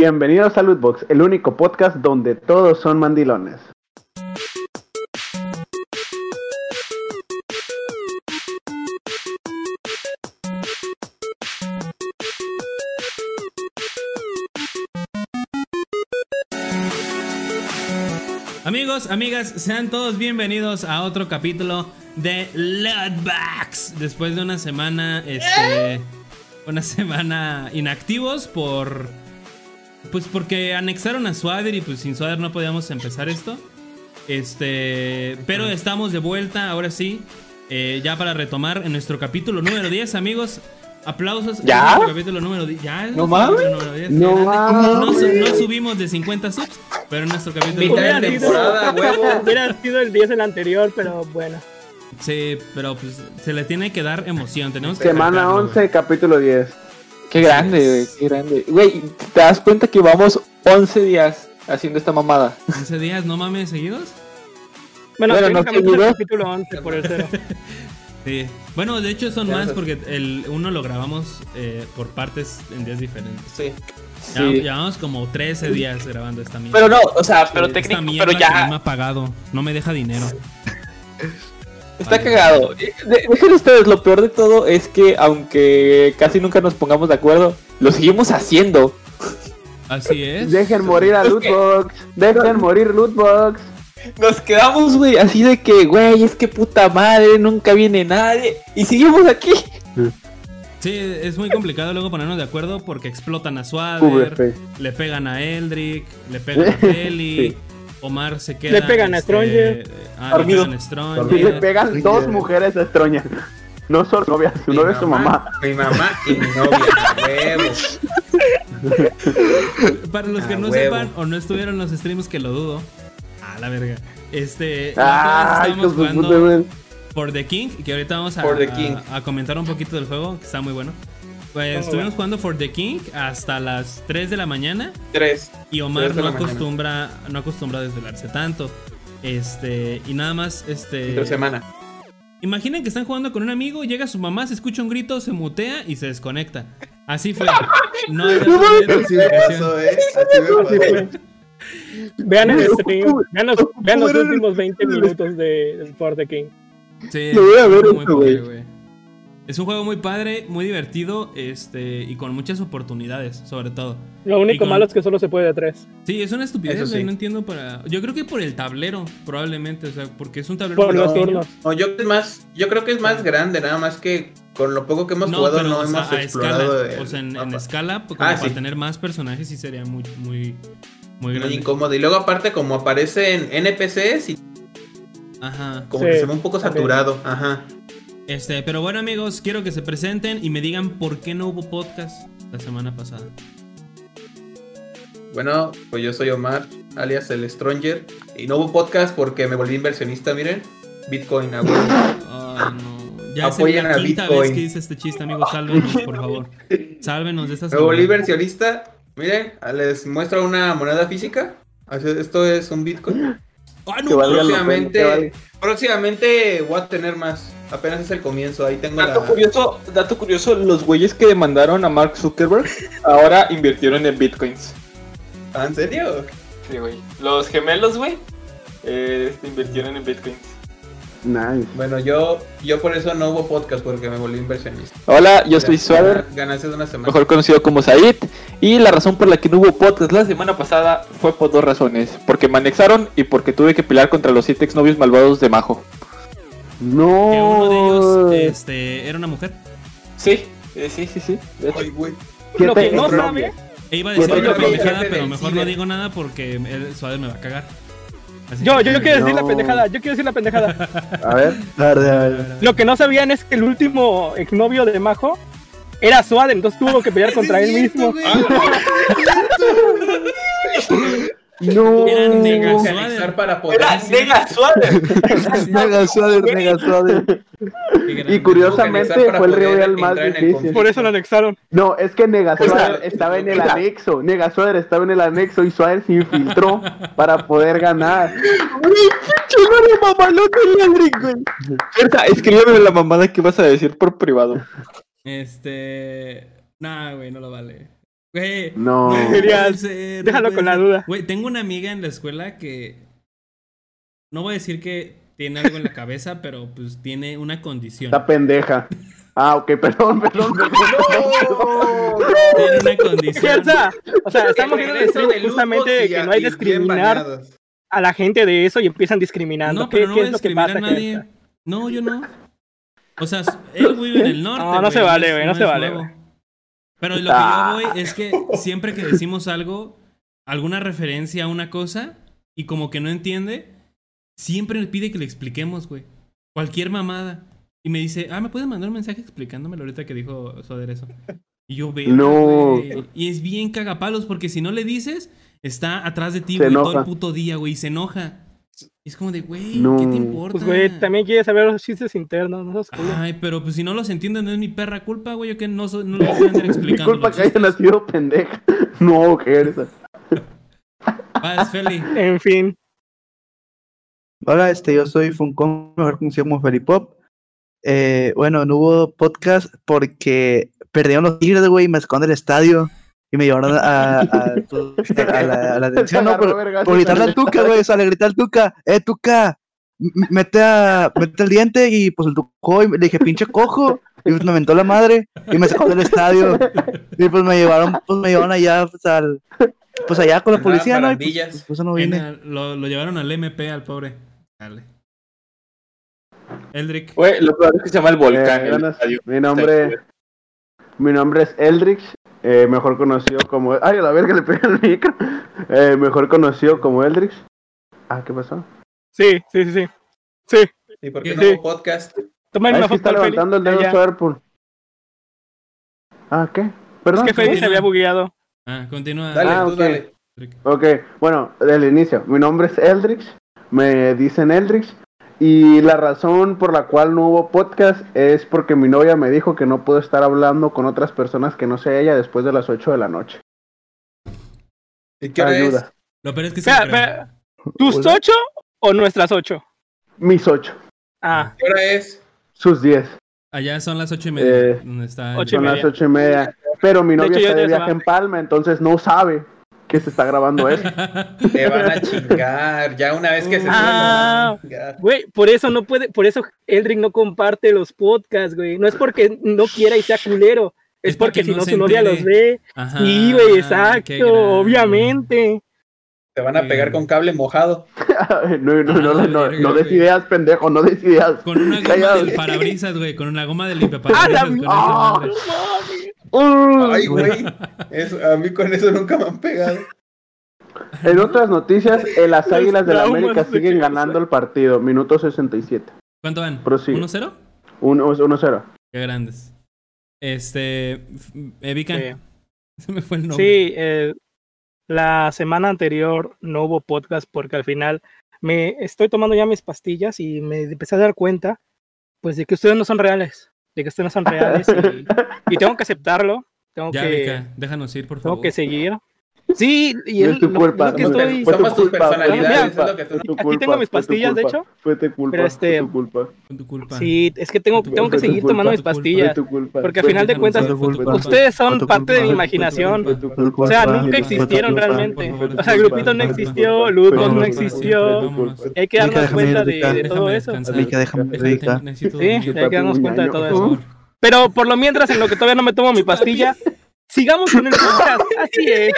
Bienvenidos a Lootbox, el único podcast donde todos son mandilones. Amigos, amigas, sean todos bienvenidos a otro capítulo de Lootbox. Después de una semana, este, una semana inactivos por, pues porque anexaron a Swader y pues sin Swader no podíamos empezar esto. Este, pero estamos de vuelta, ahora sí, eh, ya para retomar en nuestro capítulo número 10, amigos. Aplausos. ¿Ya? en capítulo número 10. Ya, es No mames. capítulo número 10. No mames. No no subimos de 50 subs, pero en nuestro capítulo Mitad de 10. temporada, huevo. Hubiera sido el 10 el anterior, pero bueno. Sí, pero pues se le tiene que dar emoción. Tenemos que Semana sacarlo, 11, capítulo 10. Qué grande, güey, qué grande. Güey, ¿te das cuenta que vamos 11 días haciendo esta mamada? güey. 11 días, no mames, seguidos. Bueno, Bueno, no el capítulo 11 por el cero. Sí. Bueno, de hecho son Ya más porque el uno lo grabamos eh, por partes en días diferentes. Sí. Ya- Sí. Llevamos como 13 días grabando esta mierda. Pero no, o sea, pero Esta técnico, pero que no me ya ha pagado. No me deja dinero. está cagado. De- Dejen ustedes, lo peor de todo es que aunque casi nunca nos pongamos de acuerdo, lo seguimos haciendo. Así es. Dejen morir a Lootbox. Dejen morir Lootbox. Nos quedamos, güey, así de que, güey, es que puta madre, nunca viene nadie. Y seguimos aquí. Sí, es muy complicado luego ponernos de acuerdo porque explotan a Swader, le pegan a Eldrick, le pegan a Feli, Sí. Omar se queda. Le pegan a Stranger. Ah, le Dormido. pegan a Stranger. Y le pegan dos mujeres a Estroña. No solo su novia, su Mi novia es su mamá. Mi mamá y mi novia. Huevo. Para los que A no huevo. sepan o no estuvieron en los streams, que lo dudo. A la verga. Este. Con estamos jugando. For the King, que ahorita vamos a, For the King. a- a comentar un poquito del juego, que está muy bueno. Pues estuvimos jugando For the King hasta las 3 de la mañana Tres. y Omar Tres de no la mañana. acostumbra, no acostumbra a desvelarse tanto. Este, y nada más, este. Entre semana. Imaginen que están jugando con un amigo, llega su mamá, se escucha un grito, se mutea y se desconecta. Así fue. No hay otra explicación. ¿eh? Así me pasó. Vean el stream, vean los, vean los últimos 20 minutos de For the King. Sí, Lo voy a ver güey. Es un juego muy padre, muy divertido, este, y con muchas oportunidades, sobre todo. Lo único con- malo es que solo se puede de 3. Sí, es una estupidez, sí. no entiendo para. Yo creo que por el tablero, probablemente, o sea, porque es un tablero Por muy los turnos. No, yo, es más, yo creo que es más grande, nada más que con lo poco que hemos No, jugado pero no o sea, hemos a explorado. escala, el o sea, en, escala, como Ah, para sí. tener más personajes sí sería muy, muy, muy Muy grande. incómodo. Y luego aparte como aparecen NPCs y Ajá. como Sí, que se ve un poco también. saturado. Ajá. Este, pero bueno, amigos, quiero que se presenten y me digan por qué no hubo podcast la semana pasada. Bueno, pues yo soy Omar, alias el Stranger. Y no hubo podcast porque me volví inversionista, miren. Bitcoin, a huevo. Ay, no. Ya es Apoyen la a quinta Bitcoin. vez que dice este chiste, amigos. Sálvenos, por favor. Sálvenos de esta Me volví inversionista. Miren, les muestro una moneda física. Esto es un Bitcoin. ¡Ay, Que no! valga la pena, Próximamente, que valga. próximamente voy a tener más. Apenas es el comienzo. Ahí tengo Dato la. curioso, dato curioso, los güeyes que demandaron a Mark Zuckerberg ahora invirtieron en bitcoins. ¿Ah, ¿En serio? Sí, güey. Los gemelos, güey, eh, este, invirtieron en bitcoins. Nice. Bueno, yo, yo por eso no hubo podcast porque me volví inversionista. Hola, yo soy Ganancias de una semana. mejor conocido como Said. Y la razón por la que no hubo podcast la semana pasada fue por dos razones. Porque me anexaron y porque tuve que pelear contra los siete exnovios malvados de Majo. No. Que uno de ellos este, era una mujer. Sí, eh, sí, sí, sí. Ay, güey. Lo que no sabe, E iba a decir Yo una pendejada, pero mejor no digo nada porque el suave me va a cagar. Así yo, yo, yo quiero decir la pendejada, yo quiero decir la pendejada. A ver. Tarde, a ver. Lo que no sabían es que el último exnovio de Majo era Suad, entonces tuvo que pelear contra él mismo. No. Era nega Suader. para poder. Era Nega Suader. Nega nega grande. Y curiosamente fue el rival más difícil. Por eso lo anexaron. No, es que Negasuader O sea, estaba en el anexo. Negasuader estaba en el anexo y Suader se infiltró para poder ganar. Escríbeme la mamada que vas a decir por privado. Este. Nah, güey, no lo vale. Güey, No. Ser, no déjalo con la duda. Güey, tengo una amiga en la escuela que. No voy a decir que tiene algo en la cabeza, pero pues tiene una condición. Está pendeja. Ah, ok, perdón, perdón, perdón. Tiene una condición. O sea, estamos viendo Regreso de justamente y que no hay discriminar a la gente de eso y empiezan discriminando. No, ¿Qué, pero no qué voy a es lo que discriminar pasa? a nadie. No, yo no. O sea, él vive en el norte. No, no se vale, güey, no se vale. Pero lo que Ah. yo voy es que siempre que decimos algo, alguna referencia a una cosa, y como que no entiende, siempre nos pide que le expliquemos, güey. Cualquier mamada. Y me dice, ah, ¿me puedes mandar un mensaje explicándomelo ahorita que dijo Soder eso? Y yo veo. No. Y es bien cagapalos, porque si no le dices, está atrás de ti, güey, todo el puto día, güey, y se enoja. Es como de, güey, No. ¿qué te importa? Pues, güey, también quiere saber los chistes internos, no seas culo. Ay, pero pues si no los entienden, no es mi perra culpa, güey. Yo que no, soy- no lo voy a andar Mi explicando. culpa los que haya nacido pendeja. No, que eres. Vas, Feli. En fin, Hola, este, yo soy Funcom, mejor conocido como Felipop. Eh, bueno, no hubo podcast porque perdieron los tigres, güey, y me escondí del estadio y me llevaron a, a, a- a la, a la atención, ¿no? Por, gritarle al Tuca, güey, o sea, le grité al Tuca, eh, Tuca, mete, a, mete el diente y pues el tucó y le dije, pinche cojo, y pues me mentó la madre y me sacó del estadio y pues me llevaron, pues me llevaron allá, pues al, pues allá con la policía, ¿no? Y pues, pues, no vine. el- lo, lo llevaron al MP, al pobre. Dale. Eldrick. Güey, lo peor es que se llama el volcán. Eh, el mi nombre, mi nombre es Eldrix, eh, mejor conocido como. Ay, a la verga le pegué el micro. Eh, mejor conocido como Eldrix. Ah, ¿qué pasó? sí, sí, sí, sí. Sí, ¿Y por qué no Sí. hubo podcast? tomen Ah, una es que está foto levantando el dedo. Swerpool. Ah, ¿qué? Es Perdón. que Feli se había bugueado. Ah, continúa. Dale, Ah, tú ok. dale. Ok, bueno, del inicio. Mi nombre es Eldrix, me dicen Eldrix. Y la razón por la cual no hubo podcast es porque mi novia me dijo que no puedo estar hablando con otras personas que no sea ella después de las 8 de la noche. ¿Y qué hora es? Ayuda. Lo peor es que se Espera, creo. espera, ¿Tus ocho o nuestras ocho? Mis 8, Ah, ¿Qué hora es? sus 10. Allá son las ocho y media. Eh, está ocho y Son media. las 8 y media. Pero mi novia hecho, está de viaje en Palma, entonces no sabe que se está grabando eso. Te van a chingar. Ya una vez que se Ah. güey, por eso no puede, por eso Eldrick no comparte los podcasts, güey. No es porque no quiera y sea culero. Es, Es porque porque, si no su novia los ve. Ajá, Sí, güey, exacto, obviamente. Te van a pegar con cable mojado. no, no, no, no, no, no des ideas, pendejo, no des ideas. Con una goma Callado. del parabrisas, güey. Con una goma del ¡Ah, limpiaparabrisas. Ah. Ay, güey. A mí con eso nunca me han pegado. En otras noticias, las Águilas del América de siguen ganando el partido, minuto 67. ¿Cuánto van? Prosigue. ¿1-0? 1-0. Qué grandes. Este. Sí. Se me fue el nombre. Sí, eh, la semana anterior no hubo podcast porque al final me estoy tomando ya mis pastillas y me empecé a dar cuenta pues de que ustedes no son reales, de que ustedes no son reales y, y tengo que aceptarlo, tengo Ya, que Vika, déjanos ir, por tengo favor. que seguir. Sí, y es tu lo- culpa. lo que estoy- Somos tus personalidades, es lo que tú- Aquí culpa, tengo mis pastillas, de hecho. Fue tu culpa, Pero este- fue tu culpa. Tu culpa. Sí, es que tengo, tengo que seguir tomando mis pastillas. Fue tu culpa. Porque a Fue final de cuentas. Ustedes son parte de mi imaginación. O sea, nunca existieron culpa. realmente. O sea, Grupito no existió, Luz Por no existió. Y hay que darnos cuenta de, todo eso. Mica, déjame, Sí, hay que darnos cuenta de todo eso. Pero por lo mientras, en lo que todavía no me tomo mi pastilla, sigamos con el podcast. Así es.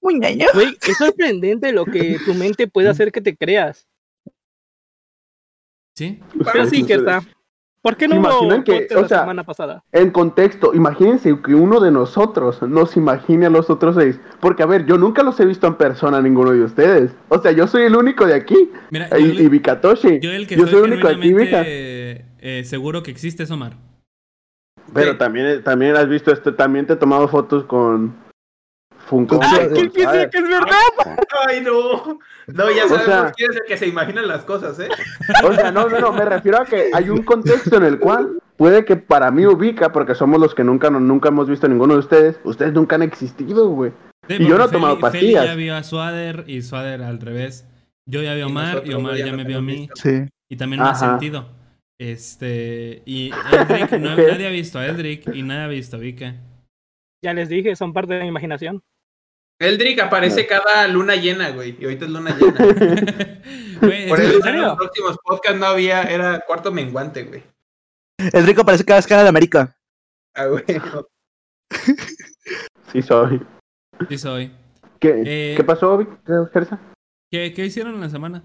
Güey, es sorprendente lo que tu mente puede hacer que te creas. ¿Sí? Pero sí, que está. ¿Por qué no ¿Se hubo imaginan que, o la sea, semana pasada? En contexto, imagínense que uno de nosotros no se imagine a los otros seis. Porque, a ver, yo nunca los he visto en persona, ninguno de ustedes. O sea, yo soy el único de aquí. Mira, Y, yo, y yo el que yo estoy soy el único de aquí, eh, seguro que existe Omar. Pero Sí. también, también has visto esto, también te he tomado fotos con Funko. ¡Ay, él piensa que es verdad! Ay, no. No, ya O sabemos sea- quién es el que se imaginan las cosas, ¿eh? O sea, no, no, no, me refiero a que hay un contexto en el cual puede que para mí ubica, porque somos los que nunca, nunca hemos visto a ninguno de ustedes, ustedes nunca han existido, güey. Sí, Y yo no he tomado Feli- pastillas. Feli ya vio a Swader y Swader al revés. Yo ya vi a Y Omar y Omar no, ya, ya me no vio a mí. Sí. Y también me ha sentido. Este. Y Eldrick, no- nadie ha visto a Eldrick y nadie ha visto a Vika. Ya les dije, son parte de mi imaginación. Eldrick aparece cada luna llena, güey. Y ahorita es luna llena. Güey, Por es- eso ¿En los próximos podcasts no había, era cuarto menguante, güey. El rico parece cada vez que gana de América. Ah, güey. Sí, soy. sí soy. ¿Qué, Eh, ¿qué pasó? Gersa? ¿Qué, ¿Qué hicieron en la semana?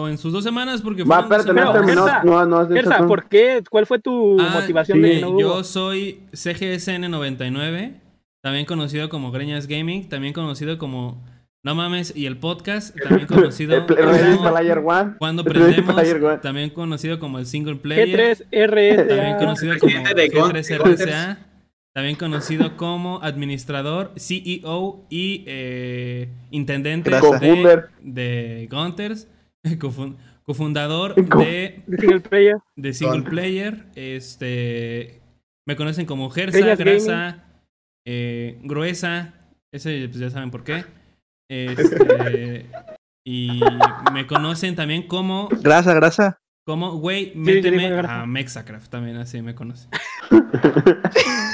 O en sus dos semanas, porque Va, espérate, no No, no has dicho Gersa, tú. ¿por qué? ¿Cuál fue tu Ah, motivación sí, de no yo soy CGSN99, también conocido como Greñas Gaming, también conocido como No Mames y el podcast, también conocido como Player One. Cuando Prendemos, también conocido como el Single Player, también G3RSA. conocido como Presidente de Gon- G3RSA, también conocido como administrador, CEO y eh, intendente Gracias. de, de Gunters, cofundador Co- de de single player. de single Con- player. Este. Me conocen como Gersa, Grasa, eh, Gruesa. Ese, pues ya saben por qué. Este. y me conocen también como. Grasa, grasa. Como, güey, méteme a Mexacraft. También así me conocen.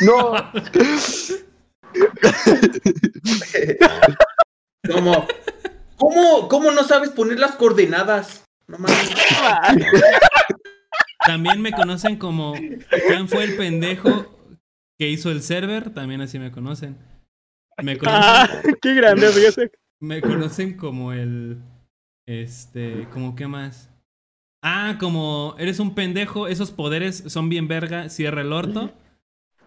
No, Como, ¿cómo, ¿Cómo no sabes poner las coordenadas? No mames. También me conocen como. ¿Quién fue el pendejo que hizo el server? También así me conocen. Me conocen. Ah, qué grande, fíjese. Me conocen como el. Este. ¿Cómo qué más? Ah, como eres un pendejo, esos poderes son bien verga, cierra el orto.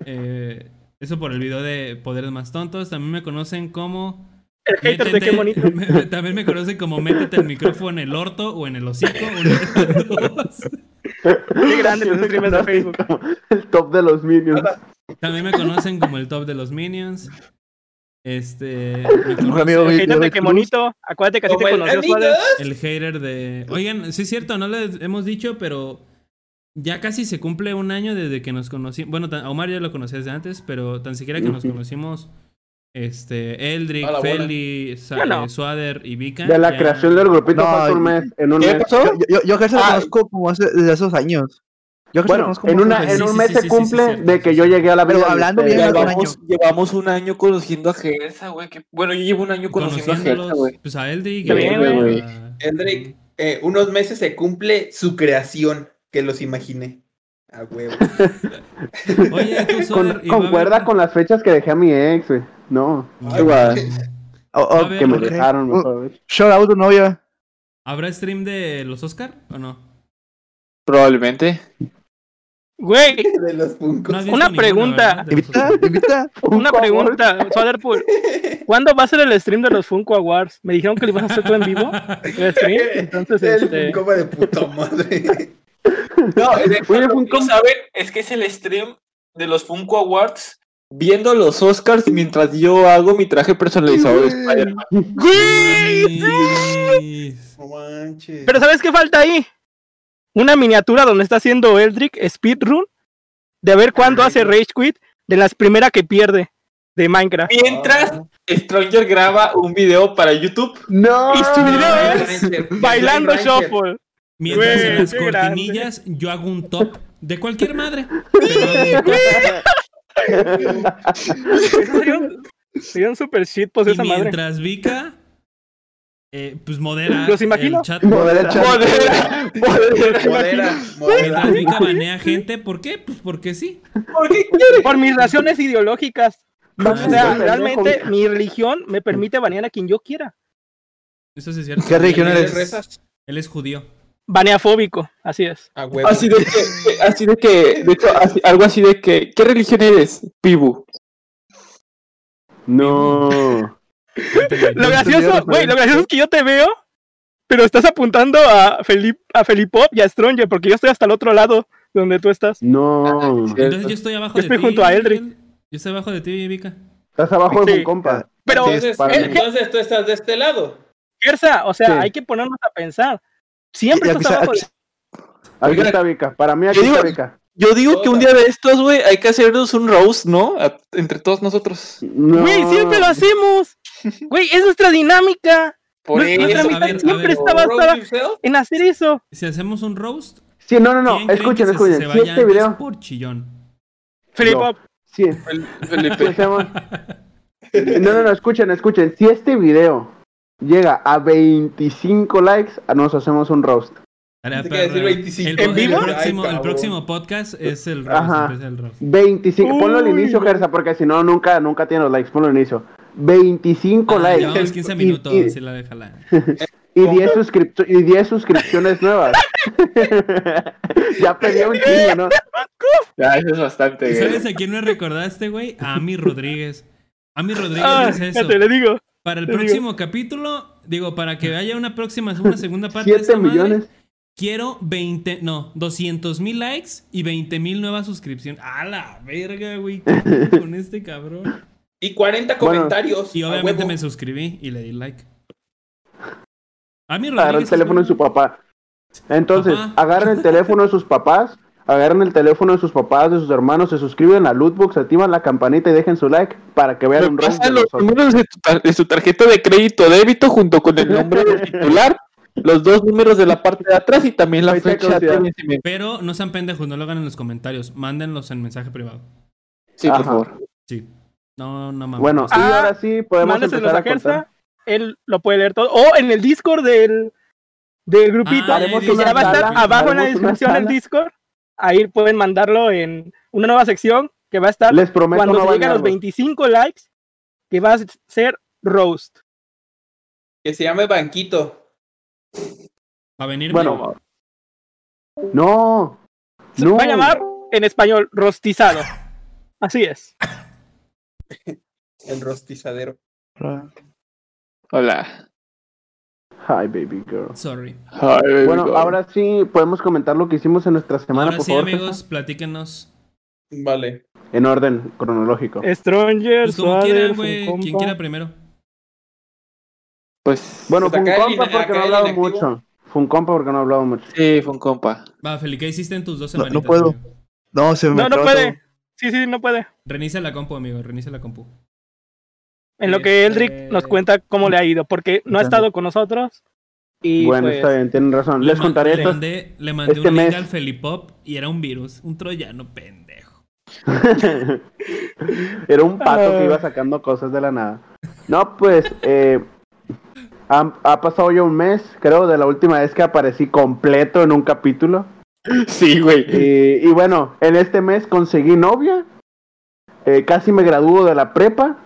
Eh, eso por el video de Poderes Más Tontos. También me conocen como. El hater de qué bonito. me- me- también me conocen como métete el micrófono en el orto o en el hocico. Qué grande los streamers de Facebook. Como El top de los minions. También me conocen como el top de los minions. Este. Un amigo, El hater de qué bonito. Acuérdate que así te conoció. Suárez. El hater de. Oigan, sí es cierto, no les hemos dicho, pero ya casi se cumple un año desde que nos conocimos. Bueno, a Omar ya lo conocías de antes, pero tan siquiera que nos conocimos. Este, Eldrick. Feli, Sa- Yo no. eh, Suader y Vika. De la ya- creación del grupito No, hace un mes. En un ¿Qué mes. pasó? Yo, yo, yo Gersa lo Ah. conozco como hace, desde esos años. Yo Bueno, conozco en, como una, en sí, un sí, mes sí, se sí, sí, cumple de que yo llegué a la vida. Pero hablando bien, un Llevamos, año. llevamos un año conociendo a Gersa, güey. que- Bueno, yo llevo un año conociendo a Gersa, conociéndolos, güey. Pues a Eldrick. Bien, güey. Eldrick, eh, unos meses se cumple su creación, que los imaginé. A huevo. Oye, tú, Con- va a concuerda haber- con las fechas que dejé a mi ex, güey. No, Ay, Igual. Oh, oh, a que me dejaron, mejor, güey. Shout out, novia. ¿Habrá stream de los Oscar o no? Probablemente. Güey, De los. No Una pregunta. los Invita, una pregunta. Soderpool, ¿cuándo va a ser el stream de los Funko Awards? Me dijeron que lo ibas a hacer tú en vivo. El stream. Entonces, El este. Funko de puta madre. No, de Oye, lo Funko. saben es que es el stream de los Funko Awards viendo los Oscars mientras yo hago mi traje personalizado de Spider-Man. Pero ¿sabes qué falta ahí? Una miniatura donde está haciendo Eldrick speedrun de ver cuándo hace Rage Quit de las primeras que pierde de Minecraft. Mientras Stranger graba un video para YouTube. No. Y su video es. Bailando Ranger. Shuffle. Mientras en las grande. cortinillas yo hago un top de cualquier madre. Pero sería un, sería un super shitpost y esa madre. mientras Vika, eh, pues modera Los imagino. el chat. Modera chat. Modera, modera. Modera, Mientras modera. Vika banea gente, ¿por qué? Pues porque sí. Porque Por mis razones ideológicas. No, O sea, realmente mi religión me permite banear a quien yo quiera. Eso sí es cierto. ¿Qué religión eres? Él es judío. Baneafóbico, así es. Así de que, así de que, de hecho, así- algo así de que, ¿qué religión eres? Pibu. No. Lo gracioso, güey, lo gracioso es que yo te veo, pero estás apuntando a Felip, a Felipop y a Stranger, porque yo estoy hasta el otro lado donde tú estás. No. Entonces yo estoy abajo Yo de estoy ti. junto a Eldrick. Yo estoy abajo de ti, Vika. Estás abajo de Sí. un compa. Pero, Entonces, eh, entonces tú estás de este lado. Gersa, o sea, Sí. hay que ponernos a pensar. Siempre aquí estás está- abajo aquí está Vika. Para mí aquí yo digo- está Vika. Yo digo que un día de estos, güey, hay que hacernos un roast, ¿no? A- entre todos nosotros. No. Güey, siempre lo hacemos. Güey, es nuestra dinámica. Por Nuestra eso, amistad a ver, a siempre ver. está basada en hacer eso. Si hacemos un roast, Sí, no, no, no, ¿Quién creen escuchen, escuchen. Si este video. por chillón. Felipe, No. Sí, Fel- sí, Felipe. No, no, no, escuchen, escuchen. Si este video llega a 25 likes, nos hacemos un roast. Hará Pensé que iba a decir perra. 25. El, ¿En el vivo? próximo, Ay, el próximo podcast es el roast. Ajá. el roast. 25, ponlo al Uy, inicio. Gersa, porque si no, nunca, nunca tiene los likes. Ponlo al inicio. 25 Ah, likes. llevamos 15 Y- minutos, y- sí la déjala. Y 10, suscrip- y 10 suscripciones nuevas. ya pedí un chingo, ¿no? Ya, eso es bastante. ¿Y güey. ¿Sabes a quién me recordaste, güey? A Ami Rodríguez. Ami Rodríguez Ah, es eso. fíjate, le digo. Para el te digo. próximo capítulo, digo, para que haya una próxima, una segunda parte de 7 esta madre, millones. quiero 20, no, 200 mil likes y 20 mil nuevas suscripciones. A la verga, güey. ¿Qué pedo con este cabrón? Y 40 Bueno, comentarios. Y a obviamente me suscribí y le di like. Ami Agarra el Rodríguez. teléfono de su papá. Entonces, Papá. agarran el teléfono de sus papás, agarran el teléfono de sus papás, de sus hermanos, se suscriben a Lootbox, activan la campanita y dejen su like para que vean Me un pasan los números de, de su tarjeta de crédito débito junto con el nombre del titular, los dos números de la parte de atrás y también la Fecha de. Pero no sean pendejos, no lo hagan en los comentarios. Mándenlos en mensaje privado. Sí, por Ajá. favor. Sí. No, no mames. Bueno, y Ah, ahora sí podemos empezar a contar. Gersa. Él lo puede leer todo. O en el Discord del, del grupito. Ah, que ya va a estar abajo en la descripción del. Discord. Ahí pueden mandarlo en una nueva sección que va a estar Les prometo cuando no se lleguen a los bañarlos. 25 likes, que va a ser roast. Que se llame Banquito. Va a venir. Bueno, no. Se No. va a llamar en español rostizado. Así es. El rostizadero. Hola. Hi, baby girl. Sorry. Ay, baby Bueno, girl. ahora sí podemos comentar lo que hicimos en nuestra semana, Ahora por sí, favor. amigos, platíquenos. Vale. En orden cronológico. Stranger, Pues como quieran, güey. Quien quiera primero. Pues. Bueno, Pues fue un compa porque no ha hablado mucho. Fue un compa porque no ha hablado mucho. Sí, fue un compa. Va, Feli, ¿qué hiciste en tus dos No- no puedo. amigo? No, se me No, no puede. todo. Sí, sí, no puede. Reinicia la compu, amigo. Reinicia la compu. En lo que Este- Eldrick nos cuenta cómo le ha ido, porque no ha estado con nosotros. Y bueno, pues, está bien, tienen razón. Le Les contaré le esto. mandé, le mandé este un link mes. al Felipop y era un virus, un troyano pendejo. Era un pato que iba sacando cosas de la nada. No, pues, eh, ha, ha pasado ya un mes, creo, de la última vez que aparecí completo en un capítulo. Sí, güey. Y, y bueno, en este mes conseguí novia. eh, casi me graduó de la prepa.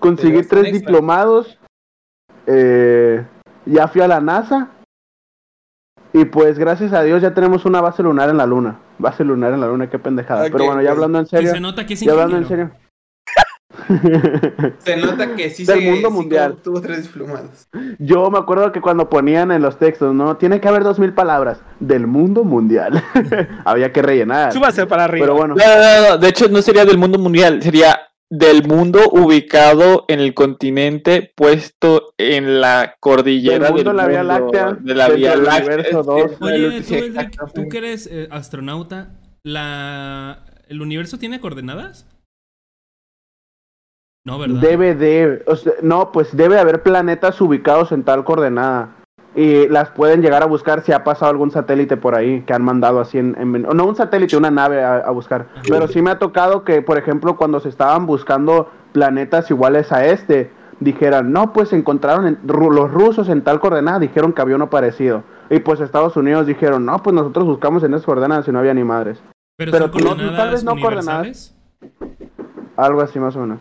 Conseguí tres extra. diplomados. eh, ya fui a la NASA. Y pues gracias a Dios ya tenemos una base lunar en la luna. Base lunar en la luna, qué pendejada. Ok, Pero bueno, ya pues. hablando en Y serio. se nota que es Ya hablando en serio. Se nota que sí Del se mundo sí mundial. Tuvo tres diplomados. Yo me acuerdo que cuando ponían en los textos, ¿no? Tiene que haber dos mil palabras. Del mundo mundial. Había que rellenar. súbase para arriba. Pero bueno. No, no, no, De hecho, no sería del mundo mundial, sería del mundo ubicado en el continente, puesto en la cordillera Del mundo en la Vía mundo, Láctea, de la Vía del Láctea. es- es- Oye, es- tú, que eres eh, astronauta, la... ¿el universo tiene coordenadas? No, ¿verdad? Debe de, o sea, no, pues debe haber planetas ubicados en tal coordenada. Y las pueden llegar a buscar si ha pasado algún satélite por ahí que han mandado así en, en- no un satélite, una nave a, a buscar. Pero sí me ha tocado que, por ejemplo, cuando se estaban buscando planetas iguales a este, dijeran, no, pues encontraron en- los rusos en tal coordenada, dijeron que había uno parecido. Y pues Estados Unidos dijeron, no, pues nosotros buscamos en esas coordenadas y no había ni madres. Pero, pero no- tal coordenadas vez no universales. Algo así más o menos.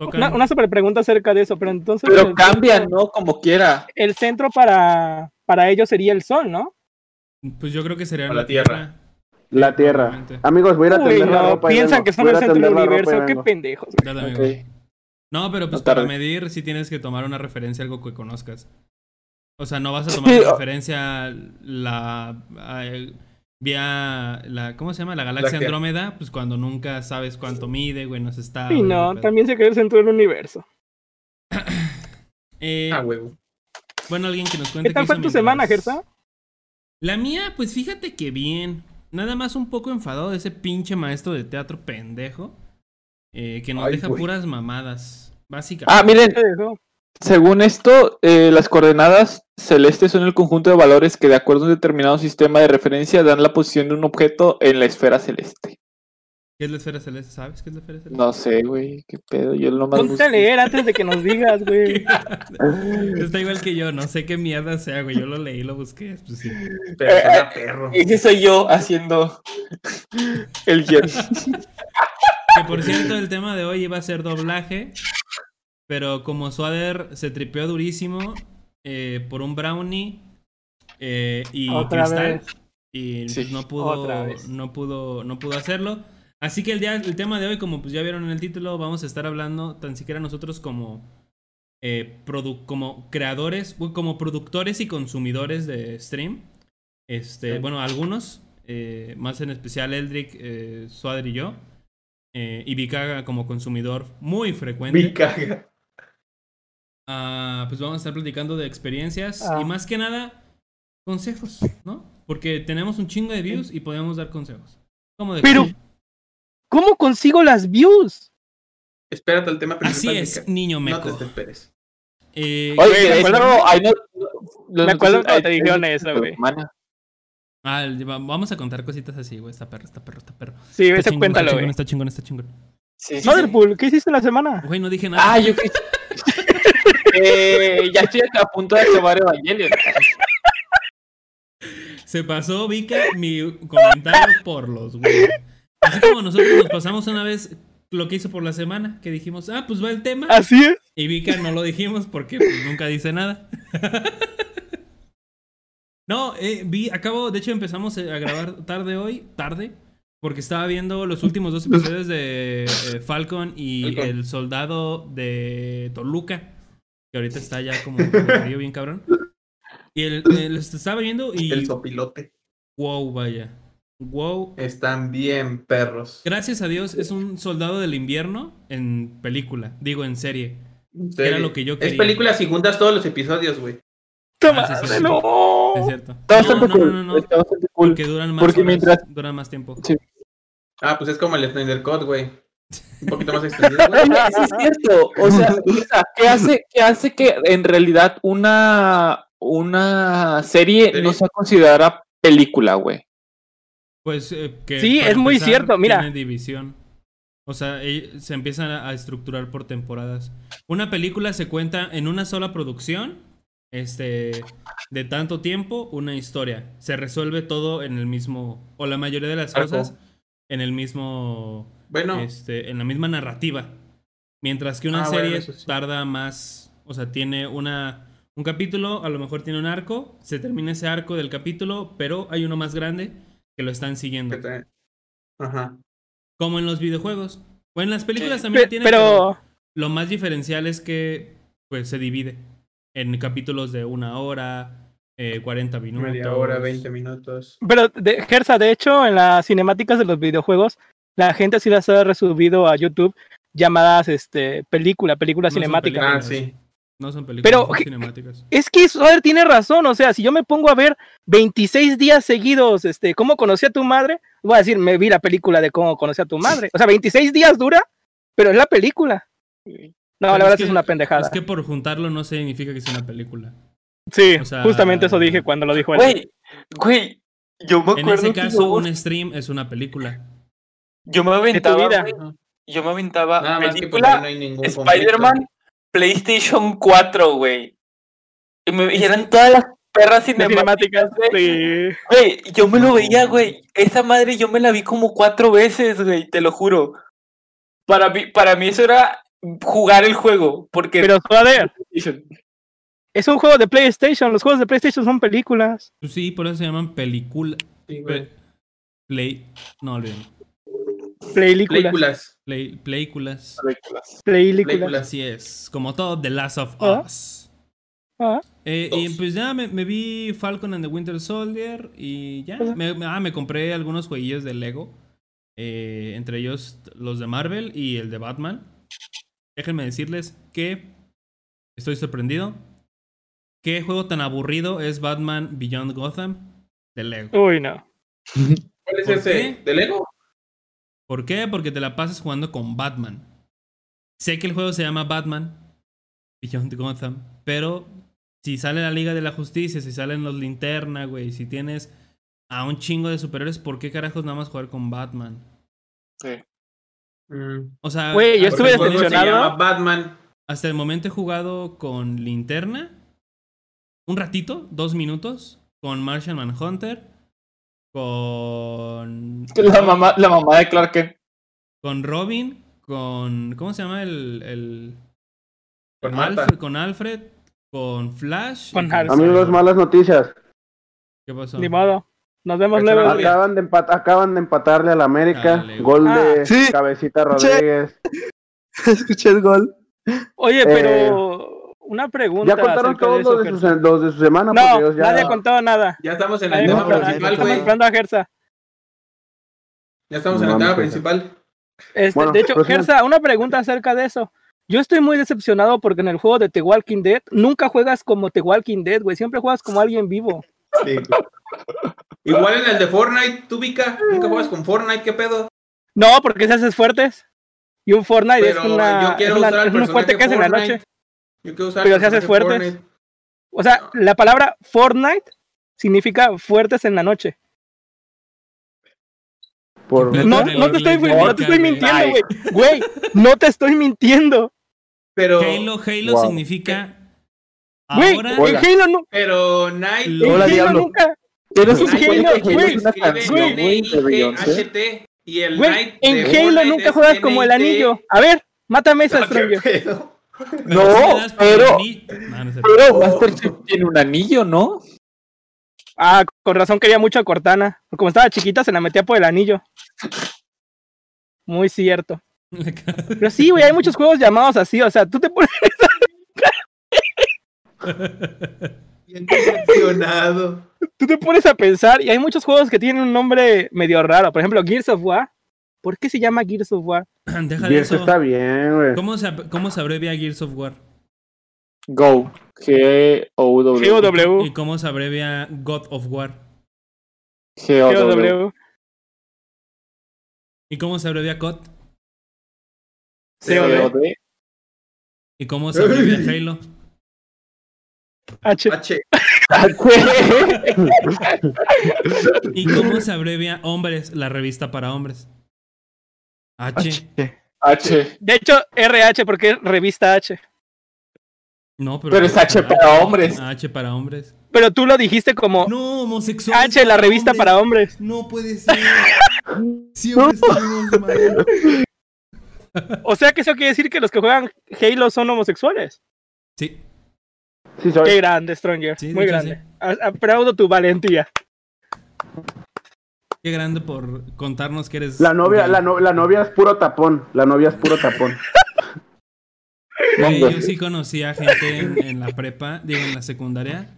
Tocan- Una, una super pregunta acerca de eso, pero entonces. Pero el cambia, centro- ¿no? Como quiera. El centro para, para ellos sería el sol, ¿no? Pues yo creo que sería la la Tierra. Tierra. La Tierra. Amigos, voy a ir a tender la ropa piensan vengo. que son a el a centro del universo. Qué pendejos. Dale, amigo. Ok. No, pero pues No para medir sí tienes que tomar una referencia, algo que conozcas. O sea, no vas a tomar Sí, referencia la vía la ¿cómo se llama? La galaxia Láctea. Andrómeda, pues cuando nunca sabes cuánto mide, güey, nos está Y no, valiendo pedo. también se cree el centro del universo. Eh, Ah, huevo. bueno, alguien que nos cuente ¿Qué tal fue tu mientras- semana, Gersa? La mía, pues fíjate que bien. Nada más un poco enfadado de ese pinche maestro de teatro pendejo. eh, que nos Ay, deja güey. puras mamadas. Básicamente. Ah, miren. Según esto, eh, las coordenadas celestes son el conjunto de valores que, de acuerdo a un determinado sistema de referencia, dan la posición de un objeto en la esfera celeste. ¿Qué es la esfera celeste? ¿Sabes qué es la esfera celeste? No sé, güey, qué pedo. Yo lo más Ponte a leer antes de que nos digas, güey. Está igual que yo, no sé qué mierda sea, güey. Yo lo leí, lo busqué. Pues sí. Pero suena perro. Ese soy yo haciendo el guion. Que por cierto, el tema de hoy iba a ser doblaje. Pero como Swader se tripeó durísimo eh, por un brownie eh, y Otra cristal. vez. Y Sí, pues, no pudo, otra vez. no pudo, no pudo hacerlo. Así que el día, el tema de hoy, como pues ya vieron en el título, vamos a estar hablando tan siquiera nosotros como eh, produ- como creadores, como productores y consumidores de stream. Este, Sí. bueno, algunos, eh, más en especial Eldrick, eh, Suader y yo. eh, y Vikaga como consumidor muy frecuente. Ah, pues vamos a estar platicando de experiencias Ah. y más que nada consejos, ¿no? Porque tenemos un chingo de views y podemos dar consejos. ¿Cómo de Pero- ¿Cómo consigo las views? Espérate al tema Así principal. es, Mica. niño No te meco. desesperes. Eh, Oye, Güey, me de acuerdo- ahí no- los me acuerdo cuando te ahí- dijeron ahí- eso, güey. Ah, vamos a contar cositas así, güey. Está perro, está perro, está perro. Sí, Está chingón, cuéntalo, está güey. chingón, está chingón, está chingón. Sí, sí, sí. Motherpool, ¿qué hiciste en la semana? Güey, no dije nada. Ah, yo que. eh, ya estoy a punto de acabar Evangelion. Se pasó, Vika, mi comentario por los güey. Así como nosotros nos pasamos una vez lo que hizo por la semana, que dijimos, ah, pues va el tema. Así es. Y Vika no lo dijimos porque pues, nunca dice nada. no, eh, vi, acabo, de hecho empezamos a grabar tarde hoy, tarde, porque estaba viendo los últimos dos episodios de eh, Falcon y Falcon. el soldado de Toluca, que ahorita está ya como frío bien cabrón. Y el, el- estaba viendo y El sopilote. wow, vaya. Wow. Están bien perros. Gracias a Dios es un soldado del invierno en película, digo en serie. Era lo que yo Es quería. película si juntas todos los episodios, güey. Toma, Ah, sí, sí, sí. no. Es cierto. Está bastante no, no, cool. no, no, no, Está bastante cool. Porque duran más Porque horas, mientras- duran más tiempo. Ah, pues es como el Snyder Cut, güey. Un poquito más extendido, güey. Es cierto. O sea, ¿qué hace, qué hace que en realidad una, una serie ¿Serie? no sea considerada película, güey? Pues eh, que Sí, es muy cierto, mira. tiene división. O sea, eh, se empiezan a a estructurar por temporadas. Una película se cuenta en una sola producción, este, de tanto tiempo, una historia. Se resuelve todo en el mismo, o la mayoría de las Arco. cosas en el mismo, Bueno, este, en la misma narrativa. Mientras que una Ah, serie sí. tarda más, o sea, tiene una un capítulo, a lo mejor tiene un arco, se termina ese arco del capítulo, pero hay uno más grande que lo están siguiendo. Ajá. Como en los videojuegos. O en las películas Sí. también Pe- tiene, pero, lo más diferencial es que pues se divide en capítulos de una hora, eh, 40 minutos. Media hora, 20 minutos. pero de, Gersa, de hecho, en las cinemáticas de los videojuegos, la gente sí las ha resubido a YouTube llamadas este película, película No cinemática. Ah, películas. sí. No son películas, Pero, son ¿qué- cinemáticas. Es que Soder tiene razón, o sea, si yo me pongo a ver 26 días seguidos, este, ¿cómo conocí a tu madre? Voy a decir, me vi la película de cómo conocí a tu madre. O sea, 26 días dura, pero es la película. No, Pero la verdad es, que- es una pendejada. Es que por juntarlo no significa que sea una película. sí, o sea- justamente eso dije cuando lo dijo él. Güey, güey, yo me En acuerdo ese que caso, yo, un stream es una película. Yo me aventaba, yo me aventaba Nada más que película no Spider-Man PlayStation 4, güey. Y, me- y eran todas las perras cinemáticas, güey. sí. Yo me lo veía, güey. Esa madre yo me la vi como cuatro veces, güey, te lo juro. Para mí, para mí eso era jugar el juego, porque Pero joder, es un juego de PlayStation, los juegos de PlayStation son películas. Sí, por eso se llaman película. Sí, Play. No olviden. Películas. Películas. Películas. Así es. Como todo The Last of Ah. Us. Ah, Eh, y pues ya me, me vi Falcon and the Winter Soldier y ya. Me, me- ah, me compré algunos jueguillos de Lego. eh, entre ellos los de Marvel y el de Batman. Déjenme decirles que estoy sorprendido. ¿Qué juego tan aburrido es Batman Beyond Gotham de Lego? uy, no. ¿Cuál es ¿Por ese? qué? ¿De Lego? ¿Por qué? Porque te la pasas jugando con Batman. Sé que el juego se llama Batman, Beyond Gotham. Pero si sale la Liga de la Justicia, si salen los Linterna, güey, si tienes a un chingo de superhéroes, ¿por qué carajos nada más jugar con Batman? Sí. Mm. O sea, Güey, yo estuve decepcionado. llama Batman. Hasta el momento he jugado con Linterna. Un ratito, dos minutos. Con Martian Manhunter. Con. La mamá, la mamá de Clark Kent. Con Robin. Con. ¿Cómo se llama el. el Con Marta. Alfred, con Alfred. Con Flash. Con Alfred. Amigos, malas noticias. ¿Qué pasó? Ni modo. Nos vemos luego. a-. Acaban de, empat- acaban de empatarle al América. Dale, güey. Gol de Ah, sí. Cabecita. Rodríguez. Escuché el gol. Oye, Eh, pero una pregunta. Ya contaron acerca todos de eso, los de, su, los de su semana. No, ya... nadie ha contado nada. Ya estamos en el tema principal, Estamos güey. esperando a Gersa. Ya estamos en el tema principal. Este, Bueno, de hecho, prosigan. Gersa, una pregunta acerca de eso. Yo estoy muy decepcionado porque en el juego de The Walking Dead nunca juegas como The Walking Dead, güey. Siempre juegas como alguien vivo. Sí. Igual en el de Fortnite, tú Vika, nunca juegas con Fortnite, ¿qué pedo? No, porque se haces fuertes. Y un Fortnite Pero es, una, yo quiero es, una- usar el es un fuerte que hace en la Fortnite. noche. Yo quiero usar Pero si haces fuertes. Fortnite. O sea, la palabra Fortnite significa fuertes en la noche. Por... Pero No, no te estoy, no te estoy mintiendo, güey. Güey, no te estoy mintiendo. Pero, Halo, Halo Wow. significa. Güey, en Halo, no, pero Night. Lo- en Hola, Halo diablo. nunca. En un Halo, güey, es una escribe canción, güey, Y el Night en Halo nunca es juegas como el anillo. A ver, mátame esa Ah, No, pero-. Pero Master Chief tiene un anillo, ¿no? Ah, con razón quería mucho a Cortana. Como estaba chiquita, se la metía por el anillo. Muy cierto. Pero sí, güey, hay muchos juegos llamados así. O sea, tú te pones. Bien decepcionado. tú te pones a pensar y hay muchos juegos que tienen un nombre medio raro. Por ejemplo, Gears of War. ¿Por qué se llama Gears of War? Deja de Y eso está bien, güey. ¿Cómo se, ¿Cómo se abrevia Gears of War? Go. G-O-W. GOW. ¿Y cómo se abrevia God of War? G-O-W. ¿Y cómo se abrevia COD? COD. COD. ¿Y cómo se abrevia Halo? H. H. ¿Y cómo se abrevia Hombres, la revista para hombres? H. H. De hecho, RH porque es revista H. No, pero. Pero es H para hombres. H para hombres. Pero tú lo dijiste como No, homosexual. H, la revista para hombres. No puede ser. Siempre estuvimos mal. O sea que eso quiere decir que los que juegan Halo son homosexuales. Sí, Sí, soy. Qué grande, Stranger. Sí, Muy grande. A- Aplaudo tu valentía. Qué grande por contarnos que eres. La novia, la, no- la novia es puro tapón. La novia es puro tapón. Yo sí conocía gente en, en la prepa, digo, en la secundaria,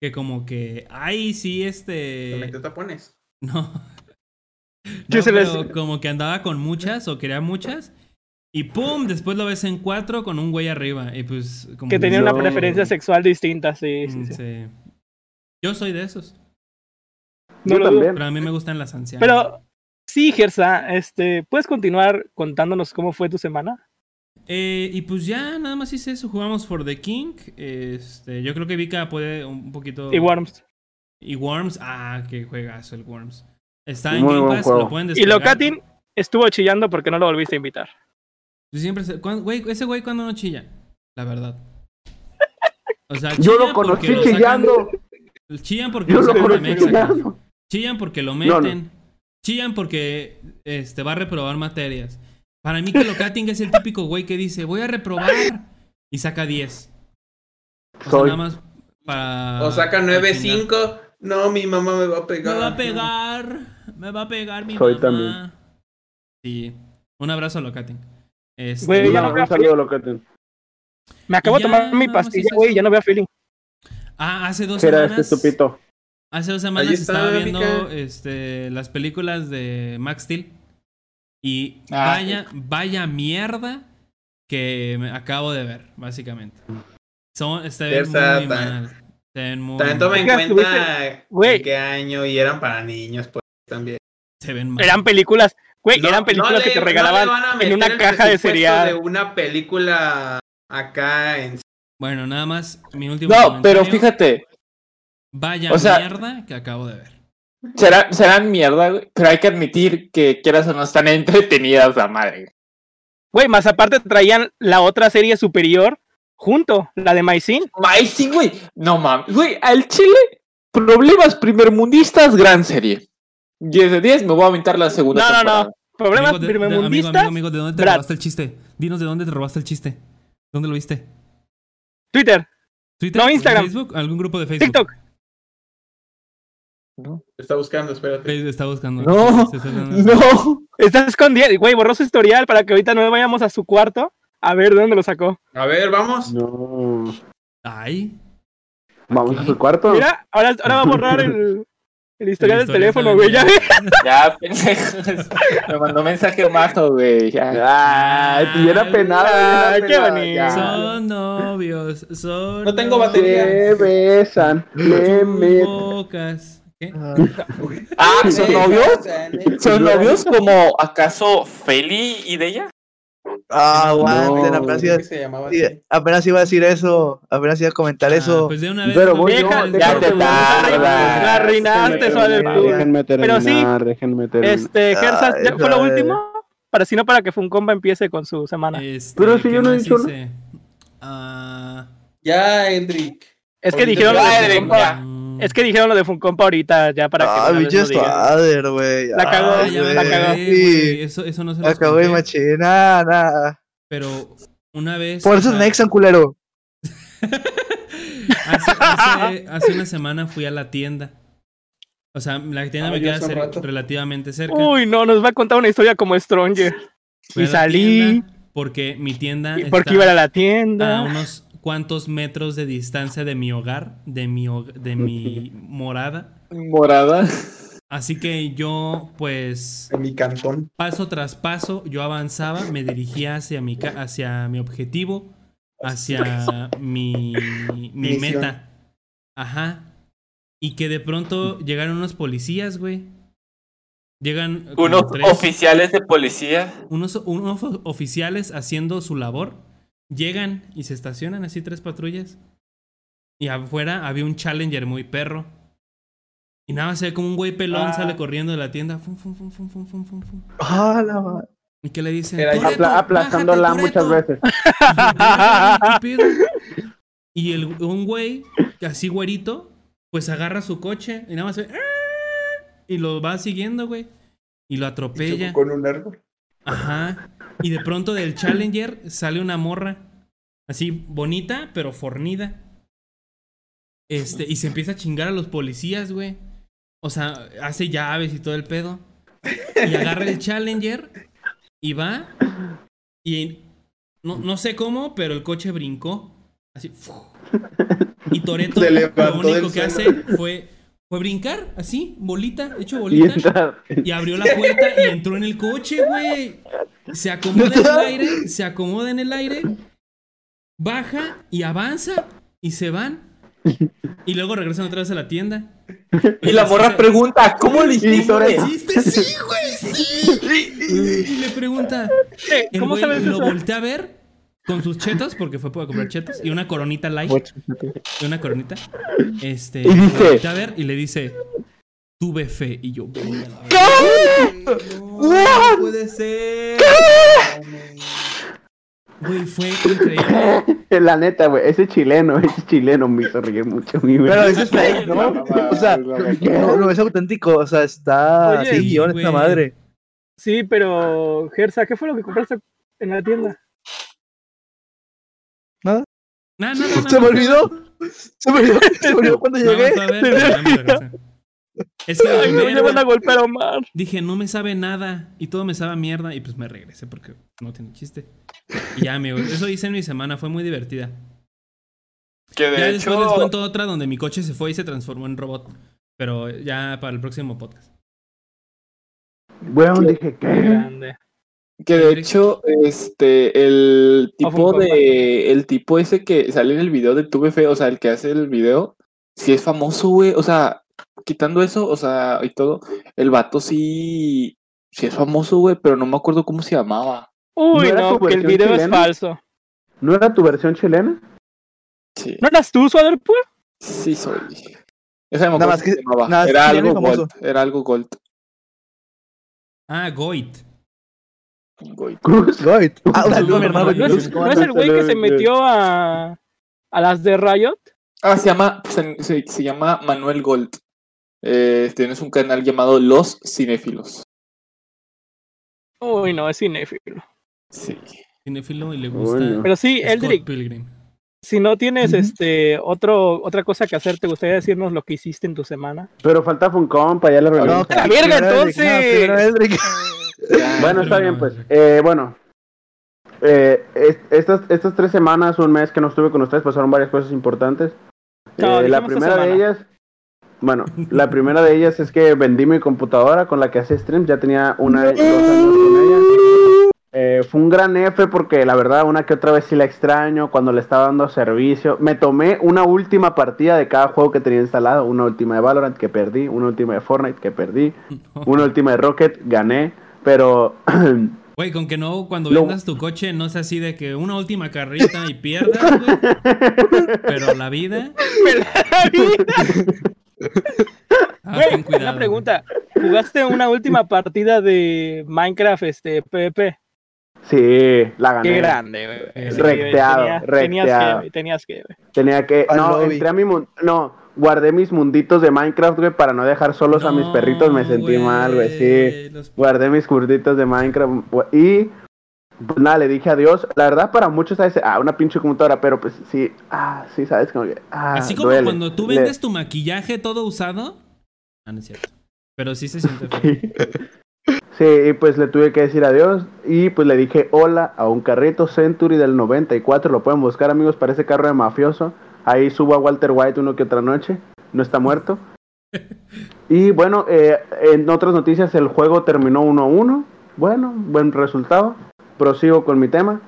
que como que, ay, sí, Te este... metió tapones. No. ¿Qué No, se les- pero como que andaba con muchas o quería muchas. Y pum, después lo ves en cuatro con un güey arriba. Y pues como Que tenía una preferencia sexual distinta, sí, sí, Mm, sí. sí. Yo soy de esos. No Yo lo dudo. también. Pero a mí me gustan las ancianas. Pero sí, Gersa, este, ¿puedes continuar contándonos cómo fue tu semana? Eh, y pues ya, nada más hice eso. Jugamos for the King. Este, yo creo que Vika puede un poquito... Y Worms. Y Worms. Ah, qué juegazo el Worms. Está en Muy Game Pass, lo pueden Y descargar. Locatin estuvo chillando porque no lo volviste a invitar. Pues Siempre se- güey, ese güey cuando no chilla, la verdad. O sea, Yo lo conocí chillando. Chillan porque Yo lo conocí Mexa. chillando. Chillan porque lo No, no. meten. Chillan porque este, va a reprobar materias. Para mí que lo Locating es el típico güey que dice, voy a reprobar y saca 10. O sea, Soy. nada más para... O saca para chingar. 9-5. No, mi mamá me va a Me pegar. va a pegar. Me va a pegar mi Soy mamá. también. Sí. Un abrazo a Locating. Este, Güey, ya No, no veo un saludo, Locatin. Me acabo de tomar mi pastilla, es güey, ya no veo feeling. Ah, hace dos ¿Qué era semanas. este estupito? Hace dos semanas estaba viendo Mica. este, las películas de Max Steel. Y Ah, vaya, vaya mierda que me acabo de ver, básicamente. Son, se ven Versa, muy tan- mal. Se ven muy También tomen en cuenta en qué año y eran para niños, pues también. Se ven mal. Eran películas, güey, No- eran películas no que le- te regalaban en una caja de cereal. De una película acá en Bueno, nada más mi último No, pero fíjate, Vaya o sea- mierda que acabo de ver. serán, serán mierda, güey, pero hay que admitir que quieras o no están entretenidas la madre. Güey, más aparte traían la otra serie superior junto, la de Maicin. Amazing, güey. No mames, güey, al Chile, problemas primermundistas, gran serie. 10 de 10, me voy a aventar la segunda No, no, temporada. no. Problemas Amigo, de- de- amigo, primermundistas. amigo, amigo, ¿de dónde te Brad. robaste el chiste? Dinos de dónde te robaste el chiste. ¿Dónde lo viste? Twitter, ¿Twitter? No, Instagram. ¿Facebook? ¿Algún grupo de Facebook? TikTok. Está buscando, espérate. Está buscando. No, No, Está escondiendo. Güey, borró su historial para que ahorita no vayamos a su cuarto a ver de dónde lo sacó. A ver, vamos. No. Ay. Vamos a su cuarto. Mira, ahora, ahora va a borrar el, el historial El del teléfono, güey. Ya ya, pendejos. Me mandó mensaje majo, güey. Ya. Ay, tuviera penado. Ay, qué bonito. Son novios. Son No tengo batería. Se besan, Tus meten. Ah, ¿son novios? ¿Son novios como acaso Feli y de ella? Ah, aguanten, No, apenas, ¿Cómo iba, que se así? apenas iba a decir eso, apenas iba a comentar Ah, eso. pues de una vez. Pero voy yo, ya te tardas. La arruinaste, Déjenme terminar, Pero sí, déjenme terminar. Este, Gersas, ¿ya Ay, fue lo último? Para si no, para que Funcomba empiece con su semana. Este, Pero si ¿qué yo no he dicho? Ah, Ya, Edric. Es que dijeron ya, Es que dijeron lo de Funcomba ahorita, ya para que. Ah, lo digan. Swader, güey. La cagó, ah, ya la cagó. güey, Eso, eso no se los Acabó de machina, nada. Pero una vez. Por eso es sea, Nexan, culero. hace, hace- hace una semana fui a la tienda. O sea, la tienda Ah, me queda cer- relativamente cerca. Uy, no, nos va a contar una historia como Stronger. Fui y a la salí. Porque mi tienda. ¿Y por qué está iba a ir a la a tienda? unos cuantos metros de distancia de mi hogar, de mi, de mi morada. Morada. Así que yo, pues, En mi cantón. paso tras paso, yo avanzaba, me dirigía hacia mi, hacia mi objetivo, hacia mi, mi meta. Ajá. Y que de pronto llegaron unos policías, güey. Llegan como Unos tres- oficiales de policía. unos, unos oficiales haciendo su labor. Llegan y se estacionan así tres patrullas. Y afuera había un Challenger muy perro. Y nada más se ve como un güey pelón Ah. sale corriendo de la tienda. Fum, fum, fum, fum, fum, fum, fum. Ah, la madre. Y que le dicen. Era yo. "Toretto, Apla- aplastándola bájate, muchas Toretto". veces. Y "¿Qué el, un güey, así güerito, pues agarra su coche y nada más ve, "Ah", Y lo va siguiendo, güey. Y lo atropella. con un árbol. Ajá. Y de pronto del Challenger sale una morra. Así bonita, pero fornida. Este, y se empieza a chingar a los policías, güey. O sea, hace llaves y todo el pedo. Y agarra el Challenger y va. Y no, no sé cómo, pero el coche brincó. Así. Y Toreto lo único que hace fue, fue brincar, así, bolita, hecho Y bolita. entrar. Y abrió la puerta y entró en el coche, güey. Se acomoda en el aire, se acomoda en el aire, baja y avanza y se van. Y luego regresan otra vez a la tienda. Y la morra pregunta, ¿cómo le hiciste? Toretto. ¿Hiciste? Sí, güey, sí. Y le pregunta. El ¿Cómo güey sabes lo eso? voltea a ver con sus chetos, porque fue para comprar chetos, y una coronita light. Y una coronita. Este. Y dice- a ver y le dice. Tuve fe. Y yo. "Güey, a la verga". No, no puede ser. Güey, fue increíble. La neta, güey, ese chileno, ese chileno me hizo reír mucho a mí, güey. Pero ese es fake, ¿no? O sea, no, no es auténtico. O sea, está Oye, sin sí, guion esta madre. Sí, pero Gersa, ¿qué fue lo que compraste en la tienda? Nada, nada, nada. Se me olvidó. Se me olvidó, se me olvidó cuando llegué. a ver, ya me. Es que Ay, ya van a golpear a Omar. dije, no me sabe nada y todo me sabe a mierda y pues me regresé porque no tiene chiste. Y ya, amigos, eso hice en mi semana, fue muy divertida. Que Ya de después les cuento otra donde mi coche se fue y se transformó en robot. Pero ya para el próximo podcast. Bueno, dije, ¿qué? grande. Que de hecho, este, el tipo Funko de, el tipo ese que sale en el video de Tuve Fe, o sea, el que hace el video, sí es famoso, güey, o sea, quitando eso, o sea, y todo, el vato sí, sí es famoso, güey, pero no me acuerdo cómo se llamaba. Uy, ¿No era no, tu que el versión video es chilena? falso. ¿No era tu versión chilena? Sí, ¿No eras tú, Swaderpool? sí soy. Esa me Nada más que- se llamaba. nada Era algo. Gold. Era algo Gold. Ah, Goit. Gold. Cruz. Goit. Ah, un No, saludo a mi no, hermano no, ¿No Cruz. es, ¿Cómo no el güey que se metió a, a las de Riot? Ah, se llama, se, se- se llama Manuel Gold. Eh, tienes un canal llamado Los Cinéfilos. Uy, no, es cinéfilo. Sí. Cinéfilo y le gusta. Pero sí, Scott Eldrick, Pilgrim. si no tienes este otro otra cosa que hacer, ¿te gustaría decirnos lo que hiciste en tu semana? Pero falta Funcom para ya le No, revelamos. ¡A la verga, no, entonces! Eldrick. Bueno, está bien, pues. Eh, bueno. Eh, es- estas, estas tres semanas, un mes que no estuve con ustedes, pasaron varias cosas importantes. No, Eh, la dijimos esta primera de semana. ellas, bueno, la primera de ellas es que vendí mi computadora con la que hacía streams, ya tenía una, dos años con ella. Eh, fue un gran F porque la verdad una que otra vez sí la extraño cuando le estaba dando servicio. Me tomé una última partida de cada juego que tenía instalado, una última de Valorant que perdí, una última de Fortnite que perdí, una última de Rocket gané, pero Güey, con que no, cuando Lo- vendas tu coche, no sea así de que una última carrita y pierdas, güey. Pero la vida. Ah, Güey, ten cuidado. una pregunta. ¿Jugaste una última partida de Minecraft este PvP? sí, la gané. Qué grande, güey. Eh, Sí, recteado, tenía- recteado. Tenías que, tenías que, güey. Tenía que. No, entré a mi. mun- No, guardé mis munditos de Minecraft, güey, para no dejar solos a mis perritos. Me sentí mal, güey, sí. los- Guardé mis curditos de Minecraft. Y. Pues nada, le dije adiós. La verdad, para muchos, ¿sabes? Ah, una pinche computadora, pero pues sí. Ah, sí, ¿sabes? Como que. Ah, Así como duele. cuando tú Le- vendes tu maquillaje todo usado. Ah, no es cierto. Pero sí se siente feo. Sí, y pues le tuve que decir adiós y pues le dije hola a un carrito Century del 94, lo pueden buscar amigos, parece carro de mafioso. Ahí subo a Walter White uno que otra noche, no está muerto. Y bueno, eh, en otras noticias el juego terminó 1 a 1, bueno, buen resultado. Prosigo con mi tema.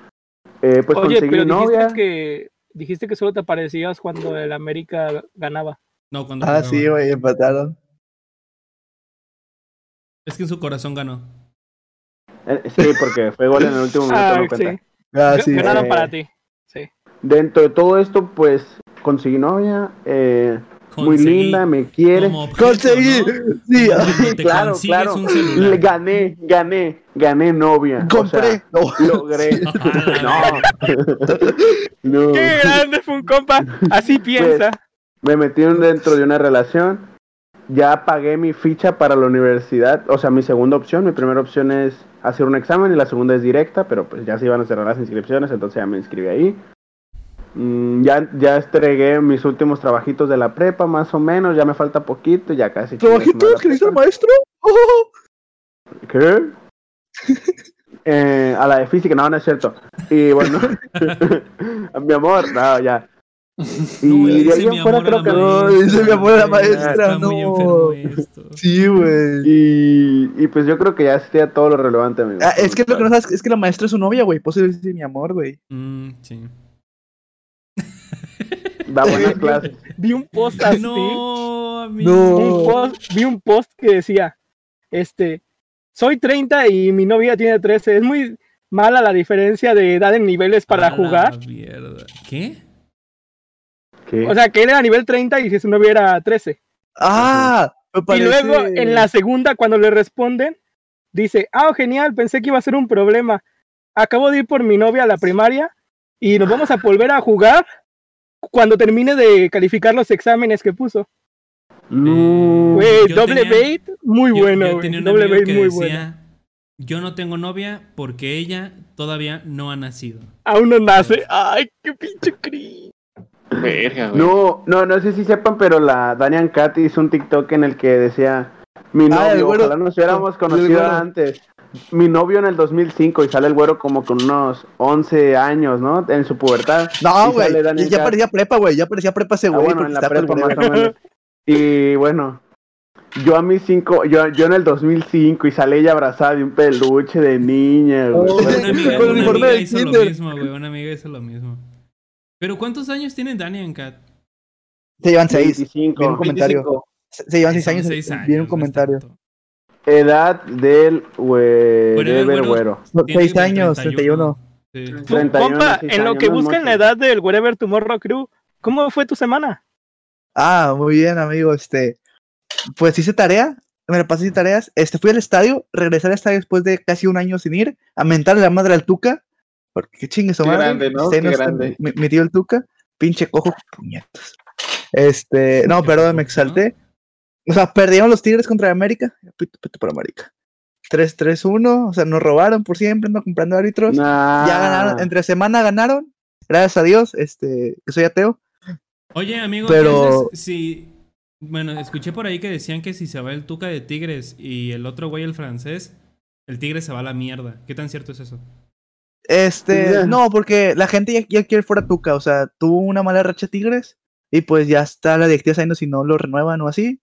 Eh, pues Oye, conseguí pero dijiste novia. que dijiste que solo te aparecías cuando el América ganaba. No, cuando Ah, sí, güey, empataron. Es que en su corazón ganó. Eh, sí, porque fue gol en el último minuto, Ah, no sí. Ah, sí. Ganaron eh, para ti. Sí. Dentro de todo esto, pues conseguí novia. eh, muy linda, me quiere. objeto, Conseguí. ¿no? Sí, claro, claro. Le gané, gané, gané novia. O compré. sea, No. logré. no. no. ¡Qué grande fue un compa! Así piensa. Me metí dentro de una relación. Ya pagué mi ficha para la universidad. O sea, mi segunda opción. Mi primera opción es hacer un examen y la segunda es directa. Pero pues ya se iban a cerrar las inscripciones. Entonces ya me inscribí ahí. Mm, ya, ya entregué mis últimos trabajitos de la prepa, más o menos. Ya me falta poquito. Ya casi. ¿Trabajitos que le hizo el maestro? Oh. ¿Qué? Eh, a la de física, no, no es cierto. Y bueno, mi amor, no, ya. Y No me de dice ahí en mi fuera creo que No, dice mi amor a la maestra, no. esto. Sí, güey. Y, y pues yo creo que ya sería todo lo relevante, amigo. Ah, es que lo que no sabes es que la maestra es su novia, güey. Pues dice mi amor, güey. Mm, sí. Da buenas clases. Vi un post así. No, amigo. No. un post, vi un post que decía, este, soy 30 y mi novia tiene 13. Es muy mala la diferencia de edad en niveles para A la jugar. mierda. ¿Qué? ¿Qué? O sea, que él era nivel 30 y si su novia era 13. Ah, me Y luego en la segunda, cuando le responden, dice, ah, genial, pensé que iba a ser un problema. Acabo de ir por mi novia a la primaria y nos vamos a volver a jugar cuando termine de calificar los exámenes que puso. no. Güey, yo doble tenía- bait, muy Yo- bueno, yo tenía un Doble amigo bait que muy decía, bueno. Yo no tengo novia porque ella todavía no ha nacido. Aún no nace. Ay, qué pinche cringe. Verga, güey. no, no, no sé si sepan, pero la Danian Cat hizo un TikTok en el que decía, mi Ah, novio, güero. ojalá nos hubiéramos conocido antes. Mi novio en el 2005 y sale el güero como con unos 11 años, ¿no? En su pubertad. No, Y güey. Ya, parecía prepa, güey. Ya parecía prepa ese Ah, güey. bueno, en la prepa más o menos. Y bueno, yo a mis cinco, yo, yo en el 2005 y sale ella abrazada de un peluche de niña, güey. Oh, Una amiga, una amiga lo mismo, güey. Una amiga hizo lo mismo. Pero ¿cuántos años tiene Dani en Cat? Se llevan seis. 25. Viene un comentario. 25. Se se llevan seis años. seis Viene un comentario. tanto. Edad del güey, Bueno, de el ver güero- güero. No, Tiene Seis como años, 31. Sí. Tú, 31, compa, seis en lo que buscan la edad del Wherever Tomorrow Crew, ¿Cómo fue tu semana? Ah, muy bien, amigo. Este, pues hice tarea, me la pasé sin tareas. Este, fui al estadio, regresé al estadio después de casi un año sin ir, a mentarle la madre al Tuca. Porque qué chingue su madre. grande, ¿no? Qué grande. Mi, mi tío el Tuca, pinche cojo, puñetas. Este, no, perdón, me ¿no? O sea, perdieron los Tigres contra América. Pito, pito por América. 3-3-1, o sea, nos robaron por siempre, no comprando árbitros. Nah. Ya ganaron, entre semana ganaron. Gracias a Dios, este, que soy ateo. Oye, amigo, Pero- si. Bueno, escuché por ahí que decían que si se va el Tuca de Tigres y el otro güey, el francés, el Tigre se va a la mierda. ¿Qué tan cierto es eso? Este, Ya. no, porque la gente ya, ya quiere fuera Tuca, o sea, tuvo una mala racha Tigres y pues ya está la directiva saliendo si no lo renuevan o así.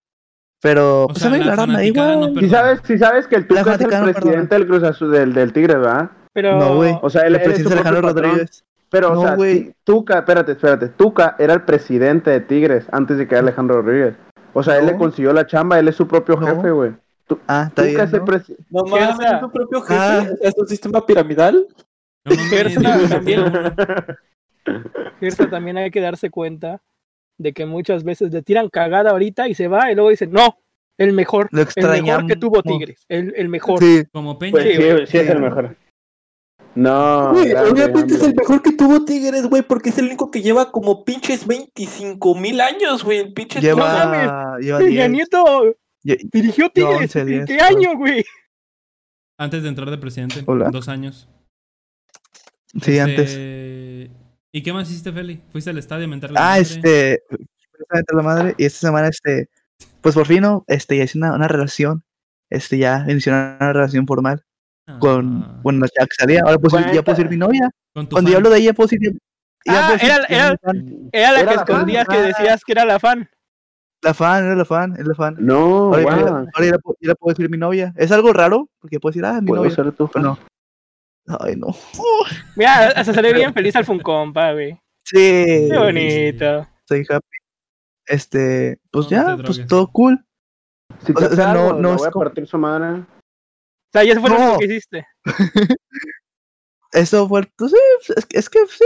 Pero, O pues sea, a mí la la verdad me da fanaticada igual. no Si sabes, si sabes que el Tuca es el presidente del Cruz Azul del, del Tigre, ¿verdad? Pero. No, güey. O sea, él, El su presidente Alejandro. Rodríguez. Pero, No, o sea, Tuca, espérate, espérate. Tuca era el presidente de Tigres antes de que Alejandro Rodríguez. O sea, él le consiguió la chamba, él es su propio No. jefe, güey. Ah, está Tuca bien. es el ¿no? presidente. No ¿Qué mames, es tu propio jefe. Ah. ¿Es un sistema piramidal? Gersa también. Gersa, también hay que darse cuenta de que muchas veces le tiran cagada ahorita y se va y luego dicen, no, el mejor, Lo el mejor que tuvo Tigres, el, el mejor. Sí, Como Peña. Pues sí, Sí, sí, es el mejor. No, Güey, grande, obviamente es grande. el mejor que tuvo Tigres, güey, porque es el único que lleva como pinches 25 mil años, güey. El pinche No lleva, mames. lleva Peña 10. Nieto Ye- dirigió Tigres. 11, ¿En 10, qué todo. año, güey? Antes de entrar de presidente. Hola. Dos años. Sí, Este, antes. ¿Y qué más hiciste, Feli? ¿Fuiste al estadio a mentarle la Ah, madre? este, justamente la madre, y esta semana, este, pues por fin, ¿no? este, ya hice una, una relación, este, ya inició una, relación formal con, Ah, bueno, la chava que salía, ahora pues, ya puedo ser mi novia, con tu cuando yo hablo de ella, puedo decir, ya Ah, puedo decir era- era-. Era la Era que la fan. escondías que Ah. decías que era la fan. la fan, era la fan, es la fan. No, Ahora, ya- ya, la, ya la puedo decir mi novia. Es algo raro, porque puedo decir, ah, mi Puedo novia. ser tu fan. No. Ay, no. Mira, hasta salió bien feliz al Funcom, güey. Sí. Qué bonito. Soy happy. Este, pues No, ya, no pues todo cool. Si O sea, no- no es voy a partir su madre. O sea, ya fue lo No. único que hiciste. Eso fue, pues sí, es, que- es que sí,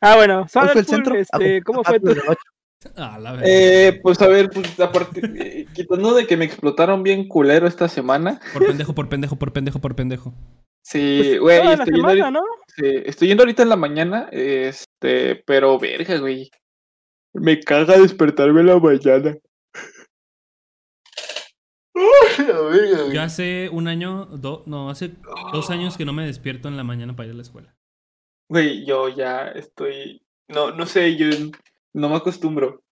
Ah, bueno, ¿sabes fue el centro. este, Ah, ¿cómo ah, fue tu, pues, ocho. Ah, la. Eh, pues a ver, pues aparte, eh, quitando de que me explotaron bien culero esta semana. Por pendejo, por pendejo, por pendejo, por pendejo. Sí, güey, toda la estoy yendo, semana, ahorita, ¿no? sí, estoy yendo ahorita en la mañana, este, pero verga, güey. Me caga despertarme en la mañana. Güey. Yo hace un año, do- no, hace dos años que no me despierto en la mañana para ir a la escuela. Güey, yo ya estoy. No, no sé, yo no me acostumbro.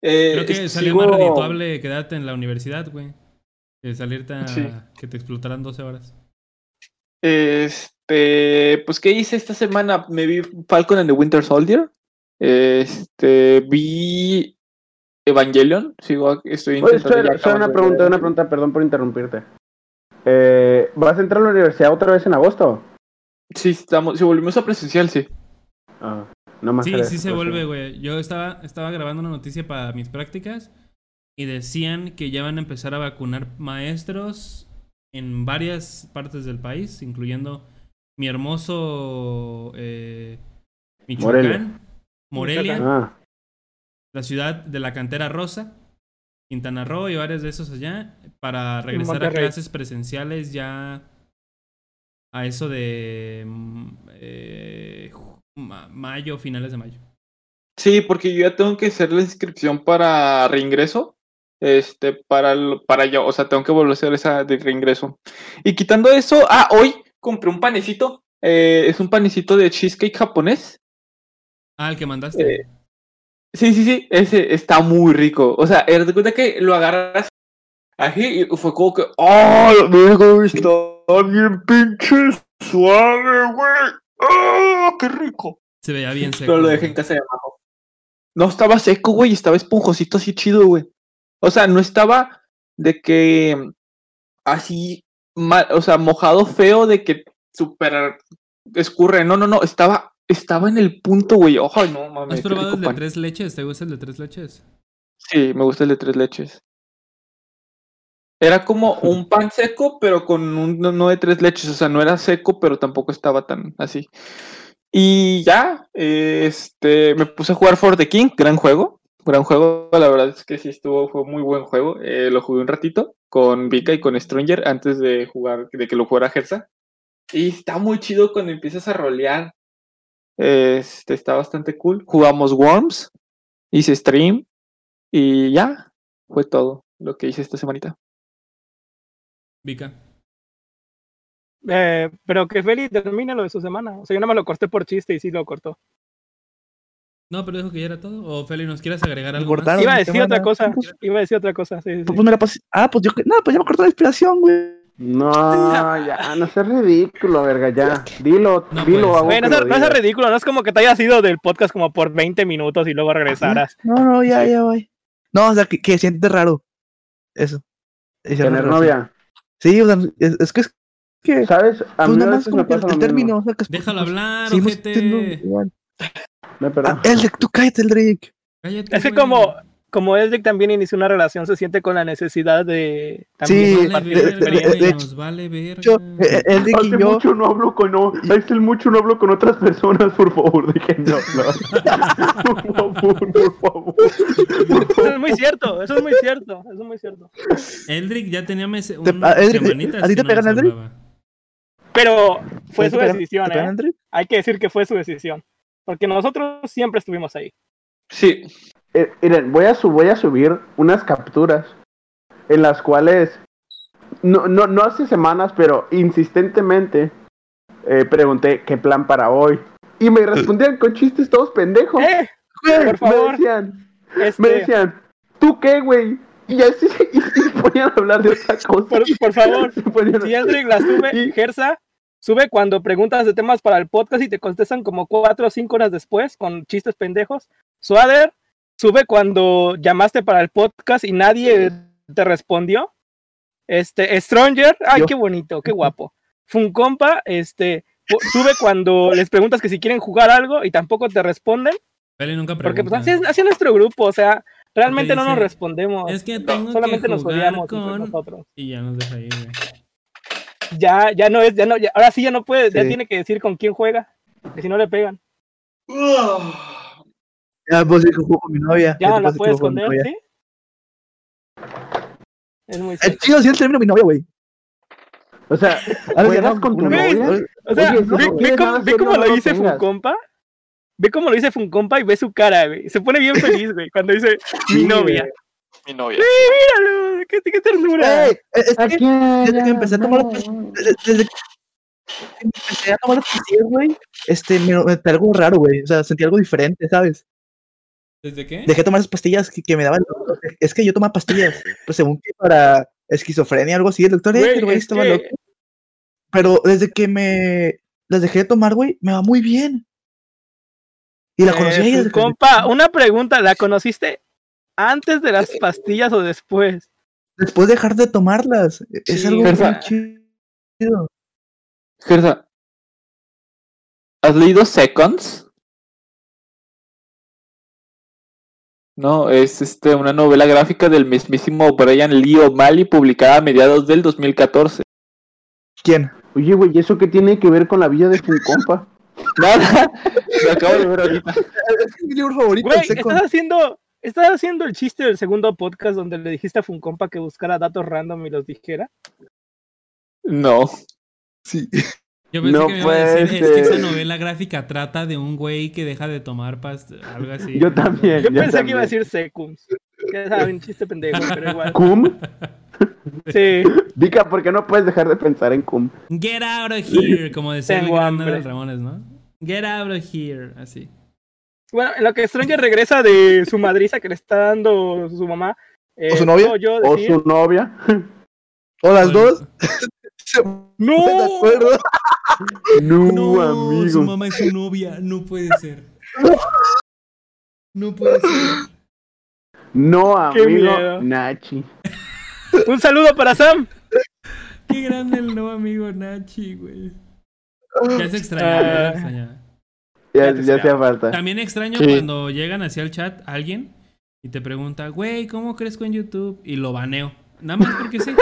Eh, Creo que este, salió sigo- más redituable quedarte en la universidad, güey. Que salirte a Sí. que te explotaran 12 horas. Este, pues, ¿qué hice esta semana? Me vi Falcon and the Winter Soldier. Este, vi Evangelion. Sigo, estoy Oye, intentando espera, ya espera, una de pregunta, una pregunta, perdón por interrumpirte. Eh, ¿Vas a entrar a la universidad otra vez en agosto? Sí, estamos, si volvimos a presencial, sí. Ah, no más Sí, sí se vuelve, güey. Yo estaba, estaba grabando una noticia para mis prácticas y decían que ya van a empezar a vacunar maestros en varias partes del país, incluyendo mi hermoso eh, Michoacán, Morelia, Ah, la ciudad de la cantera rosa, Quintana Roo y varios de esos allá, para regresar a clases presenciales ya a eso de eh, mayo, finales de mayo. Sí, porque yo ya tengo que hacer la inscripción para reingreso. Este, para, para yo, o sea, tengo que volver a hacer esa de reingreso. Y quitando eso, ah, hoy compré un panecito. eh, es un panecito de cheesecake japonés. Ah, el que mandaste. Eh, Sí, sí, sí, ese está muy rico. O sea, de cuenta que lo agarras así y fue como que, ¡oh, güey, está bien pinche suave, güey! ¡Oh, qué rico! Se veía bien seco. Pero lo dejé en casa de abajo. No estaba seco, güey, estaba esponjosito así chido, güey. O sea, no estaba de que así, mal, o sea, mojado feo de que súper escurre. No, no, no, estaba, estaba en el punto, güey. Ojo, no mames. ¿Has probado el de pan. tres leches? ¿Te gusta el de tres leches? Sí, me gusta el de tres leches. Era como un pan seco, pero con un no, no de tres leches. O sea, no era seco, pero tampoco estaba tan así. Y ya, este, me puse a jugar For the King, gran juego. Gran juego, la verdad es que sí estuvo, fue muy buen juego. Eh, lo jugué un ratito con Vika y con Stranger antes de jugar, de que lo jugara Gersa. Y está muy chido cuando empiezas a rolear. Este está bastante cool. Jugamos Worms, hice stream y ya, fue todo lo que hice esta semanita. Vika. Eh, pero que Feli termine lo de su semana. O sea, yo nada más lo corté por chiste y sí lo cortó. No, pero dijo que ya era todo. O Feli, ¿nos quieres agregar algo más? Iba a decir semana. otra cosa. Pues- Iba a decir otra cosa. Sí, sí, Pues, sí. me la pasé- Ah, pues yo. No, pues ya me cortó la inspiración, güey. No, ya, no seas ridículo, verga, ya. Dilo, No dilo, hago Güey, no, que sea- lo no sea digas. ridículo, no es como que te hayas ido del podcast como por 20 minutos y luego regresaras. No, no, ya, ya, voy. No, o sea, que, que siente raro. Eso. Esa Tener novia. Sí, o sea, es, es que es que. ¿Sabes? A Pues mí a nada más veces como me que el, término. O sea, que Déjalo pues, hablar, ojete. Perdón. Ah, Eldrick, tú cállate, Eldrick. Cállate, Es que como, como Eldrick también inició una relación, se siente con la necesidad de Sí, también Vale compartir de- de- de- experiencia. de- nos vale verga. Yo, eh, Eldrick y Hace yo. mucho no hablo con no, hace mucho no hablo con otras personas, por favor, déjenme hablar. por favor, por favor. Eso es muy cierto, eso es muy cierto, eso es muy cierto. Eldrick ya tenía meses, Te- unas a Eldrick, semanitas ¿a ti te no pegan, nos Eldrick? Pero fue ¿Te su decisión, ¿eh? Hay que decir que fue su decisión. Porque nosotros siempre estuvimos ahí. Sí, Eh, miren, voy a, voy a subir unas capturas en las cuales, no, no, no hace semanas, pero insistentemente eh, pregunté qué plan para hoy. Y me respondían con chistes todos pendejos. ¡Eh! Güey, por favor. Me decían, Este, me decían, ¿tú qué, güey? Y así y, y se ponían a hablar de otra cosa. por, por favor, si Eldrick la sube, Y- Gersa, sube cuando preguntas de temas para el podcast y te contestan como cuatro o cinco horas después con chistes pendejos. Suader, sube cuando llamaste para el podcast y nadie te respondió. Este, Stranger, ay, Yo. qué bonito, qué guapo. Funcompa, este, sube cuando les preguntas que si quieren jugar algo y tampoco te responden. Nunca Porque pues así es, así es nuestro grupo, o sea, realmente no nos respondemos. Es que tengo Solamente que nos jugar odiamos entre con... nosotros. Y ya nos deja ahí, güey. Ya, ya no es, ya no, ya- ahora sí ya no puede, ya tiene que decir con quién juega, que si no le pegan. Ya puedo decir que juego con mi novia. Ya no la puedes esconder. ¿sí? Es muy El cierto. chido sí el término mi novia, güey. O sea, Ahora ¿juegas ya, con tu novia? O sea, Oye, si no ve, cómo, nada ve serio, cómo no lo dice. Funcompa. Ve cómo lo dice Funcompa y ve su cara, güey. Se pone bien feliz, güey, cuando dice mi novia. Mi novia. Míralo, qué, qué ternura. Ey, es ¿A que desde que empecé a tomar las desde, desde que empecé a tomar las pastillas, güey, este, me noté algo raro, güey. O sea, sentí algo diferente, ¿sabes? ¿Desde qué? Dejé de tomar esas pastillas que, que me daban. Es que yo tomaba pastillas, pues según que para esquizofrenia o algo así. El doctor Güey, el güey es estaba que- loco. Pero desde que me las dejé de tomar, güey, me va muy bien. Y la conocí a Eh, ella. desde que- Funcompa, una pregunta, ¿la conociste antes de las pastillas o después? Después de dejar de tomarlas. Es Sí, algo Gersa. muy chido. Gerda, ¿has leído Seconds? No, es este, una novela gráfica del mismísimo Brian Lee O'Malley publicada a mediados del 2014. ¿Quién? Oye, güey, ¿y eso qué tiene que ver con la vida de Funcompa? Nada, lo acabo de ver ahorita. Es mi libro favorito. Güey, estás haciendo, estás haciendo el chiste del segundo podcast donde le dijiste a Funcompa que buscara datos random y los dijera. No. Sí. Yo pensé No que me iba a decir, puede es que esa ser. novela gráfica trata de un güey que deja de tomar past algo así. Yo también. Yo Yo pensé que iba a decir Secums. Ya saben, chiste pendejo, pero igual. ¿Cum? Sí. Dica, ¿por qué no puedes dejar de pensar en Cum? Get out of here, como decía el gran Ramones, ¿no? Get out of here, así. Bueno, en lo que Stranger regresa de su madriza que le está dando su mamá. eh, ¿O su novia? ¿O su novia? O las dos. ¡No! acuerdo. No, No, su amigo. mamá es su novia, no puede ser. No puede ser. No, Qué amigo. miedo. Nachi. Un saludo para Sam. Qué grande el no amigo Nachi, güey. Ya se extrañaba, ya se Ah. extrañaba. Ya, hacía falta. También extraño Sí. cuando llegan hacia el chat alguien y te pregunta, güey, ¿cómo crezco en YouTube? Y lo baneo. Nada más porque sí.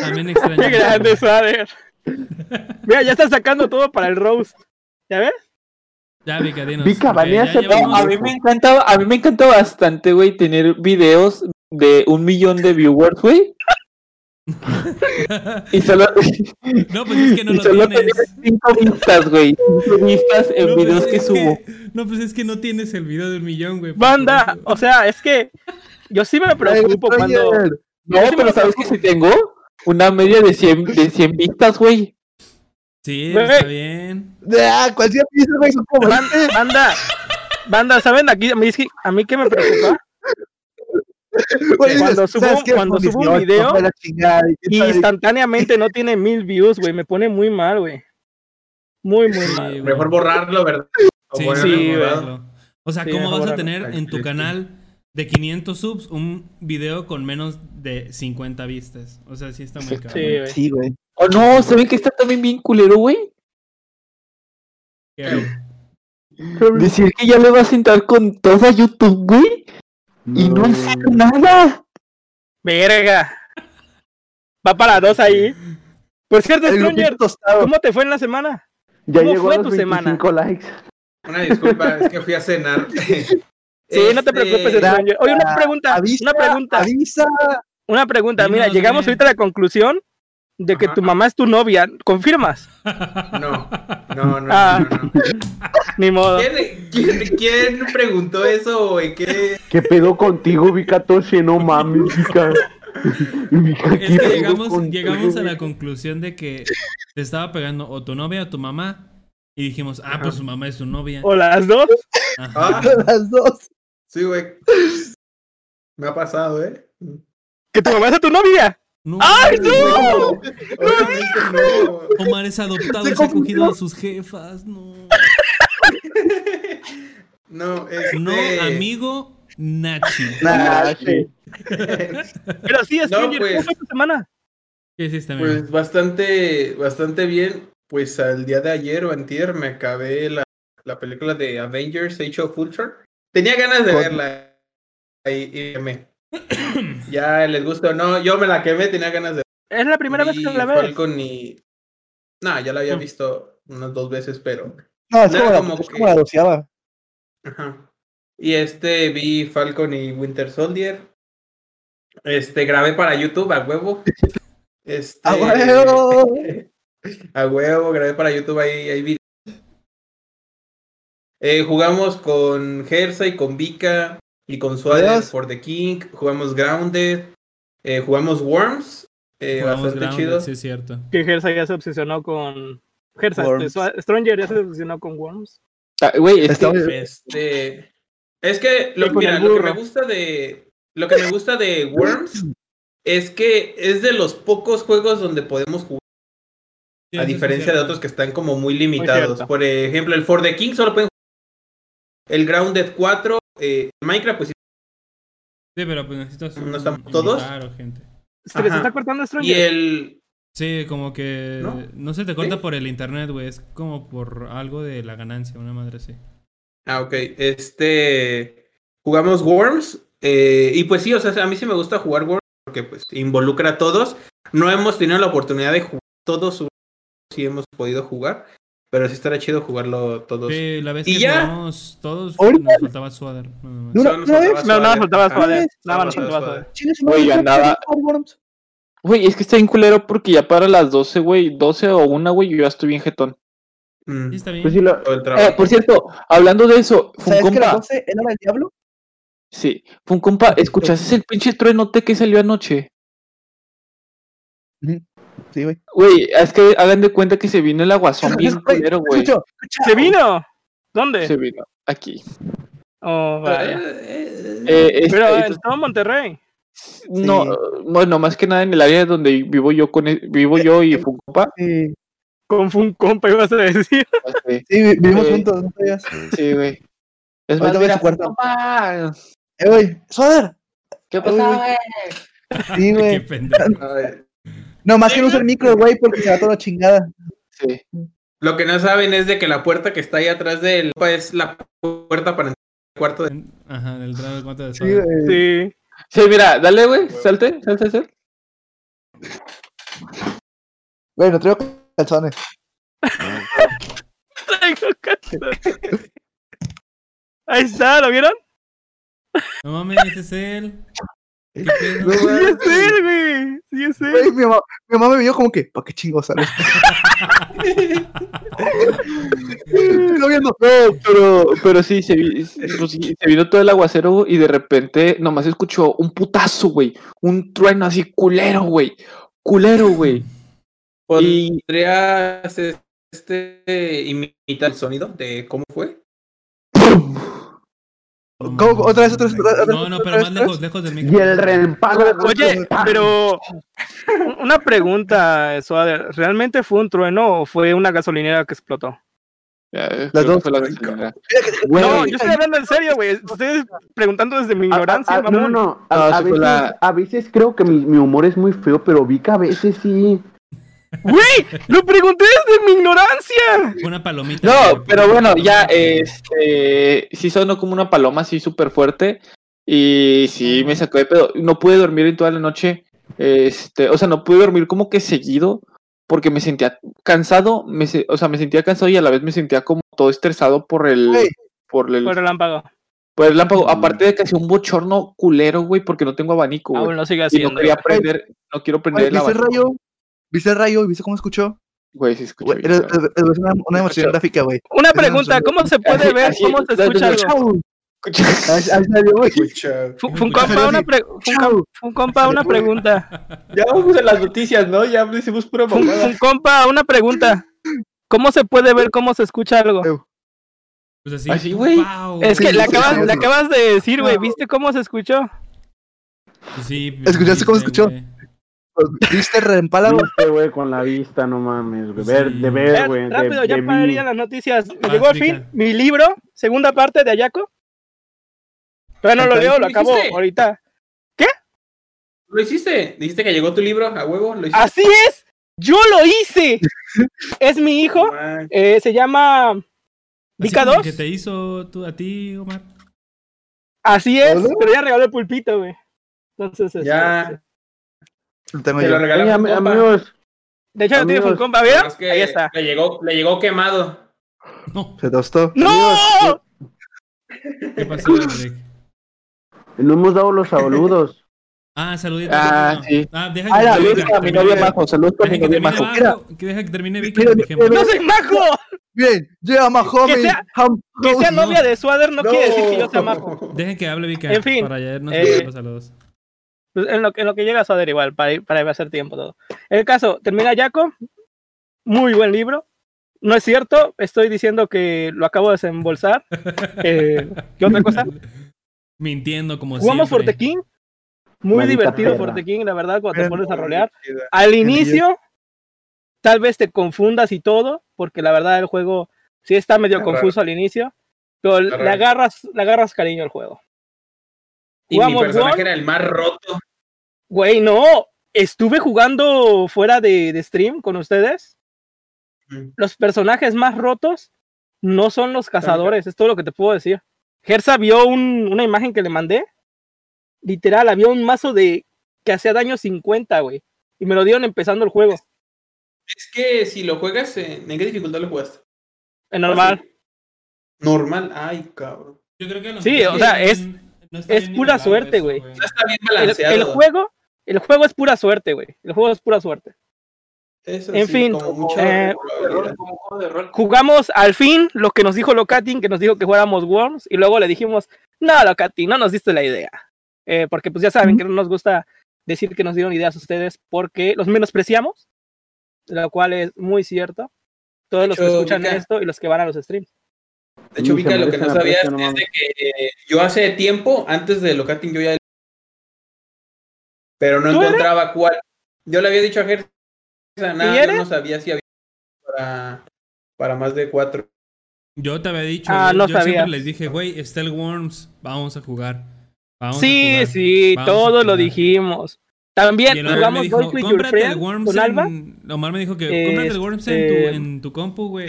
También extraño. Qué grande, Sader. Mira, ya está sacando todo para el roast. ¿Ya ves? Ya, Vika, dinos. Vika, a mí me encanta, a mí me encanta bastante, güey, tener videos de un millón de viewers, güey. Y solo, No, pues es que no y lo solo tienes. cinco vistas, güey. Cinco vistas en No, pues videos que subo. No, pues es que no tienes el video de un millón, güey. pues Banda, o sea, es que yo sí me preocupo cuando. No, pero ¿sabes que si tengo? Una media de 100, de 100 vistas, güey. Sí, Güey. está bien. Ah, cualquier piso, güey, son como Ban- Banda, banda, ¿saben? Aquí a mí, es que- a mí qué me preocupa. Cuando subo- cuando Con subo un 18, video fue la chingada, y instantáneamente no tiene mil views, güey. Me pone muy mal, güey. Muy, muy mal. Mejor borrarlo, ¿verdad? O Sí, sí, borrarlo. O sea, Sí, ¿cómo vas a tener en tu canal de 500 subs un video con menos de 50 vistas? O sea, sí está muy caro. Sí, güey. Sí, güey. O no, ¿saben que está también bien culero, güey? Decir que ya le vas a entrar con toda YouTube, güey. Y no hacer nada. Verga. Va para dos ahí. Por cierto, El Stranger. ¿cómo te fue en la semana? Ya ¿Cómo llegó fue a los tu semana? 25 likes. Una disculpa, es que fui a cenar. Sí, no te Este, preocupes, Stranger. Oye, una pregunta. Avisa, una pregunta. Avisa. Una pregunta. Mira, Dinos, llegamos ahorita a la conclusión de que Ajá. tu mamá es tu novia. ¿Confirmas? No, no, no, Ah. no, no. Ni modo. ¿Quién, quién, quién preguntó eso, güey? ¿Qué? ¿Qué pedo contigo, Vika? No mames, Vika. Es ¿qué que llegamos, contigo, llegamos a la conclusión de que te estaba pegando o tu novia o tu mamá. Y dijimos, ah, pues su mamá es su novia. O las dos. Ajá. Ah, Las dos. sí, güey. Me ha pasado, ¿eh? Que tu mamá es tu novia. No, ¡Ay, no! No. Omar es adoptado Se y se ha cogido a sus jefas. No. No, este... No, amigo Nachi. Sí. Pero sí, Stranger, ¿cómo pues. fue tu semana? ¿Qué hiciste, amigo? Pues bastante, bastante bien. Pues al día de ayer o antier me acabé la, la película de Avengers Age of Ultron. Tenía ganas de verla y, y quemé. Ya les gusta o no, yo me la quemé, tenía ganas de Es la primera vez que la ves. Falcon y... No, ya la había visto unas dos veces, pero... No, es Nada, como, la, como es que- como la doceava. Ajá. Y este, vi Falcon y Winter Soldier. Este, grabé para YouTube a huevo. Este, ¡A huevo! a huevo, grabé para YouTube ahí, ahí vi. Eh, jugamos con Gersa y con Vika y con Suárez for the King. Jugamos Grounded. eh, jugamos Worms. eh, Jugamos bastante Grounded, chido. Sí, es cierto. Que Gersa ya se obsesionó con. Gersa, Worms. este, Stranger ya se obsesionó con Worms. Ah, Güey, es Está que bien. Este. Es que lo, mira, que me gusta de. Lo que me gusta de Worms es que es de los pocos juegos donde podemos jugar. Sí, a diferencia de otros que están como muy limitados. Por ejemplo, el For the King solo pueden jugar. El Grounded 4. Eh, Minecraft, pues sí. Sí, pero pues necesitas ¿No están todos? gente. Se les Ajá. está cortando Y Stranger. el. Sí, como que no, ¿No? se te corta ¿Sí? por el internet, güey. Es como por algo de la ganancia, una madre así. Ah, ok. Este. Jugamos Worms. eh, y pues sí, o sea, a mí sí me gusta jugar Worms porque pues involucra a todos. No hemos tenido la oportunidad de jugar todos. Sí hemos podido jugar. Pero sí estará chido jugarlo todos. Sí, la vez ¿Y que ya? jugamos todos Ahorita- nos faltaba Suader. No, ¿no? No, nada más faltaba. Suárez. Nada más faltaba faltaba Suárez. Suárez. Chingue su Güey, andaba-. Güey, es que está bien culero porque ya para las 12, güey, 12 o una, güey, yo ya estoy bien jetón. Mm, Sí, está bien. Pues sí, lo-. Eh, por cierto, hablando de eso, ¿Sabes que Funcompa, las 12 era el diablo? sí, Funcompa, ¿escuchaste el pinche truenote que salió anoche? Sí, güey. Güey, es que hagan de cuenta que se vino el aguazón bien Güey, culero, güey. ¿Se vino? ¿Dónde? Se vino aquí. Oh, vaya. Eh, Eh, este, Pero en entonces, todo Monterrey. no, bueno, más que nada en el área donde vivo yo con el- vivo yo y Funcompa. Sí, Con Funcompa ibas a decir. sí, vi- vivimos Eh, juntos, no sabías. Sí, güey. Es más, voy a cuarto. Funcompa, Eh, güey, Soder. ¿Qué Ay, pasa, güey. güey? Sí, Qué güey. pendejo. No, más que no usa el micro, güey, porque se va toda la chingada. Sí. Lo que no saben es de que la puerta que está ahí atrás del es la puerta para entrar al cuarto de... Ajá, del cuánto de Sí. Sí. Sí, mira, dale, güey, salte, salte, salte. Güey, no traigo calzones. Traigo calzones. Ahí está, ¿lo vieron? No mames, ese es él. ¿Qué? No, Sí es él, güey. Sí es él. Güey, mi, mamá, mi mamá me vio como que, ¿para qué chingo sales? no viendo. No, pero, pero sí, se, vi- pues sí, se vino todo el aguacero y de repente nomás escuchó un putazo, güey. Un trueno así culero, güey. Culero, güey. Y ¿Podrías este, imitar el sonido de cómo fue? ¿Cómo? ¿Otra vez, otra vez, otra vez, No, no, pero más lejos, lejos del Y micro. el reempalme. Oye, pero una pregunta, Suader. ¿Realmente fue un trueno o fue una gasolinera que explotó? Las dos. fue la No, yo estoy hablando en serio, güey. Ustedes preguntando desde mi ignorancia, a- a- no, no, no. A, No, a veces, la- a veces creo que mi, mi humor es muy feo, pero vi que a veces sí. Güey, lo pregunté desde mi ignorancia. Una palomita. No, pero bueno, ya, este, sí sonó como una paloma así súper fuerte y sí me sacó de pedo. No pude dormir en toda la noche, este, o sea, no pude dormir como que seguido porque me sentía cansado, me, o sea, me sentía cansado y a la vez me sentía como todo estresado por el, por el, Por relámpago. por el lámpago. Aparte de que hacía un bochorno culero, güey, porque no tengo abanico. Aún lo sigue y no haciendo. quería prender, no quiero prender el ¿Viste el abanico. rayo? ¿Viste el rayo? ¿Viste cómo escuchó? Güey, sí escuché Güey, es, cabrón. es- es una, una emoción Escuchó. gráfica, güey. Una pregunta, ¿cómo se puede Así- ver así- cómo se escucha algo? Chau. Escuché- Ahí ahí salió, güey. Fu- Funcompa, una, pregunta. Ya vamos a las noticias, ¿no? Ya hicimos pura Fun- mamada. Funcompa, una pregunta. ¿Cómo se puede ver cómo se escucha algo? Pues así. Así, güey. ¡Wow! Es que le acabas, sí. le acabas de decir, güey. ¿Viste cómo se escuchó? Pues sí, ¿Escuchaste cómo viste, escuchó? güey. ¿Viste el reempálago? Viste, güey, con la vista, no mames, güey. Ver, de ver, güey. de- rápido, ya de para vi. ir a las noticias. Me Ah, llegó al fin mi libro, segunda parte de Ayako. Pero no lo leo, lo ¿qué acabo dijiste? ahorita. ¿Lo hiciste? ¿Dijiste que llegó tu libro a huevo? ¿Lo hiciste? ¡Así es! ¡Yo lo hice! es mi hijo, eh, se llama Vika como 2. que te hizo tú, a ti, Omar? Así es, pero ya regaló el pulpito, güey. Entonces, este, Ya, Lo tengo te lo yo. regaló Oye, am- amigos, De hecho, no tiene Amigos, Funcompa, ¿vieron? es que Ahí está. Le llegó, le llegó quemado. No. Se tostó. ¡No! ¿Qué pasó, Rick? no hemos dado los saludos. Ah, saluditos. Ah, no. sí. Ah, deja Ah, que saludos termine- a mi novia Majo, saludos a mi Deja que novia termine Majo. Que deja que termine Vicky. Mira, ¡No soy majo! Bien, llega más joven. sea- Que sea no. novia de Suader no, quiere decir que yo sea majo. Dejen que hable Vika. En fin, Para ayer nos eh, los saludos. Pues en, lo, en lo que llega Suader igual, para, ir- para hacer tiempo todo. El caso, termina Yaco. Muy buen libro. No es cierto, estoy diciendo que lo acabo de desembolsar. Eh, ¿Qué otra cosa? Mintiendo como Jugamos siempre. Forte King. Muy divertido perra. Forte King, la verdad, cuando te Bien. pones a rolear. Al inicio, tal vez te confundas y todo, porque la verdad el juego sí está medio confuso al inicio, pero le raro. agarras, le agarras cariño al juego. Y mi personaje era el más roto. Güey, no, estuve jugando fuera de, de stream con ustedes. Mm. Los personajes más rotos no son los cazadores, es todo lo que te puedo decir. Gersa vio un- una imagen que le mandé. Literal, había un mazo de que hacía daño 50, güey. Y me lo dieron empezando el juego. Es que si lo juegas, en, ¿en qué dificultad lo jugaste? Es normal. Normal, ay, cabrón. Yo creo que no. Sí, o sea, es- no es pura suerte, güey. No está bien El, balanceado. el juego, el juego es pura suerte, güey. El juego es pura suerte. Eso en sí, fin, como eh, probabilidad. Jugamos al fin lo que nos dijo Locatin, que nos dijo que jugáramos Worms, y luego le dijimos, no, Locatin, no nos diste la idea. Eh, porque pues ya saben que no nos gusta decir que nos dieron ideas ustedes porque los menospreciamos, lo cual es muy cierto. Todos los que escuchan esto y los que van a los streams. De hecho, Vika, lo que no sabías no es de que eh, yo hace tiempo, antes de Locating, yo ya. Pero no encontraba cuál. Yo le había dicho a Gersa, nada, yo no sabía si había para, para más de cuatro. Yo te había dicho. Ah, yo, no yo siempre sabía. les dije, güey, está el Worms, vamos a jugar. Vamos a Sí, jugar, sí, todos lo jugar". dijimos. También jugamos dijo, Golf with Your cómprate el Friend Worms con Alba. en... Omar me dijo que cómprate el Worms en tu, Este- en tu compu, güey.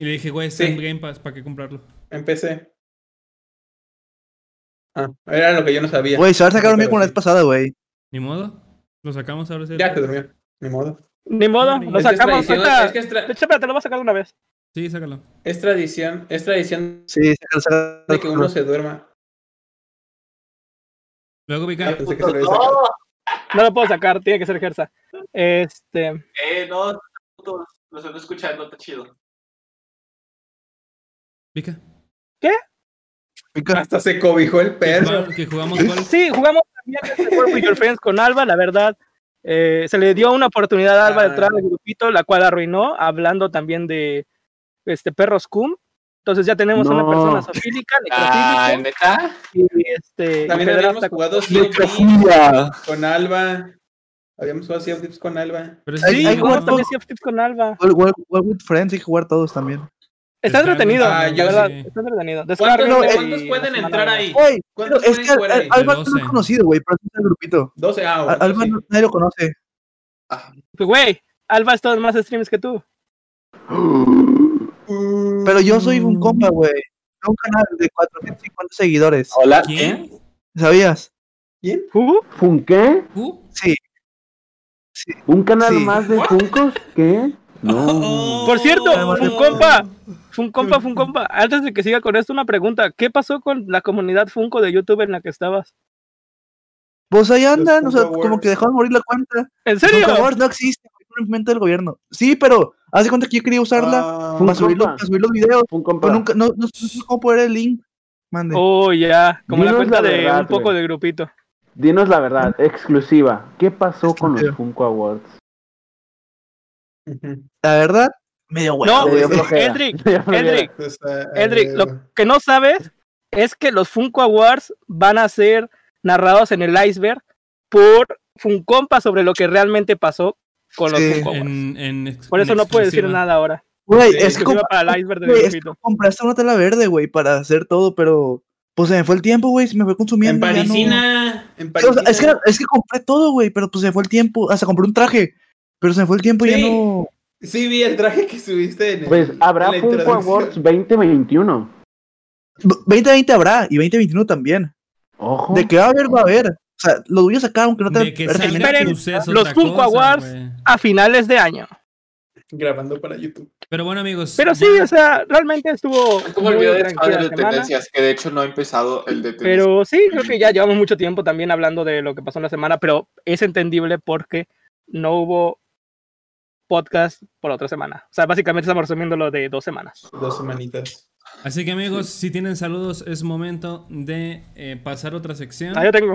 Eh, Y le dije, güey, está Sí. en Game Pass, ¿para qué comprarlo? Empecé. Ah, era lo que yo no sabía. Güey, se va a sacar un la vez pasada, güey. Ni modo. Lo sacamos ahora sí. Ya se durmió. Ni modo. Ni modo, Es lo Es es sacamos. tradición, ahorita- es que es tra- De hecho, espérate, lo voy a sacar una vez. Sí, sácalo. Es tradición, es tradición Sí, saca- saca- de que uno se duerma. Luego. Ah, que lo había sacado. No lo puedo sacar, tiene que ser Gersa. Este. Eh, no, lo estoy escuchando, está chido. Pica. Hasta se cobijó el Que perro. jugamos- Que jugamos golf. Sí, jugamos también este World with Your Friends con Alba, la verdad. eh, se le dio una oportunidad a Alba de Ah. entrar al grupito, la cual arruinó, hablando también de este perros cum. Entonces ya tenemos una No. persona zoofílica, Ah, necrofílica, ¿neta? y este. y También habíamos jugado con Alba. Habíamos jugado Sea of Thieves con Alba. Pero Sí, Hay- hay jugamos juegos- también Sea of Thieves con Alba. With Friends, hay que jugar todos también. Está entretenido, Ah, la yo verdad, sí. está entretenido. ¿Cuántos, y ¿cuántos la pueden entrar ahí? ¿Cuántos es pueden que? Alba no es 12. conocido, güey, pero en el grupito. 12, ah, bueno, Alba sí. no- nadie lo conoce. Pues, Güey, Alba está en más streams que tú. Pero yo soy un compa, güey. Tengo un canal de 450 seguidores. Hola, ¿Quién? ¿Sabías? ¿Quién? ¿Hugo? ¿Fun qué? Sí. ¿Un canal Sí. más de Funkos? ¿Qué? No. Oh. Por cierto, Oh. un compa, fue un compa, fue un compa. Antes de que siga con esto, una pregunta. ¿Qué pasó con la comunidad Funko de YouTube en la que estabas? Pues ahí andan, o sea, Funko como que dejaron morir la cuenta. ¿En serio? Funko Awards no existe, es un invento del gobierno. Sí, pero haz de cuenta que yo quería usarla Ah, para, subir los, para subir los videos, pero nunca, no, no, no sé cómo poner el link. Mande. Oh, ya. Como la Dinos cuenta la de verdad, un poco de grupito. Dinos la verdad, exclusiva. ¿Qué pasó con los. Funko Awards? La verdad, medio bueno. No, pues, ah, Eldrick, eh, lo que no sabes es que los Funko Awards van a ser narrados en el iceberg por Funcompa sobre lo que realmente pasó con los Sí. Funko Awards. En, en Por eso en no puedes decir nada ahora. Güey, Sí, es para el iceberg como compraste una tela verde, güey, para hacer todo, pero pues se me fue el tiempo, güey, se me fue En consumiendo. no- Parisina. En Sí, o Parisina. sea, es, que, es que compré todo, güey, pero pues se fue el tiempo. Hasta compré un traje, pero se me fue el tiempo y Sí. ya no. Sí, vi el traje que subiste en el- Pues habrá en Funko. Awards 2021. 2020 habrá y 2021 también. Ojo. De que va a haber, va a haber. O sea, lo voy a sacar aunque no te Esperen, los Funko cosa, Awards. A finales de año. Grabando para YouTube. Pero bueno, amigos. Pero sí, ya- o sea, realmente estuvo muy el video de tendencias, que de hecho no ha empezado el de tendencias. Pero sí, creo que ya llevamos mucho tiempo también hablando de lo que pasó en la semana, pero es entendible porque no hubo podcast por otra semana. O sea, básicamente estamos resumiendo lo de dos semanas. Dos semanitas. Así que amigos, si tienen saludos, es momento de eh, pasar a otra sección. Ah, yo tengo.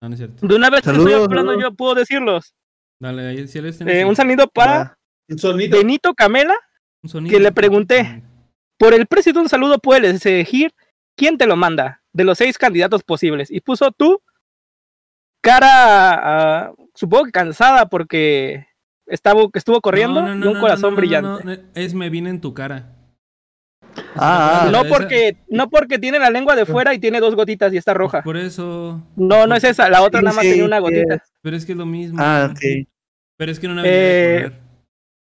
No, no es cierto. De una vez que Saludos, estoy hablando, saludos. yo puedo decirlos. Dale, ahí si les Eh, un saludo para Un sonido. Benito Camela. un sonido. que le pregunté. Por el precio de un saludo puedes elegir quién te lo manda de los seis candidatos posibles. Y puso tú cara, ah, supongo que cansada porque estaba, estuvo corriendo No, no, no, y un no, corazón no, no, no, brillante. no, Es me vine en tu cara. Ah, ah. No Esa- porque, no porque tiene la lengua de fuera y tiene dos gotitas y está roja. Por eso. No, no es esa, la otra Sí, nada más sí, tenía una gotita. Pero es que es lo mismo. Ah, ok. Pero es que no una Eh, correr.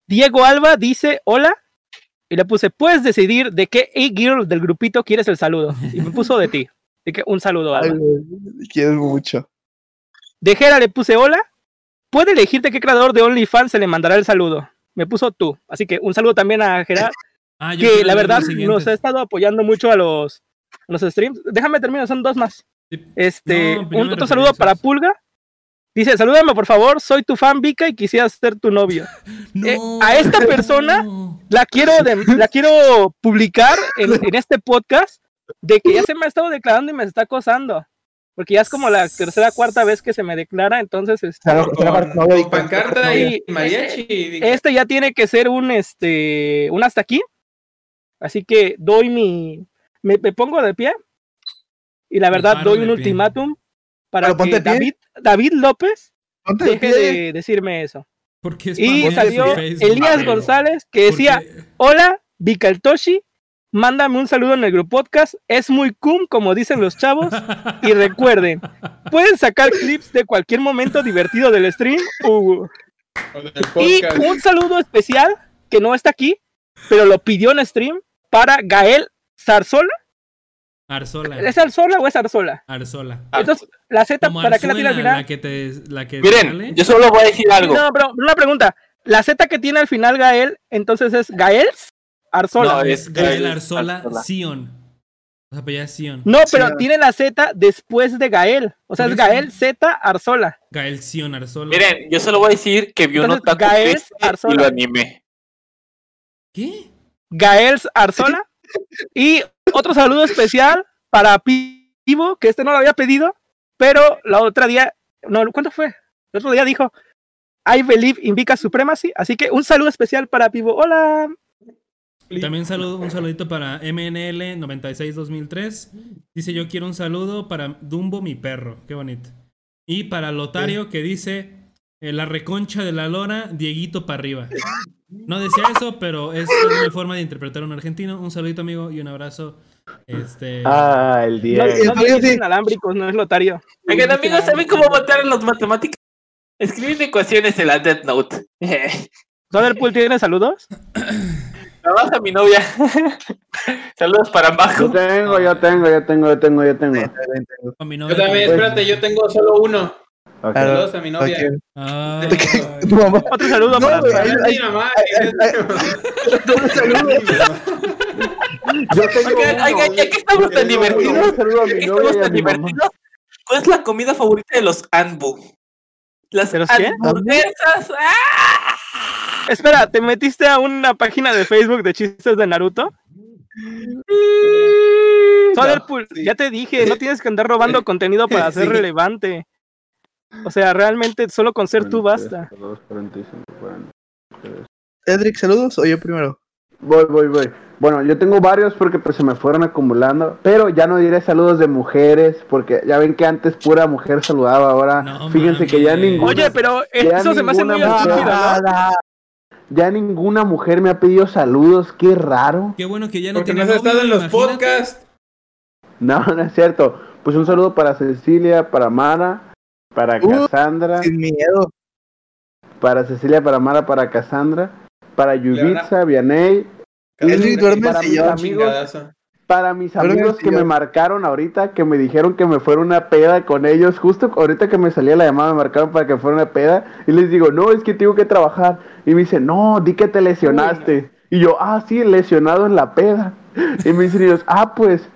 Diego Alba dice hola y le puse, puedes decidir de qué A-Girl del grupito quieres el saludo. Y me puso de ti. De que un saludo, Ay, Alba. güey, quiero mucho. De Jera le puse hola. Puede elegirte qué creador de OnlyFans se le mandará el saludo. Me puso tú. Así que un saludo también a Gerard, Ah, que la verdad nos ha estado apoyando mucho a los, a los streams. Déjame terminar, son dos más. Sí. Este, No, primero un otro saludo para. Pulga. Dice, salúdame por favor, soy tu fan Vika y quisiera ser tu novio. eh, a esta persona- no. La quiero, de- la quiero publicar en, en este podcast de que ya se me ha estado declarando y me está acosando. Porque ya es como la tercera cuarta vez que se me declara, entonces este, Será- Con, con pancarta y mariachi. este ya tiene que ser un este un hasta aquí. Así que doy mi me, me pongo de pie y la verdad doy un pie. ultimátum para que. David David López Ponte de deje de decirme eso. Porque es Y salió. Elías González que decía, porque- "Hola, Vicaltoshi, mándame un saludo en el grupo podcast, es muy cum como dicen los chavos y recuerden, pueden sacar clips de cualquier momento divertido del stream." Uh. Y un saludo especial que no está aquí, pero lo pidió en stream para Gael Zarzola. Arzola. ¿Es Arzola o es Arzola? Arzola. Entonces, la Z, Como ¿para qué la tiene al final? La que te, la que te Miren, sale. yo solo voy a decir algo. No, pero una pregunta. La Z que tiene al final Gael, entonces es Gaels Arzola. No, Es Gael Gael Arzola Arzola. Sion. O sea, pues ya es Sion. No, pero tiene la Z después de Gael. O sea, es. Gael Z Arzola. Gael Sion Arzola. Miren, yo solo voy a decir que vi un Entonces, otaku Gael y lo animé. ¿Qué? Gael Arzola. Y otro saludo especial para Pivo, que este no lo había pedido, pero la otra día, no, ¿cuánto fue? El otro día dijo, I believe in Vika Supremacy, así que un saludo especial para Pivo. Hola. También saludo, un saludito para MNL 96-2003. Dice, yo quiero un saludo para Dumbo, mi perro. Qué bonito. Y para Lotario, que dice, eh, la reconcha de la lora, Dieguito para arriba. No decía eso, pero es una forma de interpretar a un argentino. Un saludito, amigo, y un abrazo. Este... Ah, el No, día. no Lotario, digas sí. inalámbricos, no es Lotario. Oigan, amigos, ¿saben cómo votar en las matemáticas? Escriben ecuaciones en la Death Note. ¿Soderpool tiene saludos? Nada más a mi novia. Saludos para Yo Majo. tengo, yo tengo, yo tengo, yo tengo, yo tengo. con mi Yo novia también, espérate, yo tengo solo uno. Ok. Claro. Saludos a mi novia. Ok. Ay, Tu mamá. Otro saludo No, para mi mamá, mi mamá. Yo tengo Oigan, uno. oigan, ya que estamos tan Yo tengo divertidos, saludo ya que estamos tan divertidos, ¿cuál es la comida favorita de los Anbu? Las hamburguesas. ¡Ah! Espera, ¿te metiste a una página de Facebook de chistes de Naruto? Soderpool, sí. ya te dije, no tienes que andar robando contenido para ser Sí. relevante. O sea, realmente solo con ser tú basta. 42, 45, 40. Edric, saludos o yo primero. Voy, voy, voy. Bueno, yo tengo varios porque pues se me fueron acumulando, pero ya no diré saludos de mujeres, porque ya ven que antes pura mujer saludaba, ahora No fíjense que ya ninguna, Oye, pero eso se me hace muy estúpido, ¿no? Ya ninguna mujer me ha pedido saludos, qué raro. Qué bueno que ya no Porque no has estado en los imagínate. podcasts. No, no es cierto. Pues un saludo para Cecilia, para Mara, para Uh, Cassandra, Sin miedo. para Cecilia, para Mara, para Cassandra, para Yubitsa, Vianey, duerme para mis amigos, Chingadazo. Para mis amigos que me marcaron ahorita, que me dijeron que me fuera una peda con ellos, justo ahorita que me salía la llamada me marcaron para que fuera una peda y les digo, no, es que tengo que trabajar y me dicen, no, di que te lesionaste y yo, ah, sí, lesionado en la peda y me dicen ellos, ah, pues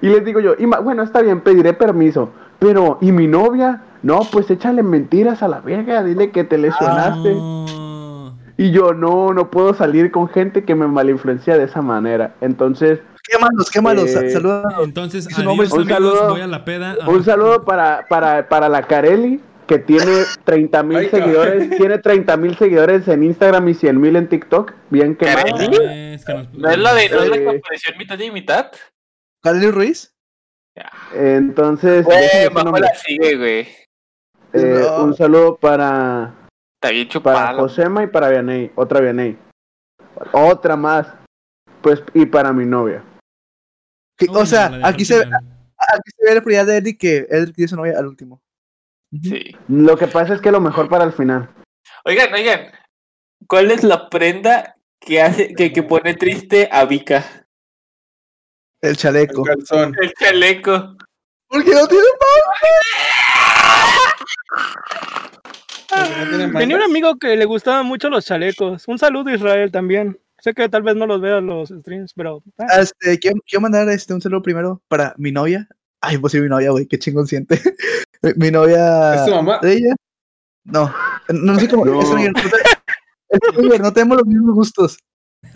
y les digo yo, "Y bueno, está bien, pediré permiso, pero ¿y mi novia? No, pues échale mentiras a la verga, dile que te lesionaste. No. Y yo, no, no puedo salir con gente que me malinfluencia de esa manera. Entonces, Quémalos, quémalos. Eh, Saludos. Entonces, adiós es- un amigos, saludo. voy a la peda. Ah, un saludo para, para, para la Carelli, que tiene 30 mil seguidores, tiene 30 mil seguidores en Instagram y 100 mil en TikTok. Bien que ¿Carelli? es que nos- ¿No es la de no es la que Eh. apareció en mitad y mitad? Carly Ruiz. Entonces, la sigue, güey. Eh, No. un saludo para, para. Josema y para Vianey. Otra Vianey. Otra más. Pues, y para mi novia. Que- o sea, aquí se, final. aquí se ve la prioridad de Edric que Edric dio su novia al último. Sí. Lo que pasa es que lo mejor para el final. Oigan, oigan. ¿Cuál es la prenda que hace que, que pone triste a Vika? El El chaleco. calzón. El chaleco. Porque no tiene tiene Tenía un amigo que le gustaban mucho los chalecos. Un saludo Israel también. Sé que tal vez no los vea los streams, pero ah, Ah, Este, quiero, quiero mandar este, un saludo primero para mi novia. Ay, pues sí, mi novia, güey, qué chingón siente. mi, mi novia. ¿Es tu mamá? ¿De ella? No, no, no sé cómo. No. es no, te- es Stranger, no tenemos los mismos gustos.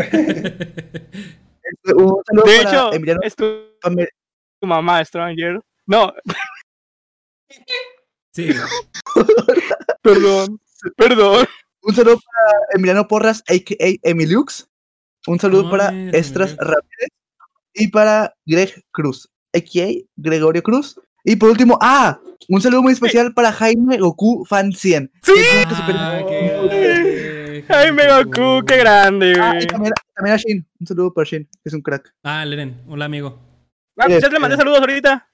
Un saludo de para hecho, Emiliano es tu, tu mamá, Stranger. No, Sí, perdón, perdón. Un saludo para Emiliano Porras, a.k.a. Emiliux. Un saludo No para Estras. Ramírez. Y para Greg Cruz, a.k.a. Gregorio Cruz. Y por último, ah, un saludo muy especial para Jaime Goku Fan 100. ¡Sí! que Ah, qué grande. Ay, me Goku, qué grande, Ah, y güey. también, también a Shin. Un saludo para Shin, que es un crack. Ah, Leren, hola amigo. Ah, pues ya le mandé saludos ahorita.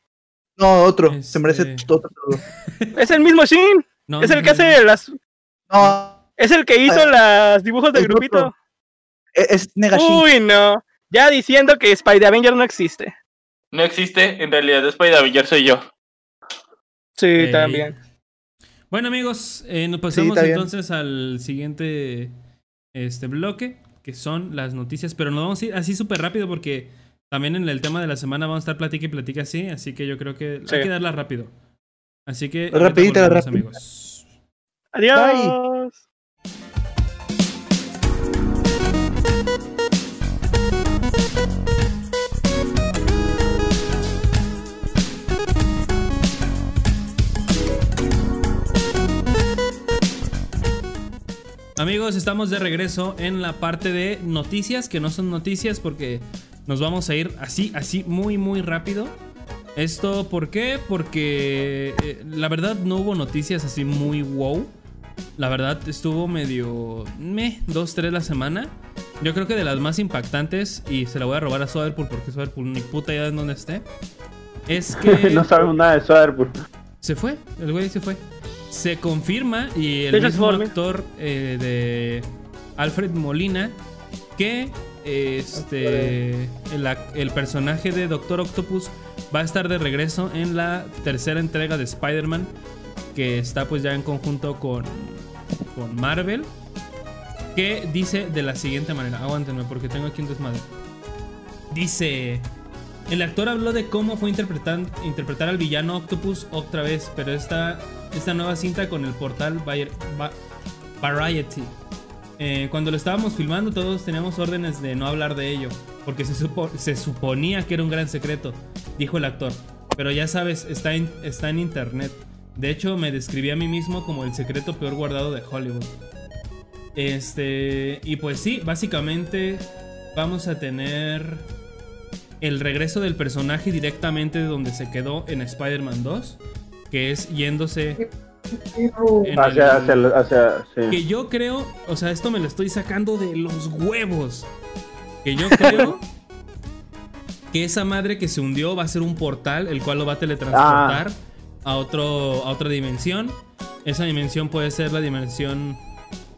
No, otro. Se merece Este- otro saludo. Es el mismo Shin. No, es el no, que hace las. No, Es el que hizo Ah, las dibujos del grupito. otro. Es, es Negashin. Uy, no. Ya diciendo que Spider Avenger no existe. No existe, en realidad Spider Avenger soy yo. Sí, también. Bueno amigos, eh, nos pasamos entonces al siguiente este bloque. que son las noticias, pero nos vamos a ir así súper rápido porque también en el tema de la semana vamos a estar platica y platica así, así que yo creo que Sí. hay que darla rápido. Así que Rapidita, volvemos, rápido. amigos. Adiós. Amigos, estamos de regreso en la parte de noticias, que no son noticias porque nos vamos a ir así, así, muy, muy rápido. Esto, ¿por qué? Porque eh, la verdad no hubo noticias así muy wow. La verdad estuvo medio... Me, dos, tres la semana. Yo creo que de las más impactantes, y se la voy a robar a Soderpool porque Soderpool ni puta idea de dónde esté. Es que... no sabemos nada de Soderpool. Se fue, el güey se fue. Se confirma y el mismo actor eh, de Alfred Molina que este el, ac- el personaje de Doctor Octopus va a estar de regreso en la tercera entrega de Spider-Man que está pues ya en conjunto con, con Marvel que dice de la siguiente manera, aguántenme porque tengo aquí un desmadre. Dice, el actor habló de cómo fue interpretar, al villano Octopus otra vez, pero esta, esta nueva cinta con el portal Vari- Va- Variety. Eh, cuando lo estábamos filmando todos teníamos órdenes de no hablar de ello, porque se, se suponía que era un gran secreto, dijo el actor. Pero ya sabes, está en, está en internet. De hecho, me describí a mí mismo como el secreto peor guardado de Hollywood. Este, y pues sí, básicamente vamos a tener el regreso del personaje directamente de donde se quedó en Spider-Man 2, que es yéndose en Hacia, el- hacia, hacia, sí. que yo creo, o sea, esto me lo estoy sacando de los huevos. Que yo creo que esa madre que se hundió va a ser un portal, el cual lo va a teletransportar a, otro, a otra dimensión. Esa dimensión puede ser la dimensión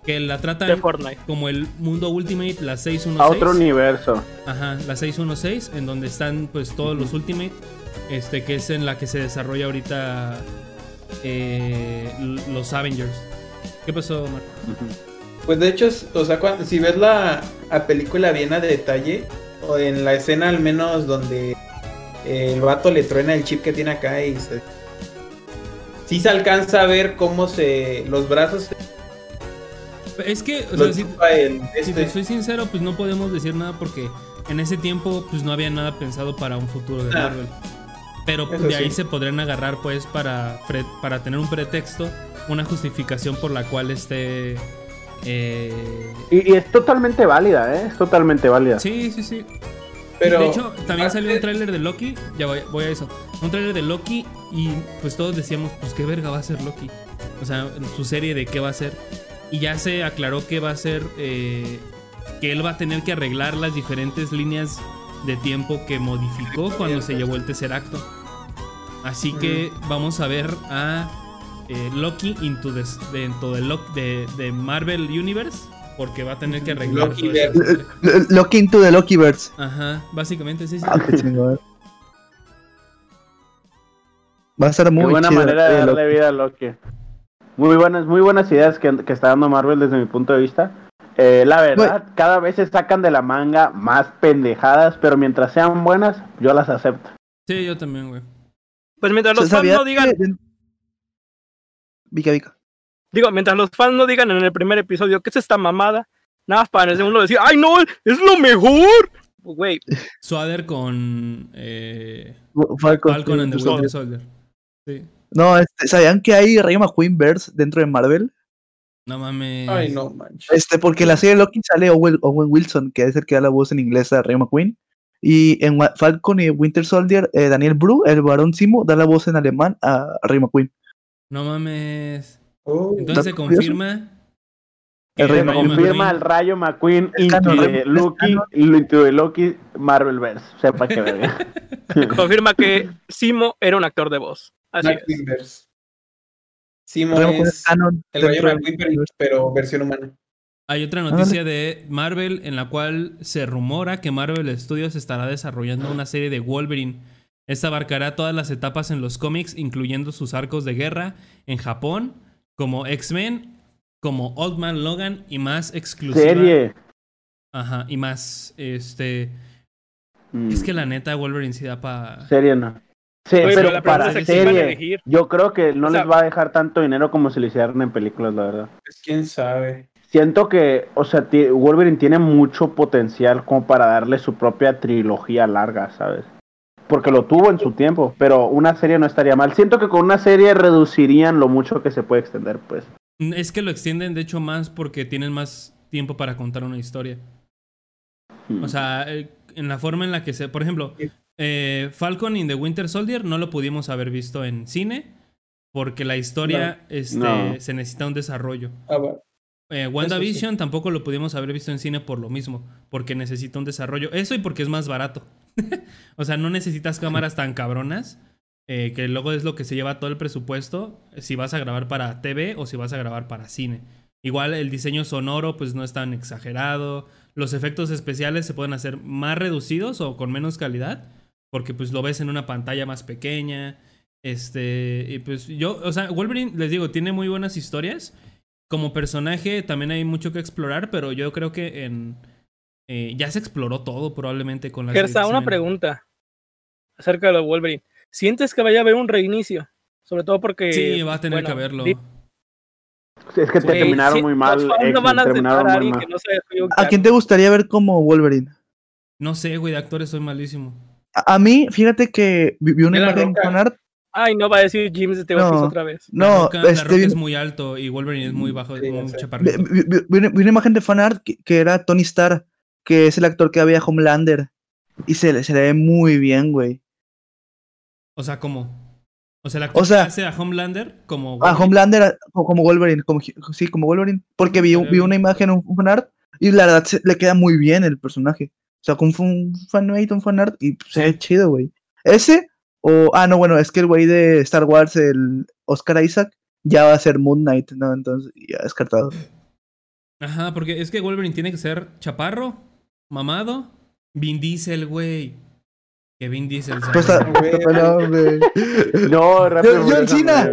que la De tratan Fortnite. como el mundo Ultimate, la 616. A otro universo. Ajá, la 616, en donde están pues todos los Ultimate, este que es en la que se desarrolla ahorita eh, los Avengers. ¿Qué pasó, Marco? Pues de hecho, o sea, cuando, si ves la, la película bien a detalle, o en la escena al menos donde el vato le truena el chip que tiene acá y se... Sí se alcanza a ver cómo se... los brazos... Es que, o sea, si, este. te soy sincero, pues no podemos decir nada porque en ese tiempo pues no había nada pensado para un futuro de Ah. Marvel. Pero de ahí se podrían agarrar pues para, pre- para tener un pretexto, una justificación por la cual esté... eh, Y, y es totalmente válida, ¿eh? Es totalmente válida. Sí, sí, sí. Pero de hecho, también salió un tráiler de Loki. Ya voy, voy a eso. Un tráiler de Loki y pues todos decíamos, pues qué verga va a ser Loki. O sea, su serie de qué va a ser. Y ya se aclaró que va a ser eh, que él va a tener que arreglar las diferentes líneas de tiempo que modificó cuando se llevó el tercer acto. Así que vamos a ver a eh, Loki into the, dentro de, Lo- de, de Marvel Universe. Porque va a tener que arreglar Loki Loki into the Lokiverse. Ajá, básicamente sí, sí. Ah, qué chingón. Va a Qué muy buena chido manera de darle vida a Loki. Muy buenas, muy buenas ideas que, que está dando Marvel desde mi punto de vista. Eh, la verdad, cada vez se sacan de la manga más pendejadas, pero mientras sean buenas, yo las acepto. Sí, yo también, güey. Pues mientras los fans ¿Sabías no digan, que- Vica, Vica. digo, mientras los fans no digan en el primer episodio que es esta mamada, nada más para en el segundo decir, ¡ay no! ¡Es lo mejor! Güey, Swader con eh, Falcon, Falcon and the Soldier. Winter Soldier. Sí. No, este, ¿sabían que hay Rayo McQueen verse dentro de Marvel? No mames. Ay, no manches. Este, porque en la serie de Loki sale Owen, Owen Wilson, que es el que da la voz en inglés a Rayo McQueen. Y en Falcon y Winter Soldier, eh, Daniel Bru, el varón Simo, da la voz en alemán a Rayo McQueen. No mames. Oh. Entonces se confirma. El Rayo McQueen. Confirma el Rayo McQueen into the Loki, into the Loki Marvelverse. Sepa que verga. confirma que Simo era un actor de voz. Así es. Simo McQueen es es el Rayo de- pero, pero versión humana. Hay otra noticia de Marvel en la cual se rumora que Marvel Studios estará desarrollando una serie de Wolverine. Esta abarcará todas las etapas en los cómics, incluyendo sus arcos de guerra en Japón, como X-Men, como Old Man Logan y más exclusiva. Serie. Ajá, y más, este... Mm, Es que la neta Wolverine sí da para... Serie no. Sí, Oye, pero la para es serie, elegir. yo creo que no O sea- les va a dejar tanto dinero como si lo hicieran en películas, la verdad. Pues quién sabe. Siento que, o sea, Wolverine tiene mucho potencial como para darle su propia trilogía larga, ¿sabes? Porque lo tuvo en su tiempo, pero una serie no estaría mal. Siento que con una serie reducirían lo mucho que se puede extender, pues. Es que lo extienden de hecho más porque tienen más tiempo para contar una historia. Mm. O sea, eh, en la forma en la que se... Por ejemplo, eh, Falcon in the Winter Soldier no lo pudimos haber visto en cine porque la historia este, No. se necesita un desarrollo. Ah, bueno. Eh, WandaVision tampoco lo pudimos haber visto en cine por lo mismo, porque necesita un desarrollo. Eso y porque es más barato. o sea, no necesitas cámaras tan cabronas, eh, que luego es lo que se lleva todo el presupuesto, si vas a grabar para TV o si vas a grabar para cine. Igual el diseño sonoro pues no es tan exagerado, los efectos especiales se pueden hacer más reducidos o con menos calidad, porque pues lo ves en una pantalla más pequeña. Este, y pues yo, o sea, Wolverine, les digo, tiene muy buenas historias como personaje también hay mucho que explorar, pero yo creo que en eh, ya se exploró todo probablemente con la Gersa, una pregunta acerca de Wolverine. ¿Sientes que vaya a haber un reinicio? Sobre todo porque. Sí, va a tener bueno, que haberlo. Es que te terminaron sí, muy mal. fans no van a terminaron mal. no ¿A quién te gustaría ver como Wolverine? No sé, güey, de actores soy malísimo. A, a mí, fíjate que vi, vi una la imagen Roca. fanart. Ay, no va a decir James de The Office No. otra vez. La No, la este, Roca es muy alto y Wolverine es muy bajo, Sí, muy vi- chaparrito. vi- vi- vi una, vi una imagen de fanart que, que era Tony Stark, que es el actor que había Homelander. Y se, le- se le ve muy bien, güey. O sea, ¿cómo? O sea, el actor O sea- que hace a Homelander como Wolverine. Homelander co- como Wolverine, como, sí, como Wolverine. Porque vi, vi una imagen, un, un fanart, y la verdad se- le queda muy bien el personaje. O sea, con un fanmate, un fanart, y se ve chido, güey. Ese, o, ah, no, bueno, es que el güey de Star Wars, el Oscar Isaac, ya va a ser Moon Knight, ¿no? Entonces, ya descartado. Ajá, porque es que Wolverine tiene que ser chaparro, mamado, Vin Diesel, güey. Que Vin Diesel sea Pues, está- güey. No, rápido. John- John Cena.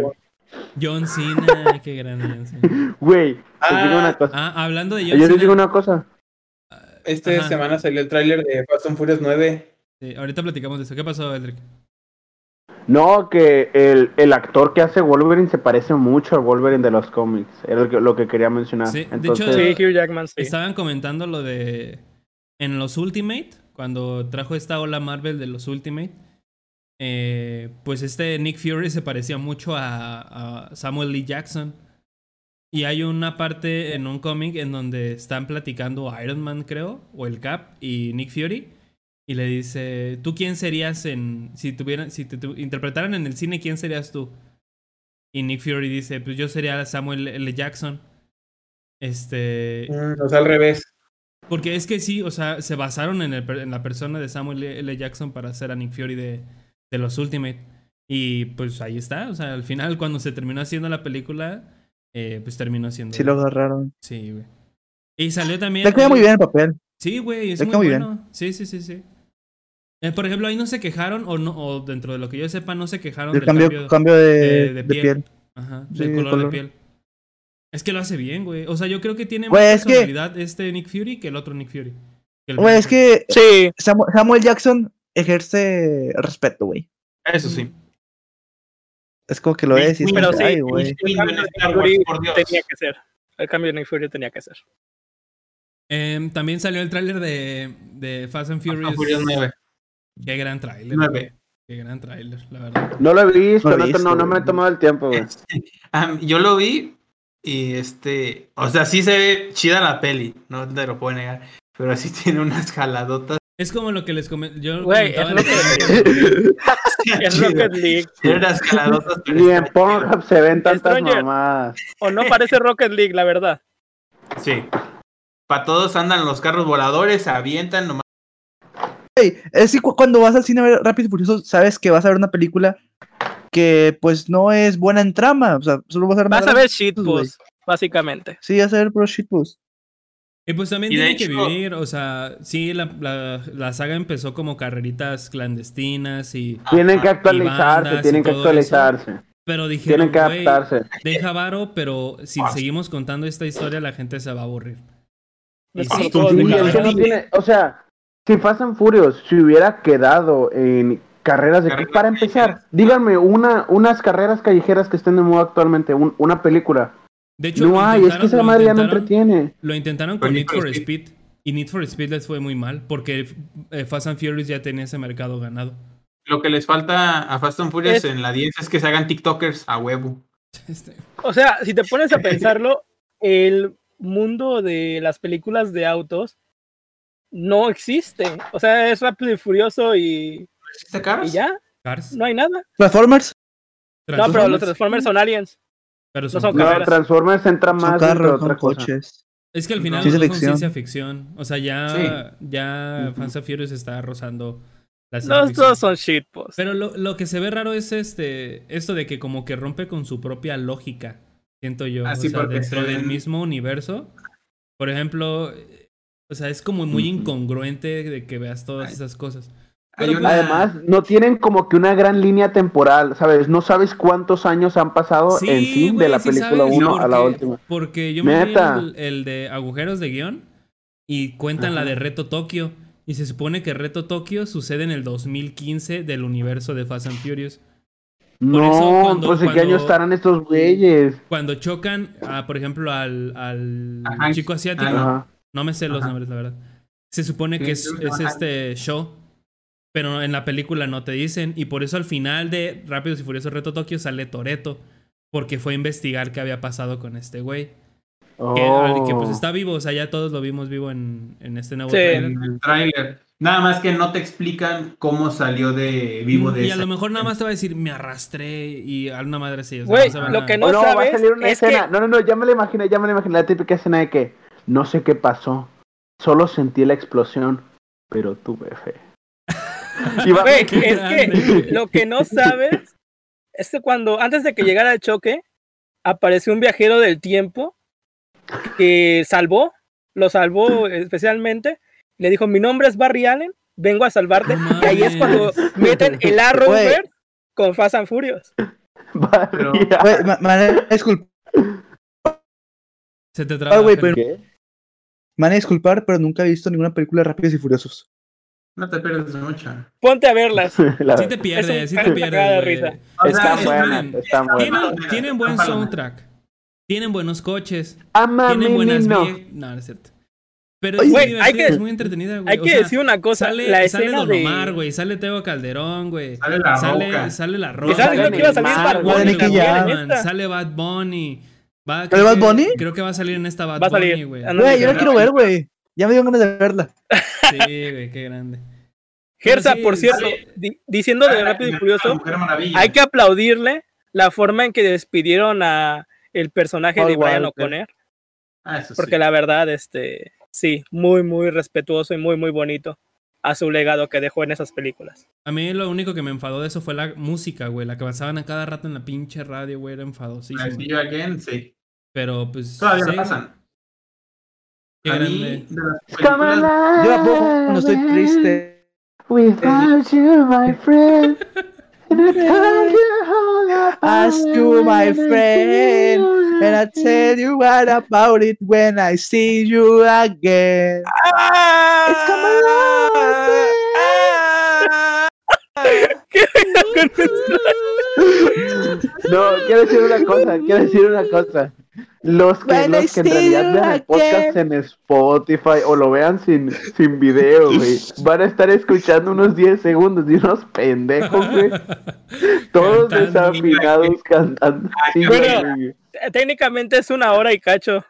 John Cena, qué grande John Cena. Güey, te Ah, digo una cosa. Ah, hablando de Yo John les Cena. digo una cosa. Esta Ajá. semana salió el tráiler de Fast and Furious 9. Sí, ahorita platicamos de eso. ¿Qué pasó, Eldrick? No, que el, el actor que hace Wolverine se parece mucho al Wolverine de los cómics. Era lo que, lo que quería mencionar. Sí, de hecho- Sí, Hugh Jackman, sí. Estaban comentando lo de. En los Ultimate, cuando trajo esta ola Marvel de los Ultimate, eh, pues este Nick Fury se parecía mucho a, a Samuel Lee Jackson. Y hay una parte en un cómic en donde están platicando Iron Man, creo, o el Cap y Nick Fury. Y le dice, ¿tú quién serías en... Si, tuvieran, si te tu- interpretaran en el cine, ¿quién serías tú? Y Nick Fury dice, pues yo sería Samuel L. Jackson. Este... Mm, o sea, al revés. Porque es que sí, o sea, se basaron en, el en la persona de Samuel L. Jackson para hacer a Nick Fury de, de los Ultimate. Y pues ahí está, o sea, al final cuando se terminó haciendo la película, eh, pues terminó siendo... Sí lo agarraron. Sí, güey. Y salió también... Le queda muy bien el papel. Sí, güey, es Le muy queda muy bien. Sí, sí, sí, sí. Eh, por ejemplo, ahí no se quejaron, o no, o dentro de lo que yo sepa, no se quejaron El del cambio, cambio, cambio de, de- de de piel. piel. Ajá, Sí, del de color, color. de piel. Es que lo hace bien, güey. O sea, yo creo que tiene Güey, más es que- personalidad este Nick Fury que el otro Nick Fury. Que Güey, es que Sí, Samu- Samuel Jackson ejerce respeto, güey. Eso sí. Es como que lo es y pero sí, güey. El cambio de tenía que ser. El cambio de Nick Fury tenía que ser. Em, también salió el tráiler de, de Fast and Fast and Furious. Furious 9. Qué gran tráiler. Qué gran tráiler, la verdad. no lo he visto, No no, lo he te- no, visto, no me he tomado el tiempo, güey. Yo lo vi y este, o sea, sí se ve chida la peli, no te lo puedo negar, pero sí tiene unas jaladotas. Es como lo que les comenté. Yo Güey, es en- lo que es. Rocket League. Ni en. Pornhub se ven tantas Stranger. mamadas. O no parece Rocket League, la verdad. Sí. Para todos andan los carros voladores, se avientan nomás. Güey, es que cu- cuando vas al cine a ver Rápido y Furioso, sabes que vas a ver una película que pues no es buena en trama. O sea, solo vas a ver Vas a ver shitpost, básicamente. Sí, vas a ver pro shitpost. Y pues también Y tiene que hecho- vivir, o sea, sí, la, la, la saga empezó como carreritas clandestinas y... Tienen que actualizarse, tienen que actualizarse. Pero dijeron, Tienen que "Güey, adaptarse. deja varo, pero si seguimos contando esta historia la gente se va a aburrir. Y sí, Sí, no tiene- o sea, si Fast and Furious se hubiera quedado en carreras de Carreras para empezar, díganme una unas carreras callejeras que estén de moda actualmente, un- una película. De hecho, No hay, es que esa madre ya no intentaron- entretiene. Lo intentaron Con con Need for Speed. Speed. Y Need for Speed les fue muy mal porque eh, Fast and Furious ya tenía ese mercado ganado. Lo que les falta a Fast and Furious Es- en la 10 es que se hagan TikTokers a huevo. Este, O sea, si te pones a pensarlo, el mundo de las películas de autos no existe. O sea, es rápido y furioso y, ¿Existe Cars? y ya, Cars. no hay nada. Transformers, No, pero los Transformers son aliens. Pero no son No, carreras. Transformers entra más son otra cosa. coches. Es que al No. final no son ficción. ciencia ficción. O sea, ya, Sí. ya. Fast and Furious está rozando la ciencia Los dos son shitposts. Pero lo, lo que se ve raro es este esto de que como que rompe con su propia lógica, siento yo. Ah, o sea, dentro del mismo universo. Por ejemplo, o sea, es como muy incongruente de que veas todas Ay. esas cosas. Hay Pero, una- Además, no tienen como que una gran línea temporal, ¿sabes? No sabes cuántos años han pasado en sí de la sí película sabes, 1 a la última. Porque yo me vi el, el de agujeros de guion y cuentan la de Reto Tokio. Y se supone que Reto Tokio sucede en el 2015 del universo de Fast and Furious. No, eso cuando- pues en qué año estarán estos güeyes. Cuando chocan, a, por ejemplo, al, al Ajá. chico asiático, no. Ajá. no me sé los Ajá. nombres, la verdad. Se supone que es, es este show, pero en la película no te dicen. Y por eso al final de Rápidos y Furiosos Reto Tokio sale Toreto, porque fue a investigar qué había pasado con este güey. Que, pues Oh. está vivo, o sea, ya todos lo vimos vivo en, en este nuevo Sí. trailer. en el tráiler. Nada más que no te explican cómo salió de vivo de Y a lo mejor nada más te va a decir, me arrastré y a una madre sea, Güey, no se lo que no Oh, no, va a sabes salir una es que- escena. No, no, no, ya me la imaginé, ya me la imaginé. La típica escena de que no sé qué pasó. Solo sentí la explosión, pero tuve fe. Es grande. que lo que no sabes es que cuando, antes de que llegara el choque, apareció un viajero del tiempo que salvó, lo salvó especialmente. Le dijo, mi nombre es Barry Allen, vengo a salvarte. Y ahí es cuando meten el Arrowverse con Fast and Furious. Pero-. Güey, ma- me van a disculpar, Se te traba. pero- ¿Qué? me van a disculpar, pero nunca he visto ninguna película de Rápidos y Furiosos. No te pierdes mucho. Ponte a verlas. La- Sí te pierdes, sí te pierdes. Tienen, buen soundtrack. Tienen buenos coches. Ama Tienen buenas vie- No, no es cierto. Pero Oye, es, muy güey, hay divertida, que- es muy entretenida, güey. Hay O que sea, decir una cosa, Sale, la sale Don de... Omar, güey. Sale Teo Calderón, güey. Sale la Sale, roca. sale la Que roca. sale, creo que iba a salir Bad Bunny. Sale Bad Bunny. Va, ¿Sale creo Bad Bunny? Creo que va a salir en esta Bad Va a salir. Bunny, güey. No, Güey, yo la no, quiero no. ver, güey. Ya me dio ganas de verla. Sí, güey, qué grande. Gersa, sí, por cierto, sí. di- diciendo de Rápido y Maravilla. hay que aplaudirle la forma en que despidieron a el personaje Paul de Brian. O'Connor, Ah, eso sí. porque la verdad, este, sí, muy, muy respetuoso y muy, muy bonito a su legado que dejó en esas películas. A mí lo único que me enfadó de eso fue la música, güey. La que pasaban a cada rato en la pinche radio, güey. Era you again, sí. Pero pues. Todavía sí, no pasan. Qué A grande. mí, Yo cuando estoy alive triste. Without you, my friend. And I tell you all about Ask you, my friend, And I tell you what about it when I see you again. It's come alive. ¿Qué No, quiero decir una cosa, quiero decir una cosa. Los que, los que en realidad vean el podcast en Spotify o lo vean sin, sin video, güey, van a estar escuchando unos 10 segundos y unos pendejos, güey. Todos desafinados cantando. Sí, Bueno. güey. Técnicamente es una hora y cacho.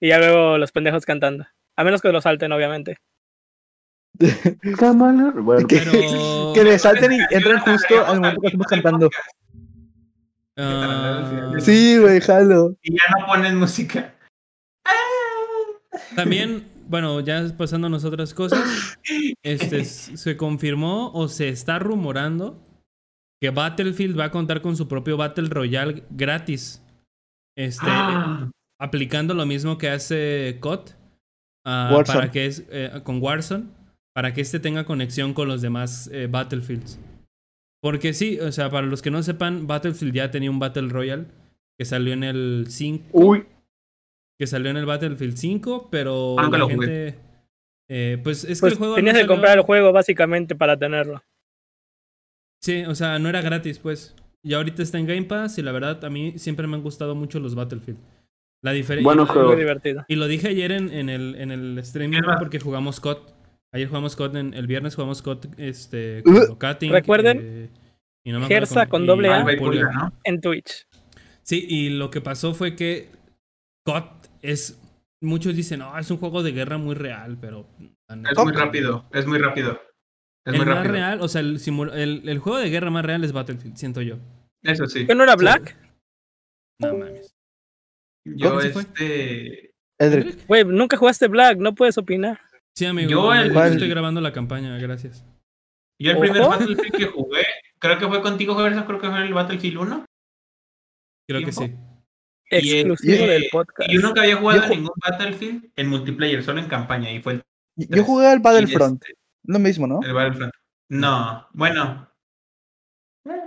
Y ya luego los pendejos cantando. A menos que lo salten, obviamente. Bueno, Que- Pero. Que le salten y entren justo al momento que estamos cantando. Ah, Sí, güey, jalo. Y ya no ponen música. También, bueno, ya pasándonos a otras cosas, este, se confirmó o se está rumorando que Battlefield va a contar con su propio Battle Royale gratis. Este, Ah, aplicando lo mismo que hace COD ah, para que es eh, con Warzone para que este tenga conexión con los demás eh, Battlefields. Porque sí, o sea, para los que no sepan, Battlefield ya tenía un Battle Royale que salió en el 5, Uy, que salió en el Battlefield 5, pero Ah, nunca la lo jugué. gente... eh, pues es que Pues el juego... tenías no que salió- comprar el juego básicamente para tenerlo. Sí, o sea, no era gratis, pues. Y ahorita está en Game Pass y la verdad a mí siempre me han gustado mucho los Battlefield. La diferencia... Buenos Muy juegos. divertido. Y lo dije ayer en, en el, en el stream Es más- porque jugamos COD. Ayer jugamos COD, en, el viernes jugamos COD este, Uh. con Kating, ¿Recuerden? eh, y no me acuerdo Gersa con doble A. Alba y Pulga. Pulga, ¿no? En Twitch. Sí, y lo que pasó fue que COD es... Muchos dicen, no, es un juego de guerra muy real, pero... Es muy rápido, es muy rápido. Es el muy más rápido. real, o sea, el, el, el juego de guerra más real es Battlefield, siento yo. Eso sí. ¿Qué no era Black? No mames. Yo este. Edric. Güey, nunca jugaste Black, no puedes opinar. Sí, amigo. Yo yo el- ¿Cuál? estoy grabando la campaña, gracias. Yo el primer Ojo. Battlefield que jugué, creo que fue contigo, Gerson, creo que fue el Battlefield 1. Creo que sí. Y, Exclusivo este, del podcast. Y yo nunca había jugado Yo ningún Battlefield en multiplayer, solo en campaña. Y fue el, Yo jugué al y Battlefront. este, Lo mismo, ¿no? el Battlefront. No, bueno,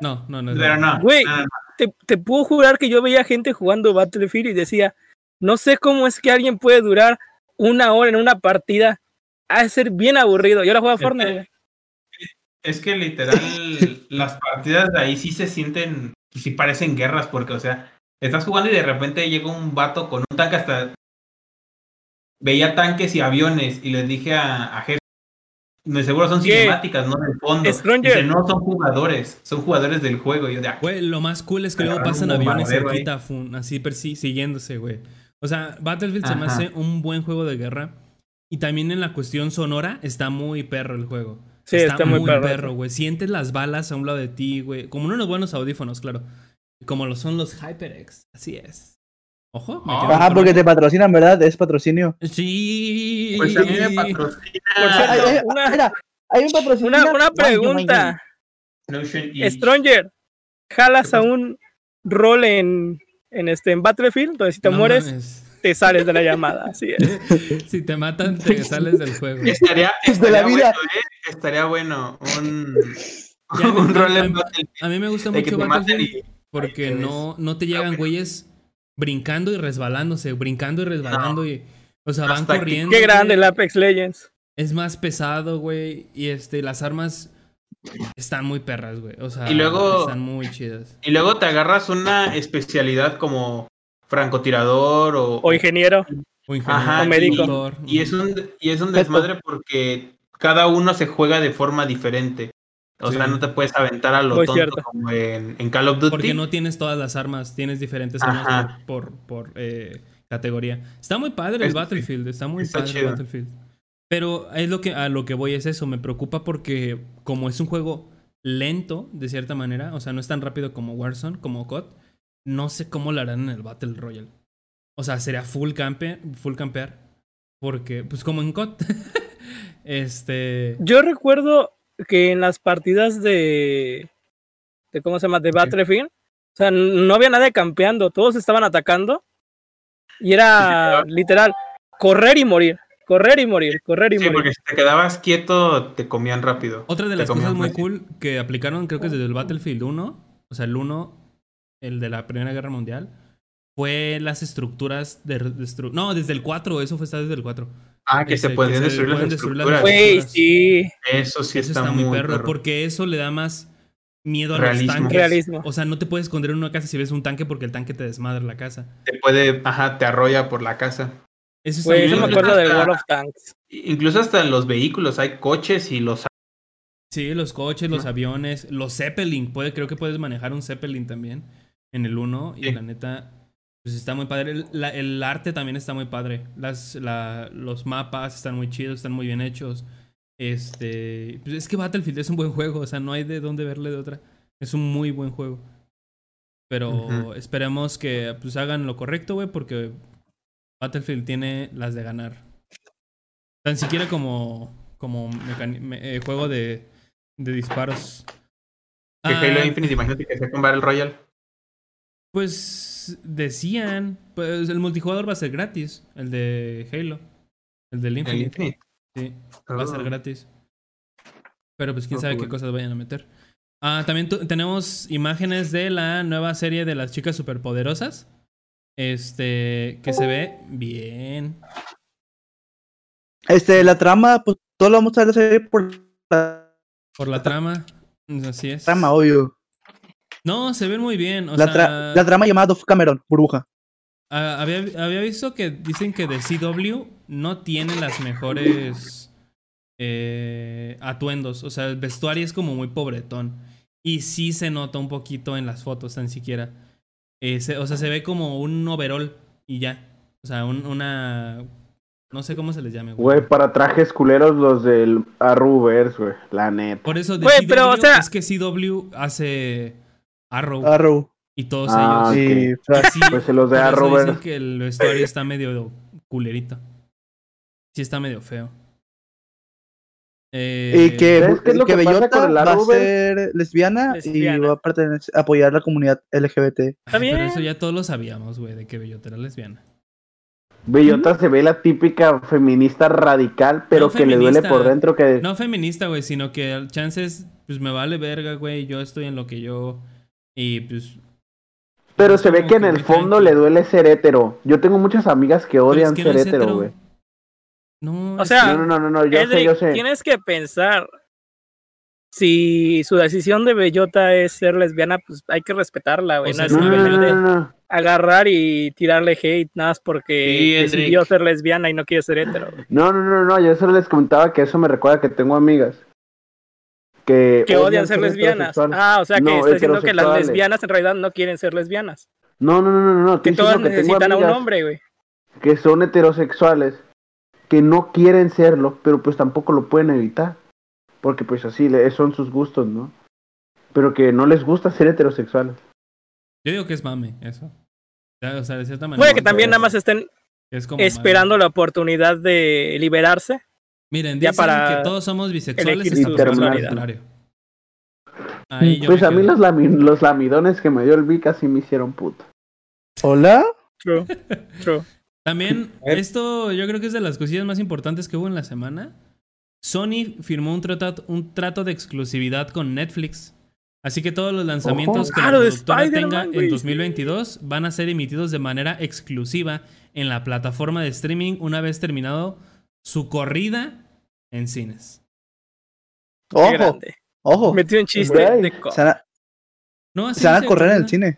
No, no, no. pero no. Güey. no, no, no. te, te puedo jurar que yo veía gente jugando Battlefield y decía, no sé cómo es que alguien puede durar una hora en una partida. Ha de ser bien aburrido. Yo la juego a Fortnite, güey. Es que literal, las partidas de ahí sí se sienten, sí parecen guerras, porque, o sea, estás jugando y de repente llega un vato con un tanque hasta. Veía tanques y aviones y les dije a, a Ger- de seguro son ¿Qué? cinemáticas, no del fondo. Stranger. Dice, no, son jugadores, son jugadores del juego. Y yo de, "Ah, Güey, lo más cool es que luego pasan aviones ahí. cerquita, fun, así persi- siguiéndose, güey. O sea, Battlefield se me hace un buen juego de guerra. Y también en la cuestión sonora está muy perro el juego. Sí, está muy perro. güey. Sientes las balas a un lado de ti, güey. Como unos buenos audífonos, claro. Como lo son los HyperX. Así es. Ojo. me Ah. Ajá, porque te patrocinan, ¿verdad? Es patrocinio. Sí. Pues a mí me patrocina Por cierto, Ay, ay, una- mira, hay un patrocinio. Una, una pregunta. Notion y Stranger, ¿jalas a un rol en, en, este, en Battlefield? Donde si te No mueres, mames. Te sales de la llamada. Así es. Si te matan, te sales del juego. Estaría, De estaría la vida. bueno, ¿eh? Estaría bueno. Un, Ya, un a- rol a- en Battlefield A mí me gusta de mucho Battlefield y porque no, no te llegan bueno. güeyes brincando y resbalándose, brincando y resbalando y o sea, van Hasta corriendo. Qué grande el. Apex Legends. Es más pesado, güey, y este las armas están muy perras, güey. O sea, Y luego- están muy chidas. Y luego te agarras una especialidad como francotirador o, O ingeniero. O ingeniero, Ajá, O médico. y es un y es un desmadre porque cada uno se juega de forma diferente. O Sí. sea, no te puedes aventar a lo Muy tonto cierto. como en, en Call of Duty. Porque no tienes todas las armas, tienes diferentes armas Ajá. por, por, por, eh, categoría. Está muy padre el Es- Battlefield, está muy está padre el chido. Battlefield. Pero es lo que, a lo que voy es eso, me preocupa porque como es un juego lento, de cierta manera, o sea, no es tan rápido como Warzone, como COD, no sé cómo lo harán en el Battle Royale. O sea, sería full campe, full campear, porque, pues como en COD. este... Yo recuerdo que en las partidas de, de ¿cómo se llama? De Battlefield, o sea, no había nadie campeando, todos estaban atacando y era literal correr y morir, correr y morir, correr y Sí, morir. porque si te quedabas quieto, te comían rápido. Otra de las cosas muy fácil. cool que aplicaron, creo que desde el Battlefield 1, o sea, el 1, el de la Primera Guerra Mundial, fue las estructuras de... destru- no, desde el 4, eso fue está desde el 4. Ah, que se podían que se destruir las pueden destruir las estructuras. Sí, Eso sí eso está, muy perro. porque eso le da más miedo a Realismo. los tanques. Realismo. O sea, no te puedes esconder en una casa si ves un tanque porque el tanque te desmadra la casa. Te puede, ajá, te arrolla por la casa. Eso está muy yo me acuerdo del World of Tanks. Incluso hasta en los vehículos hay coches y los Sí, los coches, los aviones, los Zeppelin. Puede, creo que puedes manejar un Zeppelin también en el 1. Y la neta, pues está muy padre. El, la- el arte también está muy padre. Las, la- los mapas están muy chidos, están muy bien hechos. Este, pues es que Battlefield es un buen juego, o sea, no hay de dónde verle de otra. Es un muy buen juego. Pero esperemos que pues hagan lo correcto, güey, porque Battlefield tiene las de ganar. Tan siquiera como, como me- eh, juego de, de disparos. que Ah, Halo Infinite, imagínate que sea con Battle Royale. Pues decían, pues el multijugador va a ser gratis, el de Halo, el del El Infinite. Infinite. Sí, va a ser Ah. gratis. Pero pues quién Ah, sabe qué cosas vayan a meter. Ah, también tenemos imágenes de la nueva serie de las chicas superpoderosas. Este, que se ve bien. Este, la trama, pues todo lo vamos a hacer por la Por la trama. Así es. trama, obvio. No, se ven muy bien. O La, sea, tra- la trama llamada Dove Cameron, burbuja. ah, había, había visto que dicen que de CW no tiene las mejores eh, atuendos. O sea, el vestuario es como muy pobretón. Y sí se nota un poquito en las fotos, tan siquiera. Eh, se- o sea, se ve como un overall y ya. O sea, un- una. No sé cómo se les llame, güey. Güey, para trajes culeros los del Arrowverse, güey. La neta. Por eso de Güey, CW pero, o sea- es que CW hace Arrow Arrow. y todos Ah, ellos. Y Flash. sí, Pues los de Arrowverse. dicen que el vestuario está medio culerito. Sí está medio feo. Eh, Y que, ¿Sabes qué es lo que que pasa Bellota con el va a ser lesbiana, Lesbiana. y va a pertenecer, apoyar la comunidad LGBT. Bien. Pero eso ya todos lo sabíamos, güey, de que Bellota era lesbiana. Bellota se ve la típica feminista radical, pero No que le duele por dentro que... No feminista, güey, sino que al chances, pues me vale verga, güey. Yo estoy en lo que yo. Y pues. Pero se ve que en el fondo le duele ser hétero. Yo tengo muchas amigas que es odian que ser hétero, güey. No. O sea, No, no, no, no, no, yo sé, Edric, yo sé. tienes que pensar. Si su decisión de Bellota es ser lesbiana, pues hay que respetarla, güey. O no sea, No, no, no, nivel no, de no, no. agarrar y tirarle hate nada más porque Sí, decidió Edric. ser lesbiana y no quiere ser hetero. güey. No, no, no, no, yo solo les comentaba que eso me recuerda que tengo amigas que, Que odian ser lesbianas. Ah, o sea que No, está diciendo que las lesbianas en realidad no quieren ser lesbianas. No, no, no, no, no, Que todas que necesitan a un hombre, güey. que son heterosexuales que no quieren serlo, pero pues tampoco lo pueden evitar. Porque pues así le- son sus gustos, ¿no? Pero que no les gusta ser heterosexuales. Yo digo que es mame, eso. O sea, de cierta manera. Puede que también nada más estén es como esperando la oportunidad de liberarse. Miren, ya dicen para que todos somos bisexuales hasta lo contrario. Ahí yo pues a mí los, lami- los lamidones que me dio el Vic así me hicieron puto. ¿Hola? True. True. También, esto yo creo que es de las cosillas más importantes que hubo en la semana. Sony firmó un trato, un trato de exclusividad con Netflix. Así que todos los lanzamientos Ojo. que Ah, la productora tenga en 2022 van a ser emitidos de manera exclusiva en la plataforma de streaming una vez terminado su corrida en cines. Qué Ojo, grande. ojo. Metió un chiste Güey. de co- Se van a, No, así se van a correr en el cine.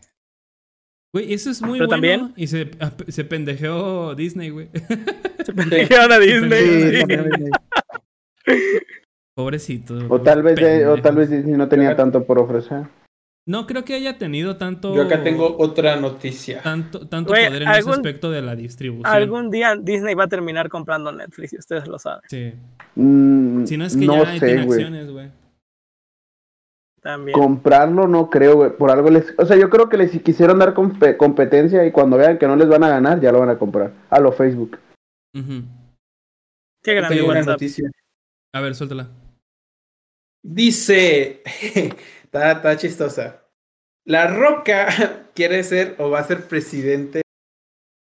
Güey, eso es muy Pero bueno. también- Y se, se pendejeó Disney, güey. Se pendejearon a Disney. Sí, sí. también. Pobrecito. O tal vez, o tal vez Disney no tenía tanto por ofrecer. No creo que haya tenido tanto. Yo acá tengo otra noticia. Tanto, tanto poder en ese algún- aspecto de la distribución. Algún día Disney va a terminar comprando Netflix y ustedes lo saben Sí. Mm, Si no es que no ya sé, tiene güey. acciones, güey. también. Comprarlo no creo, güey. Por algo les... O sea, yo creo que les quisieron dar compe- competencia y cuando vean que no les van a ganar, ya lo van a comprar. A lo Facebook. Qué Yo grande tengo una WhatsApp. noticia. A ver, suéltala. Dice, está, está chistosa. La Roca quiere ser o va a ser presidente.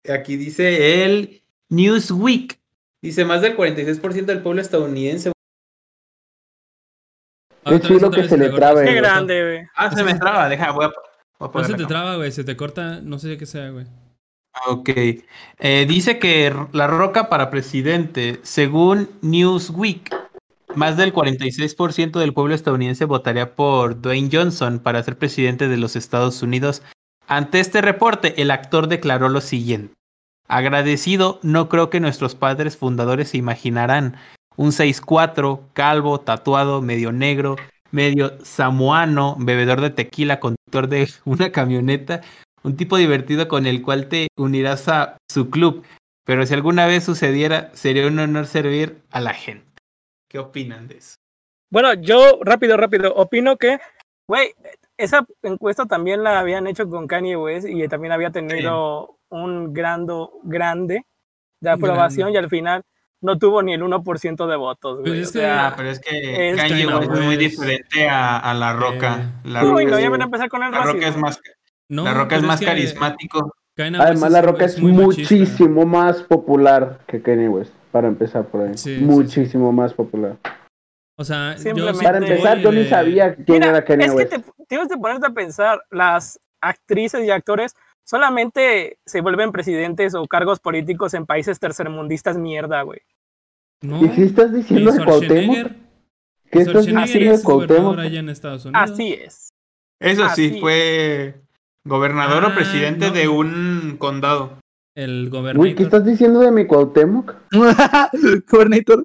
Aquí dice el Newsweek. Dice más del 46% del pueblo estadounidense. Es vez, chilo otra que se le trabe, Qué grande, güey. Ah, se me traba, deja, voy a, voy a No se la te traba, güey. Se te corta. No sé qué sea, güey. Ok. Eh, dice que La Roca para presidente, según Newsweek, más del 46% del pueblo estadounidense votaría por Dwayne Johnson para ser presidente de los Estados Unidos. Ante este reporte, el actor declaró lo siguiente. Agradecido, no creo que nuestros padres fundadores se imaginarán un 6'4, calvo, tatuado, medio negro, medio samoano, bebedor de tequila, conductor de una camioneta, un tipo divertido con el cual te unirás a su club. Pero si alguna vez sucediera, sería un honor servir a la gente. ¿Qué opinan de eso? Bueno, yo rápido, rápido, opino que, güey, esa encuesta también la habían hecho con Kanye West y también había tenido un grando grande de aprobación Grande. y al final no tuvo ni el 1% de votos, Pues es o que- sea, Ah, pero es que es Kanye West es muy diferente a, a La Roca. Eh, La sí, Roca, uy, no, es, ya van a empezar con el La Roca es más, No, la Roca es pero más que carismático. Además, La Roca es, muy machista. muchísimo más popular que Kanye West. Para empezar por ahí. Sí, sí, muchísimo más popular. O sea, yo Para empezar, yo ni de- sabía quién Mira, era Kanye es que West. te, tienes que ponerte a pensar, las actrices y actores Solamente se vuelven presidentes o cargos políticos en países tercermundistas mierda, güey. No. ¿Y si estás ¿Y diciendo de Cuauhtémoc? ¿Qué estás diciendo de Cuauhtémoc? allá en Estados Unidos. Así es. Eso sí, Así. fue gobernador Ah, o presidente no. de un condado. El Uy, ¿qué gobernador. estás diciendo de mi Cuauhtémoc? Gobernator.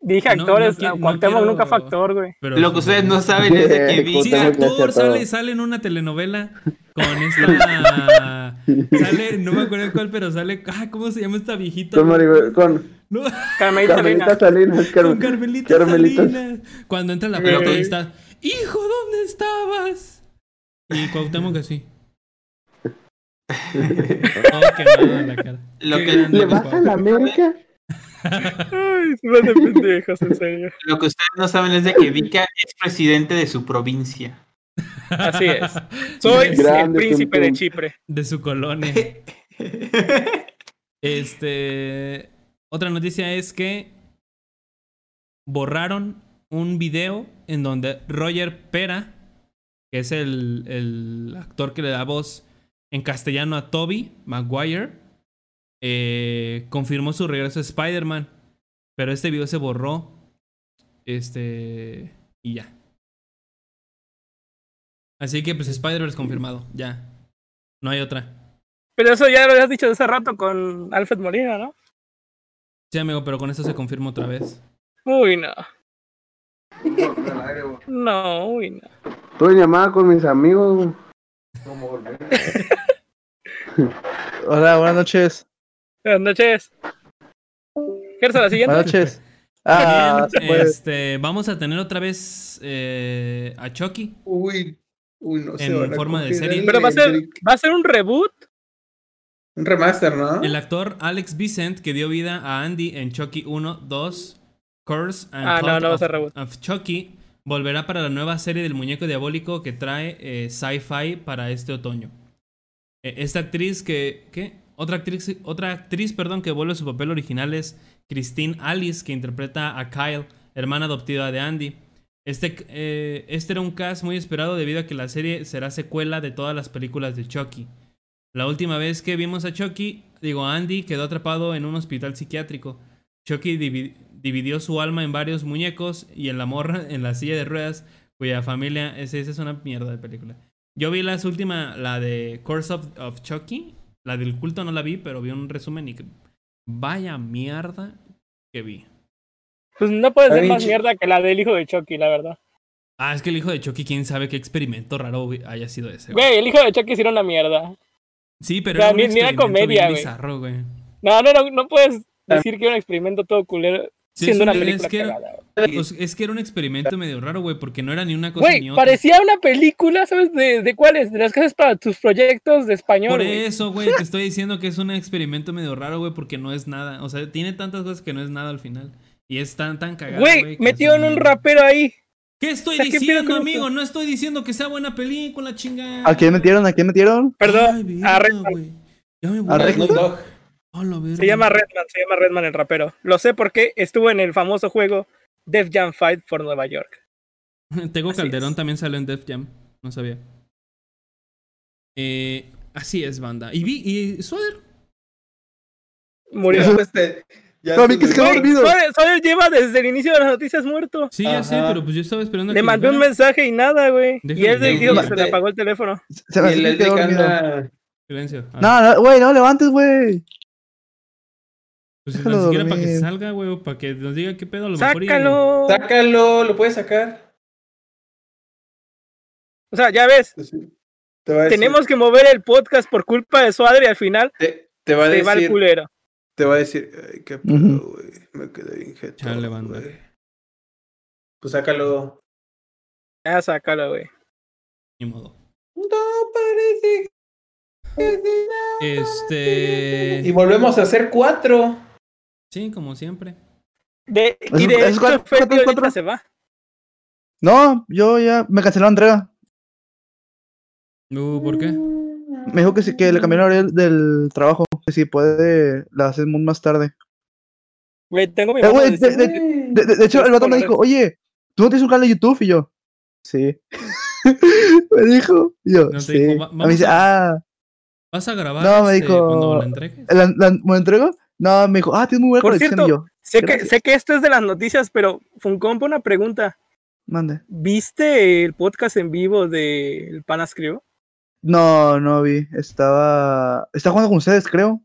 Dije actores, no Cuauhtémoc quiero- nunca fue actor, güey. Pero Lo que ustedes no saben es de que vi. Sí, actor, sale, sale en una telenovela con esta. sale, no me acuerdo cuál, pero sale. Ah, ¿cómo se llama esta viejita? Con, güey? Maribel- con No, Carmelita Carmelita Salinas. Car- con Carmelita, Carmelita. Salinas. Cuando entra en la pelota y está. Hijo, ¿dónde estabas? Y Cuauhtémoc así. Oh, la cara. Lo que- ¿Le vas a la. América? Ay, se van de pendejos, en serio. Lo que ustedes no saben es de que Vika es presidente de su provincia. Así es. Soy el Grande, príncipe de. Chipre. De su colonia. Este. Otra noticia es que borraron un video en donde Roger Pera, que es el, el actor que le da voz en castellano a Toby Maguire, eh, confirmó su regreso a Spider-Man. Pero este video se borró. Este. Y ya. Así que pues Spider-Verse confirmado. Ya. No hay otra. Pero eso ya lo habías dicho hace rato con Alfred Molina, ¿no? Sí, amigo, pero con esto se confirma otra vez. Uy, no. No, uy, no. Estuve llamada con mis amigos. Hola, buenas noches. Buenas noches. ¿Quieres a la siguiente? Buenas noches. Ah, Bien, pues, este, vamos a tener otra vez eh, a Chucky. Uy, uy, no En van a forma de serie. Pero va a ser, va a ser un reboot. Un remaster, ¿no? El actor Alex Vicent, que dio vida a Andy en Chucky 1, 2, Curse and Ah, no, no va a of, ser reboot. of Chucky, volverá para la nueva serie del muñeco diabólico que trae eh, Sci-Fi para este otoño. Eh, esta actriz que. ¿Qué? Otra actriz, otra actriz, perdón, que vuelve a su papel original es Christine Alice, que interpreta a Kyle, hermana adoptiva de Andy. Este, eh, este era un cast muy esperado debido a que la serie será secuela de todas las películas de Chucky. La última vez que vimos a Chucky, digo, Andy quedó atrapado en un hospital psiquiátrico. Chucky divi- dividió su alma en varios muñecos y en la morra en la silla de ruedas, cuya familia, esa es una mierda de película. Yo vi las últimas, la de Course of, of Chucky, la del culto no la vi, pero vi un resumen y que vaya mierda que vi. Pues no puede ser más mierda que la del hijo de Chucky, la verdad. Ah, es que el hijo de Chucky, quién sabe qué experimento raro haya sido ese. güey. Güey, el hijo de Chucky era una mierda. Sí, pero O sea, era un ni- ni era experimento comedia, bien güey. bizarro, güey. No, no, no, no puedes decir que era un experimento todo culero Sí, siendo es una un- película es que- cagada, güey. Pues es que era un experimento medio raro, güey, porque no era ni una cosa Güey, ni otra. parecía una película, ¿sabes? ¿De, de cuáles? De las que haces para tus proyectos de español, Por güey. eso, güey, te estoy diciendo que es un experimento medio raro, güey, porque no es nada. O sea, tiene tantas cosas que no es nada al final. Y es tan, tan cagado, Güey, que metieron un rapero ahí. ¿Qué estoy O sea, ¿qué pedo diciendo, amigo? No estoy diciendo que sea buena película, chingada. ¿A quién metieron? ¿A quién metieron? Perdón, Ay, verga, a Redman. güey. Se llama Redman, se llama Redman el rapero. Lo sé porque estuvo en el famoso juego Def Jam Fight for Nueva York. Tego Así Calderón es. también salió en Def Jam. No sabía. Eh, así es, banda. Y vi, y Sueder. Murió. Ya, pues, te- ya se que se durmió. quedó dormido. Suárez, Suárez lleva desde el inicio de las noticias muerto. Sí, ya sé, pero pues yo estaba esperando Le mandé un mensaje y nada, güey. Y él dijo que se le apagó el teléfono. Se me Y hace el que Leslie quedó que dormido. anda. Silencio. No, no, güey, no levantes, güey. Pues ni déjalo siquiera para que salga, güey, o para que nos diga qué pedo. A lo mejor y- Sácalo. Sácalo, lo puedes sacar. O sea, ya ves, Pues sí. Te va a decir- tenemos que mover el podcast por culpa de Suadre y al final Te, te va a va el decir. culero. Te va a decir. Ay, qué pedo, güey. Me quedé injetado. Chale, banda. güey. Pues sácalo. Ya sácalo, güey. Ni modo. No parece. Este. Y volvemos a hacer cuatro. Sí, como siempre. De, y ¿Esos- de esos hecho, ahorita se va. No, yo ya me cancelaron la entrega. Uh, ¿Por qué? Me dijo que sí, que le cambiaron el del trabajo. Que si puede, la hacemos más tarde. Güey, tengo mi Eh, de- de, de- de- de- de hecho, el vato me dijo, oye, ¿tú no tienes un canal de YouTube? Y yo, sí. me dijo, y yo, No sí. dijo, "Va- a mí dice, ah, ¿Vas a grabar No, me este, dijo- cuando la entregues? ¿La, la- ¿Me lo entrego? No, me dijo, ah, tienes muy buena Por conexión cierto, y yo. Sé que, sé que esto es de las noticias, pero Funcompa, una pregunta. Mande. ¿Viste el podcast en vivo del Panas Crew? No, no vi. Estaba. Estaba jugando con ustedes, creo.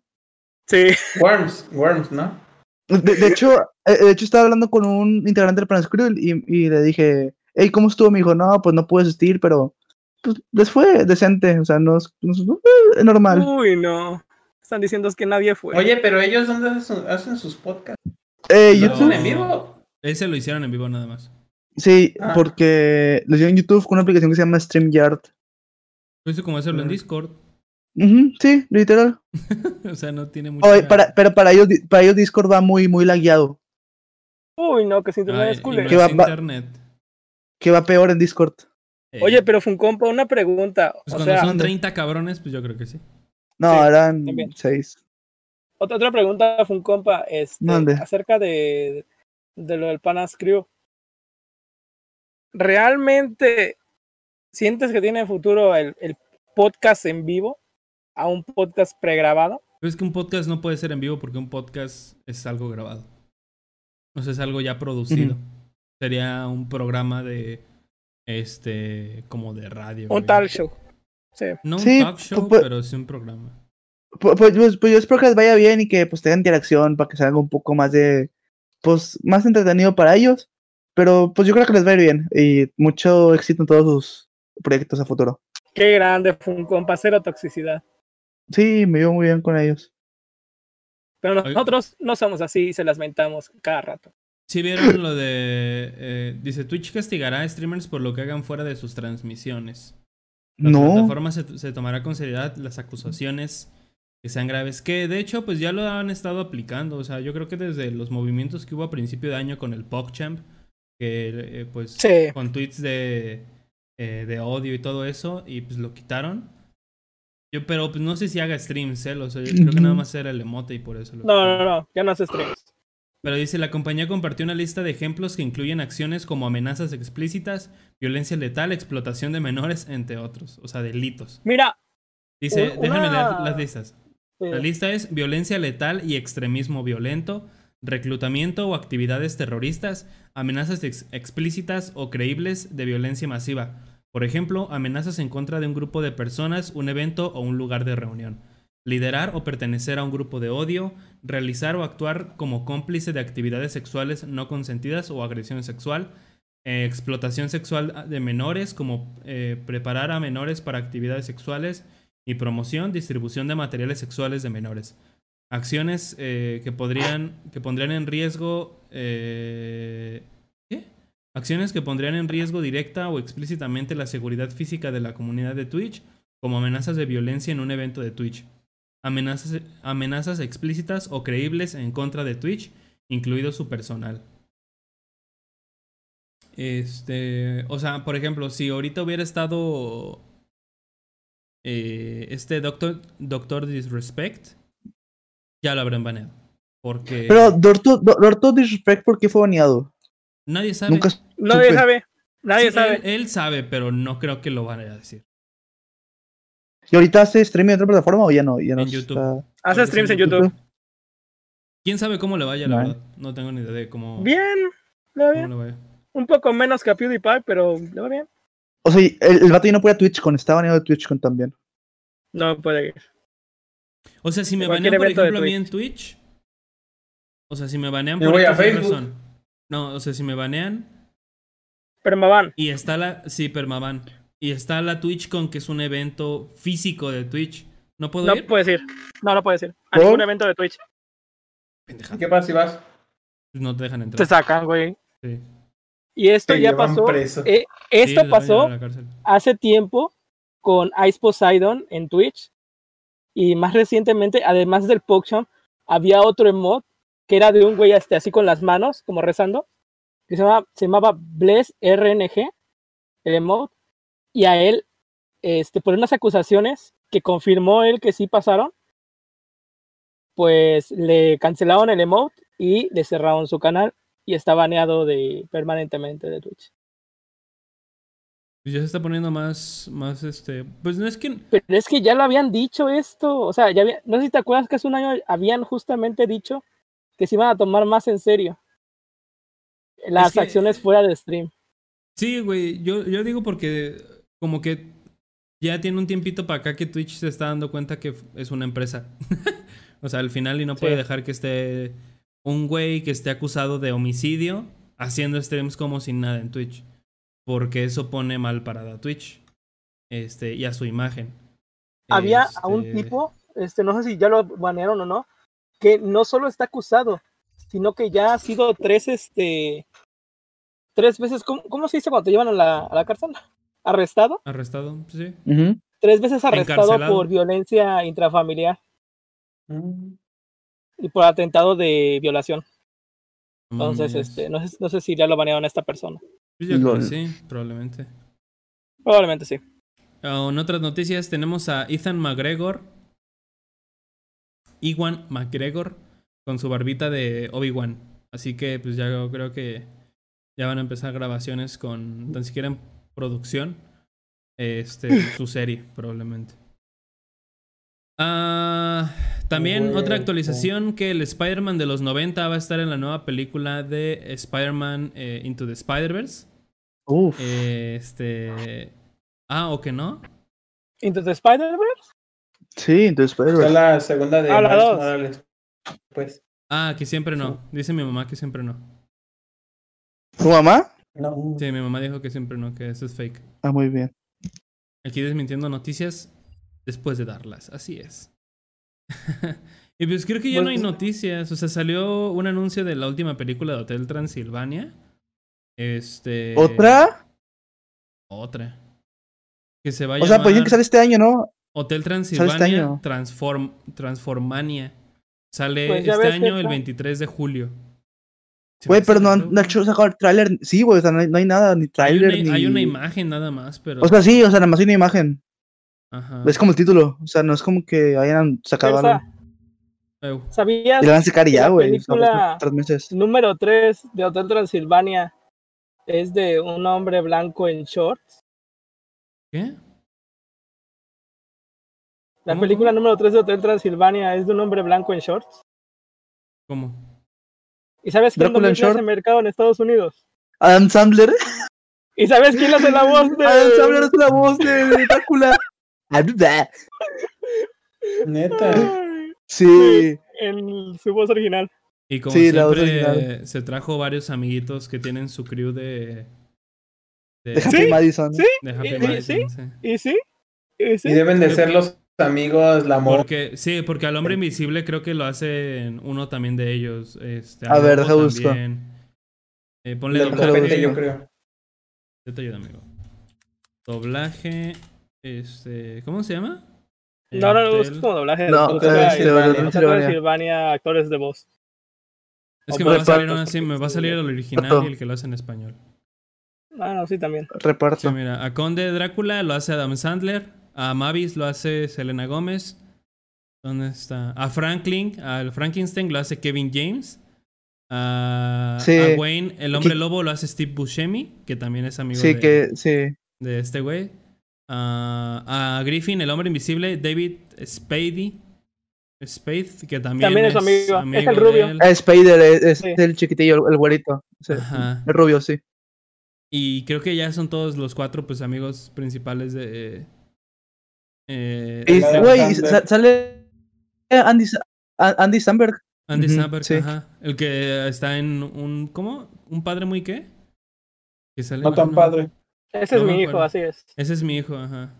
Sí. Worms, Worms, ¿no? De, de hecho, eh, de hecho, estaba hablando con un integrante del Panscrew y, y le dije, hey, ¿cómo estuvo? Me dijo, no, pues no pude asistir, pero pues, les fue decente. O sea, no es, no es- eh, normal. Uy, no. Están diciendo que nadie fue. Oye, pero ellos dónde hacen, hacen sus podcasts? Eh. ¿Lo YouTube. hacen en vivo? Ese lo hicieron en vivo nada más. Sí, Ah. porque lo hicieron en YouTube con una aplicación que se llama StreamYard. Pues como hacerlo en. Discord. Ujú, sí, literal. o sea, no tiene mucho. Oye, para, pero para ellos, para ellos Discord va muy, muy lagueado. Uy, no, que si internet Ay, es ¿Qué va- va- internet. Que va peor en Discord. Eh, Oye, pero Funcompa, una pregunta. pues o cuando sea, son 30 cabrones, pues yo creo que sí. No, Sí, eran también. seis. otra, otra pregunta, Funcompa, este, Mande. acerca de, de lo del Panas Crew. ¿Realmente sientes que tiene futuro el, el podcast en vivo a un podcast pregrabado? Pero es que un podcast no puede ser en vivo porque un podcast es algo grabado. O sea, es algo ya producido. Sería un programa de. Este. como de radio. Un güey. tal show. Sí. No un Sí, talk show, pues- pero sí un programa. Pu- Pues, pues, pues yo espero que les vaya bien y que pues tengan interacción para que sea algo un poco más de, pues, más entretenido para ellos. Pero pues yo creo que les va a ir bien y mucho éxito en todos sus proyectos a futuro. Qué grande, Funcompa, cero toxicidad. Sí, me veo muy bien con ellos. Pero Oye. nosotros no somos así y se las mentamos cada rato. Si vieron lo de. eh, dice: Twitch castigará a streamers por lo que hagan fuera de sus transmisiones. La No, plataforma se, se tomará con seriedad las acusaciones que sean graves. Que de hecho, pues ya lo han estado aplicando. O sea, yo creo que desde los movimientos que hubo a principio de año con el PogChamp, que eh, pues Sí. con tweets de, eh, de odio y todo eso, y pues lo quitaron. Yo, pero pues no sé si haga streams, ¿eh? O sea, yo creo que nada más era el emote y por eso lo No, no, no, ya no hace streams. Pero dice, la compañía compartió una lista de ejemplos que incluyen acciones como amenazas explícitas, violencia letal, explotación de menores, entre otros. O sea, delitos. Mira. Dice, déjame leer las listas. La lista es violencia letal y extremismo violento, reclutamiento o actividades terroristas, amenazas ex- explícitas o creíbles de violencia masiva. Por ejemplo, amenazas en contra de un grupo de personas, un evento o un lugar de reunión. Liderar o pertenecer a un grupo de odio, realizar o actuar como cómplice de actividades sexuales no consentidas o agresión sexual, eh, explotación sexual de menores, como eh, preparar a menores para actividades sexuales y promoción, distribución de materiales sexuales de menores. Acciones eh, que podrían, que pondrían en riesgo, ¿qué? Acciones que pondrían en riesgo directa o explícitamente la seguridad física de la comunidad de Twitch, como amenazas de violencia en un evento de Twitch. Amenazas, amenazas explícitas o creíbles en contra de Twitch, incluido su personal. Este, o sea, por ejemplo, si ahorita hubiera estado eh, este Doctor, Doctor Disrespect, ya lo habrán baneado. Porque pero Dorto, Do- Dorto Disrespect, ¿por qué fue baneado? nadie sabe. Nunca Nadie supe. sabe. Nadie Sí, sabe. Él, él sabe, pero no creo que lo vaya a decir. ¿Y ahorita hace streaming en otra plataforma o ya no? Ya no En YouTube. está- Hace streams en YouTube. ¿Quién sabe cómo le vaya, la Vale. verdad? No tengo ni idea de cómo, Bien. Le va cómo bien. le vaya. Un poco menos que a PewDiePie, pero le va bien. O sea, el, el vato ya no puede a TwitchCon, está baneado de TwitchCon también. No puede ir. O sea, si me banean, por ejemplo, a mí en Twitch. O sea, si me banean Me por voy a Facebook. razón. No, o sea, si me banean van. y está la. Sí, permaban. Y está la TwitchCon, que es un evento físico de Twitch. ¿No puedo No ir? puedes ir. No, no puedes ir. A ¿Por? ningún evento de Twitch. ¿Qué pasa si vas? Pues no te dejan Te entrar. sacan, güey. Sí. Y esto Te ya pasó. eh, esto pasó hace tiempo con Ice Poseidon en Twitch. Y más recientemente, además del Pokemon, había otro emote que era de un güey este, así con las manos, como rezando, que se, llama, se llamaba Bless RNG, el emote. Y a él, este, por unas acusaciones que confirmó él que sí pasaron, pues le cancelaron el emote y le cerraron su canal y está baneado de, permanentemente de Twitch. Pues ya se está poniendo más, más este. Pues no es que. Pero es que ya lo habían dicho esto. O sea, ya había- no sé si te acuerdas que hace un año habían justamente dicho que se iban a tomar más en serio las que- acciones fuera de stream. Sí, güey. Yo, yo digo porque como que ya tiene un tiempito para acá que Twitch se está dando cuenta que es una empresa. o sea, al final y no puede Sí. dejar que esté un güey que esté acusado de homicidio haciendo streams como sin nada en Twitch. Porque eso pone mal parada a Twitch. Este, y a su imagen. Había a un Este, tipo, este, no sé si ya lo banearon o no, que no solo está acusado, sino que ya ha sido tres, este, tres veces, ¿cómo, cómo se dice cuando te llevan a la, a la cárcel? Arrestado, Arrestado, sí. Tres veces arrestado Encarcelado. por violencia intrafamiliar Mm. y por atentado de violación. No Entonces, mames. este, no sé, no sé si ya lo banearon a esta persona. Pues yo creo que sí, probablemente. Probablemente sí. Ah, En otras noticias tenemos a Ethan McGregor. Iwan McGregor con su barbita de Obi-Wan. Así que pues ya yo creo que ya van a empezar grabaciones con tan siquiera en producción. Este, su serie, probablemente. Ah, también otra actualización que el Spider-Man de los 90 va a estar en la nueva película de Spider-Man eh, Into the Spider-Verse. Uf. Eh, Este. Ah, ¿o que no? Into the Spider-Verse. Sí, entonces pues, Fue la segunda de Ah, la dos. Morales. Pues. Ah, que siempre no. Dice mi mamá que siempre no. ¿Tu mamá? No. Sí, mi mamá dijo que siempre no, que eso es fake. Ah, muy bien. Aquí desmintiendo noticias después de darlas. Así es. y pues creo que ya no hay Pues- noticias. O sea, salió un anuncio de la última película de Hotel Transilvania. Este. ¿Otra? Otra. Que se va a O sea, pues que sale este año, ¿no? Hotel este Transilvania año. Transform, Transformania. Sale Pues este año el está. 23 de julio. Güey, pero no han no han hecho- sacado el tráiler. Sí, güey, o sea, no hay, no hay nada, ni tráiler, ni... hay una imagen nada más, pero. O sea, sí, o sea, nada más hay una imagen. Ajá. Es como el título. O sea, no es como que hayan sacado algo. ¿Sabías Y la van a sacar ya, güey. película- Tres meses. número 3 de Hotel Transilvania es de un hombre blanco en shorts? ¿Qué? La ¿Cómo, película número 3 de Hotel Transilvania es de un hombre blanco en shorts. ¿Cómo? ¿Y sabes quién domina ese mercado en Estados Unidos? Adam Sandler. ¿Y sabes quién hace la voz de Adam Sandler es la voz de de Drácula. Neta. Sí. en su voz original? Y como Sí, la voz siempre, original. se trajo varios amiguitos que tienen su crew de. De, De Happy Sí, Madison. sí. de Happy ¿Y- y- Madison, sí. ¿Y sí? ¿Y sí? Y deben de ser los amigos, la amor. Porque, sí, porque al hombre invisible creo que lo hace uno también de ellos. Este, A ver, deja busco. también. Eh, ponle doblaje. copete, yo creo. Yo te ayudo, amigo. Doblaje. Este. ¿Cómo se llama? No, no, no, Hotel- es como doblaje. No, Transilvania. Transilvania, actores de voz. Es que me va a salir una así, me va a salir el original y el que lo hace en español. Ah, no, sí, también. Sí, Reparto. mira, a Conde Drácula lo hace Adam Sandler, a Mavis lo hace Selena Gómez. ¿Dónde está? A Franklin, al Frankenstein lo hace Kevin James. A, Sí. a Wayne, el hombre lobo lo hace Steve Buscemi, que también es amigo Sí, de, que sí. de este güey. A, a Griffin, el hombre invisible, David Spade. Spade, que también, También es amigo, es el de rubio. él. Ah, Spider es, es Sí. el chiquitillo, el, el güerito. Sí, Ajá. El rubio, sí. Y creo que ya son todos los cuatro pues amigos principales de... eh, Y, güey, sale Andy, Andy Samberg. Andy Ujú, Samberg, sí. ajá. El que está en un... ¿Cómo? ¿Un padre muy qué? Que sale- No tan no, padre. Ese No es mi hijo, así es. Ese es mi hijo, ajá.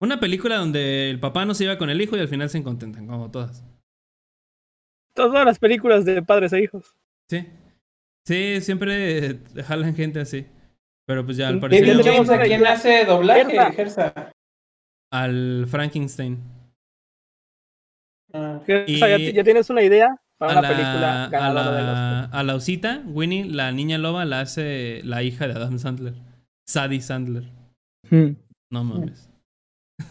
Una película donde el papá no se iba con el hijo y al final se contentan, como todas. Todas las películas de padres e hijos. Sí. Sí, siempre jalan gente así. Pero pues ya al ¿Y parecer... Kevin tenemos James, ¿a una quién idea. hace doblaje, Gersa. Al Frankenstein. Ah. Que, Y- o sea, ya, ya tienes una idea para una película la, a, ganadora de los la, a la osita, Winnie, la niña loba, la hace la hija de Adam Sandler. Sadie Sandler. Hmm. No mames.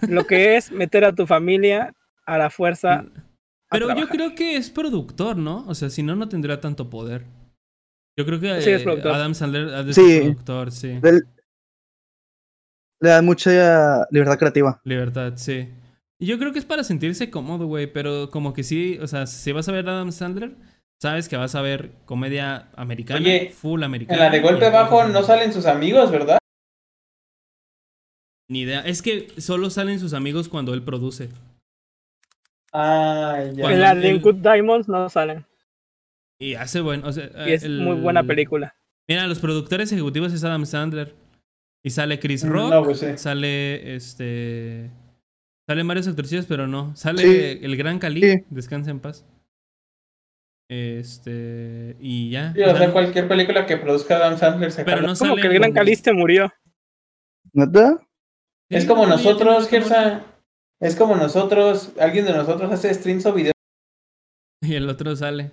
Lo que es meter a tu familia a la fuerza. Pero yo creo que es productor, ¿no? O sea, si no, no tendría tanto poder. Yo creo que Sí, es eh. Adam Sandler Sí. ser productor, sí. Del- Le dan mucha libertad creativa. Libertad, sí. Y yo creo que es para sentirse cómodo, güey, pero como que sí, o sea, si vas a ver a Adam Sandler, sabes que vas a ver comedia americana, Oye, full En americana. la de golpe bajo no salen sus amigos, ¿verdad? Ni idea. Es que solo salen sus amigos cuando él produce. Ah, ya. Cuando En la de él- Good Diamonds no salen. Y hace bueno, o sea, Y es el- muy buena película. Mira, los productores ejecutivos es Adam Sandler. Y sale Chris Mm, Rock. no, pues sí. Sale este. Salen varios actorcillos, pero no. Sale Sí. el gran Cali. Sí. Descansa en paz. Este. Y ya. Sí, o sea, cualquier película que produzca Adam Sandler se pero no Como sale. que el gran Caliste murió. ¿Neta? Es como nosotros, Gersa. Es como nosotros, alguien de nosotros hace streams o videos. Y el otro sale.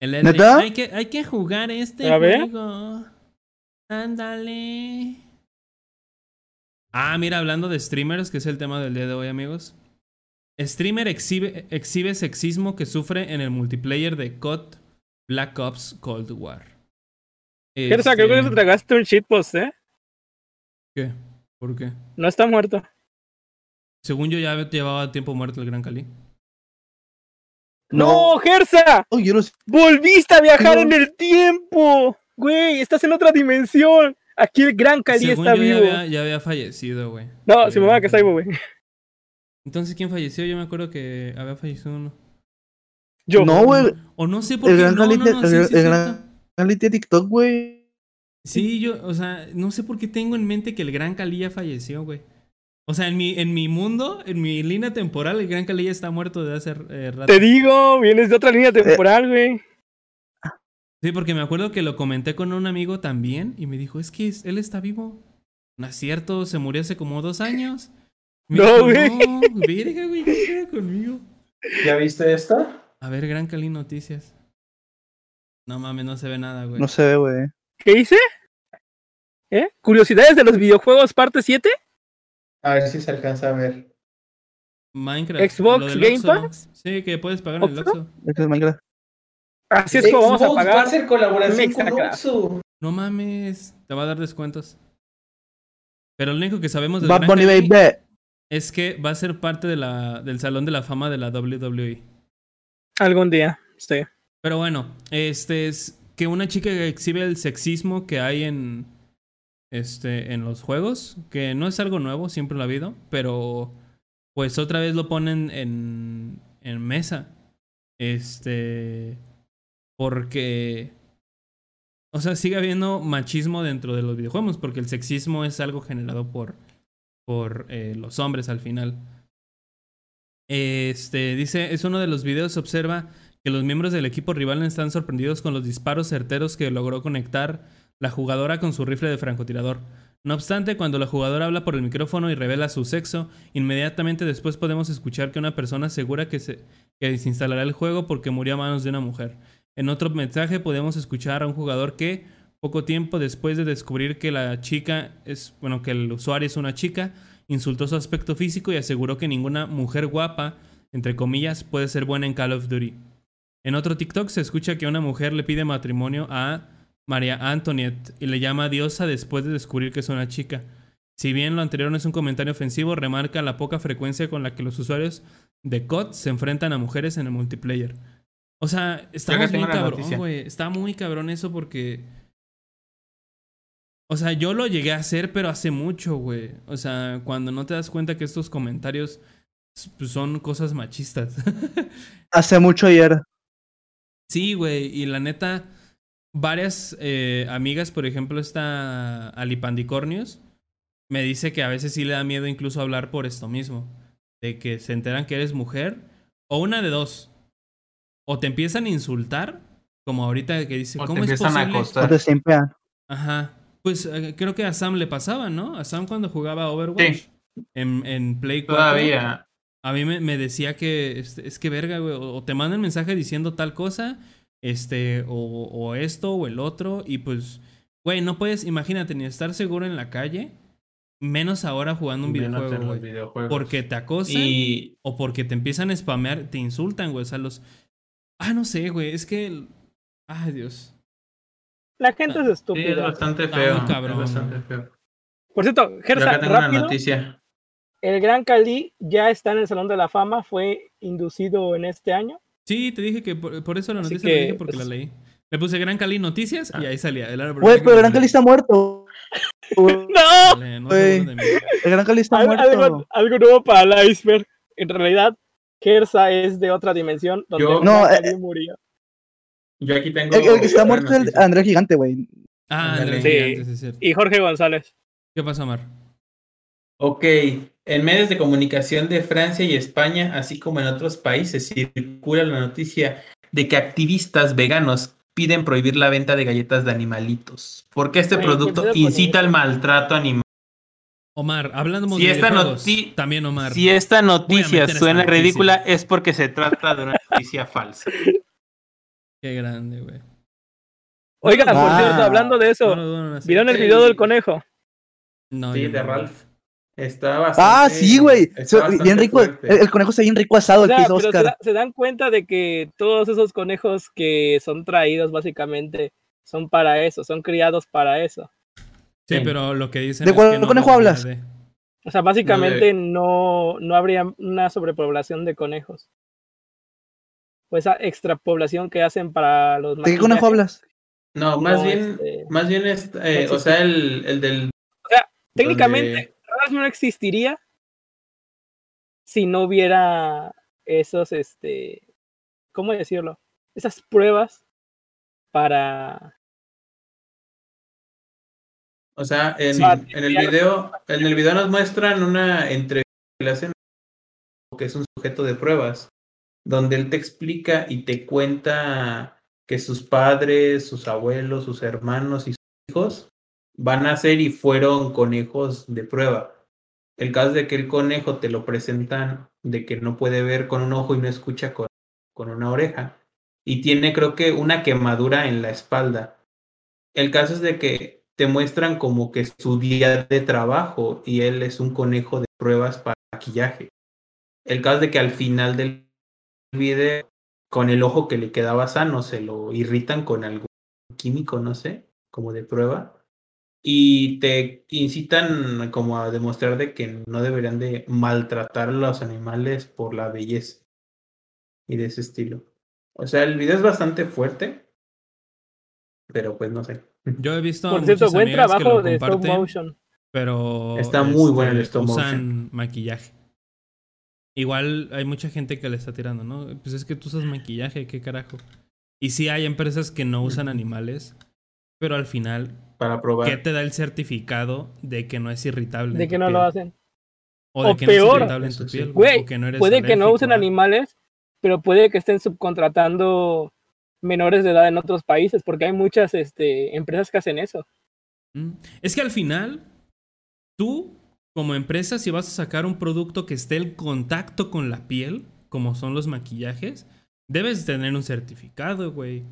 El Hay que, hay que jugar este A ver. juego. Ándale. Ah, mira, hablando de streamers, que es el tema del día de hoy, amigos. Streamer exhibe, exhibe sexismo que sufre en el multiplayer de COD Black Ops Cold War. Gersa, creo que Este, te tragaste un shitpost, ¿eh? ¿Qué? ¿Por qué? No está muerto. Según yo ya llevaba tiempo muerto el Gran Cali. ¡No, Gersa! Oh, yo no sé. ¡Volviste a viajar No. en el tiempo! Güey, estás en otra dimensión. Aquí el gran Cali Según está yo vivo. Ya había, ya había fallecido, güey. No, si me va a que está vivo, güey. Entonces, ¿quién falleció? Yo me acuerdo que había fallecido uno. Yo. No, güey. O no sé por El qué. gran No, no, Cali, no, el, sí, el sí, es gran. Cali tiene TikTok, güey. Sí, yo, o sea, no sé por qué tengo en mente que el Gran Cali ya falleció, güey. O sea, en mi, en mi mundo, en mi línea temporal, el Gran Cali ya está muerto de hace eh, rato. Te digo, vienes de otra línea temporal, güey. Sí, porque me acuerdo que lo comenté con un amigo también y me dijo, es que él está vivo. No es cierto, se murió hace como dos años. Me No, güey. No, verga, güey, ¿qué pedo conmigo? ¿Ya viste esto? A ver, Gran Cali Noticias. No mames, no se ve nada, güey. No se ve, güey. ¿Qué hice? ¿Eh? ¿Curiosidades de los videojuegos parte 7? A ver si se alcanza a ver. Minecraft. Xbox Game. Pass. Sí, que puedes pagar en el. Oxxo. Este es Minecraft. Así es como vamos a Xbox Va a pagar. hacer colaboración con. No mames, te va a dar descuentos. Pero lo único que sabemos del Bad Bunny Baby. es que va a ser parte de la, del Salón de la Fama de la WWE. Algún día, sí. Pero bueno, este es que una chica que exhibe el sexismo que hay en este en los juegos, que no es algo nuevo, siempre lo ha habido, pero pues otra vez lo ponen en en mesa. Este porque o sea, sigue habiendo machismo dentro de los videojuegos porque el sexismo es algo generado por por eh, los hombres al final. Este dice, es uno de los videos observa que los miembros del equipo rival están sorprendidos con los disparos certeros que logró conectar la jugadora con su rifle de francotirador. No obstante, cuando la jugadora habla por el micrófono y revela su sexo, inmediatamente después podemos escuchar que una persona asegura que se que desinstalará el juego porque murió a manos de una mujer. En otro mensaje podemos escuchar a un jugador que, poco tiempo después de descubrir que la chica es, bueno, que el usuario es una chica, insultó su aspecto físico y aseguró que ninguna mujer guapa, entre comillas, puede ser buena en Call of Duty. En otro TikTok se escucha que una mujer le pide matrimonio a María Antoniette y le llama diosa después de descubrir que es una chica. Si bien lo anterior no es un comentario ofensivo, remarca la poca frecuencia con la que los usuarios de COD se enfrentan a mujeres en el multiplayer. O sea, estamos muy cabrón, güey. Está muy cabrón eso porque... O sea, yo lo llegué a hacer, pero hace mucho, güey. O sea, cuando no te das cuenta que estos comentarios pues, son cosas machistas. Hace mucho ayer. Sí, güey, y la neta, varias eh, amigas, por ejemplo, esta Alipandicornios, me dice que a veces sí le da miedo incluso hablar por esto mismo, de que se enteran que eres mujer, o una de dos, o te empiezan a insultar, como ahorita que dice, O te ¿cómo es empiezan a posible? te simpean. Ajá, pues eh, creo que a Sam le pasaba, ¿no? A Sam cuando jugaba Overwatch en, en Play 4. Todavía. A mí me, me decía que este, es que verga, güey, o, o te mandan mensaje diciendo tal cosa, este, o, o esto o el otro, y pues, güey, no puedes, imagínate, ni estar seguro en la calle, menos ahora jugando un Menos videojuego, güey. Porque te acosan Y o porque te empiezan a spamear, te insultan, güey, o sea, los... Ah, no sé, güey, es que... el- Ay, Dios. La gente es sí, es estúpida. bastante feo. muy cabrón, es bastante feo. Por cierto, Gersa, acá tengo una rápido, noticia. el Gran Cali ya está en el Salón de la Fama, fue inducido en este año. Sí, te dije que por, por eso la noticia la que, dije porque pues- la leí. Le puse Gran Cali Noticias y Ah. ahí salía. El árbol pero el Gran. Cali está muerto. ¡No! Dale, no. El Gran Cali está Al- muerto. algo, algo nuevo para el iceberg. En realidad, Gersa es de otra dimensión donde Yo- No, eh, murió. Yo aquí tengo. El, el que está muerto es el. Andrés Gigante, güey. Ah. Andrés Sí. Gigante, sí, es cierto. Y Jorge González. ¿Qué pasa, Mar? Ok, en medios de comunicación de Francia y España, así como en otros países, circula la noticia de que activistas veganos piden prohibir la venta de galletas de animalitos, porque este producto ¿qué pedo con incita al maltrato animal. Omar, hablando Si de esta videojuegos, noti- también Omar. Si esta noticia esta suena noticia. ridícula es porque se trata de una noticia falsa. Qué grande, güey. Oigan, por Ah. cierto, hablando de eso, No no. ¿vieron el video del conejo? No, Sí, de no. Ralph. Está bastante. Ah, sí, güey. Bien rico. El, el conejo está bien rico asado, O el que sea, hizo pero se, Oscar. da- se dan cuenta de que todos esos conejos que son traídos básicamente son para eso, son criados para eso. Sí, Sí. pero lo que dicen ¿De es cuál que no conejo hablas? de- O sea, básicamente no, no habría una sobrepoblación de conejos. O esa extrapoblación que hacen para los ¿De qué conejo hablas? No, más bien, este- más bien es, eh, o sea, el, el del. Técnicamente, donde- no existiría si no hubiera esos, este, ¿cómo decirlo? Esas pruebas para... O sea, en, Sí. en el video, en el video nos muestran una entrevista que es un sujeto de pruebas, donde él te explica y te cuenta que sus padres, sus abuelos, sus hermanos y sus hijos van a ser y fueron conejos de prueba. El caso de que el conejo te lo presentan de que no puede ver con un ojo y no escucha con, con una oreja. Y tiene creo que una quemadura en la espalda. El caso es de que te muestran como que su día de trabajo y él es un conejo de pruebas para maquillaje. El caso de que al final del video, con el ojo que le quedaba sano, se lo irritan con algún químico, no sé, como de prueba. Y te incitan como a demostrar de que no deberían de maltratar a los animales por la belleza y de ese estilo. O sea, el video es bastante fuerte, pero pues no sé. Yo he visto Por cierto, buen trabajo de stop motion. pero Está muy bueno el este, stop usan maquillaje. Igual hay mucha gente que le está tirando, ¿no? Pues es que tú usas maquillaje, qué carajo. Y sí hay empresas que no usan animales, pero al final, Para probar. ¿qué te da el certificado de que no es irritable? De que no piel? lo hacen. O de o que no es peor. irritable en tu piel. Güey, o que no eres Puede que no usen a- animales, pero puede que estén subcontratando menores de edad en otros países, porque hay muchas este, empresas que hacen eso. Mm. Es que al final, tú, como empresa, si vas a sacar un producto que esté en contacto con la piel, como son los maquillajes, debes tener un certificado, güey.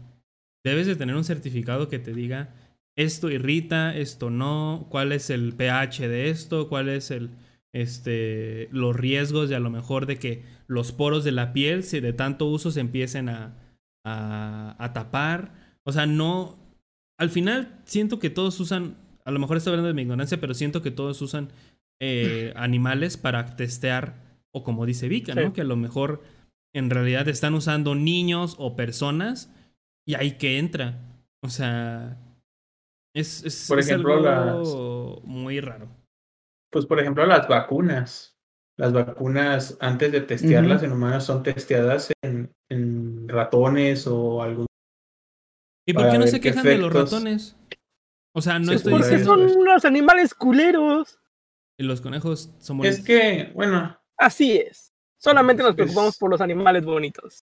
Debes de tener un certificado que te diga esto irrita, esto no, cuál es el pH de esto, cuál es el este los riesgos de a lo mejor de que los poros de la piel si de tanto uso se empiecen a, a, a tapar. O sea, no, al final siento que todos usan, a lo mejor estoy hablando de mi ignorancia, pero siento que todos usan eh, animales para testear, o como dice Vika, Sí. ¿no? Que a lo mejor en realidad están usando niños o personas y ahí que entra. O sea, es, es, Por es ejemplo, algo muy raro. Pues por ejemplo las vacunas. Las vacunas antes de testearlas en humanos son testeadas en, en ratones o algún... ¿Y por qué no se quejan de los ratones? O sea, no Sí, estoy por Porque diciendo... son unos animales culeros. Y los conejos son Es bonitos. que, bueno, Así es. Solamente nos preocupamos por los animales bonitos.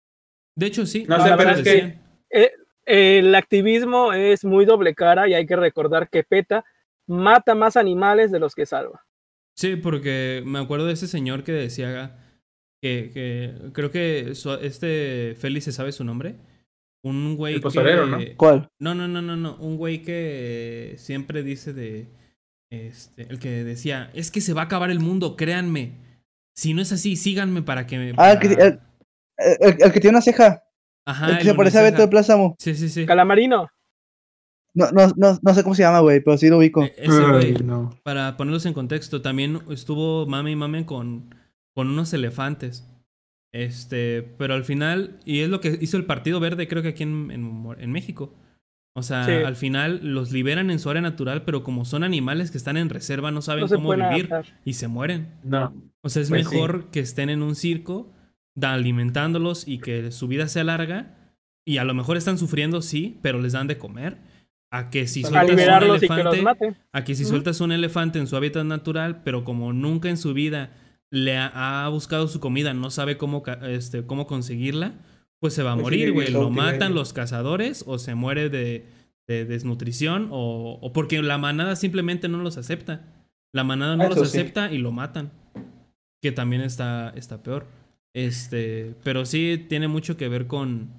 De hecho, sí. No sé, pero es que-. Eh, el activismo es muy doble cara y hay que recordar que PETA mata más animales de los que salva. Sí, porque me acuerdo de ese señor que decía que, que creo que su- este Félix se sabe su nombre. Un güey El que... ¿no? ¿Cuál? No, no, no, no, no. Un güey que siempre dice de... Este, el que decía, es que se va a acabar el mundo, créanme. Si no es así, síganme para que me... Ah, el que, para- el, el- el que tiene una ceja. Ajá, el que el se parece a Beto de. Plázamo. Sí, sí, sí. Calamarino. No, no, no, no sé cómo se llama, güey, pero sí lo ubico. E- Ese güey, Ay, no. para ponerlos en contexto, también estuvo mame y mame con, con unos elefantes. Este, pero al final, y es lo que hizo el Partido Verde, creo que aquí en, en Mo- en México. O sea, Sí. al final los liberan en su área natural, pero como son animales que están en reserva, no saben No cómo vivir adaptar. y se mueren. No. O sea, es Pues sí. mejor que estén en un circo, da- alimentándolos y que su vida sea larga. Y a lo mejor están sufriendo, sí, pero les dan de comer. A que si A A sueltas un liberarlos y que los elefante, maten. Aquí si sueltas un elefante en su hábitat natural, pero como nunca en su vida le ha, ha buscado su comida, no sabe cómo, este, cómo conseguirla, pues se va a Pues morir, güey. Lo matan los cazadores o se muere de, de desnutrición o, o porque la manada simplemente no los acepta. La manada no Eso los sí. acepta y lo matan. Que también está, está peor. Este, pero sí tiene mucho que ver con,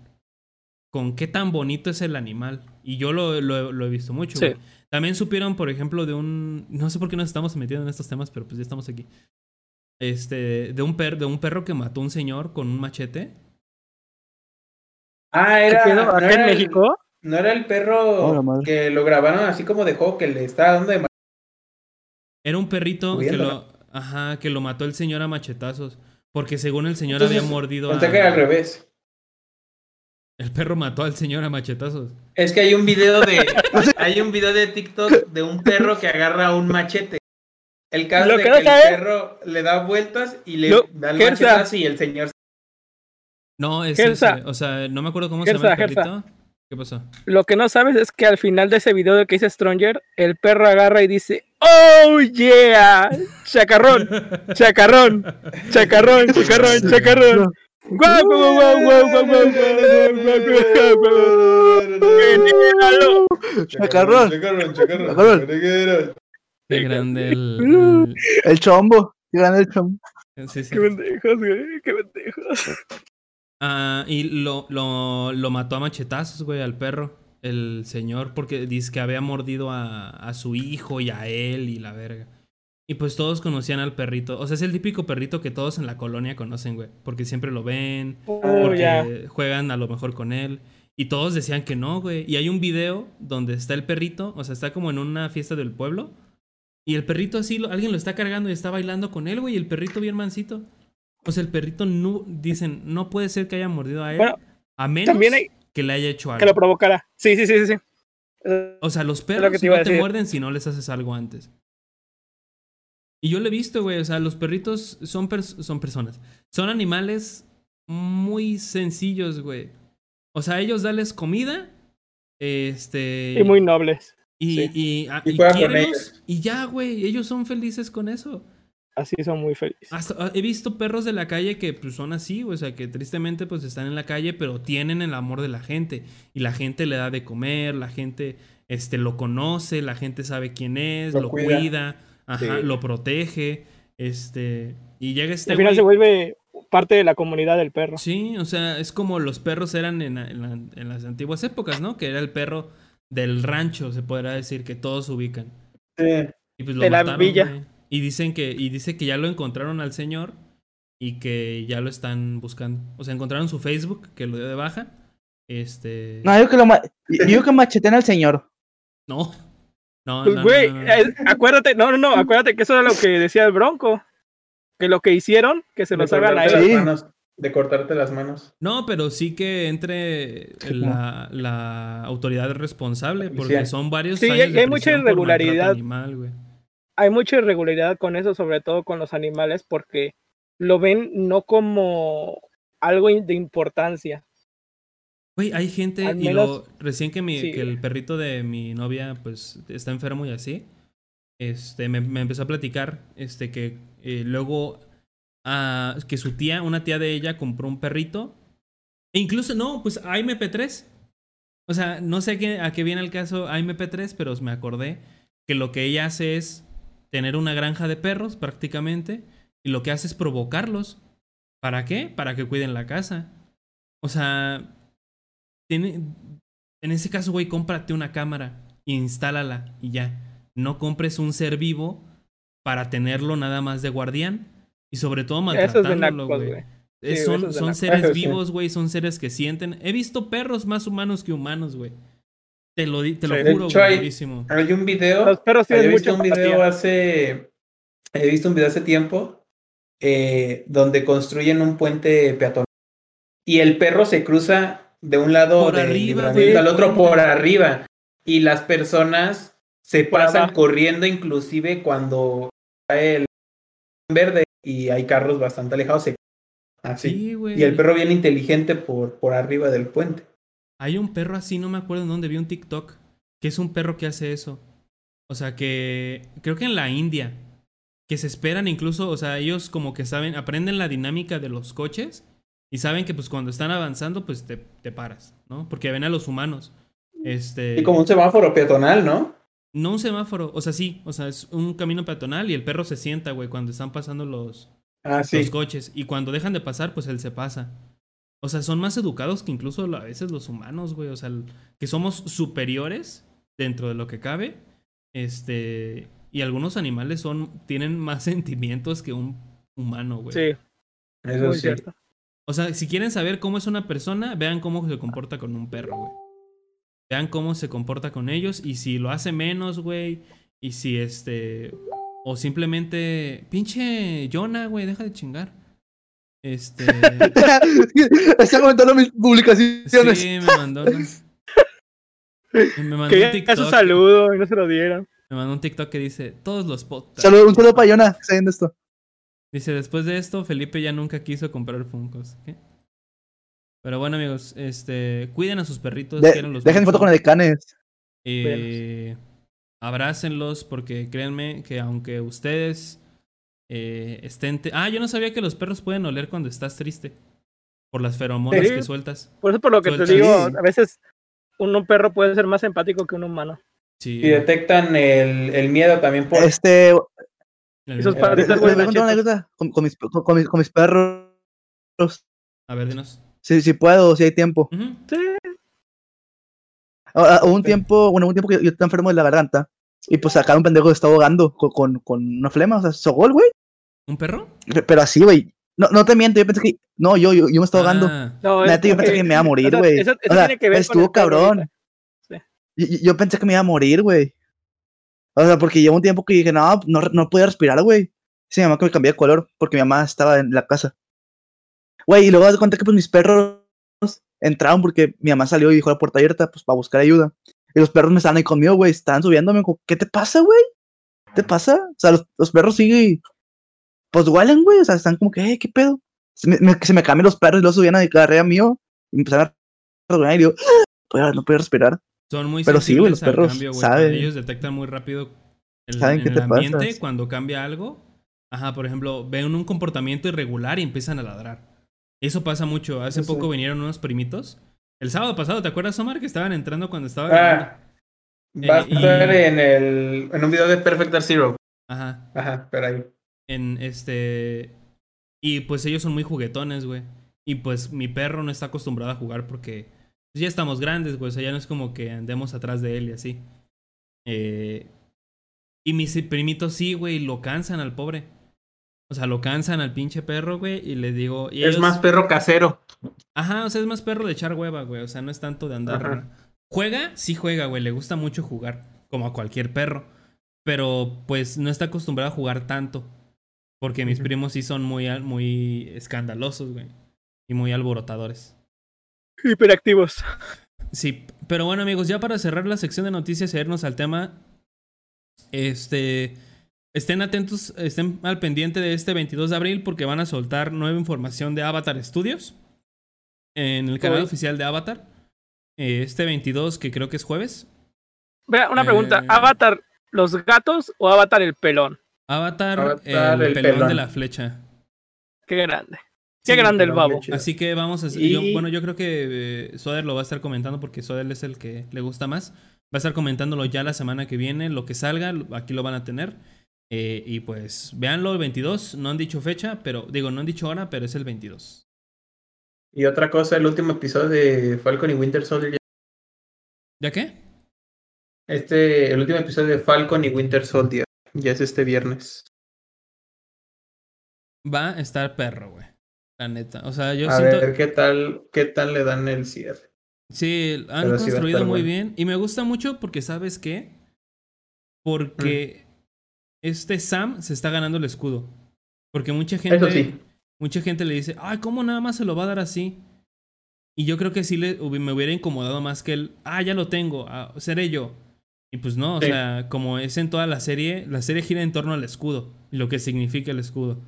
con qué tan bonito es el animal. Y yo lo, lo- lo he visto mucho. Sí. También supieron, por ejemplo, de un. No sé por qué nos estamos metiendo en estos temas, pero pues ya estamos aquí. Este. De un, per, de un perro que mató a un señor con un machete. Ah, ¿Qué era. pedo? no ¿Acá en era el- México? No era el perro Oh, que lo grabaron así como de juego que le estaba dando de Era un perrito que lo. Ajá, que lo mató el señor a machetazos. Porque según el señor Entonces, había mordido a. Que era al revés. El perro mató al señor a machetazos. Es que hay un video de. hay un video de TikTok de un perro que agarra un machete. El caso Lo de que que, el perro le da vueltas y le Lo- da el Gersa. machetazo y el señor. No, es Gersa. ese. O sea, no me acuerdo cómo se Gersa, llama el Gersa. perrito. ¿Qué pasó? Lo que no sabes es que al final de ese video de que dice Stronger, el perro agarra y dice, ¡Oh, yeah! Chacarrón, chacarrón, chacarrón, chacarrón, chacarrón. Guau, guau, guau, guau, guau, guau, guau, guau, guau, Qué grande el. el- El chombo. Qué grande el chombo. sí, sí. Qué pendejos, güey, qué pendejos. Ah, y lo, lo, lo mató a machetazos, güey, al perro. El señor, porque dice que había mordido a, a su hijo y a él y la verga. Y pues todos conocían al perrito. O sea, es el típico perrito que todos en la colonia conocen, güey. Porque siempre lo ven, Oh, porque ya. juegan a lo mejor con él. Y todos decían que no, güey. Y hay un video donde está el perrito, o sea, está como en una fiesta del pueblo. Y el perrito así, lo- alguien lo está cargando y está bailando con él, güey. Y el perrito bien mansito. O sea, el perrito no, dicen, no puede ser que haya mordido a él. Bueno, a menos también hay- que le haya hecho algo. Que lo provocara. Sí, sí, sí, sí. sí. O sea, los lo perros te no te muerden si no les haces algo antes. Y yo lo he visto, güey. O sea, los perritos son, pers- son personas. Son animales muy sencillos, güey. O sea, ellos dales comida. Este. Y muy nobles. Y, sí. y, a- Y quiérelos, ya, güey. Ellos son felices con eso. Así son muy felices. Hasta, ah, he visto perros de la calle que pues, son así, o sea, que tristemente pues están en la calle, pero tienen el amor de la gente. Y la gente le da de comer, la gente este, lo conoce, la gente sabe quién es, lo, Lo cuida, cuida. ajá, Sí. lo protege. Este. Y llega este. Al final se vuelve parte de la comunidad del perro. Sí, o sea, es como los perros eran en, en la- en las antiguas épocas, ¿no? Que era el perro del rancho, se podrá decir, que todos ubican. Sí. Y pues lo De la mataron, villa. güey. Y dicen que, y dice que ya lo encontraron al señor y que ya lo están buscando. O sea, encontraron su Facebook, que lo dio de baja. Este. No, yo que lo ma- yo que machetean al señor. No. No, Pues, no, no, güey, no, no. eh, acuérdate, no, no, no, acuérdate que eso era lo que decía el Bronco. Que lo que hicieron, que se los hagan a cortarte De cortarte las manos. No, pero sí que entre Sí, la, la autoridad responsable, porque son varios Sí, años hay- de hay mucha irregularidad. animal, güey. Hay mucha irregularidad con eso, sobre todo con los animales, porque lo ven no como algo de importancia. Güey, hay gente, y lo, recién que, mi, sí. que el perrito de mi novia, pues, está enfermo y así, este, me, me empezó a platicar, este, que eh, luego, que su tía, una tía de ella, compró un perrito, e incluso, no, pues, AMP3, o sea, no sé a qué, a qué viene el caso AMP3, pero me acordé que lo que ella hace es tener una granja de perros, prácticamente, y lo que hace es provocarlos. ¿Para qué? Para que cuiden la casa. O sea, tiene, en ese caso, güey, cómprate una cámara instálala y ya. No compres un ser vivo para tenerlo nada más de guardián y sobre todo maltratándolo, güey. güey. Es- Sí, son son seres vivos, güey, son seres que sienten. He visto perros más humanos que humanos, güey. Te lo, te lo Sí. Juro, güey, hay-. Hay un video. Los perros tienen Había visto un video hace. He visto un video hace tiempo eh, donde construyen un puente peatonal y el perro se cruza de un lado Por de arriba, libramiento güey, al otro por arriba y las personas se Por pasan abajo. corriendo inclusive cuando cae el verde y hay carros bastante alejados se así Sí, güey. y el perro bien inteligente por por arriba del puente. Hay un perro así, no me acuerdo en dónde vi un TikTok, que es un perro que hace eso. O sea, que creo que en la India, que se esperan incluso, o sea, ellos como que saben, aprenden la dinámica de los coches y saben que pues cuando están avanzando, pues te, te paras, ¿no? Porque ven a los humanos. Este... Y como un semáforo peatonal, ¿no? No un semáforo, o sea, sí, o sea, es un camino peatonal y el perro se sienta, güey, cuando están pasando los, Ah, sí. los coches. Y cuando dejan de pasar, pues él se pasa. O sea, son más educados que incluso a veces los humanos, güey. O sea, el- que somos superiores dentro de lo que cabe. Este. Y algunos animales son. tienen más sentimientos que un humano, güey. Sí, Eso sí. cierto. O sea, si quieren saber cómo es una persona, vean cómo se comporta con un perro, güey. Vean cómo se comporta con ellos y si lo hace menos, güey. Y si este. O simplemente. Pinche Jonah, güey, deja de chingar. Este. Está comentando mis publicaciones. Sí, me mandó. una- Me mandó un Que TikTok. su saludo y no se lo dieron. Me mandó un TikTok que dice: Todos los podcasts. Saludo- un saludo para Yona, que está viendo esto. Dice: Después de esto, Felipe ya nunca quiso comprar Funkos. ¿Qué? Pero bueno, amigos, este. Cuiden a sus perritos. De- quiéranlos dejen mucho. foto con el de Canes. Eh, abrácenlos porque créanme que aunque ustedes eh, estén... te- Ah, yo no sabía que los perros pueden oler cuando estás triste. Por las feromonas Sí. que sueltas. Por eso por lo que te digo, a veces un, un perro puede ser más empático que un humano. Sí. Y detectan el, el miedo también por Este, esos Eh, con, con mis, con, con mis, con mis perros. A ver, dinos. Si, si puedo, si hay tiempo. Sí, Ah, ah, Hubo un tiempo, bueno, hubo un tiempo que yo estaba enfermo de la garganta. Y pues acá un pendejo se está ahogando con, con, con una flema, o sea, se ahogó el güey. ¿Un perro? Pero así, güey. No, no te miento, yo pensé que. No, yo, yo, yo me estaba ahogando. Ah, no, es Neta, yo pensé que me iba a morir, o sea, güey. Eso, eso O sea, tiene que ver con estuvo perro cabrón. ahorita. Yo, yo- pensé que me iba a morir, güey. O sea, porque llevo un tiempo que dije, no, no, no podía respirar, güey. Dice mi mamá que me cambié de color porque mi mamá estaba en la casa. Güey, y luego de cuenta que pues mis perros entraron porque mi mamá salió y dejó la puerta abierta pues para buscar ayuda. Y los perros me estaban ahí conmigo, güey. Estaban subiéndome. como, ¿Qué te pasa, güey? ¿Qué te pasa? O sea, los, los perros siguen. Pues huelen, güey. O sea, están como que, "Eh, ¿qué pedo? Se me, me- se me cambian los perros y luego subían a carrera mío. Y empezaron a rasguñar y digo, "Ah, no puedo respirar. son muy Pero sí, güey, los perros cambio, güey. saben. Ellos detectan muy rápido el, Saben en qué el te ambiente pasas. cuando cambia algo. Ajá, por ejemplo, ven un comportamiento irregular y empiezan a ladrar. Eso pasa mucho. Hace poco vinieron unos primitos. El sábado pasado, ¿te acuerdas, Omar? Que estaban entrando cuando estaba? Ah, va a Eh, y- estar en el en un video de Perfect Dark Zero. Ajá. Ajá, pero ahí. En este. Y pues ellos son muy juguetones, güey. Y pues mi perro no está acostumbrado a jugar porque pues, ya estamos grandes, güey. O sea, ya no es como que andemos atrás de él y así. Eh, y mis primitos sí, güey, lo cansan al pobre. O sea, lo cansan al pinche perro, güey. Y les digo. y Es ellos- más perro casero. Ajá, o sea, es más perro de echar hueva, güey. O sea, no es tanto de andar. Ajá. Juega, sí juega, güey. Le gusta mucho jugar, como a cualquier perro. Pero pues no está acostumbrado a jugar tanto. Porque mis primos sí son muy, muy escandalosos, güey. Y muy alborotadores. Hiperactivos. Sí, pero bueno, amigos, ya para cerrar la sección de noticias y irnos al tema. Este. Estén atentos, estén al pendiente de este 22 de abril porque van a soltar nueva información de Avatar Studios en el canal Uy. oficial de Avatar. Eh, Este 22, que creo que es jueves. Vea, una pregunta. Eh. ¿Avatar los gatos o Avatar el pelón? Avatar, Avatar, el, el pelón, pelón. de la flecha. Qué grande. Qué Sí, grande el babo. Así que vamos a. Y- yo- bueno, yo creo que eh, Soder lo va a estar comentando porque Soder es el que le gusta más. Va a estar comentándolo ya la semana que viene. Lo que salga, aquí lo van a tener. Eh, y pues, véanlo el 22. No han dicho fecha, pero digo, no han dicho hora, pero es el 22. Y otra cosa, el último episodio de Falcon y Winter Soldier. ya- ¿Ya qué? Este, el último episodio de Falcon y Winter Soldier. Ya es este viernes. Va a estar perro, güey. La neta. O sea, yo a siento. ver qué tal, qué tal le dan el cierre. Sí, han Pero construido muy bueno. bien. Y me gusta mucho porque, ¿sabes qué? Porque Mm. Este Sam se está ganando el escudo. Porque mucha gente. Eso sí. Mucha gente le dice, ay, ¿cómo nada más se lo va a dar así? Y yo creo que sí le, me hubiera incomodado más que él, ah, ya lo tengo, ah, seré yo. Y pues no, o sea, como es en toda la serie, la serie gira en torno al escudo, lo que significa el escudo.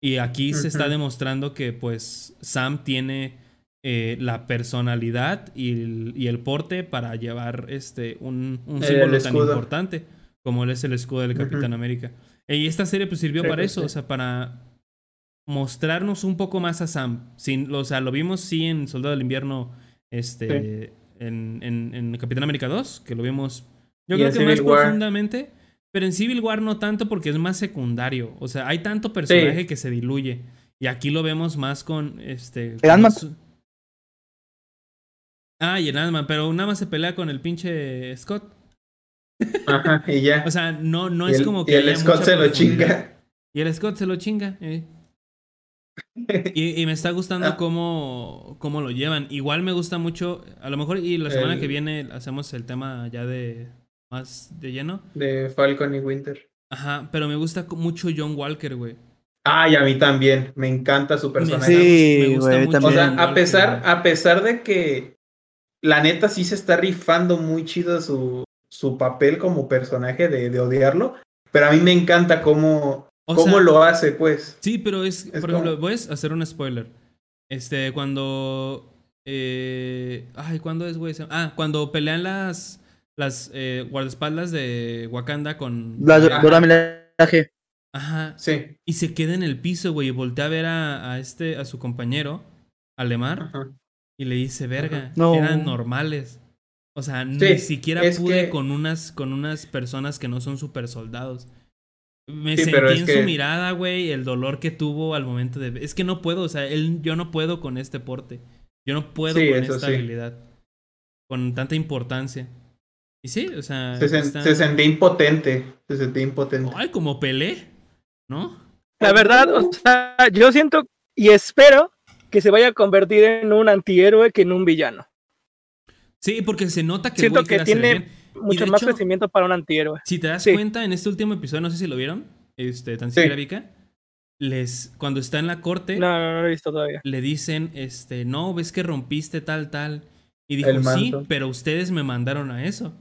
Y aquí se está demostrando que pues Sam tiene eh, la personalidad y el, y el porte para llevar este un, un El símbolo tan importante como él es el escudo del. Capitán América. Y esta serie pues sirvió Sí, para sí, eso, sí. o sea, para mostrarnos un poco más a Sam. Sin, o sea, lo vimos sí en Soldado del Invierno, este, en, en, en Capitán América 2, que lo vimos, yo creo que más War. profundamente, pero en Civil War no tanto porque es más secundario. O sea, hay tanto personaje que se diluye. Y aquí lo vemos más con este. con Ant-Man. su- Ah, y el Ant-Man, pero nada más se pelea con el pinche Scott. Ajá, y ya. O sea, no, no y es el, como y que. el haya Scott se lo chinga. Y el Scott se lo chinga. eh. Y, y me está gustando Ah. cómo, cómo lo llevan. Igual me gusta mucho. A lo mejor, y la semana El- que viene hacemos el tema ya de más de lleno. De Falcon y Winter. Ajá, pero me gusta mucho John Walker, güey. Ay, a mí también. Me encanta su personaje. Sí, me gusta güey, mucho O también. sea, John a pesar, a pesar de que la neta sí se está rifando muy chido su, su papel como personaje de, de odiarlo, pero a mí me encanta cómo, O cómo sea, lo hace, pues. Sí, pero es, Es por ejemplo, como- voy a hacer un spoiler. Este, cuando. Eh, ay, ¿cuándo es, güey? Ah, cuando pelean las. Las eh, guardaespaldas de Wakanda con. La Ajá. Dora Milaje. Ajá. Sí. Y se queda en el piso, güey. Y voltea a ver a, a este, a su compañero, a Lemar, Ajá. y le dice, verga, No. eran normales. O sea, ni siquiera pude que- con unas, con unas personas que no son super soldados. Me Sí, sentí en que- su mirada, güey, el dolor que tuvo al momento de... Es que no puedo, o sea, él, yo no puedo con este porte. Yo no puedo Sí, con esta sí. habilidad. Con tanta importancia. Y sí, o sea... Se, sen- está- se sentía impotente. Se sentía impotente. Ay, como Pelé, ¿no? La verdad, o sea, yo siento y espero que se vaya a convertir en un antihéroe que en un villano. Sí, porque se nota que Siento que tiene. Mucho más hecho- crecimiento para un antihéroe. Si te das Sí. cuenta, en este último episodio, no sé si lo vieron, este, tan Sí. siquiera Vika, les, cuando está en la corte, No, no, no lo he visto todavía. le dicen, este, no, ves que rompiste tal, tal. Y dijo, sí, pero ustedes me mandaron a eso.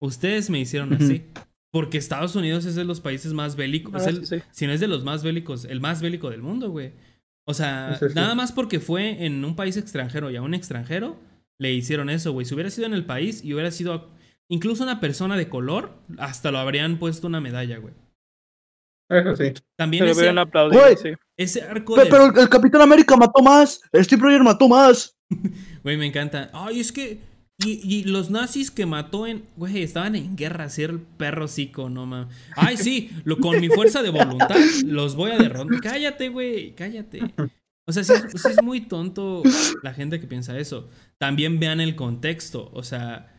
Ustedes me hicieron así. Porque Estados Unidos es de los países más bélicos. Ah, sí, sí. Si no es de los más bélicos, el más bélico del mundo, güey. O sea, sí. nada más porque fue en un país extranjero y a un extranjero le hicieron eso, güey. Si hubiera sido en el país y hubiera sido incluso una persona de color, hasta lo habrían puesto una medalla, güey. Eso sí. También Pero ese, hubieran aplaudido, Güey. sí. ese arco Pe- de... Pero el, el Capitán América mató más. El Steve Rogers mató más. Güey, me encanta. Ay, es que... Y, y los nazis que mató en... Güey, estaban en guerra, ser el perro cico, no mames. Ay, sí, lo, con mi fuerza de voluntad los voy a derrotar. Cállate, güey, cállate. O sea, sí, sí es muy tonto la gente que piensa eso. También vean el contexto. O sea,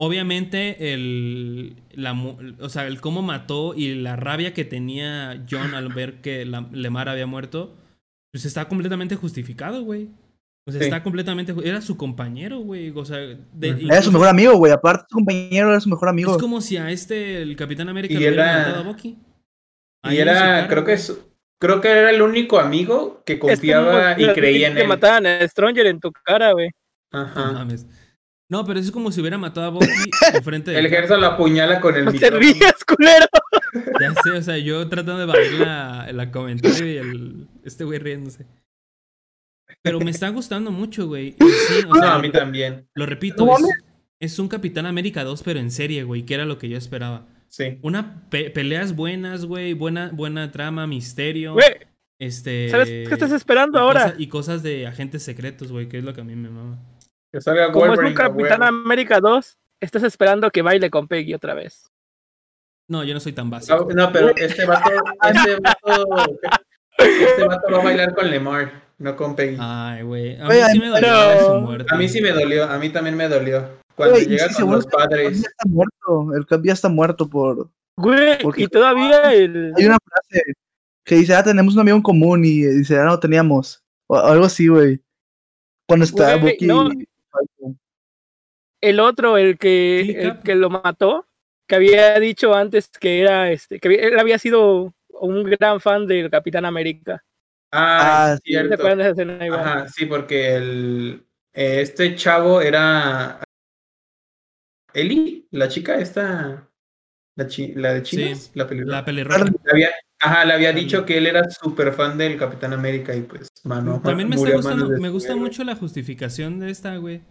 obviamente el, la, o sea, el cómo mató y la rabia que tenía John al ver que la, Lemar había muerto, pues está completamente justificado, güey. O sea, Sí. está completamente... Era su compañero, güey. O sea, de-. Era su mejor amigo, güey. Aparte, su compañero era su mejor amigo. es como si a este, el Capitán América, Y le hubiera era- matado a Bucky. Ahí Y era, cara, creo que es, creo que era el único amigo que Es como confiaba y que- creía en que él. mataban a Stranger en tu cara, güey. No Ajá. mames. No, pero es como si hubiera matado a Bucky enfrente de El Gersa lo apuñala con el No te micrófono. rías, culero. Ya sé, o sea, yo tratando de evadir la, la comentario y el, este güey riéndose. Pero me está gustando mucho, güey. Y sí, o No, a mí también. lo repito, No es, es un Capitán América 2, pero en serie, güey, que era lo que yo esperaba. Sí. Una pe- peleas buenas, güey, buena, buena trama, misterio. Güey, Este. ¿sabes qué estás esperando y ahora? cosa- y cosas de agentes secretos, güey, que es lo que a mí me mama. Que salga Como es un Capitán huevo. América 2, estás esperando que baile con Peggy otra vez. No, yo no soy tan básico. No, no, pero este vato, este vato, este vato va a bailar con Lemar, no con Peggy. Ay, güey. A mí sí me dolió no. su muerte. A mí sí me dolió, a mí también me dolió. Cuando Güey, y llega sí, con seguro los que El Cap padres. ya está muerto. El Cap ya está muerto por. Güey, Porque- y todavía el... Hay una frase que dice, ah, tenemos un amigo en común. Y dice, ah, no teníamos. O algo así, güey. Cuando está Güey, Bucky. no. El otro, el que, Sí, el que lo mató, que había dicho antes que era este, que había- él había sido un gran fan del Capitán América. Ah, Ah, es sí. ¿Se cierto. acuerdan de esa escena igual? Ajá, sí, porque el eh, este chavo era Eli, la chica esta, la, chi- la de Chinas, Sí, la pelirroja. La pelirroja. Le había- ajá, le había dicho que él era súper fan del Capitán América y pues, mano, También me está gustando, me gusta mucho la justificación de esta, güey.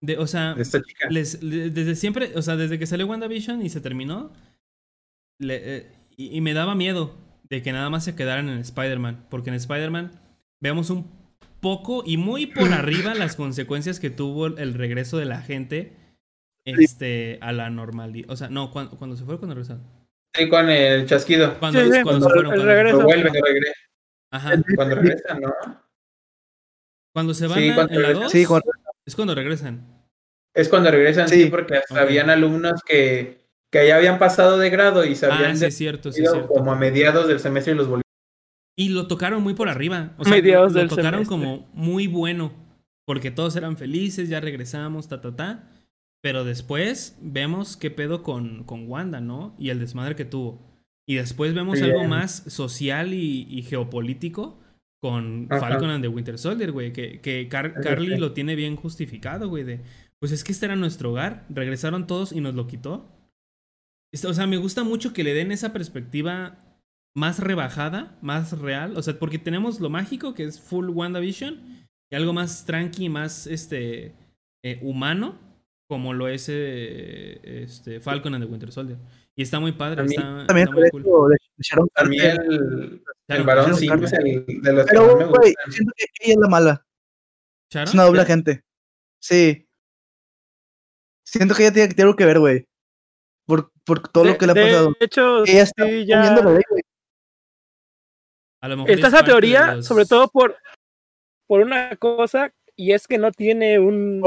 De, o sea, de esta chica. les, le- desde siempre, o sea, desde que salió WandaVision y se terminó, le- eh, y, y me daba miedo de que nada más se quedaran en Spider-Man, porque en Spider-Man vemos un poco y muy por arriba las consecuencias que tuvo el regreso de la gente este, a la normalidad. O sea, no, cuando, cuando se fue, cuando regresaron. Sí, con el chasquido. Cuando, Sí, sí, cuando se fueron, cuando- regreso. Cuando vuelve, cuando regresa, Ajá. cuando regresa, ¿no? Cuando se van Sí, a- cuando en la regresan. 2, Sí, con- es cuando regresan. Es cuando regresan, sí, Sí. porque hasta habían alumnos que, que ya habían pasado de grado y se habían Ah, sí, es cierto, sí, es decidido cierto. como a mediados del semestre y los volvieron. Y lo tocaron muy por arriba. O sea, Mediados lo del tocaron semestre. como muy bueno. Porque todos eran felices, ya regresamos, ta, ta, ta. Pero después vemos qué pedo con, con Wanda, ¿no? Y el desmadre que tuvo. Y después vemos algo más social y, y geopolítico con Ajá. Falcon and the Winter Soldier, güey. Que, que Car- Carly lo tiene bien justificado, güey. De, pues es que este era nuestro hogar. Regresaron todos y nos lo quitó. Esto- O sea, me gusta mucho que le den esa perspectiva más rebajada, más real. O sea, porque tenemos lo mágico, que es full WandaVision, y algo más tranqui, más este eh, humano, como lo es eh, este, Falcon and the Winter Soldier. Y está muy padre, También- está, También está muy cool. de Sharon También Carter. el, el Sharon- varón Sharon 5 es Carter. el de los que Pero, más me güey, gustan. siento que ella es la mala. ¿Sharon? Es una doble agente. Sí. Siento que ella tiene, tiene algo que ver, güey. Por, por todo de, lo que le ha de pasado. hecho, Ella está sí, ya... güey. A lo mejor Está es esa de teoría, los- sobre todo por, por una cosa, y es que no tiene un,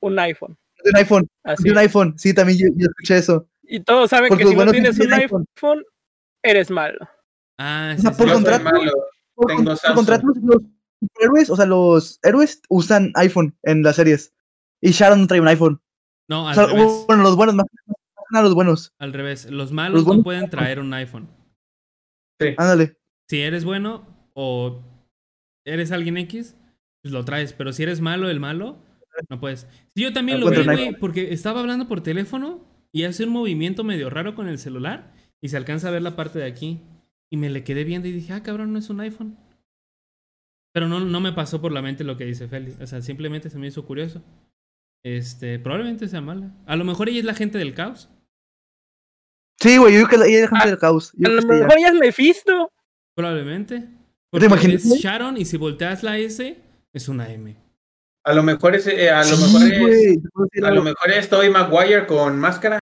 un iPhone. De un iPhone. Así. De un iPhone. Sí, también yo, yo escuché eso. Y todos saben Porque que si no tienes un iPhone, eres malo. Ah, O sí, sea, sí, por Yo soy contrato, malo. Por, Tengo contrato, los superhéroes, o sea, los héroes usan iPhone en las series. Y Sharon no trae un iPhone. No, O al sea, revés. bueno, los buenos, más a los buenos. Al revés. Los malos Los no pueden traer un iPhone. Ándale. Si eres bueno o eres alguien X, pues lo traes. Pero si eres malo, el malo, no puedes. Sí, yo también No lo vi, encuentro un güey, porque estaba hablando por teléfono y hace un movimiento medio raro con el celular y se alcanza a ver la parte de aquí. Y me le quedé viendo y dije, ah, cabrón, no es un iPhone. Pero no, no me pasó por la mente lo que dice Félix. O sea, simplemente se me hizo curioso. Este, probablemente sea mala. A lo mejor ella es la gente del caos. Sí, güey, yo creo que la- ella es la gente Ah, del caos. Yo A lo mejor ya es Mephisto. Probablemente. ¿Te Porque imaginas, es güey? Sharon y si volteas la S, es una M. A lo mejor es, eh, a lo Sí, mejor es, decir a lo mejor es Tobey Maguire con máscara.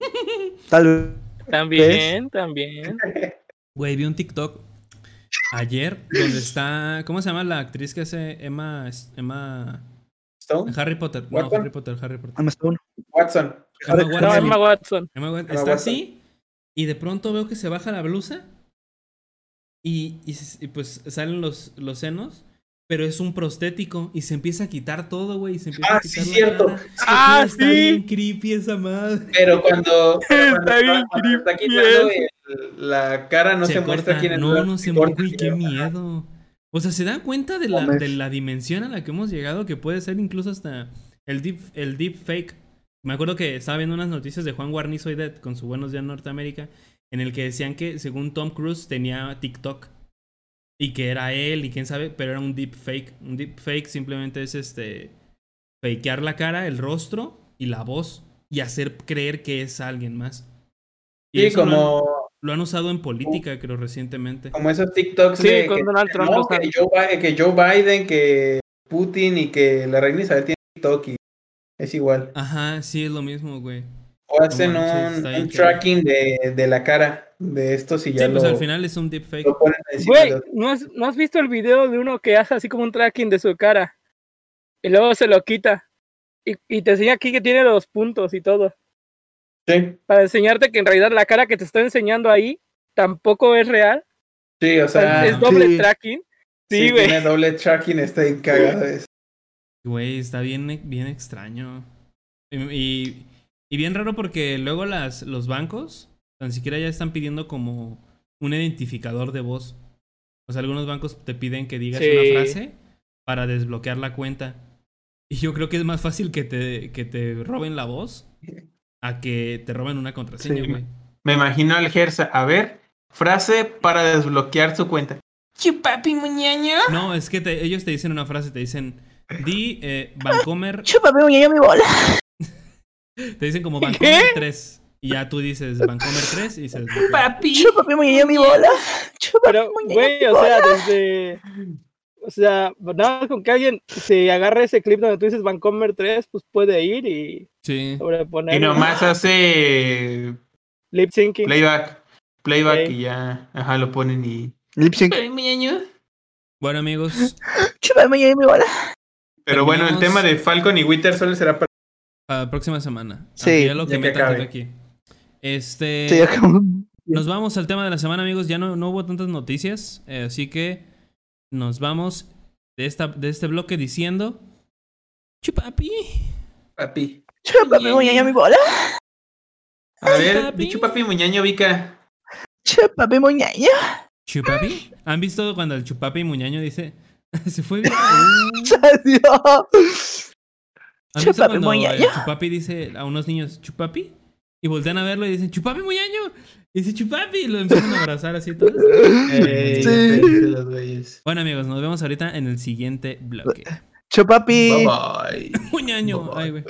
Tal vez. También, también. Güey, vi un TikTok ayer donde está. ¿Cómo se llama la actriz que hace Emma. Emma. Stone, Harry Potter? No. Harry Potter, Harry Potter. Emma Stone. Watson. Emma No, No, Watson. Emma Watson. Emma Watson. Emma Está así y de pronto veo que se baja la blusa y, y y pues salen los, los senos. Pero es un prostético y se empieza a quitar todo, güey. y se empieza Ah, sí, cierto. cara. Ah, Está sí. bien creepy esa madre. Pero cuando, pero cuando Está bien cuando está creepy quitando el- la cara, no se, muestra corta. quién es. No, no se corta muestra. Güey, qué miedo. O sea, ¿se dan cuenta de la, de la dimensión a la que hemos llegado? Que puede ser incluso hasta el deep, el deep fake. Me acuerdo que estaba viendo unas noticias de Juan Guarnizo y Dead con su Buenos Días Norteamérica, en el que decían que según Tom Cruise tenía TikTok y que era él y quién sabe, pero era un deep fake. Un deep fake simplemente es este fakear la cara, el rostro y la voz y hacer creer que es alguien más. Y Sí, eso lo han- como, lo han usado en política, creo, recientemente. como esos TikToks Sí, de con que, Donald Trump no, lo que. Joe, Bi- que Joe Biden, que Putin y que la reina Isabel tiene TikTok y es igual. Ajá, sí, es lo mismo, güey. O hacen manches, un, un tracking de, de la cara de estos y Sí, ya pues lo, al final es un deepfake. Güey. ¿no has, ¿no has visto el video de uno que hace así como un tracking de su cara? Y luego se lo quita. Y, y te enseña aquí que tiene los puntos y todo. Sí, Para enseñarte que en realidad la cara que te está enseñando ahí tampoco es real. sí, o sea, es doble sí. tracking. sí, Sí, güey. tiene doble tracking, está bien cagado eso. Güey, está bien, bien extraño. Y, y bien raro porque luego las, los bancos tan siquiera ya están pidiendo como un identificador de voz. O sea, algunos bancos te piden que digas Sí. una frase para desbloquear la cuenta. Y yo creo que es más fácil que te, que te roben la voz a que te roben una contraseña, Sí. güey. Me imagino al Gersa. A ver, frase para desbloquear su cuenta. Chupapi muñeño. No, es que te- ellos te dicen una frase, te dicen, di eh, Vancomer, Chúpame, muñeño, mi bola. te dicen como Vancomer 3. Y ya tú dices Vancomer 3 y se desbloquea. Papi. Chúpame, muñeño, mi bola. Chúpame, Pero, güey, o sea, desde. O sea, nada más con que alguien se agarre ese clip donde tú dices Vancomer 3, pues puede ir y Sí. sobreponer. Y nomás hace Lip syncing. playback. Playback y ya. Ajá, lo ponen y. Lip sync. Bueno, amigos, Chúpame, mi bola. Pero bueno, el tema de Falcon y Winter solo será para. para la próxima semana. Sí, ya lo que ya que aquí. Este. Sí. Nos vamos al tema de la semana, amigos. Ya no, no hubo tantas noticias. eh, así que nos vamos de, esta, de este bloque diciendo. Chupapi. Papi. Chúpame, muñeño, mi bola. A ver, Papi. dicho papi muñeño, Vika. Chúpame, muñeño. ¿Chupapi? ¿Han visto cuando el chupapi muñaño dice. Se fue bien? Salió. ¿Han visto Chupapi, cuando el chupapi dice a unos niños chupapi? Y voltean a verlo y dicen chupapi muñaño. Y dice chupapi y lo empiezan a abrazar así todos. Sí. Bueno, amigos, nos vemos ahorita en el siguiente bloque. Chupapi. Bye bye. Muñaño. Bye, bye. Ay, güey.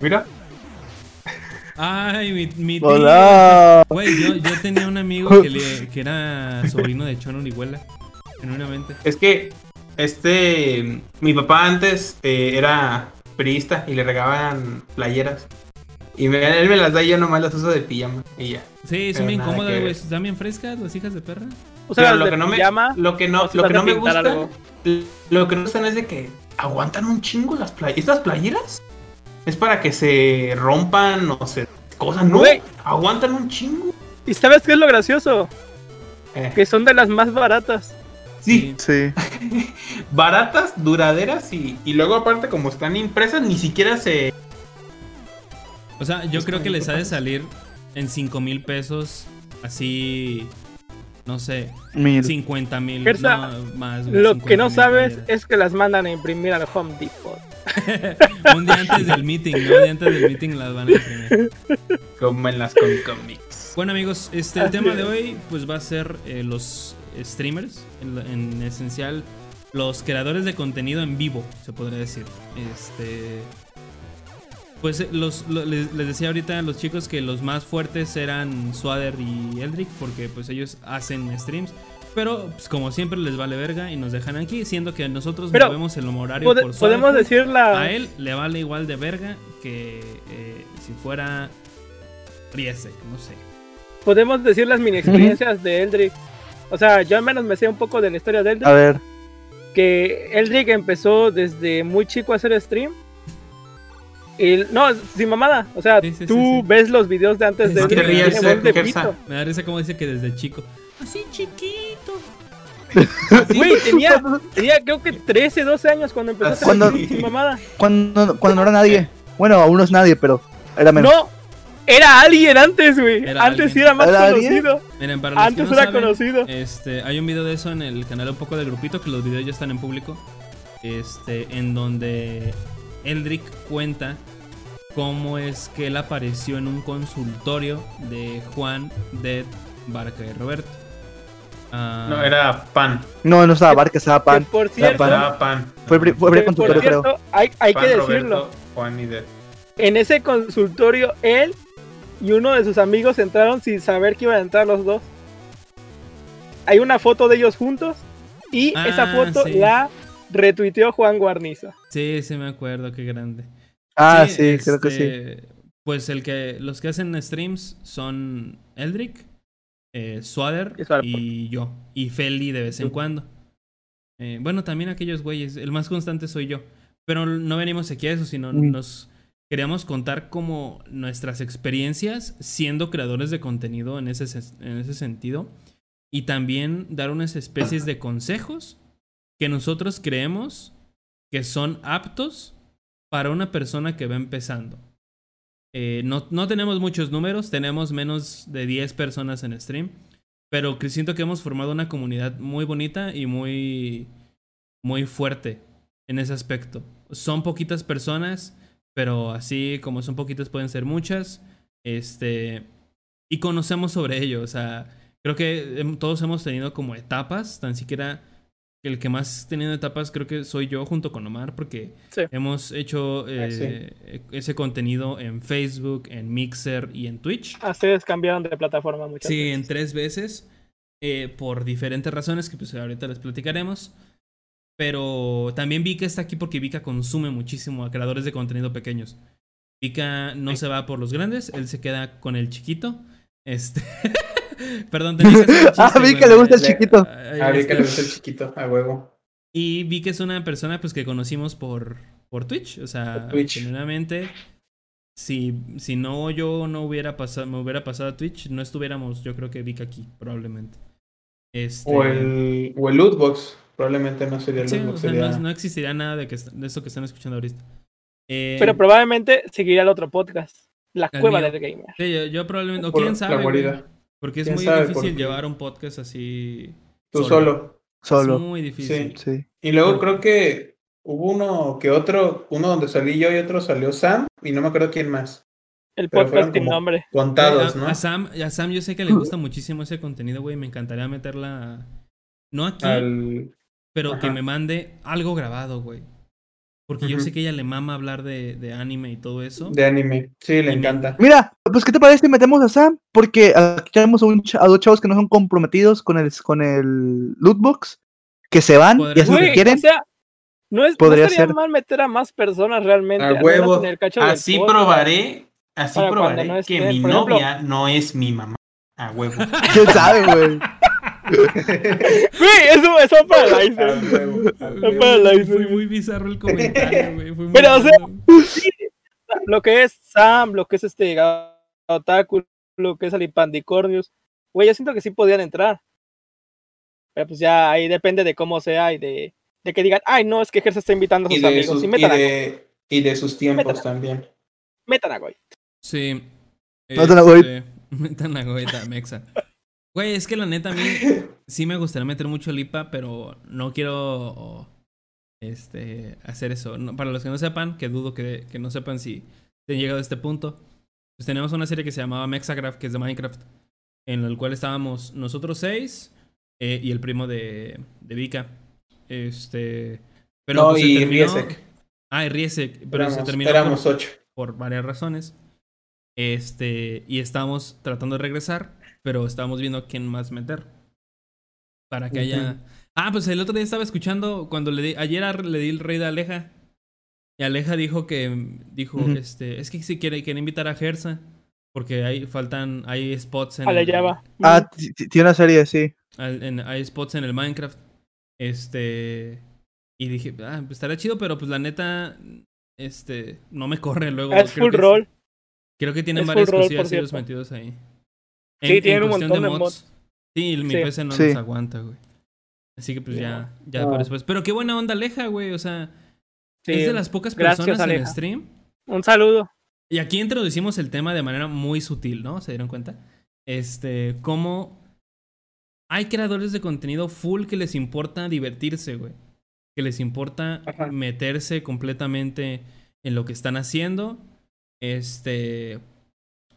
Mira. Ay, mi, mi tío. Hola. Güey, yo, yo tenía un amigo que, le- que era sobrino de Chon Orihuela. Genuinamente. Es que este mi papá antes eh, era periodista y le regaban playeras. Y me- él me las da y yo nomás las uso de pijama y ya. Sí, son Pero bien cómodas, güey. Están bien frescas las hijas de perra. O sea, lo que no me lo que no lo que no me gusta algo. lo que no me gustan es de que aguantan un chingo las playeras. Estas playeras es para que se rompan o se cosas, no. Aguantan un chingo. ¿Y sabes qué es lo gracioso? Eh, Que son de las más baratas. sí, Sí. baratas, duraderas y, y luego aparte como están impresas ni siquiera se O sea, yo creo que les ha de salir en 5 mil pesos. Así. No sé. Mil. 50 mil. No, más. Lo 50 que no sabes es que las mandan a imprimir al Home Depot. Un día antes del meeting, ¿no? Un día antes del meeting las van a imprimir. como en las Comic Comics. Bueno, amigos, este, el tema de hoy pues va a ser eh, los streamers, en, en esencial los creadores de contenido en vivo, se podría decir. Este pues eh, los, lo- les, les decía ahorita a los chicos que los más fuertes eran Swader y Eldrick porque pues ellos hacen streams, pero pues, como siempre les vale verga y nos dejan aquí, siendo que nosotros Pero, movemos el horario Pode- por Swader podemos decir la. A él le vale igual de verga que eh, si fuera Riesek, no sé. Podemos decir las mini experiencias de Eldrick. O sea, yo al menos me sé un poco de la historia de Eldrick. A ver. que Eldrick empezó desde muy chico a hacer stream. Y, no, sin mamada. O sea, Sí, sí, tú sí, sí. ves los videos de antes de te pito. Me da risa como dice que desde chico. Así chiquito. Güey, tenía, tenía creo que 13, 12 años cuando empezó a hacer Cuando- stream, sin mamada. Cuando, cuando no era nadie. Bueno, aún no es nadie, pero era menos. No, era alguien antes, güey. Antes alguien. sí era más ¿Era conocido. Miren, para los Antes que no era saben, conocido. Este, hay un video de eso en el canal un poco del grupito que los videos ya están en público. Este, en donde Eldrick cuenta cómo es que él apareció en un consultorio de Juan, Dead, Barca y Roberto. Ah, No, era pan. No, no estaba Barca, estaba Que Pan. por cierto, Pan. Era pan. Fue fue consultorio, creo. hay, hay Pan, que Roberto, decirlo. Juan y Dead. En ese consultorio, él y uno de sus amigos entraron sin saber que iban a entrar los dos. Hay una foto de ellos juntos y Ah, esa foto sí. la retuiteó Juan Guarniza. Sí, sí me acuerdo, qué grande. Ah, sí, creo que sí. este, Pues el que los que hacen streams son Eldrick, eh, Swader Y yo. Y Feli de vez en cuando. Eh, bueno, también aquellos güeyes. El más constante soy yo. Pero no venimos aquí a eso, sino Mm. nos queríamos contar como nuestras experiencias siendo creadores de contenido en ese, en ese sentido y también dar unas especies de consejos que nosotros creemos que son aptos para una persona que va empezando. Eh, no, no tenemos muchos números, tenemos menos de 10 personas en stream, pero siento que hemos formado una comunidad muy bonita y muy, muy fuerte en ese aspecto. Son poquitas personas, pero así como son poquitas pueden ser muchas. Este, y conocemos sobre ello, o sea, creo que todos hemos tenido como etapas, tan siquiera el que más tenido etapas creo que soy yo junto con Omar, porque Sí. hemos hecho Ah, sí. eh, ese contenido en Facebook, en Mixer y en Twitch. Ah, Ustedes cambiaron de plataforma muchas Sí, veces. en tres veces. eh, por diferentes razones que pues ahorita les platicaremos. Pero también Vika está aquí porque Vika consume muchísimo a creadores de contenido pequeños. Vika no se va por los grandes, él se queda con el chiquito. Este. Perdón, tenía que hacer el chiste, Ah, Vika güey. le gusta el chiquito. Ahí A ver está. que le gusta el chiquito, a huevo. Y vi que es una persona pues que conocimos por, por Twitch. O sea, Por Twitch. genuinamente, si, si no yo no hubiera pasado, me hubiera pasado a Twitch, no estuviéramos, yo creo que Vic aquí, probablemente. Este, O el, o el lootbox. Probablemente no sería el sí, o lootbox. sea, sería... no, no existiría nada de, que, de esto que están escuchando ahorita. Eh, Pero probablemente seguiría el otro podcast. La cueva mío. del gamer. sí, yo, yo probablemente, o quién la sabe, güey, guarida. Porque es ¿Quién muy sabe? difícil llevar un podcast así. Tú solo. Es Solo. muy difícil. Sí. Y luego creo que hubo uno que otro, uno donde salí yo y otro salió Sam, y no me acuerdo quién más. El Pero podcast fueron sin como- nombre. Contados, a, ¿no? a Sam, a Sam yo sé que le gusta muchísimo ese contenido, güey. Me encantaría meterla. No aquí, Al... pero que me mande algo grabado, güey. Porque yo sé que ella le mama hablar de, de anime y todo eso. De anime. Sí, le Y me- encanta. Mira, pues ¿qué te parece si metemos a Sam? Porque aquí tenemos a, un cha- a dos chavos que no son comprometidos con el, con el lootbox, que se van y hacen lo que quieren. o sea, no, es, no Podría estaría ser. mal meter a más personas realmente. A huevo. en el cacho del Así probaré, así probaré no que mi ejemplo- novia no es mi mamá. A huevo. ¿Quién sabe, güey? Güey, eso, eso va para el A iceberg. huevo. a Güey, huevo. para la Fue muy bizarro el comentario, güey. Fue muy Pero, o sea. Sí, lo que es Sam, lo que es este Otaku, lo que es Alipandicornius. Güey, yo siento que sí podían entrar. Pero pues ya ahí depende de cómo sea y de, de que digan, ay, no, es que Gersa está invitando a Y sus de, amigos. sus, y metan, de, y de sus tiempos también. metan a Goy. Sí. Metan a. Este, Metan a Goita, Mexa. Güey, es que la neta a mí sí me gustaría meter mucho lipa, pero no quiero este, hacer eso. No, para los que no sepan, que dudo que, que no sepan si han llegado a este punto, pues tenemos una serie que se llamaba Mexagraph, que es de Minecraft, en el cual estábamos nosotros seis eh, y el primo de, de Vika. Este, pero no, pues, y terminó- Riesek. Ah, y Riesek, pero se terminó éramos por- ocho. por varias razones. Este, y estamos tratando de regresar, pero estamos viendo quién más meter. Para que haya. Ah, pues el otro día estaba escuchando cuando le di. Ayer le di el rey de Aleja. Y Aleja dijo que. Dijo, este. Es que si quiere, quiere invitar a Gersa. Porque hay, faltan. Hay spots en. A la el-. Ah, tiene una serie, sí. al- en- hay spots en el Minecraft. Este. Y dije, ah, pues estaría chido, pero pues la neta. Este. No me corre luego. es creo full que es- roll. Creo que tienen Es varias cosillas metidos ahí. Sí, tienen un montón de Sí, mi Sí. PC no Sí. nos aguanta, güey. Así que pues ya, ya No. por después. Pero qué buena onda Aleja, güey. O sea, Sí, es de las pocas gracias, personas en Aleja. stream. Un saludo. Y aquí introducimos el tema de manera muy sutil, ¿no? ¿Se dieron cuenta? Este, cómo hay creadores de contenido full que les importa divertirse, güey. Que les importa Ajá. meterse completamente en lo que están haciendo. Este,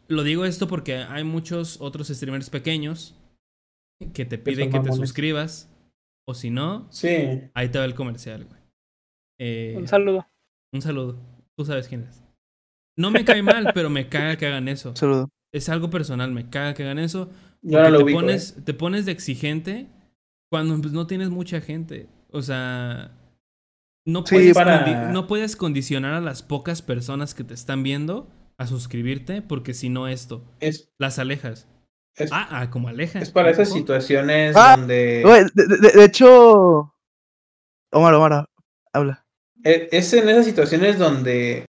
lo digo esto porque hay muchos otros streamers pequeños que te piden que te suscribas. O si no, Sí. ahí te va el comercial, güey. Eh, Un saludo. un saludo. Tú sabes quién es. No me cae mal, pero me caga que hagan eso. Un saludo. Es algo personal, me caga que hagan eso. Yo no porque lo te ubico. pones, ¿eh? te pones de exigente cuando pues, no tienes mucha gente. O sea, no, Sí, puedes para- no puedes condicionar a las pocas personas que te están viendo a suscribirte, porque si no esto, Es, las alejas. es, Ah, ah, como aleja. es para esas situaciones Ah, donde. De- de hecho. Omar, Omar, habla. e- Es en esas situaciones donde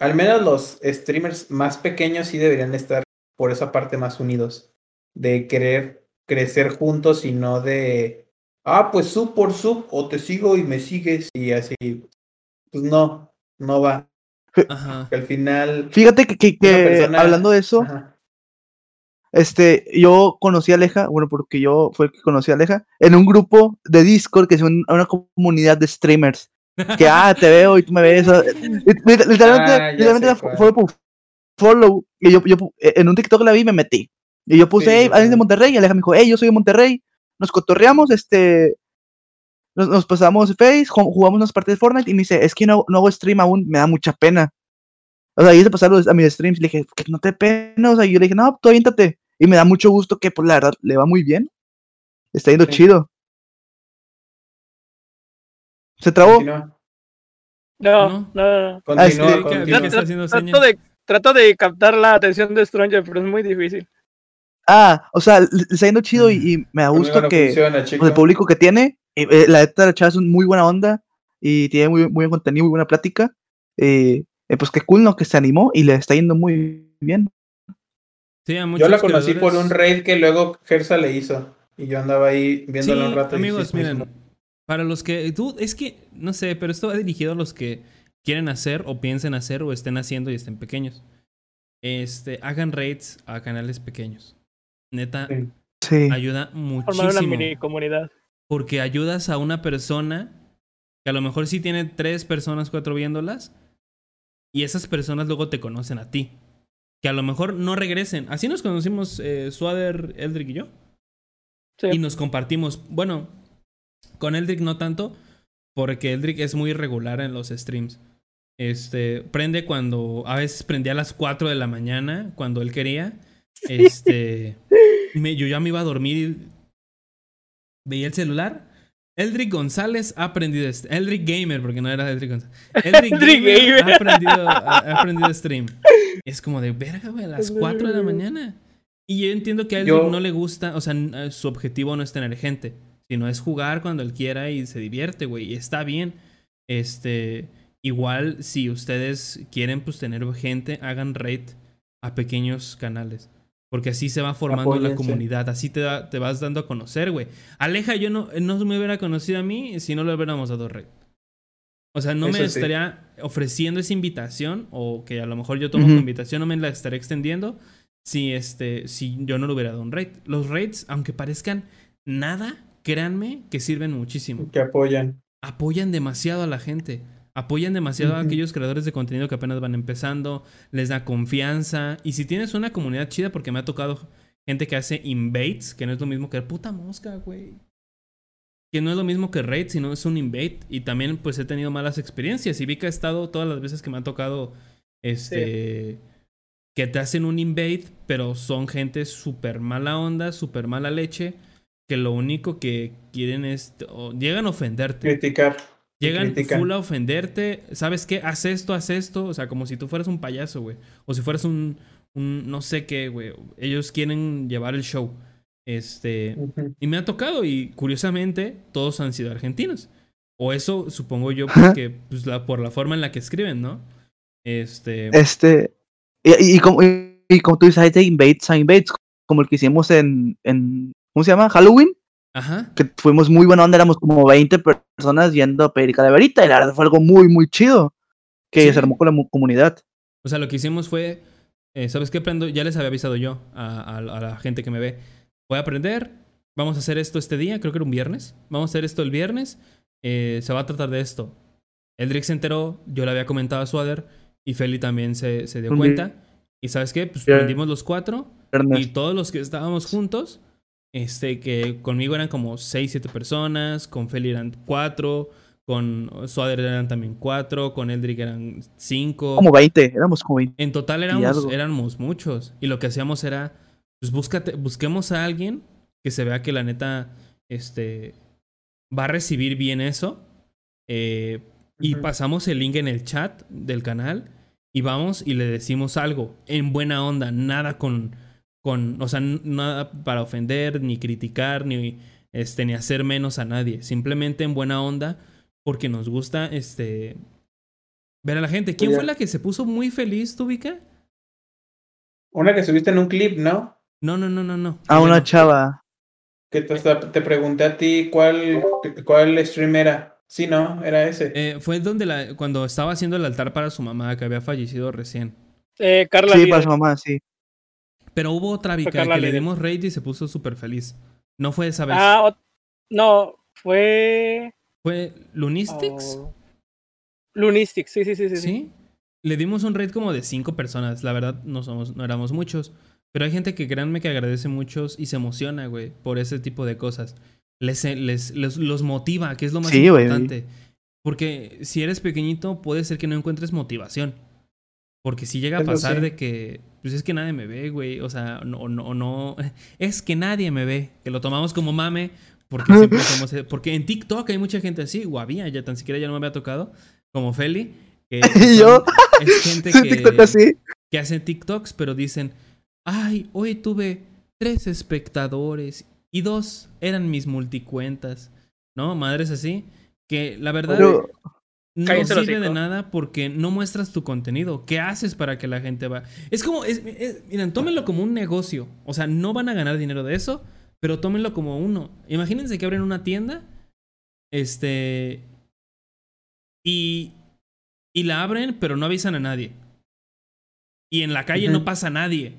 al menos los streamers más pequeños sí deberían estar por esa parte más unidos, de querer crecer juntos y no de, ah, pues sub por sub, o te sigo y me sigues y así. Pues no, no va. Ajá. Que al final... Fíjate que, que- Una que persona- hablando de eso, Ajá. este, yo conocí a Aleja, bueno, porque yo fue el que conocí a Aleja, en un grupo de Discord que es un- una comunidad de streamers. Que, ah, te veo y tú me ves. ah, lit- lit- Literalmente, Ah, literalmente fue por follow. Y yo, yo pu- en un TikTok la vi y me metí. Y yo puse, Sí, hey, alguien de. Monterrey. Y Aleja me dijo, hey, yo soy de Monterrey. Nos cotorreamos, este. Nos, nos pasamos Face, ju- jugamos unas partidas de Fortnite. Y me dice, es que no, no hago stream aún, me da mucha pena. O sea, y de pasar a mis streams. Y le dije, que no te pena. O sea, y yo le dije, no, tú aviéntate. Y me da mucho gusto que, pues, la verdad, le va muy bien. Está yendo Sí. chido. Se trabó. Continúa, No, ¿No? no, no. continúa, Ah, sí, continúa. que está haciendo Trato de, trato de captar la atención de Stranger, pero es muy difícil. Ah, o sea, le está yendo chido y, y me da gusto no que funciona, pues, el público que tiene, eh, eh, la neta, la chava es muy buena onda y tiene muy, muy buen contenido, muy buena plática. eh, eh, pues qué cool, ¿no? Que se animó y le está yendo muy bien. Sí, a Yo la conocí por un raid que luego Gersa le hizo. Y yo andaba ahí Sí, viéndolo un rato. amigos, sí, miren, sí, para los que tú es que no sé, pero esto va dirigido a los que quieren hacer o piensen hacer o estén haciendo y estén pequeños. Este, hagan raids a canales pequeños. Neta, Sí. Sí. ayuda Formar una muchísimo. mini comunidad. Porque ayudas a una persona que a lo mejor sí tiene tres personas, cuatro viéndolas. Y esas personas luego te conocen a ti. Que a lo mejor no regresen. Así nos conocimos eh, Swader, Eldrick y yo. Sí. Y nos compartimos. Bueno, con Eldrick no tanto. Porque Eldrick es muy irregular en los streams. Este, prende cuando. A veces prendía a las 4 de la mañana. Cuando él quería. Este. me- yo ya me iba a dormir. y Veía el celular. Eldrick González ha aprendido. Eldrick Gamer, porque no era Eldrick González. Eldrick Eldrick Gamer, Gamer. ha aprendido, ha, ha aprendido stream. Es como de verga, güey, a las 4 de la mañana. Y yo entiendo que a Eldrick Yo- no le gusta, o sea, eh, su objetivo no es tener gente, sino es jugar cuando él quiera y se divierte, güey. Y está bien. Este, igual, si ustedes quieren, pues tener gente, hagan raid a pequeños canales. Porque así se va formando la comunidad, así te, da- te vas dando a conocer, güey. Aleja, yo no, no me hubiera conocido a mí si no le hubiéramos dado raid. O sea, no me sí. estaría ofreciendo esa invitación, o que a lo mejor yo tomo Ujú. como invitación, no me la estaré extendiendo si, este, si yo no le hubiera dado un raid. Los raids, aunque parezcan nada, créanme que sirven muchísimo. Que apoyan. Apoyan demasiado a la gente. Apoyan demasiado a aquellos creadores de contenido que apenas van empezando. Les da confianza. Y si tienes una comunidad chida, porque me ha tocado gente que hace invades, que no es lo mismo que puta mosca, güey. Que no es lo mismo que raid, sino es un invade. Y también, pues he tenido malas experiencias. Y vi que ha estado todas las veces que me ha tocado. Este. Que te hacen un invade, pero son gente súper mala onda, súper mala leche. Que lo único que quieren es. o llegan a ofenderte. Criticar. Llegan critican. full a ofenderte. ¿Sabes qué? Haz esto, haz esto. O sea, como si tú fueras un payaso, güey. O si fueras un, un no sé qué, güey. Ellos quieren llevar el show. Este. Y me ha tocado. Y curiosamente, todos han sido argentinos. O eso supongo yo porque, pues, la, por la forma en la que escriben, ¿no? Este. Este. Y, y, y como, y, y como tú dices, hay de invades a invades, como el que hicimos en, en. ¿Cómo se llama? Halloween. Ajá. Que fuimos muy buena onda, éramos como 20 personas yendo a pedir calaverita. Y la verdad fue algo muy, muy chido. Que Sí. se armó con la mu- comunidad. O sea, lo que hicimos fue, eh, ¿sabes qué? Prendo, ya les había avisado yo a, a- a la gente que me ve. Voy a aprender, vamos a hacer esto este día, creo que era un viernes. Vamos a hacer esto el viernes, eh, se va a tratar de esto. Eldrick se enteró, yo le había comentado a Swader y Feli también se, se dio cuenta. ¿Y sabes qué? Pues Ya. prendimos los cuatro y todos los que estábamos juntos, este, que conmigo eran como 6, 7 personas, con Feli eran 4, con Swader eran también 4, con Eldrick eran 5. Como 20, éramos como 20. En total éramos, éramos muchos. Y lo que hacíamos era, pues búscate, busquemos a alguien que se vea que la neta, este, va a recibir bien eso. eh, y pasamos el link en el chat del canal y vamos y le decimos algo en buena onda, nada con, con, o sea, nada para ofender, ni criticar, ni, este, ni hacer menos a nadie. Simplemente en buena onda porque nos gusta, este, Ver a la gente. ¿Quién fue la que se puso muy feliz, tú, Vika? Una que subiste en un clip, ¿no? No, no, no, no, no. A una chava. Que te, te pregunté a ti cuál, cuál stream era. Sí, no, era ese. Eh, fue donde la, cuando estaba haciendo el altar para su mamá, que había fallecido recién. Eh, Carla Sí, Líder. para su mamá, sí. Pero hubo otra Vika que le dimos raid y se puso súper feliz. No fue esa vez. Ah, no, fue ¿Fue Lunistix? oh, Lunistix, sí, sí, sí, sí. ¿Sí? Le dimos un raid como de cinco personas. La verdad, no somos, no éramos muchos. Pero hay gente que créanme que agradece muchos y se emociona, güey, por ese tipo de cosas. Les, les, les- los motiva, que es lo más Sí, importante. Porque si eres pequeñito, puede ser que no encuentres motivación. Porque si llega a pasar sí. de que, pues es que nadie me ve, güey. O sea, no, no, no. Es que nadie me ve. Que lo tomamos como mame. Porque siempre somos. Porque en TikTok hay mucha gente así, o había, ya tan siquiera ya no me había tocado. Como Feli. Que ¿Y yo? Es gente TikTok que, así. que hacen TikToks, pero dicen, ay, hoy tuve tres espectadores y dos eran mis multicuentas, ¿no? Madres así, que la verdad Pero, no sirve de nada porque no muestras tu contenido. ¿Qué haces para que la gente va? Es como, es, es- miren, tómenlo como un negocio. O sea, no van a ganar dinero de eso, pero tómenlo como uno. Imagínense que abren una tienda, este, y, y la abren, pero no avisan a nadie. Y en la calle no pasa nadie.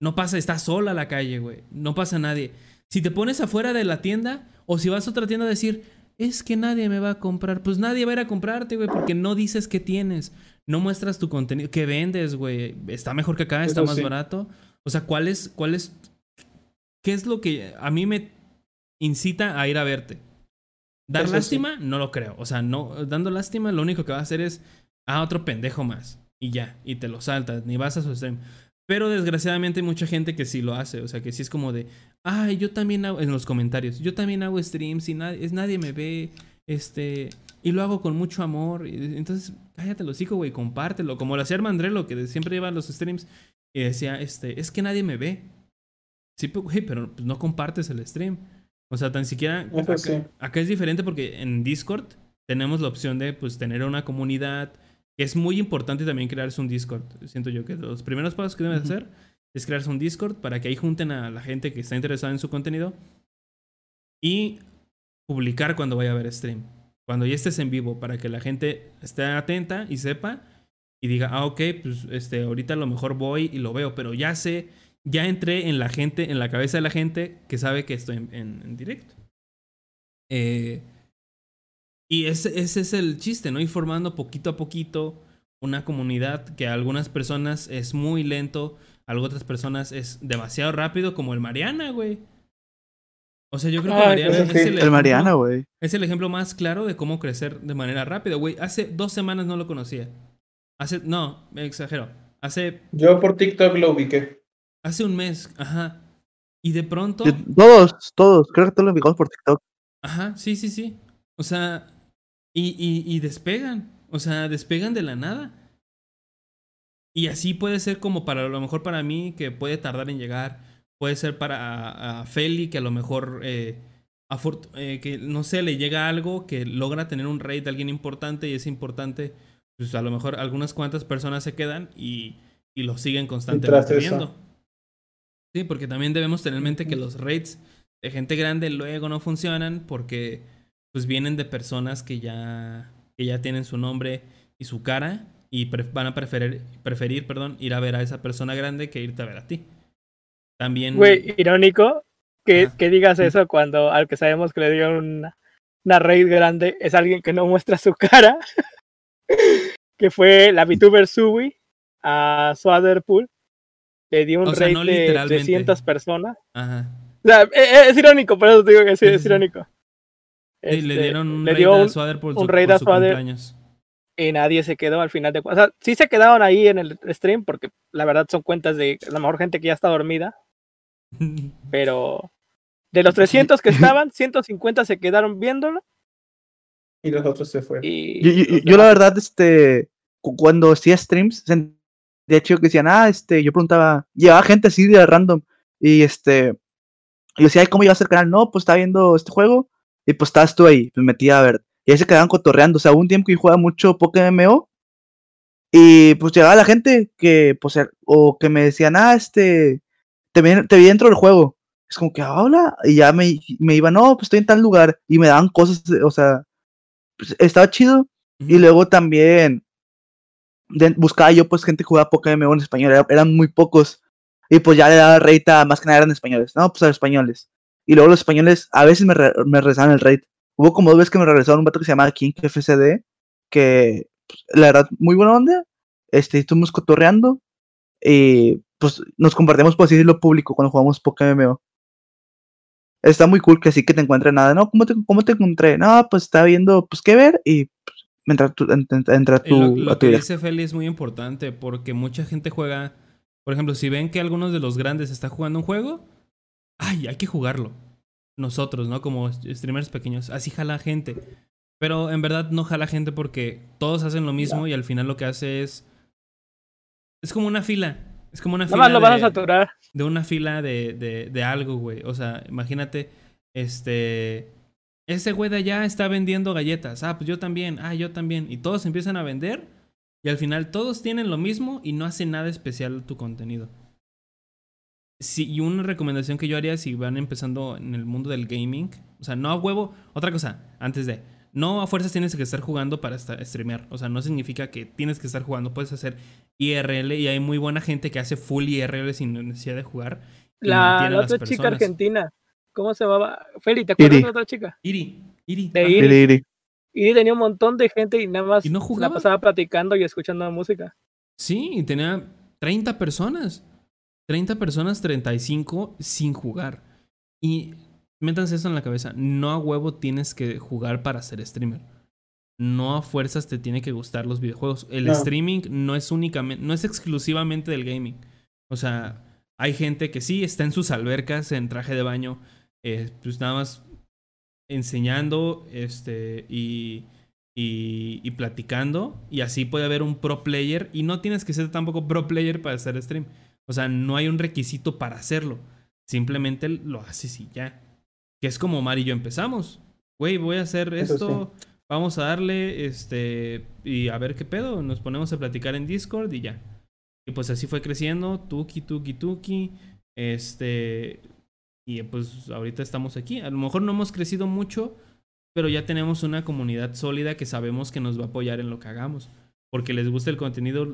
No pasa, está sola la calle, güey. No pasa nadie. Si te pones afuera de la tienda, o si vas a otra tienda a decir, es que nadie me va a comprar, pues nadie va a ir a comprarte, güey, porque no dices qué tienes. No muestras tu contenido. ¿Qué vendes, güey? Está mejor que acá, está más sí. barato. O sea, ¿cuál es, cuál es, qué es lo que a mí me incita a ir a verte? ¿Dar Eso sí. lástima? No lo creo. O sea, no, dando lástima, lo único que va a hacer es a otro pendejo más. Y ya, y te lo saltas, ni vas a su stream. Pero desgraciadamente hay mucha gente que sí lo hace. O sea, que sí es como de, ay, yo también hago, en los comentarios, yo también hago streams y nadie, es, nadie me ve, este, y lo hago con mucho amor. y- entonces, cállate los hijos, güey, compártelo. Como lo hacía Armandrelo, que siempre lleva los streams y decía, este, es que nadie me ve. Sí, pues, güey, pero pues, no compartes el stream. O sea, tan siquiera acá, sí. acá es diferente porque en Discord tenemos la opción de pues tener una comunidad. Es muy importante también crearse un Discord. Siento yo que los primeros pasos que debes hacer es crearse un Discord para que ahí junten a la gente que está interesada en su contenido y publicar cuando vaya a ver stream. Cuando ya estés en vivo, para que la gente esté atenta y sepa y diga, ah, ok, pues este, ahorita a lo mejor voy y lo veo, pero ya sé, ya entré en la gente, en la cabeza de la gente que sabe que estoy en, en- en directo. Eh, y ese, ese es el chiste, ¿no? Ir formando poquito a poquito una comunidad que a algunas personas es muy lento, a otras personas es demasiado rápido, como el Mariana, güey. O sea, yo creo que Mariana pues, es sí. el, el Mariana, ejemplo- güey. es el ejemplo más claro de cómo crecer de manera rápida, güey. Hace dos semanas no lo conocía. Hace, no, me exagero. Hace, Yo por TikTok lo ubiqué. hace un mes, ajá. Y de pronto, Todos, todos. Creo que todos los ubicamos por TikTok. ajá, sí, sí, sí. O sea, y, y, y despegan. O sea, despegan de la nada. Y así puede ser como para a lo mejor para mí, que puede tardar en llegar. Puede ser para a, a Feli, que a lo mejor, eh, eh, que no sé, le llega algo, que logra tener un rate de alguien importante y es importante. Pues a lo mejor algunas cuantas personas se quedan y, y lo siguen constantemente viendo. Sí, porque también debemos tener en mente que los rates de gente grande luego no funcionan porque pues vienen de personas que ya, que ya tienen su nombre y su cara y van a preferir, preferir perdón, ir a ver a esa persona grande que irte a ver a ti. También... Güey, irónico que, que digas eso cuando al que sabemos que le dieron una, una raid grande es alguien que no muestra su cara. que fue la VTuber Sui a Swaderpool. Le dio un O sea, raid no de literalmente. 300 personas. Ajá. O sea, e- e- es, irónico, por eso te digo que sí, es irónico. Sí, le Este, dieron un le raid dio a un- Swader por un su, raid por a su Swader. cumpleaños. y nadie se quedó al final de cuentas. O sea, sí se quedaron ahí en el stream porque la verdad son cuentas de a lo mejor gente que ya está dormida, pero de los 300 que estaban, 150 se quedaron viéndolo Y los otros se fueron. y Yo, yo- yo la verdad, este, cu- cuando hacía streams, de hecho que decían, ah, este, yo preguntaba, llevaba gente así de random, y este, y yo decía, ay, ¿cómo llevas el canal? No, pues estaba viendo este juego, y pues estabas tú ahí, pues metía a ver, y ahí se quedaban cotorreando, o sea, hubo un tiempo que yo jugaba mucho Pokémon MMO, Y pues llegaba la gente que, pues, er- o que me decían, ah, este, te vi, te vi dentro del juego. Es como que, "Ah, hola, y ya me, me iban, no, pues estoy en tal lugar, y me daban cosas, eh, o sea, pues, estaba chido. Y luego también de- buscaba yo, pues, gente que jugaba Pokémon MMO en español, era- eran muy pocos. Y pues ya le daba rate a, más que nada eran españoles, no, pues a los españoles. Y luego los españoles a veces me, re- me regresaban el rate. Hubo como dos veces que me regresaron un vato que se llamaba King FCD, que pues, la verdad, muy buena onda. Este, estuvimos cotorreando. Y pues nos compartimos, por así decirlo, público cuando jugamos Pokémon. Está muy cool que así que te encuentre nada. No, ¿cómo te, cómo te encontré? No, pues estaba viendo, pues qué ver y pues, entra tu, en- en- entra Y lo, tu, lo a tu que idea. dice Feli es muy importante porque mucha gente juega. Por ejemplo, si ven que algunos de los grandes está jugando un juego, ay, hay que jugarlo. Nosotros, ¿no? Como streamers pequeños. Así jala gente. Pero en verdad no jala gente porque todos hacen lo mismo y al final lo que hace es. Es como una fila. Es como una Nada fila. más lo vas a de- saturar. de una fila de, de, de algo, güey. O sea, imagínate, este... Ese güey de allá está vendiendo galletas. Ah, pues yo también. Ah, yo también. Y todos empiezan a vender. Y al final todos tienen lo mismo y no hace nada especial tu contenido. Sí, y una recomendación que yo haría si van empezando en el mundo del gaming. O sea, no a huevo. Otra cosa, antes de. No a fuerzas tienes que estar jugando para estar, streamear. O sea, no significa que tienes que estar jugando. Puedes hacer IRL y hay muy buena gente que hace full IRL sin necesidad de jugar. La, otra chica argentina. ¿Cómo se llamaba? Feli, ¿te acuerdas Iri. de la otra chica? Iri, Iri. De. Iri. Iri, iri. Tenía un montón de gente y nada más ¿Y no la jugaba? pasaba platicando y escuchando música. Sí, y tenía 30 personas. 30 personas, 35 sin jugar. Y métanse esto en la cabeza. No a huevo tienes que jugar para ser streamer. No a fuerzas te tiene que gustar los videojuegos. El No. streaming no es únicamente, no es exclusivamente del gaming. O sea, hay gente que sí está en sus albercas en traje de baño, eh, pues nada más enseñando este y, y, y platicando. Y así puede haber un pro player. Y no tienes que ser tampoco pro player para hacer stream. O sea, no hay un requisito para hacerlo. Simplemente lo haces y ya. Que es como Mar y yo empezamos. Güey, voy a hacer Eso esto. Vamos a darle, este, y a ver qué pedo. Nos ponemos a platicar en Discord y ya. Y pues así fue creciendo, tuki, tuki, tuki. Este, y pues ahorita estamos aquí. A lo mejor no hemos crecido mucho, pero ya tenemos una comunidad sólida que sabemos que nos va a apoyar en lo que hagamos. Porque les gusta el contenido,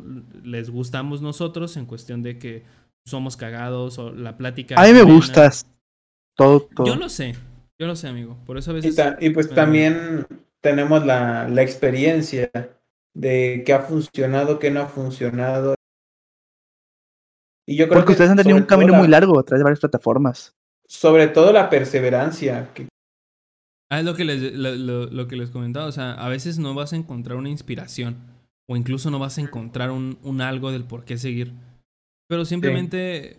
les gustamos nosotros en cuestión de que somos cagados o la plática. A mí me gustas. Todo, todo. Yo lo sé, yo lo sé, amigo. Por eso a Y, veces. ta- y pues me- también tenemos la, la experiencia de qué ha funcionado, qué no ha funcionado. Y yo creo Porque que ustedes han tenido un camino muy la- largo a través de varias plataformas. Sobre todo la perseverancia. Que, Ah, es lo que, les, lo, lo- lo que les comentaba. O sea, a veces no vas a encontrar una inspiración. O incluso no vas a encontrar un, un algo del por qué seguir. Pero simplemente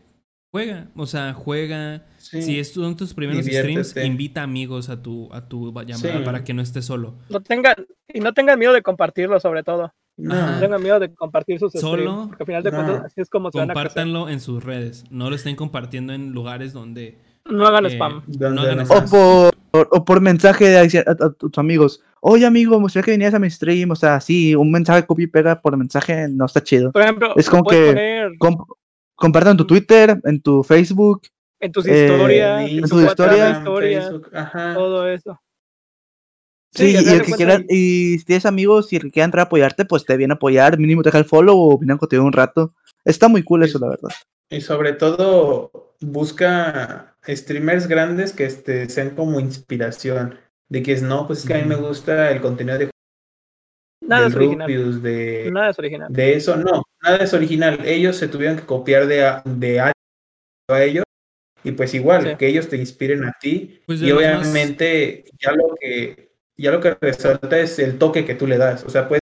juega. O sea, juega. sí, Si es- son tus primeros streams, invita amigos a tu, a tu llamada Sí. para que no estés solo. No tengan, y no tengan miedo de compartirlo, sobre todo. no, tengan miedo de compartir sus Solo, streams, Porque al final de no. cuentas, así es como se van a crecer. Compártanlo en sus redes. No lo estén compartiendo en lugares donde. No hagan eh, spam. no hagan O spam. por, o- por mensaje de a, a- a tus amigos. Oye, amigo, me gustaría que vinieras a mi stream. O sea, sí, un mensaje copy y pega por mensaje no está chido. Por ejemplo, Es como que- poner compartan en tu Twitter, en tu Facebook. en tus eh, historias, en tus historias, ajá. todo eso. Sí, y el que quiera, y si tienes amigos y el que quiera entrar a apoyarte, pues te viene a apoyar, mínimo te deja el follow o viene contigo un rato. Está muy cool eso, la verdad. Y sobre todo busca streamers grandes que este, sean como inspiración. De que es no, pues es que a mí me gusta el contenido de, Nada es original. Rubius, de, Nada es original. de eso. No, nada es original. Ellos se tuvieron que copiar de, a- de algo a ellos. Y pues igual, Sí. que ellos te inspiren a ti. Pues y los más- obviamente ya lo que ya lo que resalta es el toque que tú le das. O sea, pues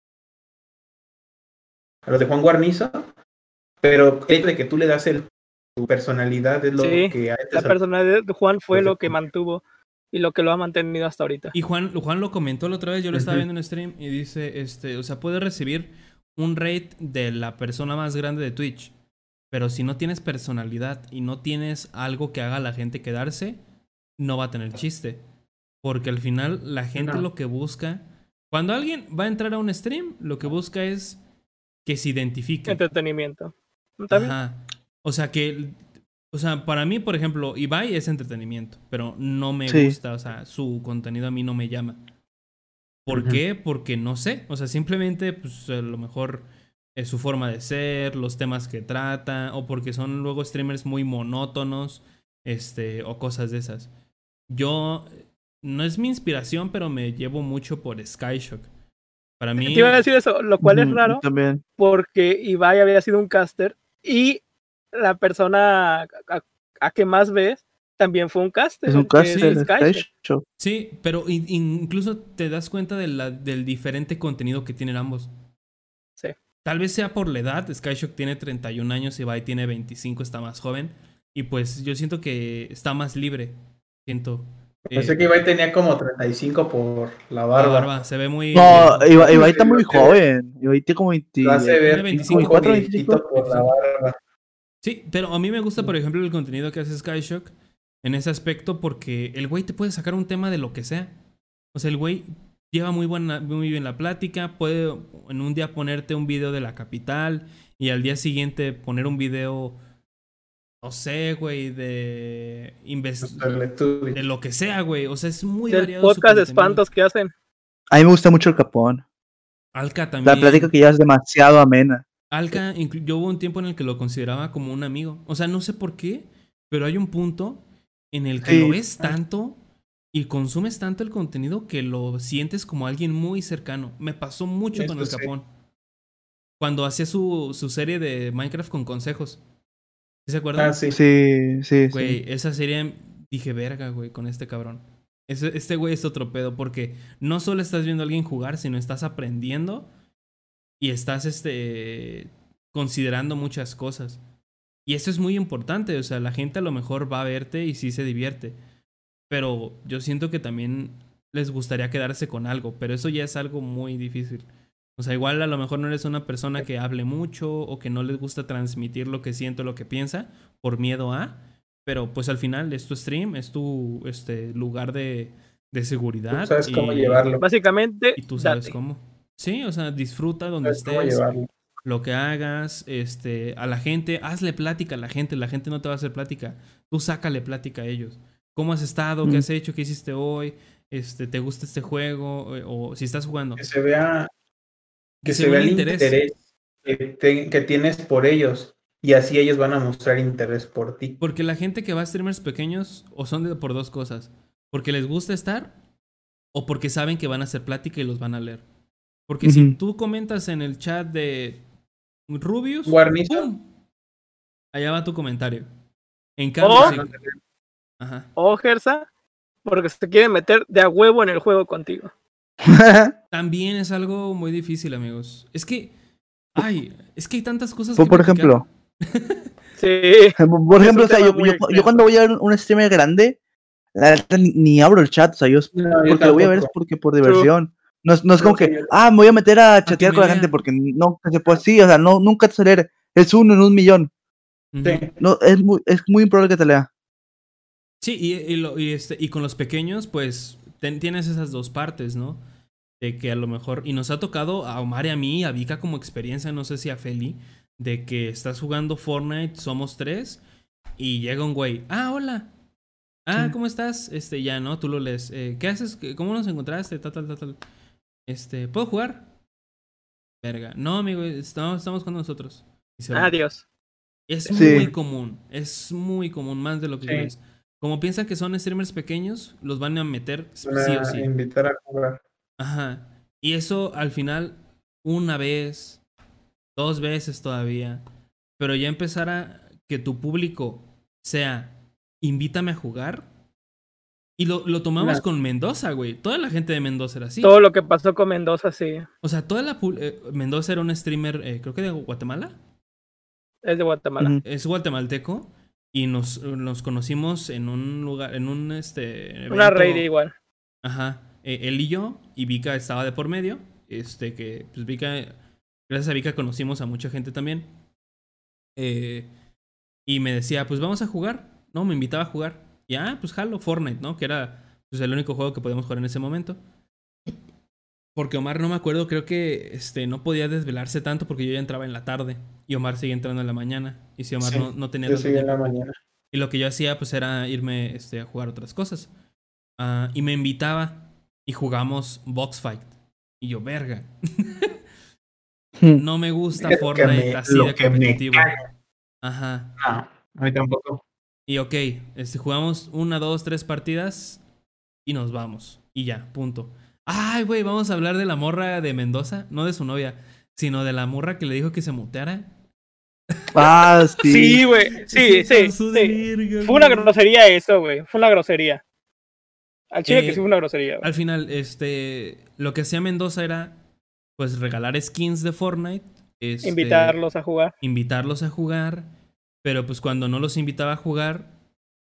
a lo de Juan Guarnizo, pero el hecho de que tú le das el tu personalidad es lo Sí, que a La personalidad de Juan fue lo que mantuvo y lo que lo ha mantenido hasta ahorita. Y Juan, Juan lo comentó la otra vez, yo lo estaba viendo en stream y dice, este, o sea, puede recibir un rate de la persona más grande de Twitch. Pero si no tienes personalidad y no tienes algo que haga a la gente quedarse, no va a tener chiste. Porque al final la gente No. lo que busca, cuando alguien va a entrar a un stream, lo que busca es que se identifique. Entretenimiento. También. Ajá. O sea que, o sea, para mí, por ejemplo, Ibai es entretenimiento, pero no me Sí. gusta, o sea, su contenido a mí no me llama. ¿Por Ujú. qué? Porque no sé, o sea, simplemente, pues a lo mejor es su forma de ser, los temas que trata, o porque son luego streamers muy monótonos, este, o cosas de esas. Yo, no es mi inspiración, pero me llevo mucho por Skyshock. Para mí, Te iba a decir eso, lo cual es raro También. porque Ibai había sido un caster y la persona a, a- a que más ves también fue un caster. Es un caster. es. Sí, pero in- incluso te das cuenta de la- del diferente contenido que tienen ambos. Sí. Tal vez sea por la edad, Skyshock tiene 31 años, Ibai tiene 25, está más joven. Y pues yo siento que está más libre. Siento. Pensé eh, que Ibai tenía como 35 por la la barba. barba, se ve muy. No, Ibai, Ibai está muy joven. Ibai tiene como 20. Lo hace ver Tiene un 25, poco 24, viejito 25. por la barba. Sí, pero a mí me gusta, por ejemplo, el contenido que hace Skyshock en ese aspecto porque el güey te puede sacar un tema de lo que sea. O sea, el güey lleva muy, buena, muy bien la plática, puede en un día ponerte un video de la capital y al día siguiente poner un video, no sé, güey, de, de lo que sea, güey. O sea, es muy El variado. podcast de espantos que hacen. A mí me gusta mucho el Capón. Alka también. La plática que ya es demasiado amena. Alka, inclu- yo hubo un tiempo en el que lo consideraba como un amigo. O sea, no sé por qué, pero hay un punto en el que Sí. lo ves tanto y consumes tanto el contenido que lo sientes como alguien muy cercano. Me pasó mucho con el sí. Capón. Cuando hacía su, su serie de Minecraft con consejos. ¿Sí ¿Se acuerdan? Ah, sí. Sí, sí, Güey, sí. esa serie dije, verga, güey, con este cabrón. Ese- este güey es otro pedo porque no solo estás viendo a alguien jugar, sino estás aprendiendo y estás este, considerando muchas cosas. Y eso es muy importante, o sea, la gente a lo mejor va a verte y sí se divierte. Pero yo siento que también les gustaría quedarse con algo, pero eso ya es algo muy difícil. O sea, igual a lo mejor no eres una persona que hable mucho o que no les gusta transmitir lo que siente o lo que piensa por miedo a, pero pues al final es tu stream, es tu este, lugar de, de seguridad. Tú sabes cómo y- llevarlo. Básicamente, Y tú sabes date. cómo. Sí, o sea, disfruta donde estés, lo que hagas, este, a la gente, hazle plática a la gente, la gente no te va a hacer plática, tú sácale plática a ellos. ¿Cómo has estado? ¿Qué Mm. has hecho? ¿Qué hiciste hoy? Este, ¿te gusta este juego? O, o si estás jugando. Que se vea, que Que se se vea el el interés. interés, que, te- que tienes por ellos. Y así ellos van a mostrar interés por ti. Porque la gente que va a streamers pequeños o son de, por dos cosas. Porque les gusta estar o porque saben que van a hacer plática y los van a leer. Porque si tú comentas en el chat de Rubius, allá va tu comentario. En cambio, Oh. sí. Ajá. O Gersa, porque se quieren meter de a huevo en el juego contigo. También es algo muy difícil, amigos. Es que, ay, es que hay tantas cosas. Por- que por ejemplo. Sí. Por ejemplo, o sea, yo, cuando voy a ver un streamer grande, la neta ni, ni abro el chat, o sea, yo No, yo porque lo voy a ver es porque por diversión. No es, no es No, como sí, que, ah, me voy a meter a chatear con la gente porque no se puede así, o sea, no, nunca te sale, es uno en un millón. Sí. No, es muy, es muy improbable que te lea. Sí, y, y lo- y este, y con los pequeños, pues ten- tienes esas dos partes, ¿no? De que a lo mejor, y nos ha tocado a Omar y a mí, a Vika como experiencia, no sé si a Feli, de que estás jugando Fortnite, somos tres, y llega un güey, ah, hola, ah, Sí. ¿cómo estás? Este, ya, ¿no? Tú lo lees, "Eh, ¿qué haces? ¿Qué- ¿Cómo nos encontraste? Tal, tal, tal, tal. Este, ¿puedo jugar? Verga, no, amigo, estamos, estamos con nosotros. Adiós. Es Sí. muy común, es muy común, más de lo que Sí. crees. Como piensan que son streamers pequeños, los van a meter sí Van o a sí. invitar a jugar. Ajá. Y eso al final, una vez, dos veces todavía. Pero ya empezar a que tu público sea, invítame a jugar. Y lo, lo tomamos Claro. con Mendoza, güey. Toda la gente de Mendoza era así. Todo lo que pasó con Mendoza, sí. O sea, toda la... pu- eh, Mendoza era un streamer, eh, creo que de Guatemala. Es de Guatemala. Es guatemalteco y nos, nos conocimos en un lugar, en un este Una evento- raid igual. Ajá. Eh, él y yo, y Vika estaba de por medio. Este que, pues Vika, gracias a Vika conocimos a mucha gente también. Eh, y me decía, pues vamos a jugar. No, me invitaba a jugar. Y ah, pues jalo, Fortnite, ¿no? Que era pues, el único juego que podíamos jugar en ese momento. Porque Omar no me acuerdo, creo que este no podía desvelarse tanto porque yo ya entraba en la tarde y Omar seguía entrando en la mañana. Y si Omar Sí, no, no tenía Yo tanto seguí en la mañana. Y lo que yo hacía pues era irme este, a jugar otras cosas. Ah, y me invitaba y jugamos Box Fight. Y yo, verga. no me gusta Fortnite así de competitivo. Ajá. No, a mí tampoco. Y ok, este, jugamos una, dos, tres partidas y nos vamos. Y ya, punto. Ay, güey, vamos a hablar de la morra de Mendoza, no de su novia, sino de la morra que le dijo que se muteara. Ah, sí. Sí, güey. Sí, sí, sí. Fue una grosería eso, güey. Fue una grosería. Al chile Eh, que sí fue una grosería. güey. Al final, este, lo que hacía Mendoza era, pues, regalar skins de Fortnite. este, Invitarlos a jugar. Invitarlos a jugar, pero pues cuando no los invitaba a jugar,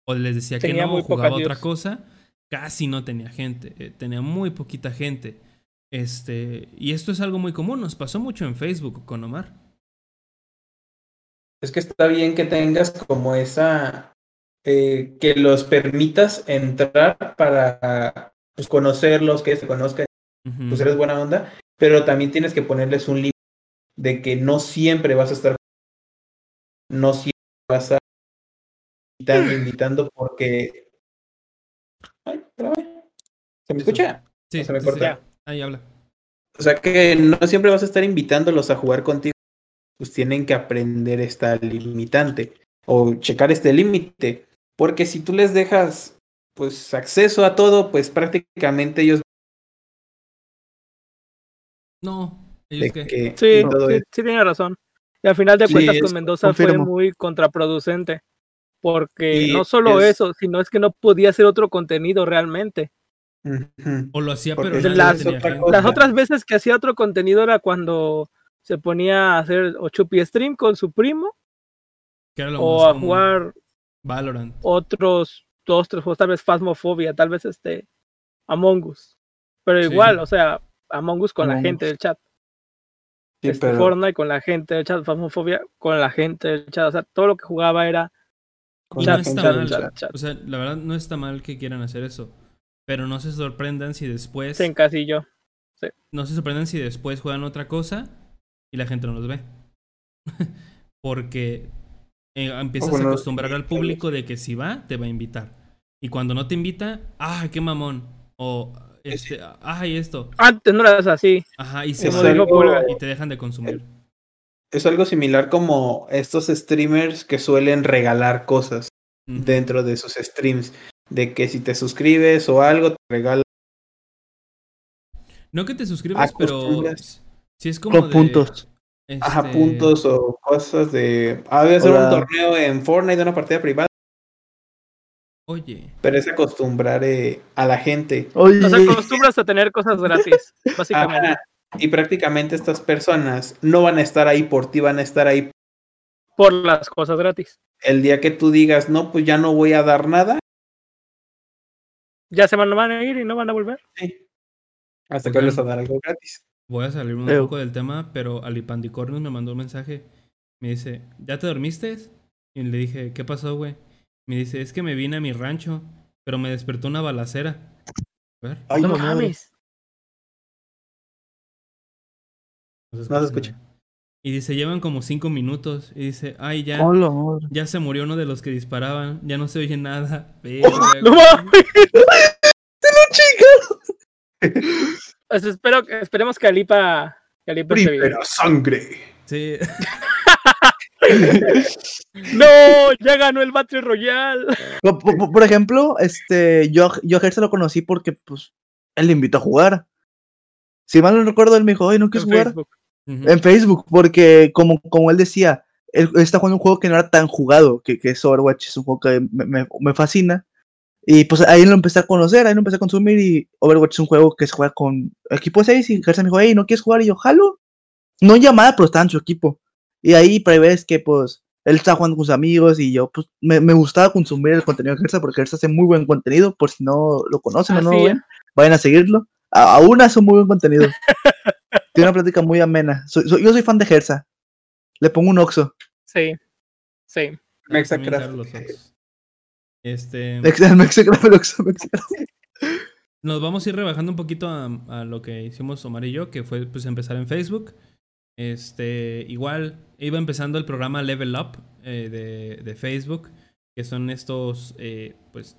o les decía que no, jugaba otra cosa, casi no tenía gente, eh, tenía muy poquita gente. Este, y esto es algo muy común, nos pasó mucho en Facebook con Omar. Es que está bien que tengas como esa, eh, que los permitas entrar para pues, conocerlos, que se conozcan, pues eres buena onda, pero también tienes que ponerles un límite de que no siempre vas a estar, no siempre vas a invitando, invitando porque... Ay. ¿Se me escucha? Sí, se me sí, corta. sí. Ahí habla. O sea que no siempre vas a estar invitándolos a jugar contigo. Pues tienen que aprender esta limitante o checar este límite. Porque si tú les dejas pues acceso a todo, pues prácticamente ellos No, ellos qué. que Sí, todo sí tiene razón. Y al final de Sí, cuentas es- con Mendoza fue muy contraproducente. Porque Y no solo es- eso, sino es que no podía hacer otro contenido realmente. O lo hacía, Porque pero es nadie la- tenía otra. Las otras veces que hacía otro contenido era cuando se ponía a hacer o Chupi Stream con su primo Que era lo o a jugar Valorant. otros dos, tres juegos, tal vez Phasmophobia, tal vez este Among Us. Pero Sí. igual, o sea, Among Us con la gente Us. del chat. Sí, este, pero Fortnite con la gente del chat, Phasmophobia con la gente del chat. O sea, todo lo que jugaba era con la no gente está del mal. chat. chat. O sea, la verdad no está mal que quieran hacer eso. Pero no se sorprendan si después. Se encasilló. No se sorprendan si después juegan otra cosa y la gente no los ve. Porque eh, empiezas bueno, a acostumbrar al sí, público de que si va, te va a invitar. Y cuando no te invita, ¡ah, qué mamón! O, este, ¡ay, esto! Antes no eras así. Ajá, y se Es algo- y te dejan de consumir. Es algo similar como estos streamers que suelen regalar cosas dentro de sus streams. De que si te suscribes o algo, te regalan. No que te suscribas, pero Acostumbras. si es como Con de, puntos. Ajá, este, puntos o cosas de. Ah, voy a hacer Hola. un torneo en Fortnite de una partida privada. Oye, Pero es acostumbrar eh, a la gente. Oye, Nos acostumbras a tener cosas gratis, básicamente. Ajá, Y prácticamente estas personas no van a estar ahí por ti, van a estar ahí Por las cosas gratis. el día que tú digas, no, pues ya no voy a dar nada. Ya se van, van a ir y no van a volver. sí, Hasta que les a dar algo gratis. voy a salir un poco del tema, pero Alipandicornius me mandó un mensaje. Me dice, ¿ya te dormiste? Y le dije, ¿qué pasó, güey? Me dice, es que me vine a mi rancho, pero me despertó una balacera. A ver, Ay, no no mames. no se escucha. Y dice, llevan como cinco minutos. Y dice, ay, ya, ya se murió uno de los que disparaban. Ya no se oye nada. Verga, No mames. Pues espero, esperemos que Alipa, que Alipa. Primera sangre. Sí. No, ya ganó el Battle Royale. Por, por- por ejemplo, este, yo, a- yo a Gersa lo conocí porque, pues, él le invitó a jugar. Si mal no recuerdo, él me dijo, oye, ¿no En quieres jugar? Facebook. En Facebook, porque como, como él decía, él está jugando un juego que no era tan jugado, que, que es Overwatch, es un juego que me, me- me fascina. Y pues ahí lo empecé a conocer, ahí lo empecé a consumir y Overwatch es un juego que se juega con equipo 6 y Gersa me dijo, hey, ¿no quieres jugar? Y yo, jalo. No en llamada, pero estaba en su equipo. Y ahí para ves que pues él estaba jugando con sus amigos y yo pues me, me gustaba consumir el contenido de Gersa porque Gersa hace muy buen contenido, por si no lo conocen o no lo vayan a seguirlo. A- aún hace un muy buen contenido. Tiene una plática muy amena. Soy- soy- yo soy fan de Gersa. Le pongo un oxo. Sí, sí. Mexacraft. Este. Me ex- me execra el oxo, nos vamos a ir rebajando un poquito a, a lo que hicimos Omar y yo, que fue pues empezar en Facebook. Este, igual iba empezando el programa Level Up eh, de, de Facebook, que son estos, eh, pues,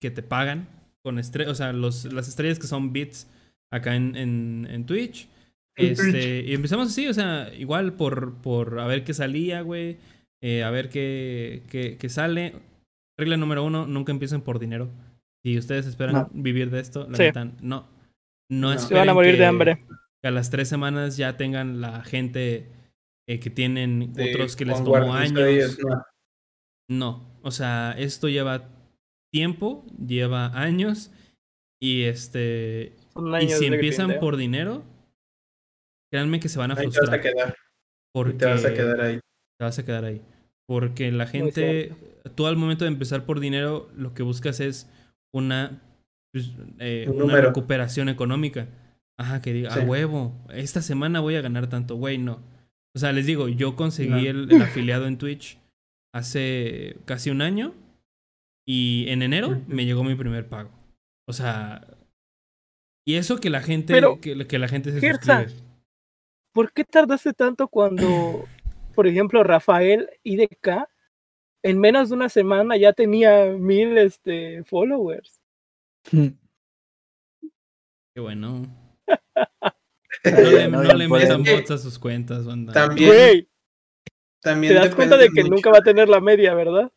que te pagan con estrellas, o sea, los, las estrellas que son bits acá en, en, en Twitch. Este, y empezamos así, o sea, igual por, por a ver qué salía, güey. eh, a ver qué, qué, qué sale. Regla número uno, nunca empiecen por dinero. Si ustedes esperan No. vivir de esto, la Sí. neta, no. No, No. Se van a morir que- de hambre. Que a las tres semanas ya tengan la gente eh, que tienen otros que les tomó años. no. No, o sea, esto lleva tiempo, lleva años y este y si empiezan grindeo. por dinero, créanme que se van a Ahí te vas a frustrar quedar. porque Y te vas a quedar ahí. te vas a quedar ahí. Porque la gente, tú al momento de empezar por dinero, lo que buscas es una, pues, eh, Un una recuperación económica. Ajá, que diga, Sí. a huevo, esta semana voy a ganar tanto, güey, no. O sea, les digo, yo conseguí No. el, el afiliado en Twitch hace casi un año y en enero me llegó mi primer pago. O sea, y eso que la gente, Pero, que, que la gente se Gersa, suscribe. ¿Por qué tardaste tanto cuando, por ejemplo, Rafael IDK en menos de una semana ya tenía mil este, followers? Qué bueno. No le, No, le metan bots a sus cuentas, banda. También, Güey, también te das cuenta de que mucho. nunca va a tener la media, ¿verdad?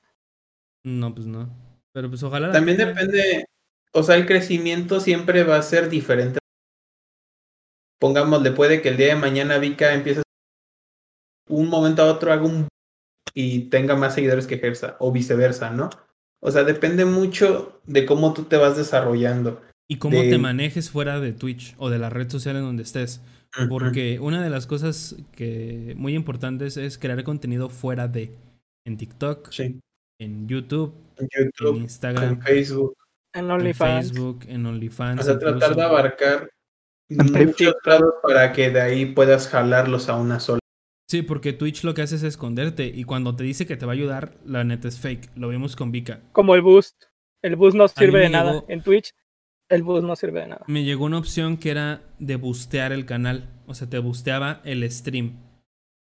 No, pues no. Pero pues ojalá. También depende, o sea, el crecimiento siempre va a ser diferente. Pongámosle, puede que el día de mañana Vika empiece un momento a otro haga un y tenga más seguidores que Gersa, o viceversa, ¿no? O sea, depende mucho de cómo tú te vas desarrollando. Y cómo de- te manejes fuera de Twitch o de la red social en donde estés. Porque una de las cosas que muy importantes es crear contenido fuera de. En TikTok, Sí, en YouTube, en en Instagram, en Facebook, En en OnlyFans. Facebook, en OnlyFans. o sea, tratar de abarcar En muchos lados para que de ahí puedas jalarlos a una sola. Sí, porque Twitch lo que hace es esconderte. Y cuando te dice que te va a ayudar, la neta es fake. Lo vimos con Vika. Como el boost. El boost no sirve de nada. llegó- En Twitch, el boost no sirve de nada. me llegó una opción que era de bustear el canal. O sea, te busteaba el stream.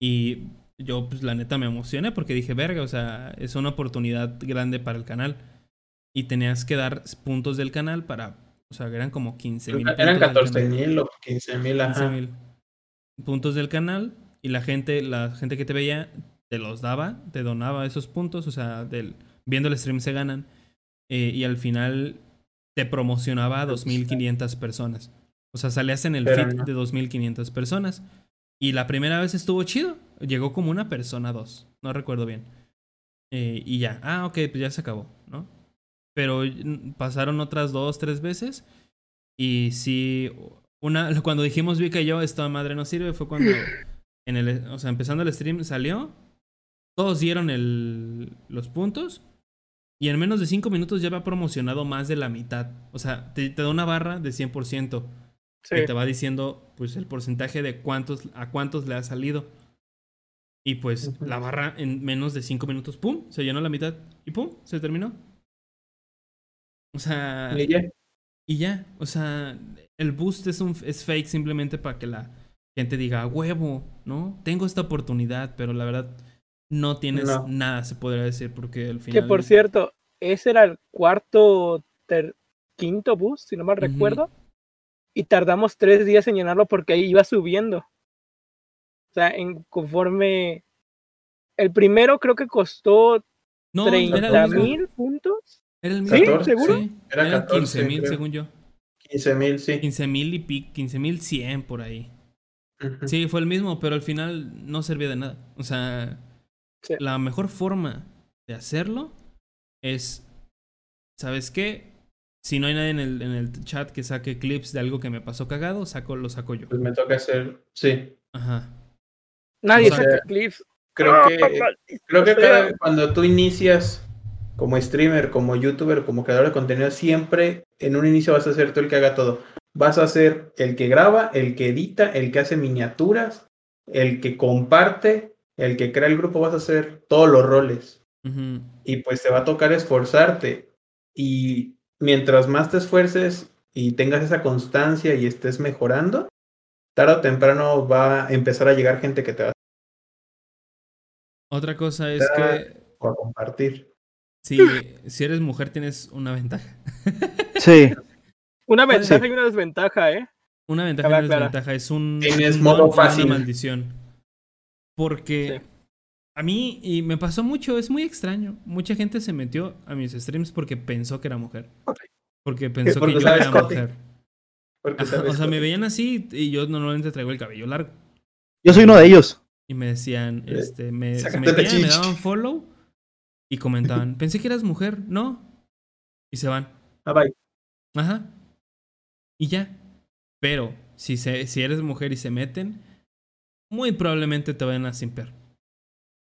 Y yo, pues la neta me emocioné porque dije, verga, o sea, es una oportunidad grande para el canal. Y tenías que dar puntos del canal para, o sea, eran como 15 mil. Eran 14 mil o 15 mil, 15 mil puntos del canal. Y la gente, la gente que te veía, te los daba, te donaba esos puntos. O sea, del, viendo el stream se ganan. Eh, y al final te promocionaba a 2.500 personas. O sea, salías en el Pero feed no. de 2.500 personas. Y la primera vez estuvo chido. Llegó como una persona, dos. No recuerdo bien. Eh, y ya. Ah, ok, pues ya se acabó, ¿no? Pero mm, pasaron otras dos, tres veces. Y sí, una, cuando dijimos Vika y yo, esta madre no sirve, fue cuando, en el, o sea, empezando el stream salió. Todos dieron el, los puntos. Y en menos de 5 minutos ya había promocionado más de la mitad. O sea, te, te da una barra de 100%. Sí. Que te va diciendo, pues, el porcentaje de cuántos, a cuántos le ha salido. Y pues, la barra en menos de 5 minutos, ¡pum! Se llenó la mitad. Y ¡pum! Se terminó. O sea... Y ya. Y ya, o sea, el boost es, un, es fake simplemente para que la gente diga, "A huevo, ¿no? Tengo esta oportunidad, pero la verdad no tienes No. nada, se podría decir, porque al Que final... por cierto, ese era el cuarto, ter- quinto boost, si no mal recuerdo. Y tardamos tres días en llenarlo porque ahí iba subiendo. O sea, en conforme. El primero creo que costó no, era el 30 mismo. mil puntos. Era el mismo. ¿Sí? 14, ¿Seguro? Sí, Era eran 14, 15 mil, según yo. 15 mil, sí. 15 mil y pic, 15 mil 100 por ahí. Sí, fue el mismo, pero al final no servía de nada. O sea, Sí. la mejor forma de hacerlo es, ¿sabes qué? Si no hay nadie en el, en el chat que saque clips de algo que me pasó cagado, saco, lo saco yo. Pues me toca hacer, sí. Ajá. Nadie O sea, saca clips. Creo Ah, que, creo que cada- cuando tú inicias como streamer, como youtuber, como creador de contenido, siempre en un inicio vas a ser tú el que haga todo. Vas a ser el que graba, el que edita, el que hace miniaturas, el que comparte, el que crea el grupo, vas a hacer todos los roles. Y pues te va a tocar esforzarte. Y mientras más te esfuerces, y tengas esa constancia y estés mejorando, tarde o temprano va a empezar a llegar gente que te va Otra cosa es que a compartir. si, si eres mujer tienes una ventaja. Sí. Una ventaja y una desventaja, ¿eh? Una ventaja y una desventaja. Es un, Tienes modo una fácil. maldición. Porque Sí. a mí, y me pasó mucho, es muy extraño. Mucha gente se metió a mis streams porque pensó que era mujer. Porque pensó Porque que yo era cote. mujer. Ajá, o sea, me veían así y yo normalmente traigo el cabello largo. Yo soy uno de ellos. Y me decían, Eh, este, me, se metían, me daban follow y comentaban, pensé que eras mujer, ¿no? Y se van. Ah, bye. Ajá. Y ya. Pero si, se, si eres mujer y se meten, muy probablemente te vayan a simper.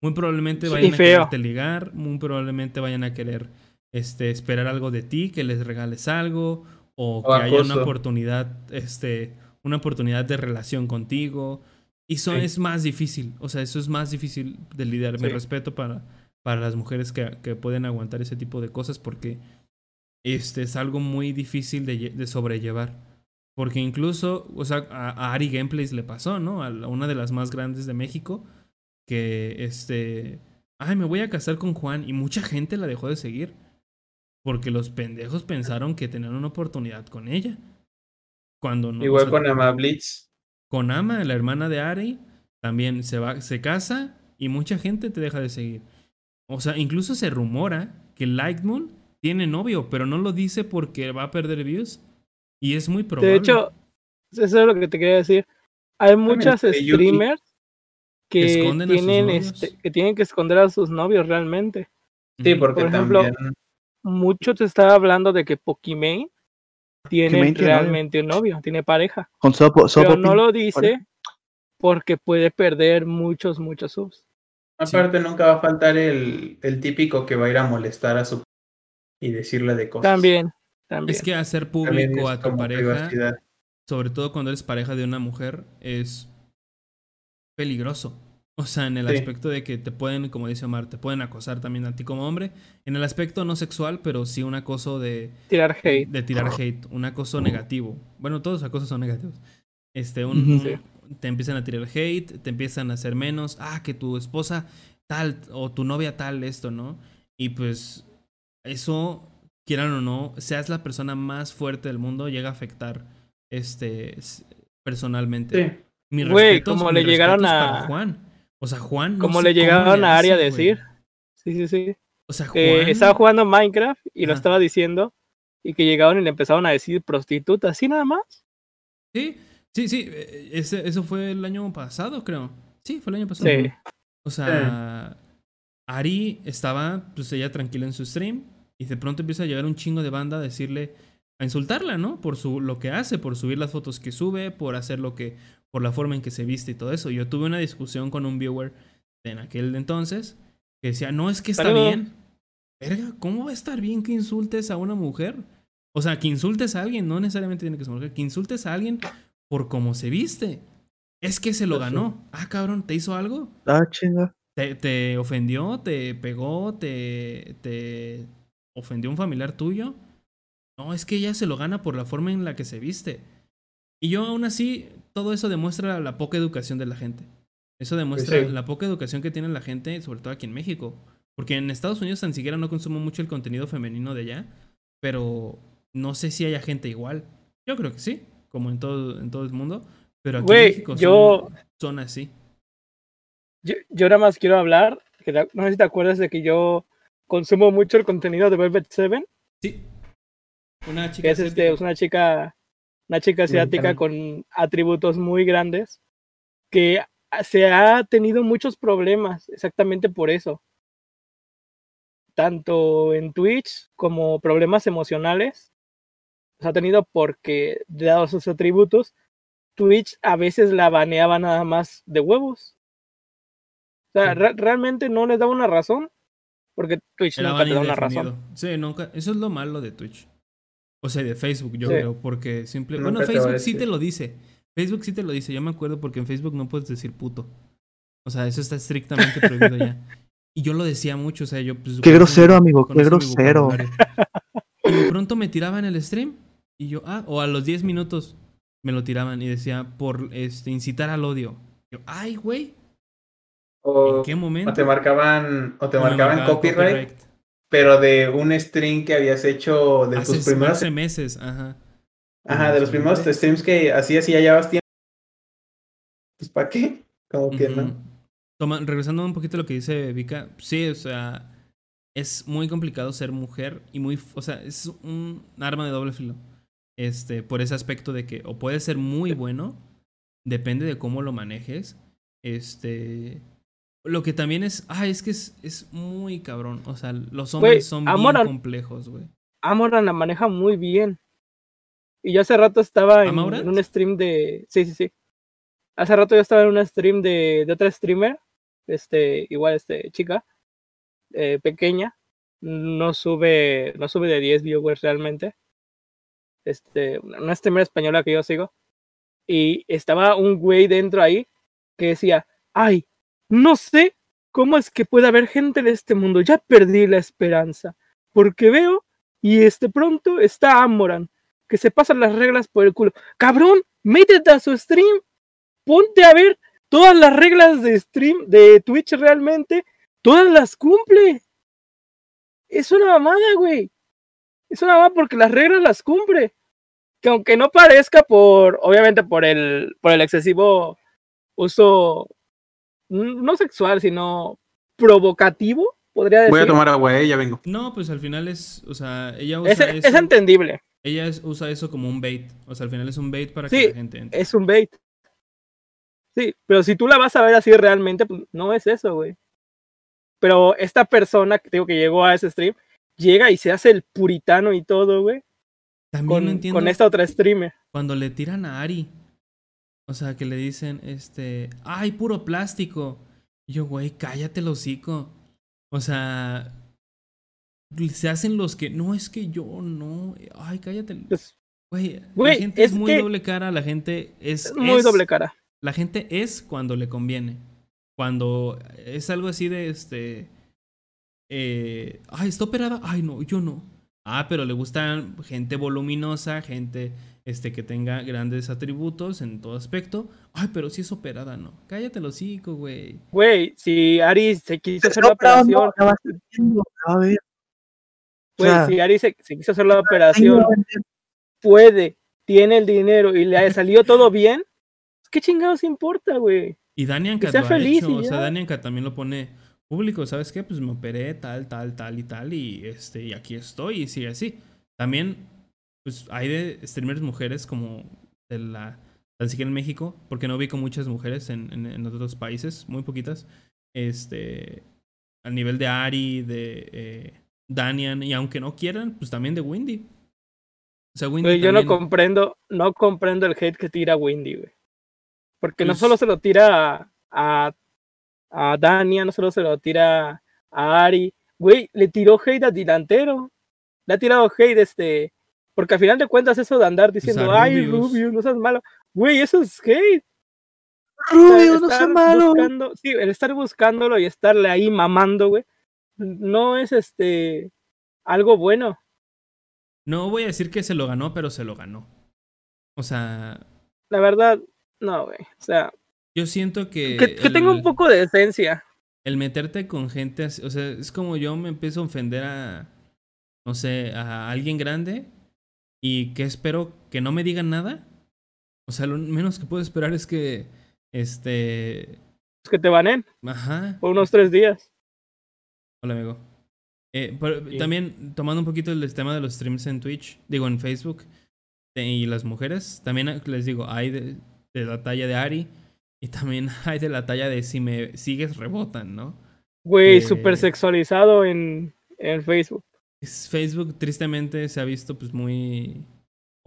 Muy probablemente vayan a quererte ligar, muy probablemente vayan a querer este, esperar algo de ti, que les regales algo, o que haya una oportunidad, este, una oportunidad de relación contigo. Y eso Sí. es más difícil. O sea, eso es más difícil de lidiar. Sí. respeto para, para las mujeres que, que pueden aguantar ese tipo de cosas porque este es algo muy difícil de, de sobrellevar. Porque incluso, o sea, a, Ari Gameplays le pasó, ¿no? A una de las más grandes de México, que este, ay, me voy a casar con Juan y mucha gente la dejó de seguir. Porque los pendejos pensaron que tenían una oportunidad con ella. Cuando no. o Igual sea, con Ama Blitz. con Ama, la hermana de Ari, también se va, se casa y mucha gente te deja de seguir. O sea, incluso se rumora que Lightmoon tiene novio, pero no lo dice porque va a perder views. Y es muy probable. De hecho, eso es lo que te quería decir. Hay muchas este, streamers que tienen, este, que tienen que esconder a sus novios realmente. Sí, porque Por ejemplo, también. Mucho te estaba hablando de que Pokimane tiene realmente un novio, tiene pareja. Con Sopo, Sopo Pero no lo dice porque puede perder muchos, muchos subs. Aparte, nunca va a faltar el, el típico que va a ir a molestar a su y decirle de cosas. También, también. Es que hacer público a tu pareja, privacidad. sobre todo cuando eres pareja de una mujer, es peligroso. O sea, en el Sí. aspecto de que te pueden, como dice Omar, te pueden acosar también a ti como hombre. En el aspecto no sexual, pero sí un acoso de, Tirar hate. de tirar hate, un acoso negativo. Bueno, todos los acosos son negativos. Este, un, un- te empiezan a tirar hate, te empiezan a hacer menos, ah, que tu esposa tal o tu novia tal esto, ¿no? Y pues eso, quieran o no, seas la persona más fuerte del mundo, llega a afectar este personalmente. Sí. Mis Güey, como le llegaron a- para Juan. O sea, Juan. no Como le llegaron le a Ari a güey. decir. Sí, sí, sí. O sea, Juan. Estaba jugando Minecraft y lo estaba diciendo. Y que llegaron y le empezaron a decir prostituta, así nada más. Sí, sí, sí. eh, Ese, eso fue el año pasado, creo. Sí, fue el año pasado. Sí. O sea, Ari estaba, pues ella tranquila en su stream y de pronto empieza a llegar un chingo de banda a decirle, a insultarla, ¿no? Por su, lo que hace, por subir las fotos que sube, por hacer lo que, por la forma en que se viste y todo eso. Yo tuve una discusión con un viewer en aquel entonces que decía, no, es que está bien. Verga, ¿cómo va a estar bien que insultes a una mujer? O sea, que insultes a alguien, no necesariamente tiene que ser mujer, que insultes a alguien por cómo se viste. Es que se lo ganó. Ah, cabrón, ¿te hizo algo? Ah, chinga. ¿Te, te ofendió? ¿Te pegó? ¿Te, ¿Te ofendió un familiar tuyo? No, es que ella se lo gana por la forma en la que se viste. Y yo aún así, todo eso demuestra la poca educación de la gente. Eso demuestra sí. la poca educación que tiene la gente, sobre todo aquí en México. Porque en Estados Unidos tan siquiera no consumo mucho el contenido femenino de allá. Pero no sé si haya gente igual. Yo creo que sí, como en todo, en todo el mundo. Pero aquí en México son, yo- son así. Yo, yo nada más quiero hablar. Que no sé si te acuerdas de que yo consumo mucho el contenido de Velvet Seven. Sí. Una chica es, este, es una chica, una chica asiática con atributos muy grandes. Que se ha tenido muchos problemas exactamente por eso. Tanto en Twitch como problemas emocionales. Los ha tenido porque, dados sus atributos, Twitch a veces la baneaba nada más de huevos. O sea, Sí. re- realmente no les daba una razón. Porque Twitch Era nunca te da una razón. Sí, nunca. Eso es lo malo de Twitch. O sea, de Facebook, yo Sí. creo. Porque simple. Nunca Bueno, te Facebook sí te lo dice. Facebook sí te lo dice. Yo me acuerdo porque en Facebook no puedes decir puto. O sea, eso está estrictamente prohibido ya. Y yo lo decía mucho, o sea, yo pues, Qué grosero, mi- amigo, qué grosero. Y de pronto me tiraba en el stream Y yo, ah, o a los 10 minutos me lo tiraban y decía, por este, incitar al odio. Yo, ay, güey, O, ¿en qué momento? o te marcaban, o te marcaban copyright, pero de un stream que habías hecho de Hace, tus primeros, hace meses, ajá. ajá, de los primeros streams que hacías y ya llevabas tiempo. Pues ¿para qué? Como que no. Toma- regresando un poquito a lo que dice Vika, sí, o sea, es muy complicado ser mujer y muy, o sea, es un arma de doble filo. Este, por ese aspecto de que o puede ser muy bueno, depende de cómo lo manejes. Este, lo que también es, ah, es que es, es muy cabrón, o sea, los hombres son bien Amoran- complejos, güey. Amoran la maneja muy bien. Y yo hace rato estaba en un stream de. Sí, sí, sí. Hace rato yo estaba en un stream de, de otra streamer. Este, igual, este, chica. eh, pequeña. No sube. No sube de 10 viewers realmente. Este. Una streamer española que yo sigo. Y estaba un güey dentro ahí que decía. Ay, no sé cómo es que puede haber gente en este mundo. Ya perdí la esperanza. Porque veo y este pronto está Amoran, que se pasan las reglas por el culo. Cabrón, métete a su stream, ponte a ver todas las reglas de stream de Twitch realmente, todas las cumple. Es una mamada, güey. Es una mamada porque las reglas las cumple. Que aunque no parezca por, obviamente por el, por el excesivo uso, no sexual, sino provocativo, podría decir. Voy a tomar agua, eh, ya vengo. No, pues al final es, o sea, ella usa es, eso, es entendible. ella es- usa eso como un bait, o sea, al final es un bait para Sí, que la gente entre. es un bait. Sí, pero si tú la vas a ver así realmente, pues no es eso, güey. Pero esta persona que digo que llegó a ese stream, llega y se hace el puritano y todo, güey. También Con, no entiendo con esta otra streamer. cuando le tiran a Ari. O sea, que le dicen, este, ay, puro plástico. Y yo, güey, cállate el hocico. O sea, se hacen los que, no, es que yo no. Ay, cállate. Güey, la gente es, es muy doble cara, la gente es... es muy es- doble cara. La gente es cuando le conviene. Cuando es algo así de este. Eh, ay, está operada. Ay, no, yo no. Ah, pero le gustan gente voluminosa, gente este, que tenga grandes atributos en todo aspecto. Ay, pero si es operada, no. Cállate el hocico, güey. Güey, si Ari se quiso hacer la operación. O güey, sea, si Ari se, se quiso hacer la operación, puede, tiene el dinero y le salió todo bien, ¿qué chingados importa, güey? Y Danianka Que sea lo ha feliz hecho. y O sea. Danianka también lo pone público. ¿Sabes qué? Pues me operé tal, tal, tal y tal. Y este, y aquí estoy. Y sigue así. También, pues hay de streamers mujeres como de la. Tan siquiera en México. Porque no ubico muchas mujeres en, en, en otros países. Muy poquitas. Este. Al nivel de Ari, de eh, Danian. Y aunque no quieran, pues también de Windy. O sea, Windy. Güey, yo no comprendo, no comprendo el hate que tira Windy, güey. Porque no Pues- solo se lo tira a, a, a Dania, no solo se lo tira a Ari. Güey, le tiró hate a delantero. Le ha tirado hate este. Porque al final de cuentas, eso de andar diciendo, ay, Rubius". Rubius, no seas malo. Güey, eso es hate. O sea, Rubio, no seas malo. buscando- sí, el estar buscándolo y estarle ahí mamando, güey. No es este. Algo bueno. No voy a decir que se lo ganó, pero se lo ganó. O sea, La verdad, no, güey. O sea, yo siento que. que, que tenga un poco de decencia. el meterte con gente así, o sea, es como yo me empiezo a ofender a, no sé, a alguien grande y que espero que no me digan nada. O sea, lo menos que puedo esperar es que, este, que te banen ajá, por unos tres días. hola amigo. Eh, pero Sí. También tomando un poquito el tema de los streams en Twitch, digo en Facebook, y las mujeres, también les digo, hay de, de la talla de Ari y también hay de la talla de si me sigues rebotan, ¿no? Güey, Eh. súper sexualizado en, en Facebook. Facebook tristemente se ha visto pues muy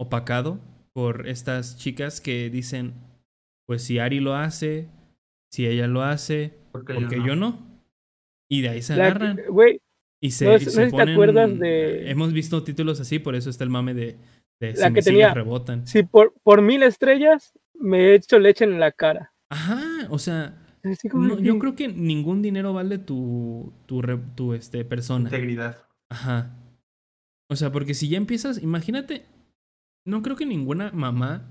opacado por estas chicas que dicen, pues si Ari lo hace, si ella lo hace, Porque porque yo no. Y de ahí se La que- agarran. Y se, no y no se si te ponen- acuerdas de- Hemos visto títulos así, por eso está el mame de, de La si que tenía- rebotan. si por, por mil estrellas me he hecho leche en la cara. Ajá, o sea, no- yo creo que ningún dinero vale tu, tu, re- tu este, persona. Integridad. Ajá. O sea, porque si ya empiezas, imagínate, no creo que ninguna mamá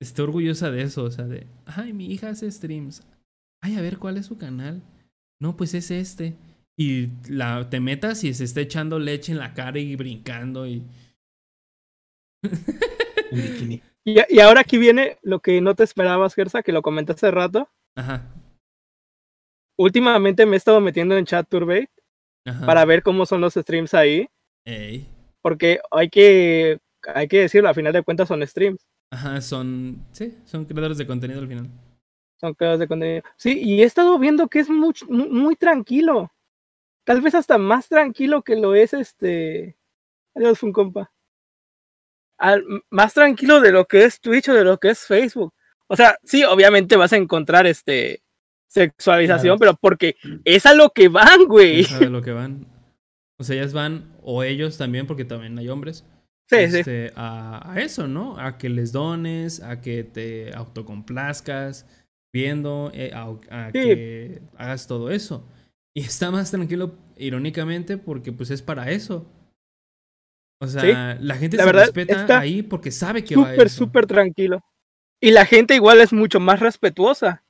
esté orgullosa de eso. O sea, de, ay, mi hija hace streams. Ay, a ver, ¿cuál es su canal? No, pues es este. Y la, te metas y se está echando leche en la cara y brincando y... Y, y ahora aquí viene lo que no te esperabas, Gersa, que lo comentaste hace rato. Ajá. Últimamente me he estado metiendo en chat Turbate Ajá. para ver cómo son los streams ahí. Ey. Porque hay que, hay que decirlo, a final de cuentas son streams. Ajá, son... Sí, son creadores de contenido al final. Son creadores de contenido. Sí, y he estado viendo que es muy, muy, muy tranquilo. Tal vez hasta más tranquilo que lo es este. Adiós, un compa. Al- más tranquilo de lo que es Twitch o de lo que es Facebook. O sea, sí, obviamente vas a encontrar este sexualización, pero porque es a lo que van, güey. ¿Quién sabe lo que van? O sea, ellas van, o ellos también, porque también hay hombres, Sí, sí. este, a, a eso, ¿no? A que les dones, a que te autocomplazcas viendo, eh, a, a Sí. que hagas todo eso. Y está más tranquilo, irónicamente, porque pues es para eso. O sea, la gente La se verdad, respeta está ahí porque sabe que va a Súper, súper tranquilo. Y la gente igual es mucho más respetuosa.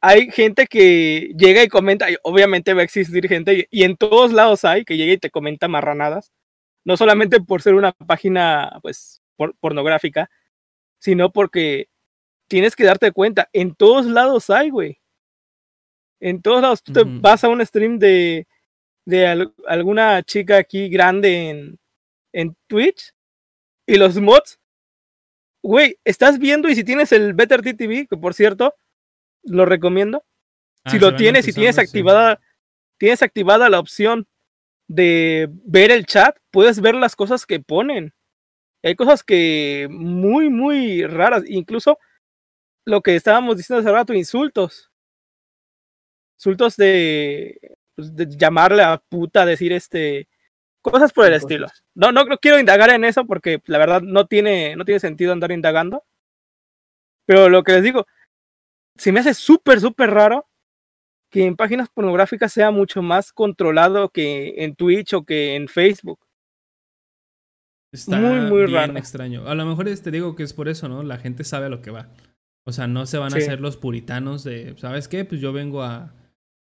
Hay gente que llega y comenta, y obviamente va a existir gente, y en todos lados hay, que llega y te comenta marranadas. No solamente por ser una página, pues, por- pornográfica, sino porque tienes que darte cuenta, en todos lados hay, güey. En todos lados. Tú te vas a un stream de, de al- alguna chica aquí grande en, en Twitch y los mods, güey, estás viendo y si tienes el Better TV, que por cierto, lo recomiendo. Ah, si lo tienes y tienes sí. activada, tienes activada la opción de ver el chat, puedes ver las cosas que ponen. Hay cosas que muy, muy raras. Incluso lo que estábamos diciendo hace rato, insultos. Insultos de, pues, de llamarle a puta, decir este. Cosas por el Cosas. estilo. No, no, no quiero indagar en eso porque la verdad no tiene, no tiene sentido andar indagando. Pero lo que les digo, se me hace súper, súper raro que en páginas pornográficas sea mucho más controlado que en Twitch o que en Facebook. Está Muy, muy bien raro. extraño. A lo mejor te digo que es por eso, ¿no? La gente sabe a lo que va. O sea, no se van a hacer los puritanos de, ¿sabes qué? Pues yo vengo a...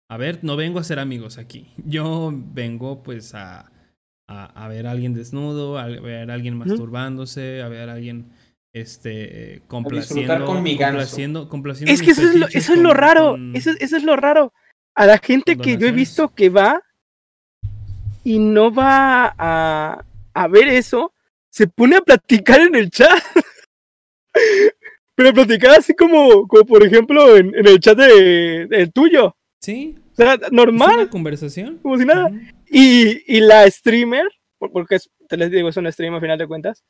A ver, no vengo a ser amigos aquí. Yo vengo pues a, a, a ver a alguien desnudo, a ver a alguien masturbándose, a ver a alguien este complaciendo, con mi ganso. complaciendo, complaciendo Es que eso es lo, eso es lo raro. con- Eso, eso es lo raro. A la gente que yo he visto que va y no va a, a ver eso, se pone a platicar en el chat. Pero a platicar así como, como por ejemplo en, en el chat de, del tuyo. Sí, O sea, es normal, una conversación. como si nada. Y, y la streamer, por- porque es- te les digo, es una streamer a final de cuentas,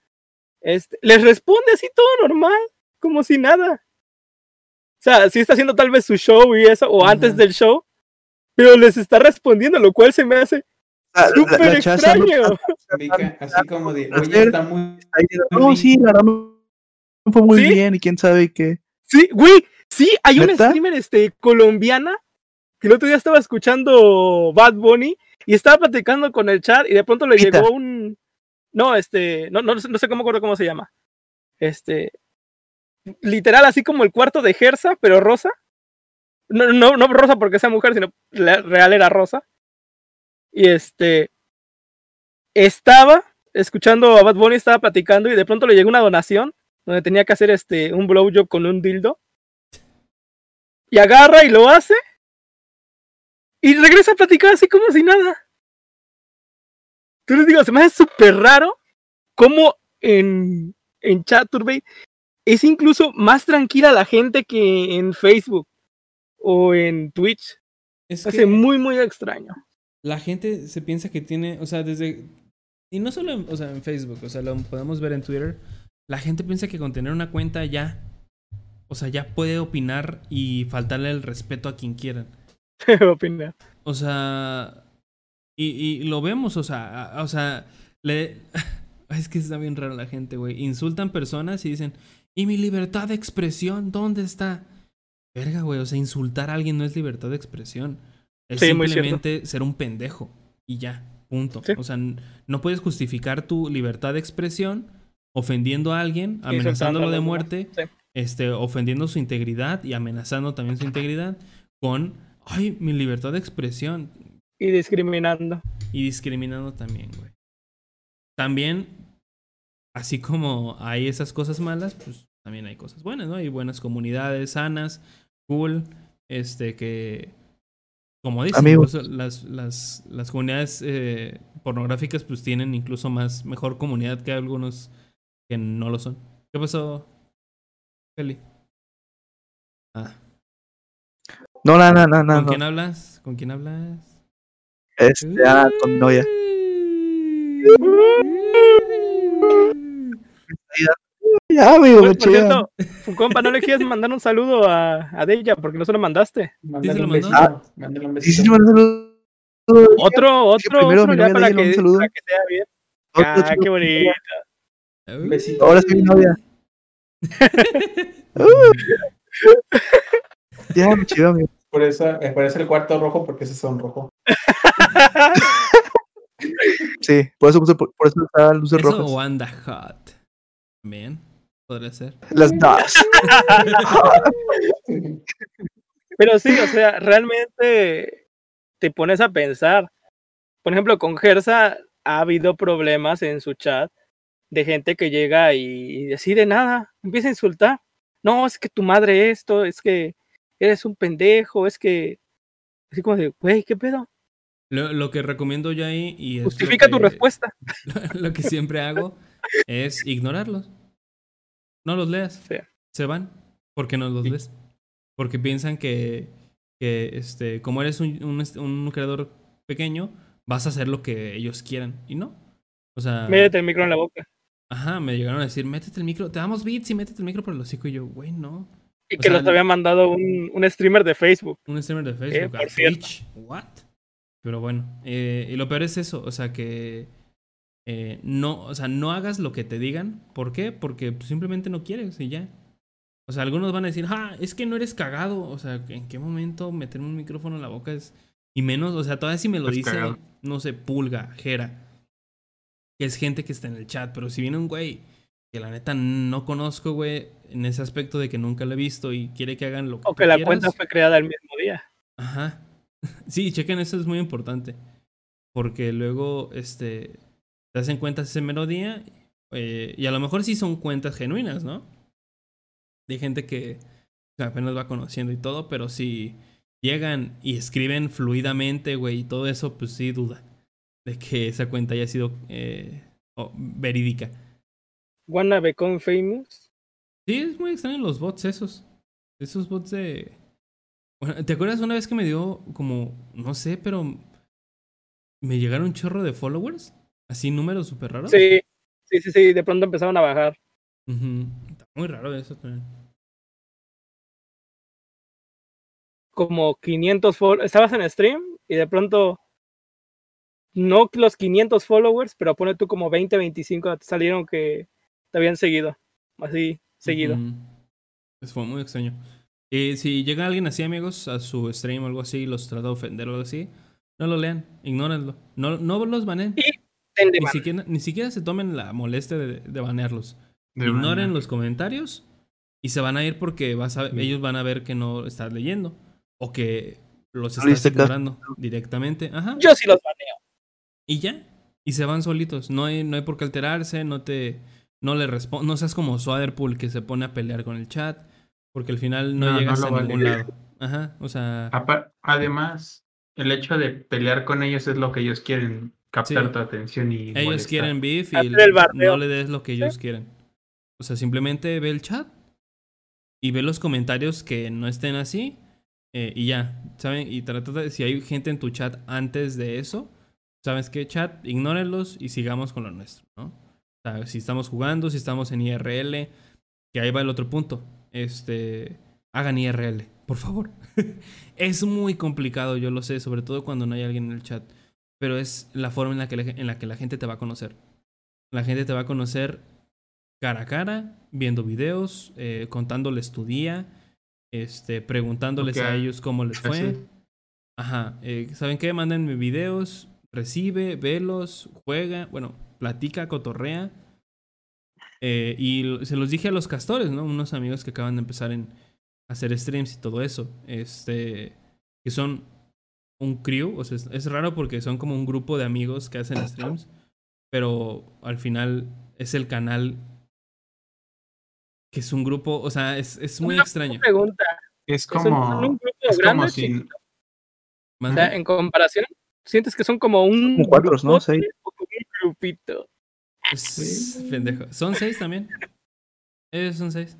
este, les responde así todo normal, como si nada. O sea, sí está haciendo tal vez su show y eso, o antes del show, pero les está respondiendo, lo cual se me hace Ah, súper no- extraño. Así como de, oye, está muy... No, sí, la fue muy ¿Sí? bien y quién sabe qué. Sí, güey, sí, hay una streamer este, colombiana que el otro día estaba escuchando Bad Bunny y estaba platicando con el chat y de pronto le Pita. llegó un... No, este, no, no, no sé cómo acuerdo cómo se llama. Este, literal, así como el cuarto de Gersa, pero rosa. No, no, no rosa porque sea mujer, sino la- real era rosa. Y este, estaba escuchando a Bad Bunny, estaba platicando y de pronto le llegó una donación donde tenía que hacer este un blowjob con un dildo. Y agarra y lo hace. Y regresa a platicar así como si nada. Tú les digo, se me hace súper raro cómo en, en Chaturbate es incluso más tranquila la gente que en Facebook o en Twitch. Es hace muy, muy extraño. la gente se piensa que tiene, o sea, desde... Y no solo en, o sea, en Facebook, o sea, lo podemos ver en Twitter. La gente piensa que con tener una cuenta ya, o sea, ya puede opinar y faltarle el respeto a quien quieran. Opina. O sea, y, y lo vemos, o sea, a- o sea, le... Es que está bien raro la gente, güey. Insultan personas y dicen, ¿y mi libertad de expresión dónde está? Verga, güey, o sea, insultar a alguien no es libertad de expresión. Es Sí, simplemente ser un pendejo. Y ya, punto. Sí. O sea, no puedes justificar tu libertad de expresión ofendiendo a alguien, amenazándolo de muerte, sí. este, ofendiendo su integridad y amenazando también su integridad con, ay, mi libertad de expresión Y discriminando. y discriminando también, güey. También, así como hay esas cosas malas, pues también hay cosas buenas, ¿no? Hay buenas comunidades sanas, cool, este, que, como dicen, Amigos. incluso las, las, las comunidades eh, pornográficas pues tienen incluso más, mejor comunidad que algunos que no lo son. ¿Qué pasó, Feli? Ah, No, no, no, no, no. ¿Con no. quién hablas? ¿Con quién hablas? Este, ah, con mi novia. Ya, amigo, me por cierto, compa, ¿no le quieres mandar un saludo a, a Deya? Porque no se lo mandaste. Mándale se lo un mandó? besito. Mándale un Sí, sí, besito. Otro, Sí, otro, primero otro ya para que, un saludo. para que sea bien. Otro Ah, chico. qué bonito. Un besito. Ahora sí, mi novia. Ya, me chido, amigo. Por eso me parece el cuarto rojo porque ese sonrojo. Sí, por eso, por, por eso está luces Eso rojas. o anda hot. También, podría ser. Las dos. Pero sí, o sea, realmente te pones a pensar. Por ejemplo, con Gersa ha habido problemas en su chat de gente que llega y decide nada, empieza a insultar. No, es que tu madre esto, es que eres un pendejo, es que... Así como de, güey, ¿qué pedo? Lo, lo que recomiendo yo ahí y Justifica tu respuesta. Lo que siempre hago es ignorarlos. No los leas. Sí. Se van. porque no los Sí. lees? Porque piensan que, que este, como eres un, un, est- un creador pequeño, vas a hacer lo que ellos quieran. Y no. O sea, Métete el micro en la boca. ajá, me llegaron a decir, métete el micro, te damos bits y métete el micro por el hocico. Y yo, güey, no. Y que sea, los había mandado un, un streamer de Facebook. Un streamer de Facebook, por a cierto. Twitch. What? Pero bueno, eh, y lo peor es eso, o sea que eh, no, o sea, no hagas lo que te digan. ¿Por qué? Porque simplemente no quieres y ya. O sea, algunos van a decir, ah, es que no eres cagado. O sea, ¿en qué momento meterme un micrófono en la boca es. Y menos, o sea, todavía si me lo Es dice, cagado. no sé, pulga, jera. Que es gente que está en el chat. Pero si viene un güey que la neta no conozco, güey, en ese aspecto de que nunca lo he visto y quiere que hagan lo que O que la quieras, cuenta fue creada el mismo día. Ajá. Sí, chequen, eso es muy importante. Porque luego, este, te hacen cuentas ese mero día. eh, y a lo mejor sí son cuentas genuinas, ¿no? De gente que apenas va conociendo y todo, pero si llegan y escriben fluidamente, güey, y todo eso, pues sí duda de que esa cuenta haya sido eh, oh, verídica. Wanna become famous. Sí, es muy extraño los bots esos. Esos bots de... Bueno, ¿te acuerdas una vez que me dio como, no sé, pero me llegaron un chorro de followers? Así números súper raros. Sí, sí, sí, sí. De pronto empezaron a bajar. Ujú. Está muy raro eso también. Como 500 followers. Estabas en stream y de pronto. No los 500 followers, pero pone tú como 20, 25 te salieron que te habían seguido. Así, seguido. Ujú. Pues fue muy extraño. Y si llega alguien así, amigos, a su stream o algo así, y los trata de ofender o algo así, no lo lean, ignórenlo. No, no los de Ni siquiera, ni siquiera se tomen la molestia de, de banearlos. De Ignoren banear. los comentarios y se van a ir porque vas a- Sí. ellos van a ver que no estás leyendo o que los No estás ignorando directamente. Ajá. Yo sí los baneo. Y ya. Y se van solitos. No hay, no hay por qué alterarse, no te. No le respo- No seas como Swaderpool que se pone a pelear con el chat. Porque al final no, llegas a vale. ningún lado. Ajá. O sea. Además, el hecho de pelear con ellos es lo que ellos quieren, captar Sí. tu atención y Ellos molestar. quieren beef y el no le des lo que ellos quieren. O sea, simplemente ve el chat y ve los comentarios que no estén así eh, y ya, ¿saben? Y trata de, si hay gente en tu chat antes de eso, ¿sabes qué? Chat, ignórenlos y sigamos con lo nuestro, ¿no? O sea, si estamos jugando, si estamos en IRL, que ahí va el otro punto. Este, hagan IRL, por favor. es muy complicado, yo lo sé, sobre todo cuando no hay alguien en el chat pero es la forma en la que la, en la que la gente te va a conocer. La gente te va a conocer cara a cara, viendo videos, eh, contándoles tu día, este, preguntándoles a ellos cómo les fue. Ajá, eh, ¿saben qué? Mándenme videos, recibe, velos, juega, bueno, platica, cotorrea. Eh, y se los dije a los castores, ¿no? Unos amigos que acaban de empezar en hacer streams y todo eso. Este. Que son un crew. O sea, es, es raro porque son como un grupo de amigos que hacen streams. Pero al final es el canal. Que es un grupo. O sea, es, es muy Una extraño. pregunta. Es ¿Son como. un grupo Es grande como si. O sea, en comparación, ¿sientes que son como un Como cuatro, ¿no? Seis. O como un grupito? Es- pendejo. Son seis también. Ellos son seis.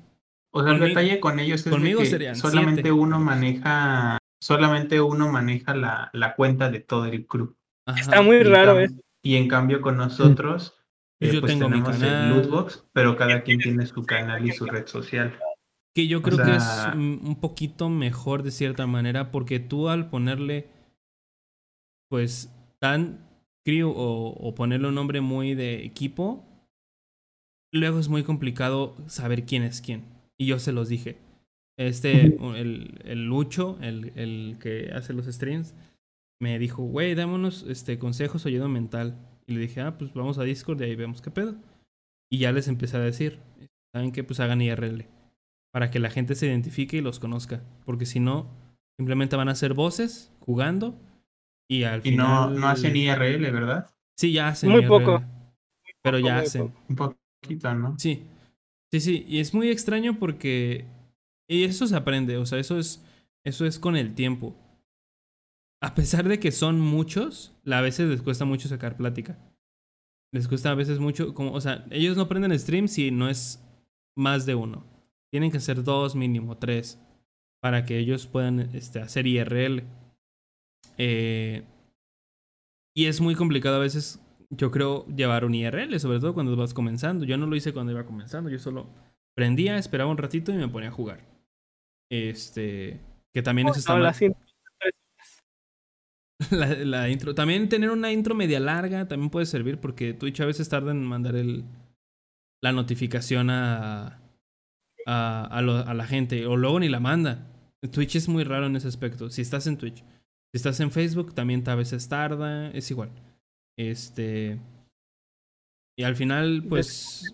O sea, el Conmigo- detalle con ellos es de conmigo que serían solamente siete. uno maneja. Solamente uno maneja la, la cuenta de todo el crew. Ajá. Está muy Y raro eso. Y en cambio con nosotros, eh, Yo pues tengo mi tenemos canal. el Lootbox, pero cada quien tiene su canal y su red social. Que yo O creo que es un un poquito mejor de cierta manera, porque tú al ponerle, pues, tan crew o, o ponerle un nombre muy de equipo, luego es muy complicado saber quién es quién. Y yo se los dije. Este, el, el Lucho, el, el que hace los streams, me dijo, güey, dámonos este, consejos o ayuda mental. Y le dije, ah, pues vamos a Discord y ahí vemos qué pedo. Y ya les empecé a decir, ¿saben qué? Pues hagan IRL para que la gente se identifique y los conozca. Porque si no, simplemente van a ser voces jugando y al Y no, final. no hacen IRL, ¿verdad? Sí, ya hacen. Muy IRL, poco. Pero ya hacen. Un poquito, ¿no? Sí. Sí, sí. Y es muy extraño porque. Y eso se aprende. O sea, eso es. Eso es con el tiempo. A pesar de que son muchos, a veces les cuesta mucho sacar plática. Les cuesta a veces mucho. Como, o sea, ellos no prenden stream si no es más de uno. Tienen que ser dos mínimo, tres. Para que ellos puedan este, hacer IRL. Eh, y es muy complicado a veces, yo creo, llevar un IRL, sobre todo cuando vas comenzando. Yo no lo hice cuando iba comenzando, yo solo prendía, esperaba un ratito y me ponía a jugar. Este, que también eso está No, mal. la siento. La, la intro. También tener una intro media larga también puede servir porque Twitch a veces tarda en mandar el, la notificación a, a, a, lo- a la gente o luego ni la manda. Twitch es muy raro en ese aspecto. Si estás en Twitch, si estás en Facebook también a veces tarda, es igual. Este y al final pues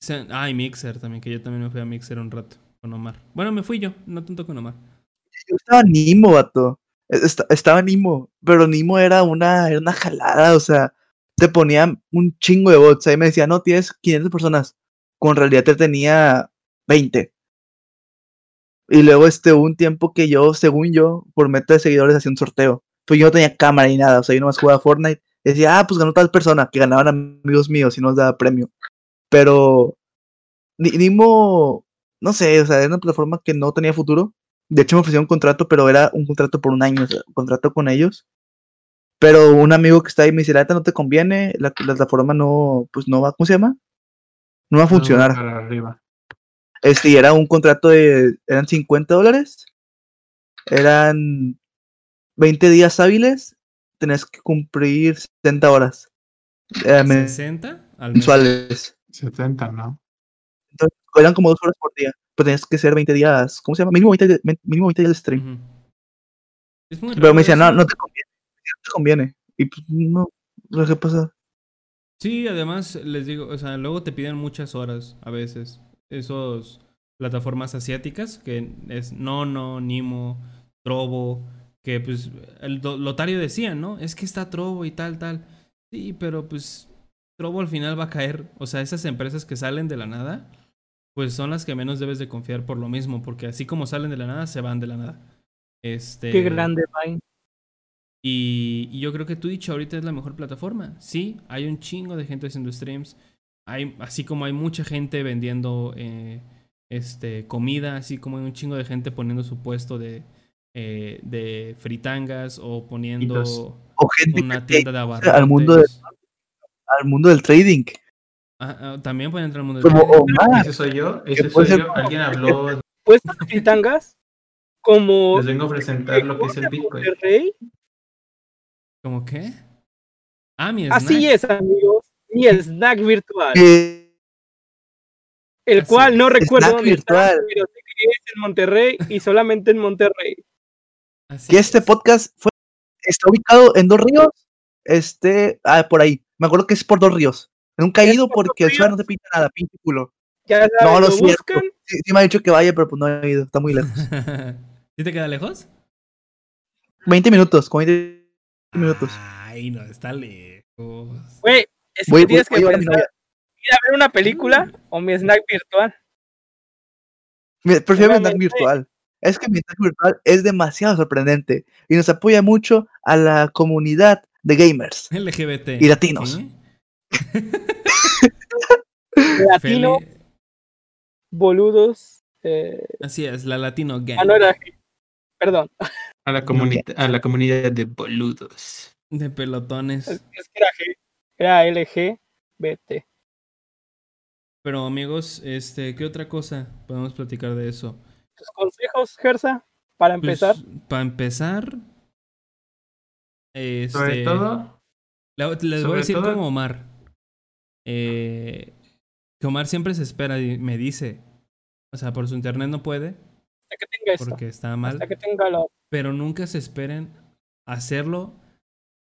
se- ah, y Mixer también que yo también me fui a Mixer un rato con Omar. Bueno, me fui yo, no tanto con Omar. Yo estaba Nimo, vato. Esta- estaba Nimo, pero Nimo era una, era una jalada, o sea, te ponían un chingo de bots. Ahí me decía, no, tienes 500 personas. Con realidad te tenía 20. Y luego, este, hubo un tiempo que yo, según yo, por meta de seguidores, hacía un sorteo. Pues yo no tenía cámara ni nada, o sea, yo nomás jugaba Fortnite. Decía, ah, pues ganó tal persona, que ganaban amigos míos y nos daba premio. Pero, Ni- Nimo, no sé, o sea, era una plataforma que no tenía futuro. De hecho, me ofrecieron un contrato, pero era un contrato por un año, o sea, un contrato con ellos. Pero un amigo que está ahí me dice, la no te conviene, la, la plataforma no, pues no va, ¿cómo se llama? No va a funcionar. No, para arriba. Este, y era un contrato de, eran 50 dólares, eran 20 días hábiles, tenías que cumplir 70 horas eh, men- 60 al mes. mensuales. 70, ¿no? Entonces, eran como dos horas por día, pero tenías que ser 20 días, ¿cómo se llama? Mínimo 20, di- mínimo 20 días de stream. Es muy Pero me decían, no, no te conviene, no te conviene. Y pues, no, no sé qué pasa. Sí, además les digo, o sea, luego te piden muchas horas a veces. Esos plataformas asiáticas que es Nono, Nimo, Trovo, que pues el Lotario decía, ¿no? Es que está Trovo y tal, tal. Sí, pero pues Trovo al final va a caer. O sea, esas empresas que salen de la nada, pues son las que menos debes de confiar por lo mismo, porque así como salen de la nada, se van de la nada. Este, Qué grande, Vine. y, y yo creo que Twitch ahorita es la mejor plataforma. Sí, hay un chingo de gente haciendo streams. Hay, así como hay mucha gente vendiendo eh, este, comida, así como hay un chingo de gente poniendo su puesto de, eh, de fritangas o poniendo Fritos. O gente una que tienda de al abarrotes. mundo de- al mundo del trading. Ah, ah, también pueden entrar al mundo del Como trading. Omar. ¿Ese soy yo? ¿Ese soy ser- yo? ¿Alguien habló? Puestos de fritangas como Les vengo a presentar lo que es el Bitcoin. ¿Cómo qué? Ah, mi Así snack. es, amigos. Mi snack virtual. El cual no recuerdo Snack dónde está, virtual. pero sé que es en Monterrey y solamente en Monterrey. Así que este es. podcast fue, está ubicado en dos ríos. Este, ah, por ahí. Me acuerdo que es por dos ríos. Nunca he Es ido por porque el suelo no te pinta nada, pinche culo. Ya sabes, No, lo siento. buscan. Sí, sí me ha dicho que vaya, pero pues no he ido. Está muy lejos. ¿Sí te queda lejos? 20 minutos, con 20 minutos. Ay, no, está lejos. Güey, es Voy- que tienes voy- que voy a pensar, ir ver una película o mi snack virtual. Me- Prefiero mi snack virtual. Es que mi snack virtual es demasiado sorprendente y nos apoya mucho a la comunidad de gamers. LGBT. Y latinos. ¿Qué? Latino, boludos. Eh, Así es, la Latino Gang. ah, no era. Perdón, A la, comuni- a la comunidad de boludos. De pelotones. es, es que era G. Era LGBT. Pero amigos, este, ¿qué otra cosa podemos platicar de eso? ¿Tus consejos, Gersa? Para empezar. para empezar, este, Sobre todo, la- les voy a decir todo- como Omar. Eh, que Omar siempre se espera y me dice, o sea, por su internet no puede Hasta que tenga esto. porque está mal, Hasta que tenga lo. pero nunca se esperen a hacerlo.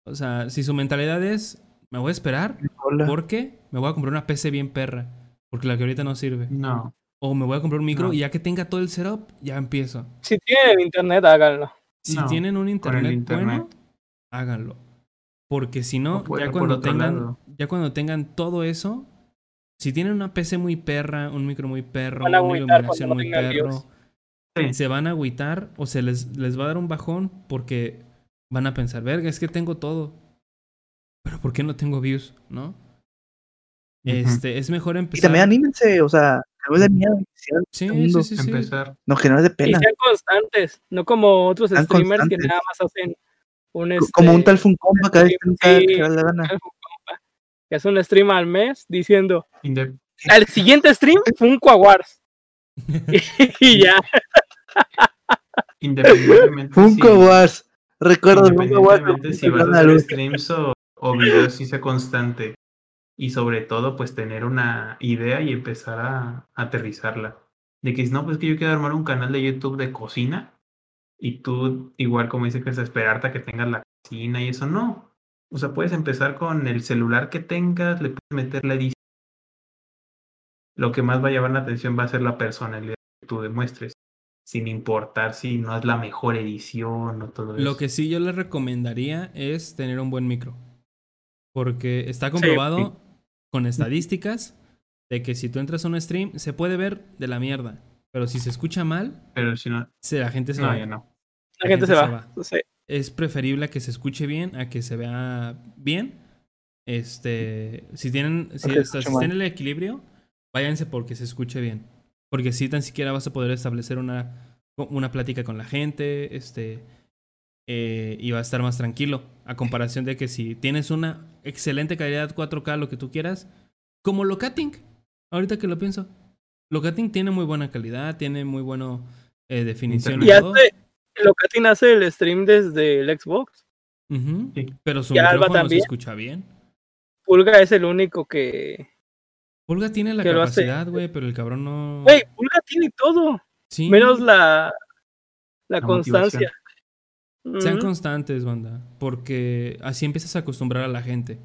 O sea, si su mentalidad es, me voy a esperar Hola. porque me voy a comprar una PC bien perra, porque la que ahorita no sirve. no. O me voy a comprar un micro No. y ya que tenga todo el setup, ya empiezo. Si tienen internet, háganlo. Si No, tienen un internet, internet. bueno, háganlo. Porque si no, ya cuando tengan, lado. ya cuando tengan todo eso, si tienen una PC muy perra, un micro muy perro, una iluminación muy perro. Sí. se van a agüitar o se les, les va a dar un bajón porque van a pensar, verga, es que tengo todo. Pero ¿por qué no tengo views? ¿No? Este, es mejor Y empezar. también anímense, o sea, no es de miedo iniciar Sí, este sí, sí, sí. Empezar. No, que no es de Y pena. sean constantes, no como otros Sean streamers que constantes. nada más hacen un Co- Como un este, tal Funcompa cada vez que sí, que le da la gana. que hace un stream al mes diciendo Inde- al siguiente stream Funko Awards y ya Independientemente. Funko Wars. Recuerdo Funko Wars. Si vas a hacer streams o, o videos, sí sea constante. Y sobre todo, pues tener una idea y empezar a, aterrizarla. De que no, pues que yo quiero armar un canal de YouTube de cocina. Y tú, igual como dice que es esperarte a que tengas la cocina y eso, no. O sea, puedes empezar con el celular que tengas, le puedes meter la edición. Lo que más va a llamar la atención va a ser la personalidad que tú demuestres. Sin importar si no es la mejor edición o todo eso. Lo que sí yo les recomendaría es tener un buen micro. Porque está comprobado con estadísticas de que si tú entras a un stream se puede ver de la mierda. Pero si se escucha mal, Pero si no, se, la gente se no, va. ya no. la gente se va, Sí. Es preferible a que se escuche bien a que se vea bien. Este, si tienen, si, tienen el equilibrio, váyanse porque se escuche bien. Porque si tan siquiera vas a poder establecer una, una plática con la gente, este, eh, y va a estar más tranquilo. A comparación de que si tienes una excelente calidad 4K, lo que tú quieras, como Locating, ahorita que lo pienso. Locating tiene muy buena calidad, tiene muy buena eh, definición y y todo. hace lo que Atin hace el stream desde el Xbox Sí. Pero su Y Alba micrófono se también. escucha bien. Pulga es el único que Pulga tiene la capacidad, güey, pero el cabrón no. güey Pulga tiene todo Sí, menos la la, La constancia sean constantes, banda. Porque así empiezas a acostumbrar a la gente.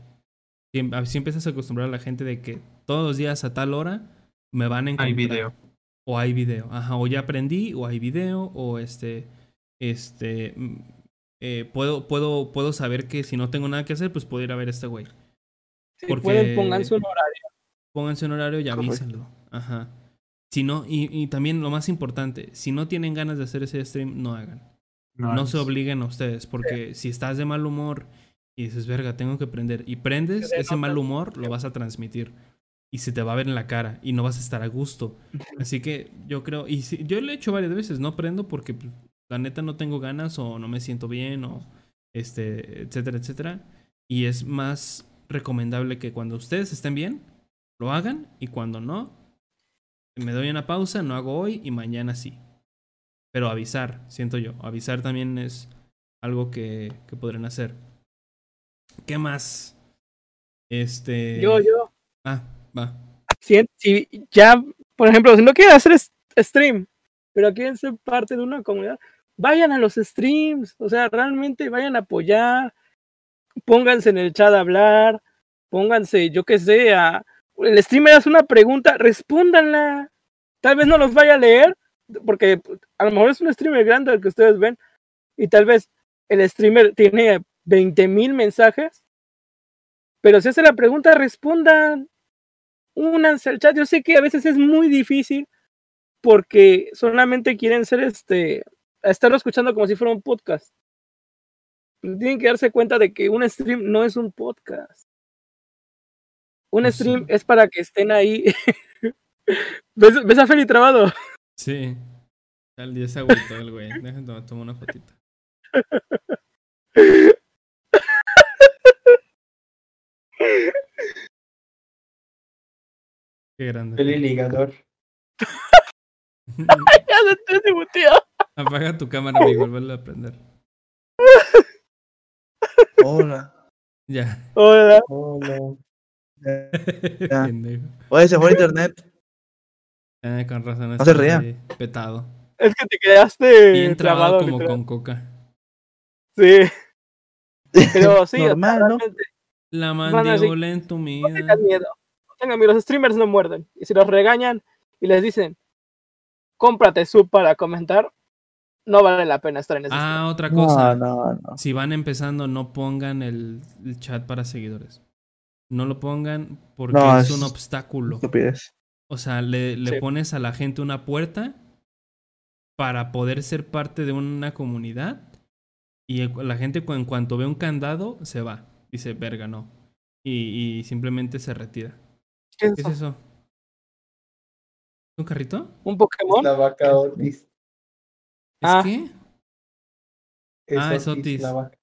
Sí, Así empiezas a acostumbrar a la gente de que todos los días a tal hora me van a encontrar. Hay video. O hay video. Ajá, o ya aprendí, o hay video, o este. Este. mm, eh, puedo, puedo, puedo saber que si no tengo nada que hacer, pues puedo ir a ver a este güey. si porque- pueden pónganse un horario Pónganse un horario y avísenlo. Ajá. Si no, y, y también lo más importante, si no tienen ganas de hacer ese stream, no hagan. No se es- obliguen a ustedes, porque si estás de mal humor y dices, verga, tengo que prender, y prendes, Se ese mal humor lo vas a transmitir. Y se te va a ver en la cara y no vas a estar a gusto. Así que yo creo, y si- yo lo he hecho varias veces, no prendo porque pues, la neta no tengo ganas o no me siento bien o este, etcétera, etcétera. Y es más recomendable que cuando ustedes estén bien, lo hagan y cuando no, me doy una pausa, no hago hoy y mañana sí. Pero avisar, siento yo. Avisar también es algo que, que podrán hacer. ¿Qué más? Este. yo yo Ah, va. si, si ya por ejemplo si no quieren hacer stream pero quieren ser parte de una comunidad vayan a los streams o sea realmente vayan a apoyar pónganse en el chat a hablar pónganse, yo qué sé, a, el streamer hace una pregunta, respóndanla. Tal vez no los vaya a leer, porque a lo mejor es un streamer grande el que ustedes ven, y tal vez el streamer tiene 20 mil mensajes, pero si hace la pregunta, respondan, únanse al chat. Yo sé que a veces es muy difícil porque solamente quieren ser este, estarlo escuchando como si fuera un podcast. Tienen que darse cuenta de que un stream no es un podcast. Un Pues stream sí. es para que estén ahí. ¿Ves, ¿Ves a Feli trabado? Sí. Al día se agüitó el güey. Déjenme tomar una fotito. Qué grande. El ligador. ya se te. Apaga tu cámara, amigo. Vuelve a prender. Hola. Ya. Hola. Hola. Ya. Oye, se fue internet. Ah, con razón. No se ría. Petado. Es que te quedaste Bien trabado trabado. como literal. con coca. Sí, pero sí, Normal, ¿no? La Van así, mandíbula no entumida. tengan miedo. No tengan miedo, los streamers no muerden. Y si los regañan y les dicen, cómprate sub para comentar, no vale la pena estar en ese Ah, otra cosa. No, no, no. Si van empezando, no pongan el, el chat para seguidores. No lo pongan porque No, es es- un obstáculo. Estupidez. O sea, le, le Sí. pones a la gente una puerta para poder ser parte de una comunidad. Y el- la gente en cuanto ve un candado, se va. Dice, verga, no. Y, y simplemente se retira. ¿Qué es ¿Qué es eso? ¿Un carrito? ¿Un Pokémon? La vaca Otis. ¿Es Ah. qué? Ah, es Otis. la vaca.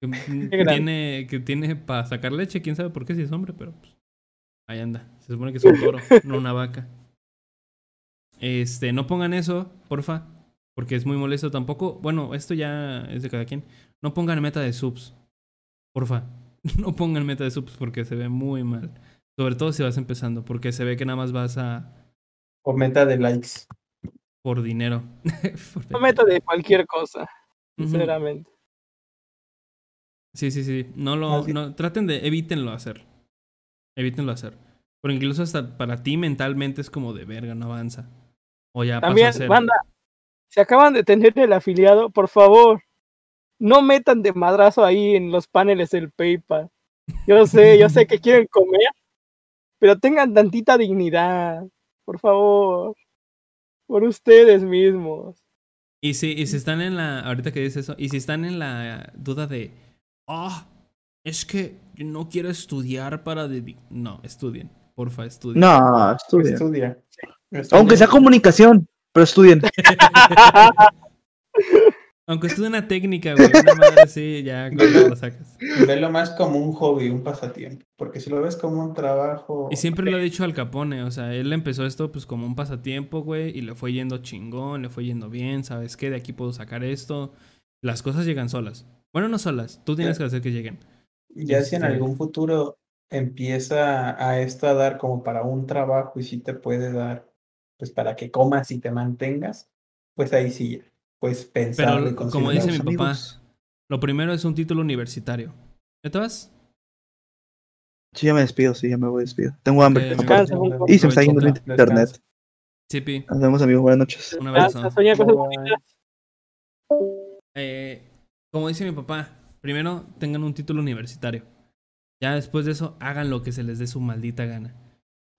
Que, tiene, que tiene para sacar leche, quién sabe por qué si es hombre, pero pues, ahí anda. Se supone que es un toro, no una vaca. Este, no pongan eso, porfa, porque es muy molesto tampoco. Bueno, esto ya es de cada quien. No pongan meta de subs, porfa. No pongan meta de subs porque se ve muy mal. Sobre todo si vas empezando, porque se ve que nada más vas a O meta de likes. por dinero. Por No meto de cualquier cosa, sinceramente. Sí, sí, sí. No lo, no, traten de, evítenlo hacer. Evítenlo hacer. Porque incluso hasta para ti mentalmente es como de verga, no avanza. O ya También, pasó a ser. banda, si acaban de tener el afiliado, por favor, no metan de madrazo ahí en los paneles del PayPal. Yo sé, yo sé que quieren comer, pero tengan tantita dignidad, por favor, por ustedes mismos. Y si, y si están en la. Ahorita que dices eso, y si están en la duda de. Ah, es que yo no quiero estudiar para. dedi-". No, estudien. Porfa, estudien. No, estudien. Estudia. Aunque sea comunicación, pero estudien. Aunque estudien una técnica, güey. Una madre así, ya cuando lo sacas. Velo más como un hobby, un pasatiempo. Porque si lo ves como un trabajo. Y siempre lo he dicho al Capone, o sea, él empezó esto pues como un pasatiempo, güey, y le fue yendo chingón, le fue yendo bien, ¿sabes qué? De aquí puedo sacar esto. Las cosas llegan solas. Bueno, no solas, tú tienes que hacer que lleguen. Ya si en Este- algún futuro empieza a esto a dar como para un trabajo y sí te puede dar, pues para que comas y te mantengas, pues ahí sí, pues pensar. Pero como dice mi papá, lo primero es un título universitario. ¿Ya te vas? Sí, ya me despido, sí, ya me voy despido. Tengo hambre. Ok, Descansa. Y se me está yendo el internet. Chipi, Nos vemos, amigos. Buenas noches. un Descansa, abrazo. Eh, como dice mi papá, primero tengan un título universitario. Ya después de eso, hagan lo que se les dé su maldita gana.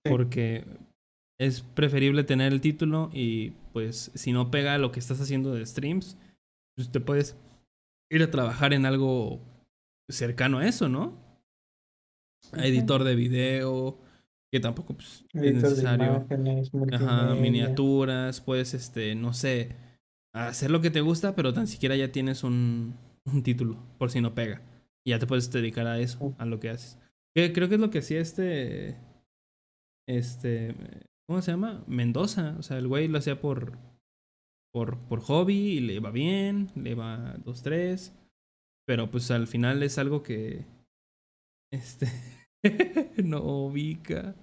Sí. Porque es preferible tener el título y pues si no pega lo que estás haciendo de streams, pues te puedes ir a trabajar en algo cercano a eso, ¿no? A editor de video, que tampoco pues, es necesario. Ajá, miniaturas, puedes, este, no sé, hacer lo que te gusta, pero tan siquiera ya tienes un, un título, por si no pega. Y ya te puedes dedicar a eso, a lo que haces. Creo que es lo que hacía este, este, ¿cómo se llama? Mendoza. O sea, el güey lo hacía por, por, por hobby y le va bien, le va dos, tres. Pero pues al final es algo que, este, no ubica.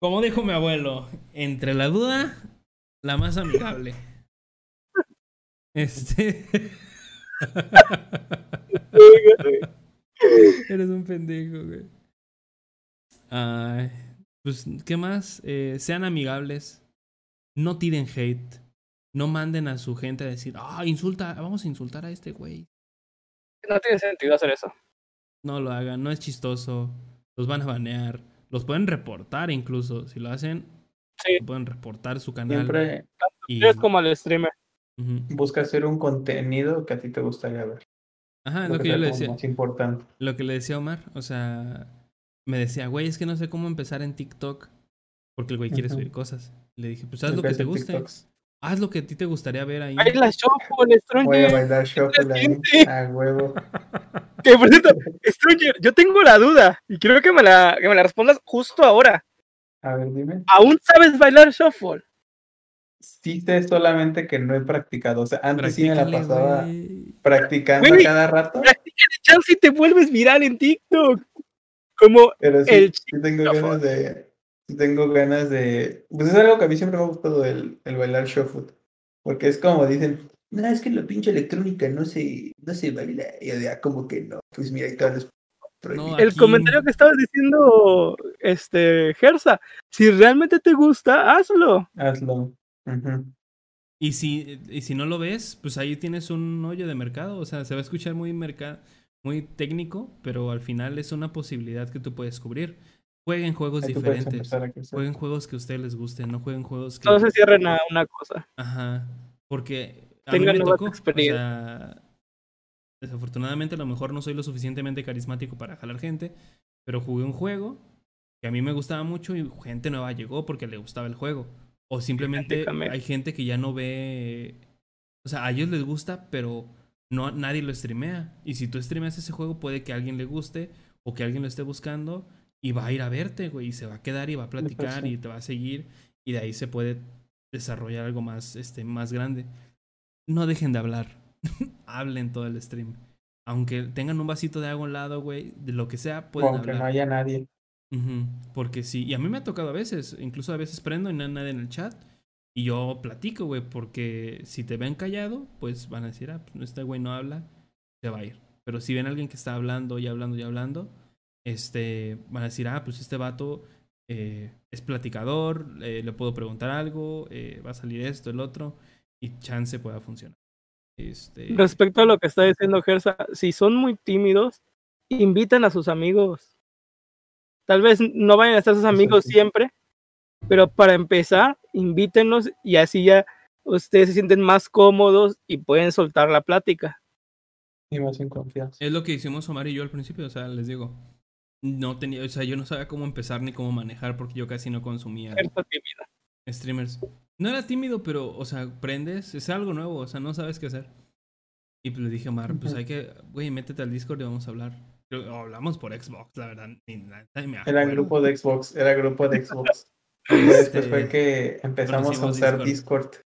Como dijo mi abuelo, entre la duda, la más amigable. Este. Eres un pendejo, güey. Ay, pues, ¿qué más? Eh, sean amigables. No tiren hate. No manden a su gente a decir, ah, insulta, vamos a insultar a este güey. No tiene sentido hacer eso. No lo hagan, no es chistoso. Los van a banear. Los pueden reportar incluso. Si lo hacen, Sí. pueden reportar su canal. Siempre y- Es como al streamer. Busca hacer un contenido que a ti te gustaría ver. Ajá, es Lo lo que que yo le decía. más importante. Lo que le decía a Omar, o sea, me decía, güey, es que no sé cómo empezar en TikTok. Porque el güey quiere subir cosas. Le dije, pues haz Lo lo que te guste. TikToks. Haz lo que a ti te gustaría ver ahí. Ay, la Shuffle, Voy a Stranger. bailar shuffle ahí. gente. A huevo. Que por cierto, Stranger, yo tengo la duda y quiero que me la, que me la respondas justo ahora. A ver, dime. ¿Aún sabes bailar Shuffle? Sí sé solamente que no he practicado. O sea, antes sí me la pasaba practicando cada rato. Practícale chance y te vuelves viral en TikTok. Como Pero sí, el sí tengo ganas de. Sí tengo ganas de. Pues es algo que a mí siempre me ha gustado el, el bailar shuffle. Porque es como dicen, no, es que la pinche electrónica no se, no se baila. Y digo, "Ah, como que no. Pues mira, y todas las prohibidas". el Aquí- comentario que estabas diciendo, este, Gersa, si realmente te gusta, hazlo. Hazlo. Y si, y si no lo ves, pues ahí tienes un hoyo de mercado. O sea, se va a escuchar muy mercado, muy técnico, pero al final es una posibilidad que tú puedes cubrir. Jueguen juegos Ahí diferentes. Jueguen juegos que a ustedes les gusten, no jueguen juegos que. No se cierren a una cosa. Ajá. Porque a mí Tengan me. O experiencias. sea, desafortunadamente a lo mejor no soy lo suficientemente carismático para jalar gente, pero jugué un juego que a mí me gustaba mucho y gente nueva llegó porque le gustaba el juego. O simplemente hay gente que ya no ve. O sea, a ellos les gusta, pero no nadie lo streamea. Y si tú streameas ese juego, puede que a alguien le guste o que alguien lo esté buscando y va a ir a verte, güey, y se va a quedar y va a platicar y te va a seguir y de ahí se puede desarrollar algo más, este, más grande. No dejen de hablar. Hablen todo el stream. Aunque tengan un vasito de agua a un lado, güey, de lo que sea, pueden Aunque hablar. no haya nadie. Ujú, Porque sí, y a mí me ha tocado a veces, incluso a veces prendo y no hay nadie en el chat. Y yo platico, güey, porque si te ven callado, pues van a decir, ah, pues este güey no habla, se va a ir. Pero si ven a alguien que está hablando y hablando y hablando, este, van a decir, ah, pues este vato eh, es platicador, eh, le puedo preguntar algo, eh, va a salir esto, el otro, y chance pueda funcionar. Este, Respecto a lo que está diciendo Gersa, si son muy tímidos, inviten a sus amigos. Tal vez no vayan a estar sus amigos sí. siempre, pero para empezar, invítenlos y así ya ustedes se sienten más cómodos y pueden soltar la plática. Y más en confianza. Es lo que hicimos Omar y yo al principio, o sea, les digo. No tenía, o sea, yo no sabía cómo empezar ni cómo manejar porque yo casi no consumía streamers. No era tímido, pero, o sea, prendes, es algo nuevo, o sea, no sabes qué hacer. Y pues le dije a Omar, pues hay que, güey, métete al Discord y vamos a hablar. Hablamos por Xbox, la verdad. Ni, me Era grupo de Xbox, era grupo de Xbox. Y después Este, fue que empezamos a usar Discord. Discord.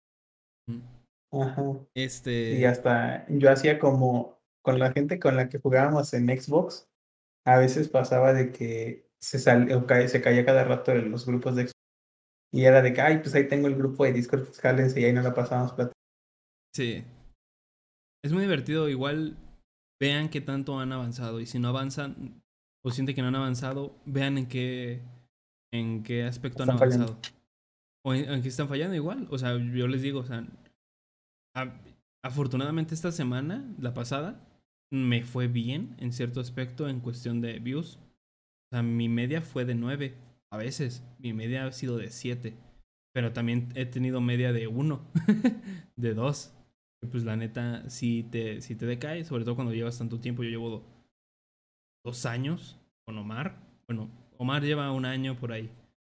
Mm. Ajá. Este. Y hasta yo hacía como con la gente con la que jugábamos en Xbox, a veces pasaba de que se, sal, o ca- se caía cada rato en los grupos de Xbox. Y era de que, ay, pues ahí tengo el grupo de Discord, pues jálense", y ahí no la pasábamos platicando. Sí. Es muy divertido. Igual vean qué tanto han avanzado. Y si no avanzan o sienten que no han avanzado, vean en qué, en qué aspecto han Están fallando. avanzado. O en, en qué están fallando igual. O sea, yo les digo, o sea, a- afortunadamente esta semana, la pasada, me fue bien en cierto aspecto en cuestión de views. O sea, mi media fue de 9 a veces. Mi media ha sido de 7. Pero también he tenido media de 1, de 2. Y Pues la neta, si te, si te decae, sobre todo cuando llevas tanto tiempo, yo llevo do- dos años con Omar. Bueno, Omar lleva un año por ahí.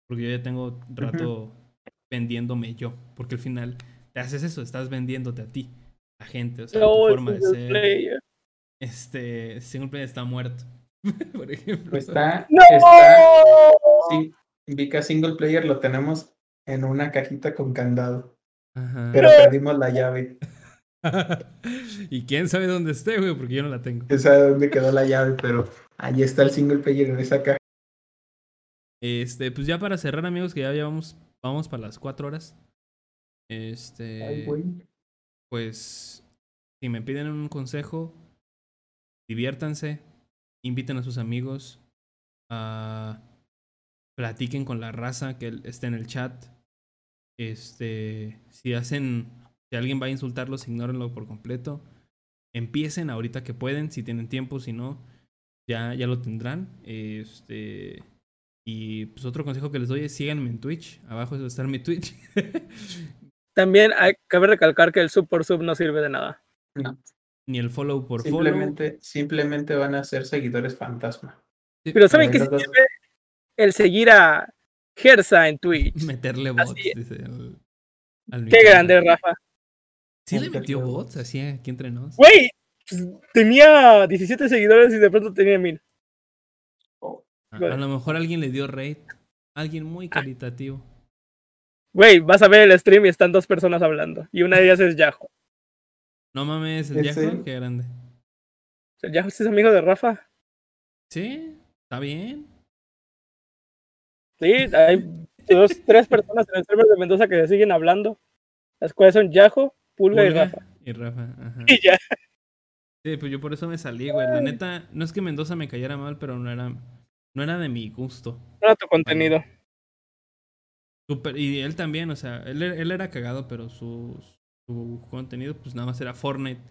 Porque yo ya tengo rato vendiéndome yo. Porque al final te haces eso, estás vendiéndote a ti, a gente. O sea, No, tu forma de single ser. player. Este, single player está muerto. por ejemplo. Está, ¡No! está, sí, Vika Single Player lo tenemos en una cajita con candado, Ajá. pero perdimos la llave. y quién sabe dónde esté, güey, porque yo no la tengo. Quién sabe dónde quedó la llave, pero ahí está el Single Player en esa caja. Este, pues ya para cerrar, amigos, que ya llevamos, vamos para las cuatro horas. Este, Ay, pues, si me piden un consejo, diviértanse, inviten a sus amigos, a platiquen con la raza que esté en el chat. Este, si hacen, si alguien va a insultarlos, ignórenlo por completo. Empiecen ahorita que pueden, si tienen tiempo, si no, ya, ya lo tendrán. Este, y pues otro consejo que les doy es síganme en Twitch. Abajo va a estar mi Twitch. También hay, cabe recalcar que el sub por sub no sirve de nada. No. Ni el follow por Simplemente, simplemente van a ser seguidores fantasma. follow. Pero ¿saben dos- sirve? El seguir a Gersa en Twitch. Meterle bots, dice al- al Qué grande, Rafa. Sí le metió bots. así aquí entre nos. Güey, pues, tenía 17 seguidores y de pronto tenía 1000. A, Güey. a lo mejor alguien le dio rate. Alguien muy caritativo. Güey, vas a ver el stream y están dos personas hablando. Y una de ellas es Yajo. No mames, el Jaco, qué grande. ¿El Yajo es amigo de Rafa? Sí, está bien. Sí, hay dos, tres personas en el server de Mendoza que se siguen hablando. Las cuales son Yajo, Pulga, y Rafa. Y Rafa, ajá. Y ya. Sí, pues yo por eso me salí, güey. La neta, no es que Mendoza me cayera mal, pero no era, no era de mi gusto. Era tu contenido. Súper- y él también, o sea, él, él era cagado, pero su, su contenido, pues nada más era Fortnite.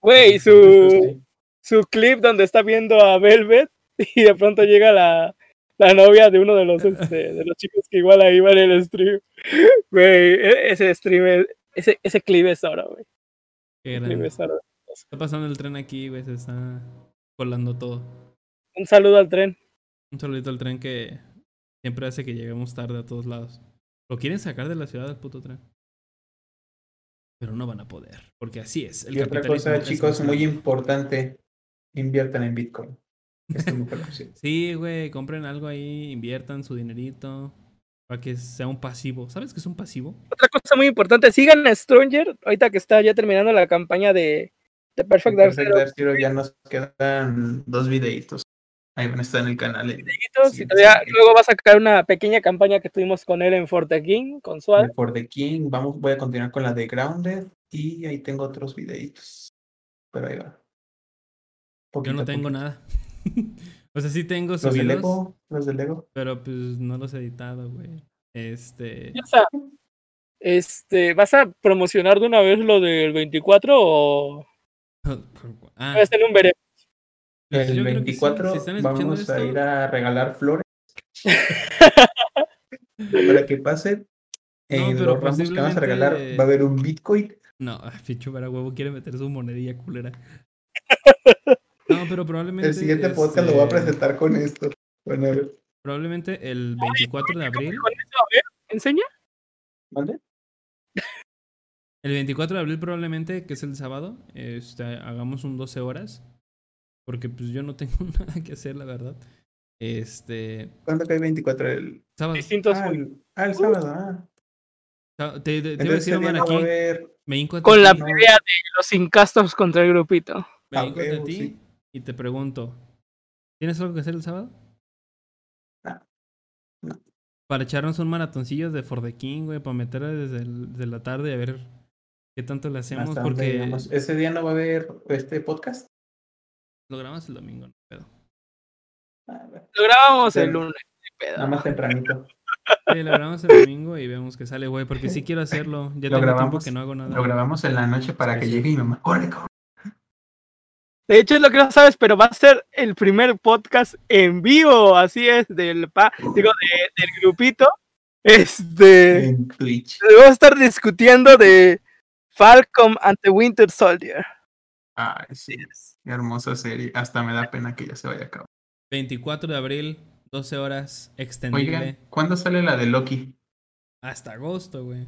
Güey, Pues su, sí. su clip donde está viendo a Velvet y de pronto llega la, la novia de uno de los, este, de los chicos que igual ahí va en el stream. Güey, e- ese stream, ese, ese clip es oro, güey. era- clip es oro. está pasando el tren aquí, güey, se está colando todo. Un saludo al tren. Un saludito al tren que siempre hace que lleguemos tarde a todos lados. Lo quieren sacar de la ciudad del puto tren. Pero no van a poder, porque así es. El Y otra cosa, es chicos, muy importante, inviertan en Bitcoin. Es tu mejor opción. Sí, güey, compren algo ahí, inviertan su dinerito para que sea un pasivo. ¿Sabes qué es un pasivo? Otra cosa muy importante, sigan a Stronger, ahorita que está ya terminando la campaña de, de Perfect Dark Perfect Zero. Dark Zero ya nos quedan dos videitos. Ahí van a estar en el canal. en- videitos, y todavía luego va a sacar una pequeña campaña que tuvimos con él en Forte King, con Suave. de For the King. Vamos, voy a continuar con la de Grounded. Y ahí tengo otros videitos. Pero ahí va. Yo Poquito no a tengo poquito. nada. o sea, sí tengo Los de subidos, Lego. Los de Lego. pero pues no los he editado, güey. Este... O sea, este, ¿vas a promocionar de una vez lo del 24 o Ah, va a ser un veremos? pues El yo creo que sí. 24 Si están escuchando vamos a esto, ir a regalar flores. para que pase. No, En pero los ramos que vamos a regalar posiblemente- va a haber un Bitcoin. No, Ficho para huevo quiere meter su monedilla culera. No, pero probablemente. El siguiente podcast lo voy a este, presentar con esto. Bueno, a ver. Probablemente el 24 de abril. Con eso, a ver, enseña. ¿Mande? El 24 de abril probablemente, que es el sábado, este, hagamos un 12 horas. Porque pues yo no tengo nada que hacer, la verdad. Este. ¿Cuándo cae 24? El, Sábado. Distintos ah, el, ah, el sábado. Ah. Te, te- te iba a decir, a aquí. Me hinco ante Con la pelea de los incastos contra el grupito. me a ante huevo, ti sí. Y te pregunto: ¿Tienes algo que hacer el sábado? No. No. Para echarnos un maratoncillo de For the King, güey, para meterla desde, el- desde la tarde a ver qué tanto le hacemos. hasta donde Porque llegamos. Ese día no va a haber este podcast. lo grabamos el domingo, no pedo. Ah, Lo grabamos Sí. el lunes. pedo. nada más tempranito. Sí, lo grabamos el domingo y vemos que sale, güey, porque sí quiero hacerlo. Ya Lo tengo tiempo grabamos- que no hago nada. Lo grabamos en la noche para que llegue mi mamá. ¡Órale, cabrón! De hecho, es lo que no sabes, pero va a ser el primer podcast en vivo, así es, del pa, digo, de- del grupito. Este, En Twitch. vamos a estar discutiendo de Falcon ante Winter Soldier. Ay, sí. Qué hermosa serie. Hasta me da pena que ya se vaya a acabar. 24 de abril, 12 horas, extendible Oigan, ¿cuándo sale la de Loki? hasta agosto, güey.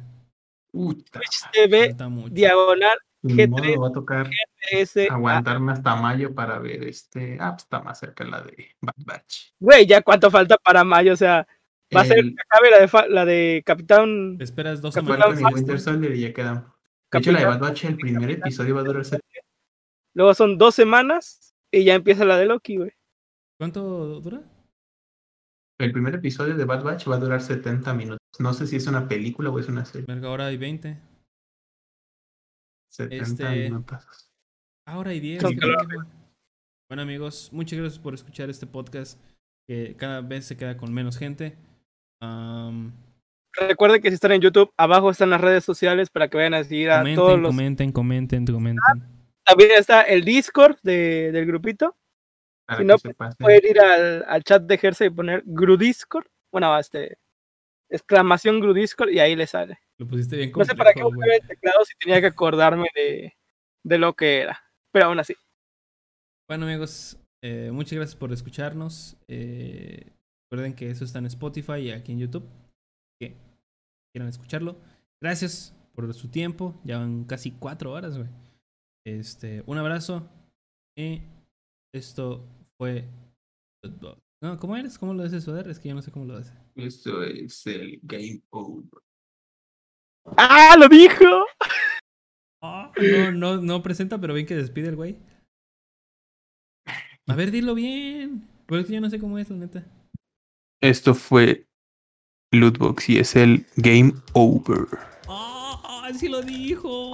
Twitch TV, diagonal ni G3. modo, va a tocar S. aguantarme hasta mayo para ver este. Ah, pues está más cerca la de Bad Batch. Güey, ya cuánto falta para mayo, o sea, va a ser El que acabe la de, fa- la de Capitán. Esperas dos Capitán semanas. Winter Soldier y ya quedan. De hecho, la de Bad Batch, el primer episodio va a durar Luego son dos semanas y ya empieza la de Loki, güey. ¿Cuánto dura? El primer episodio de Bad Batch va a durar 70 minutos. No sé si es una película o es una serie. Verga, hora y 20. 70 Este- minutos. Ahora y 10. Son creo que, güey. Bueno amigos, muchas gracias por escuchar este podcast que cada vez se queda con menos gente. Am, Recuerden que si están en YouTube, abajo están las redes sociales para que vayan a seguir a comenten, todos los. comenten, comenten, comenten. También está el Discord de- del grupito. Para Si no, pasen. Pueden ir al, al chat de Jersey y poner Grudiscord. Bueno, este. Exclamación Grudiscord y ahí le sale. Lo pusiste bien No sé para qué güey. el teclado si tenía que acordarme de, de lo que era. Pero aún así. Bueno amigos, eh, muchas gracias por escucharnos. Eh, recuerden que eso está en Spotify y aquí en YouTube. Que quieran escucharlo. Gracias por su tiempo. Ya van casi cuatro horas, güey. Este, un abrazo. Y esto fue. No, ¿cómo eres? ¿Cómo lo dices, Soder? Es que yo no sé cómo lo hace. Esto es el Game Over. ¡Ah! ¡Lo dijo! No, no, no presenta, pero bien que despide el güey. A ver, dilo bien. Es que yo no sé cómo es, la neta. Esto fue Lootbox y es el Game Over. ¡Ah! ¡Sí lo dijo!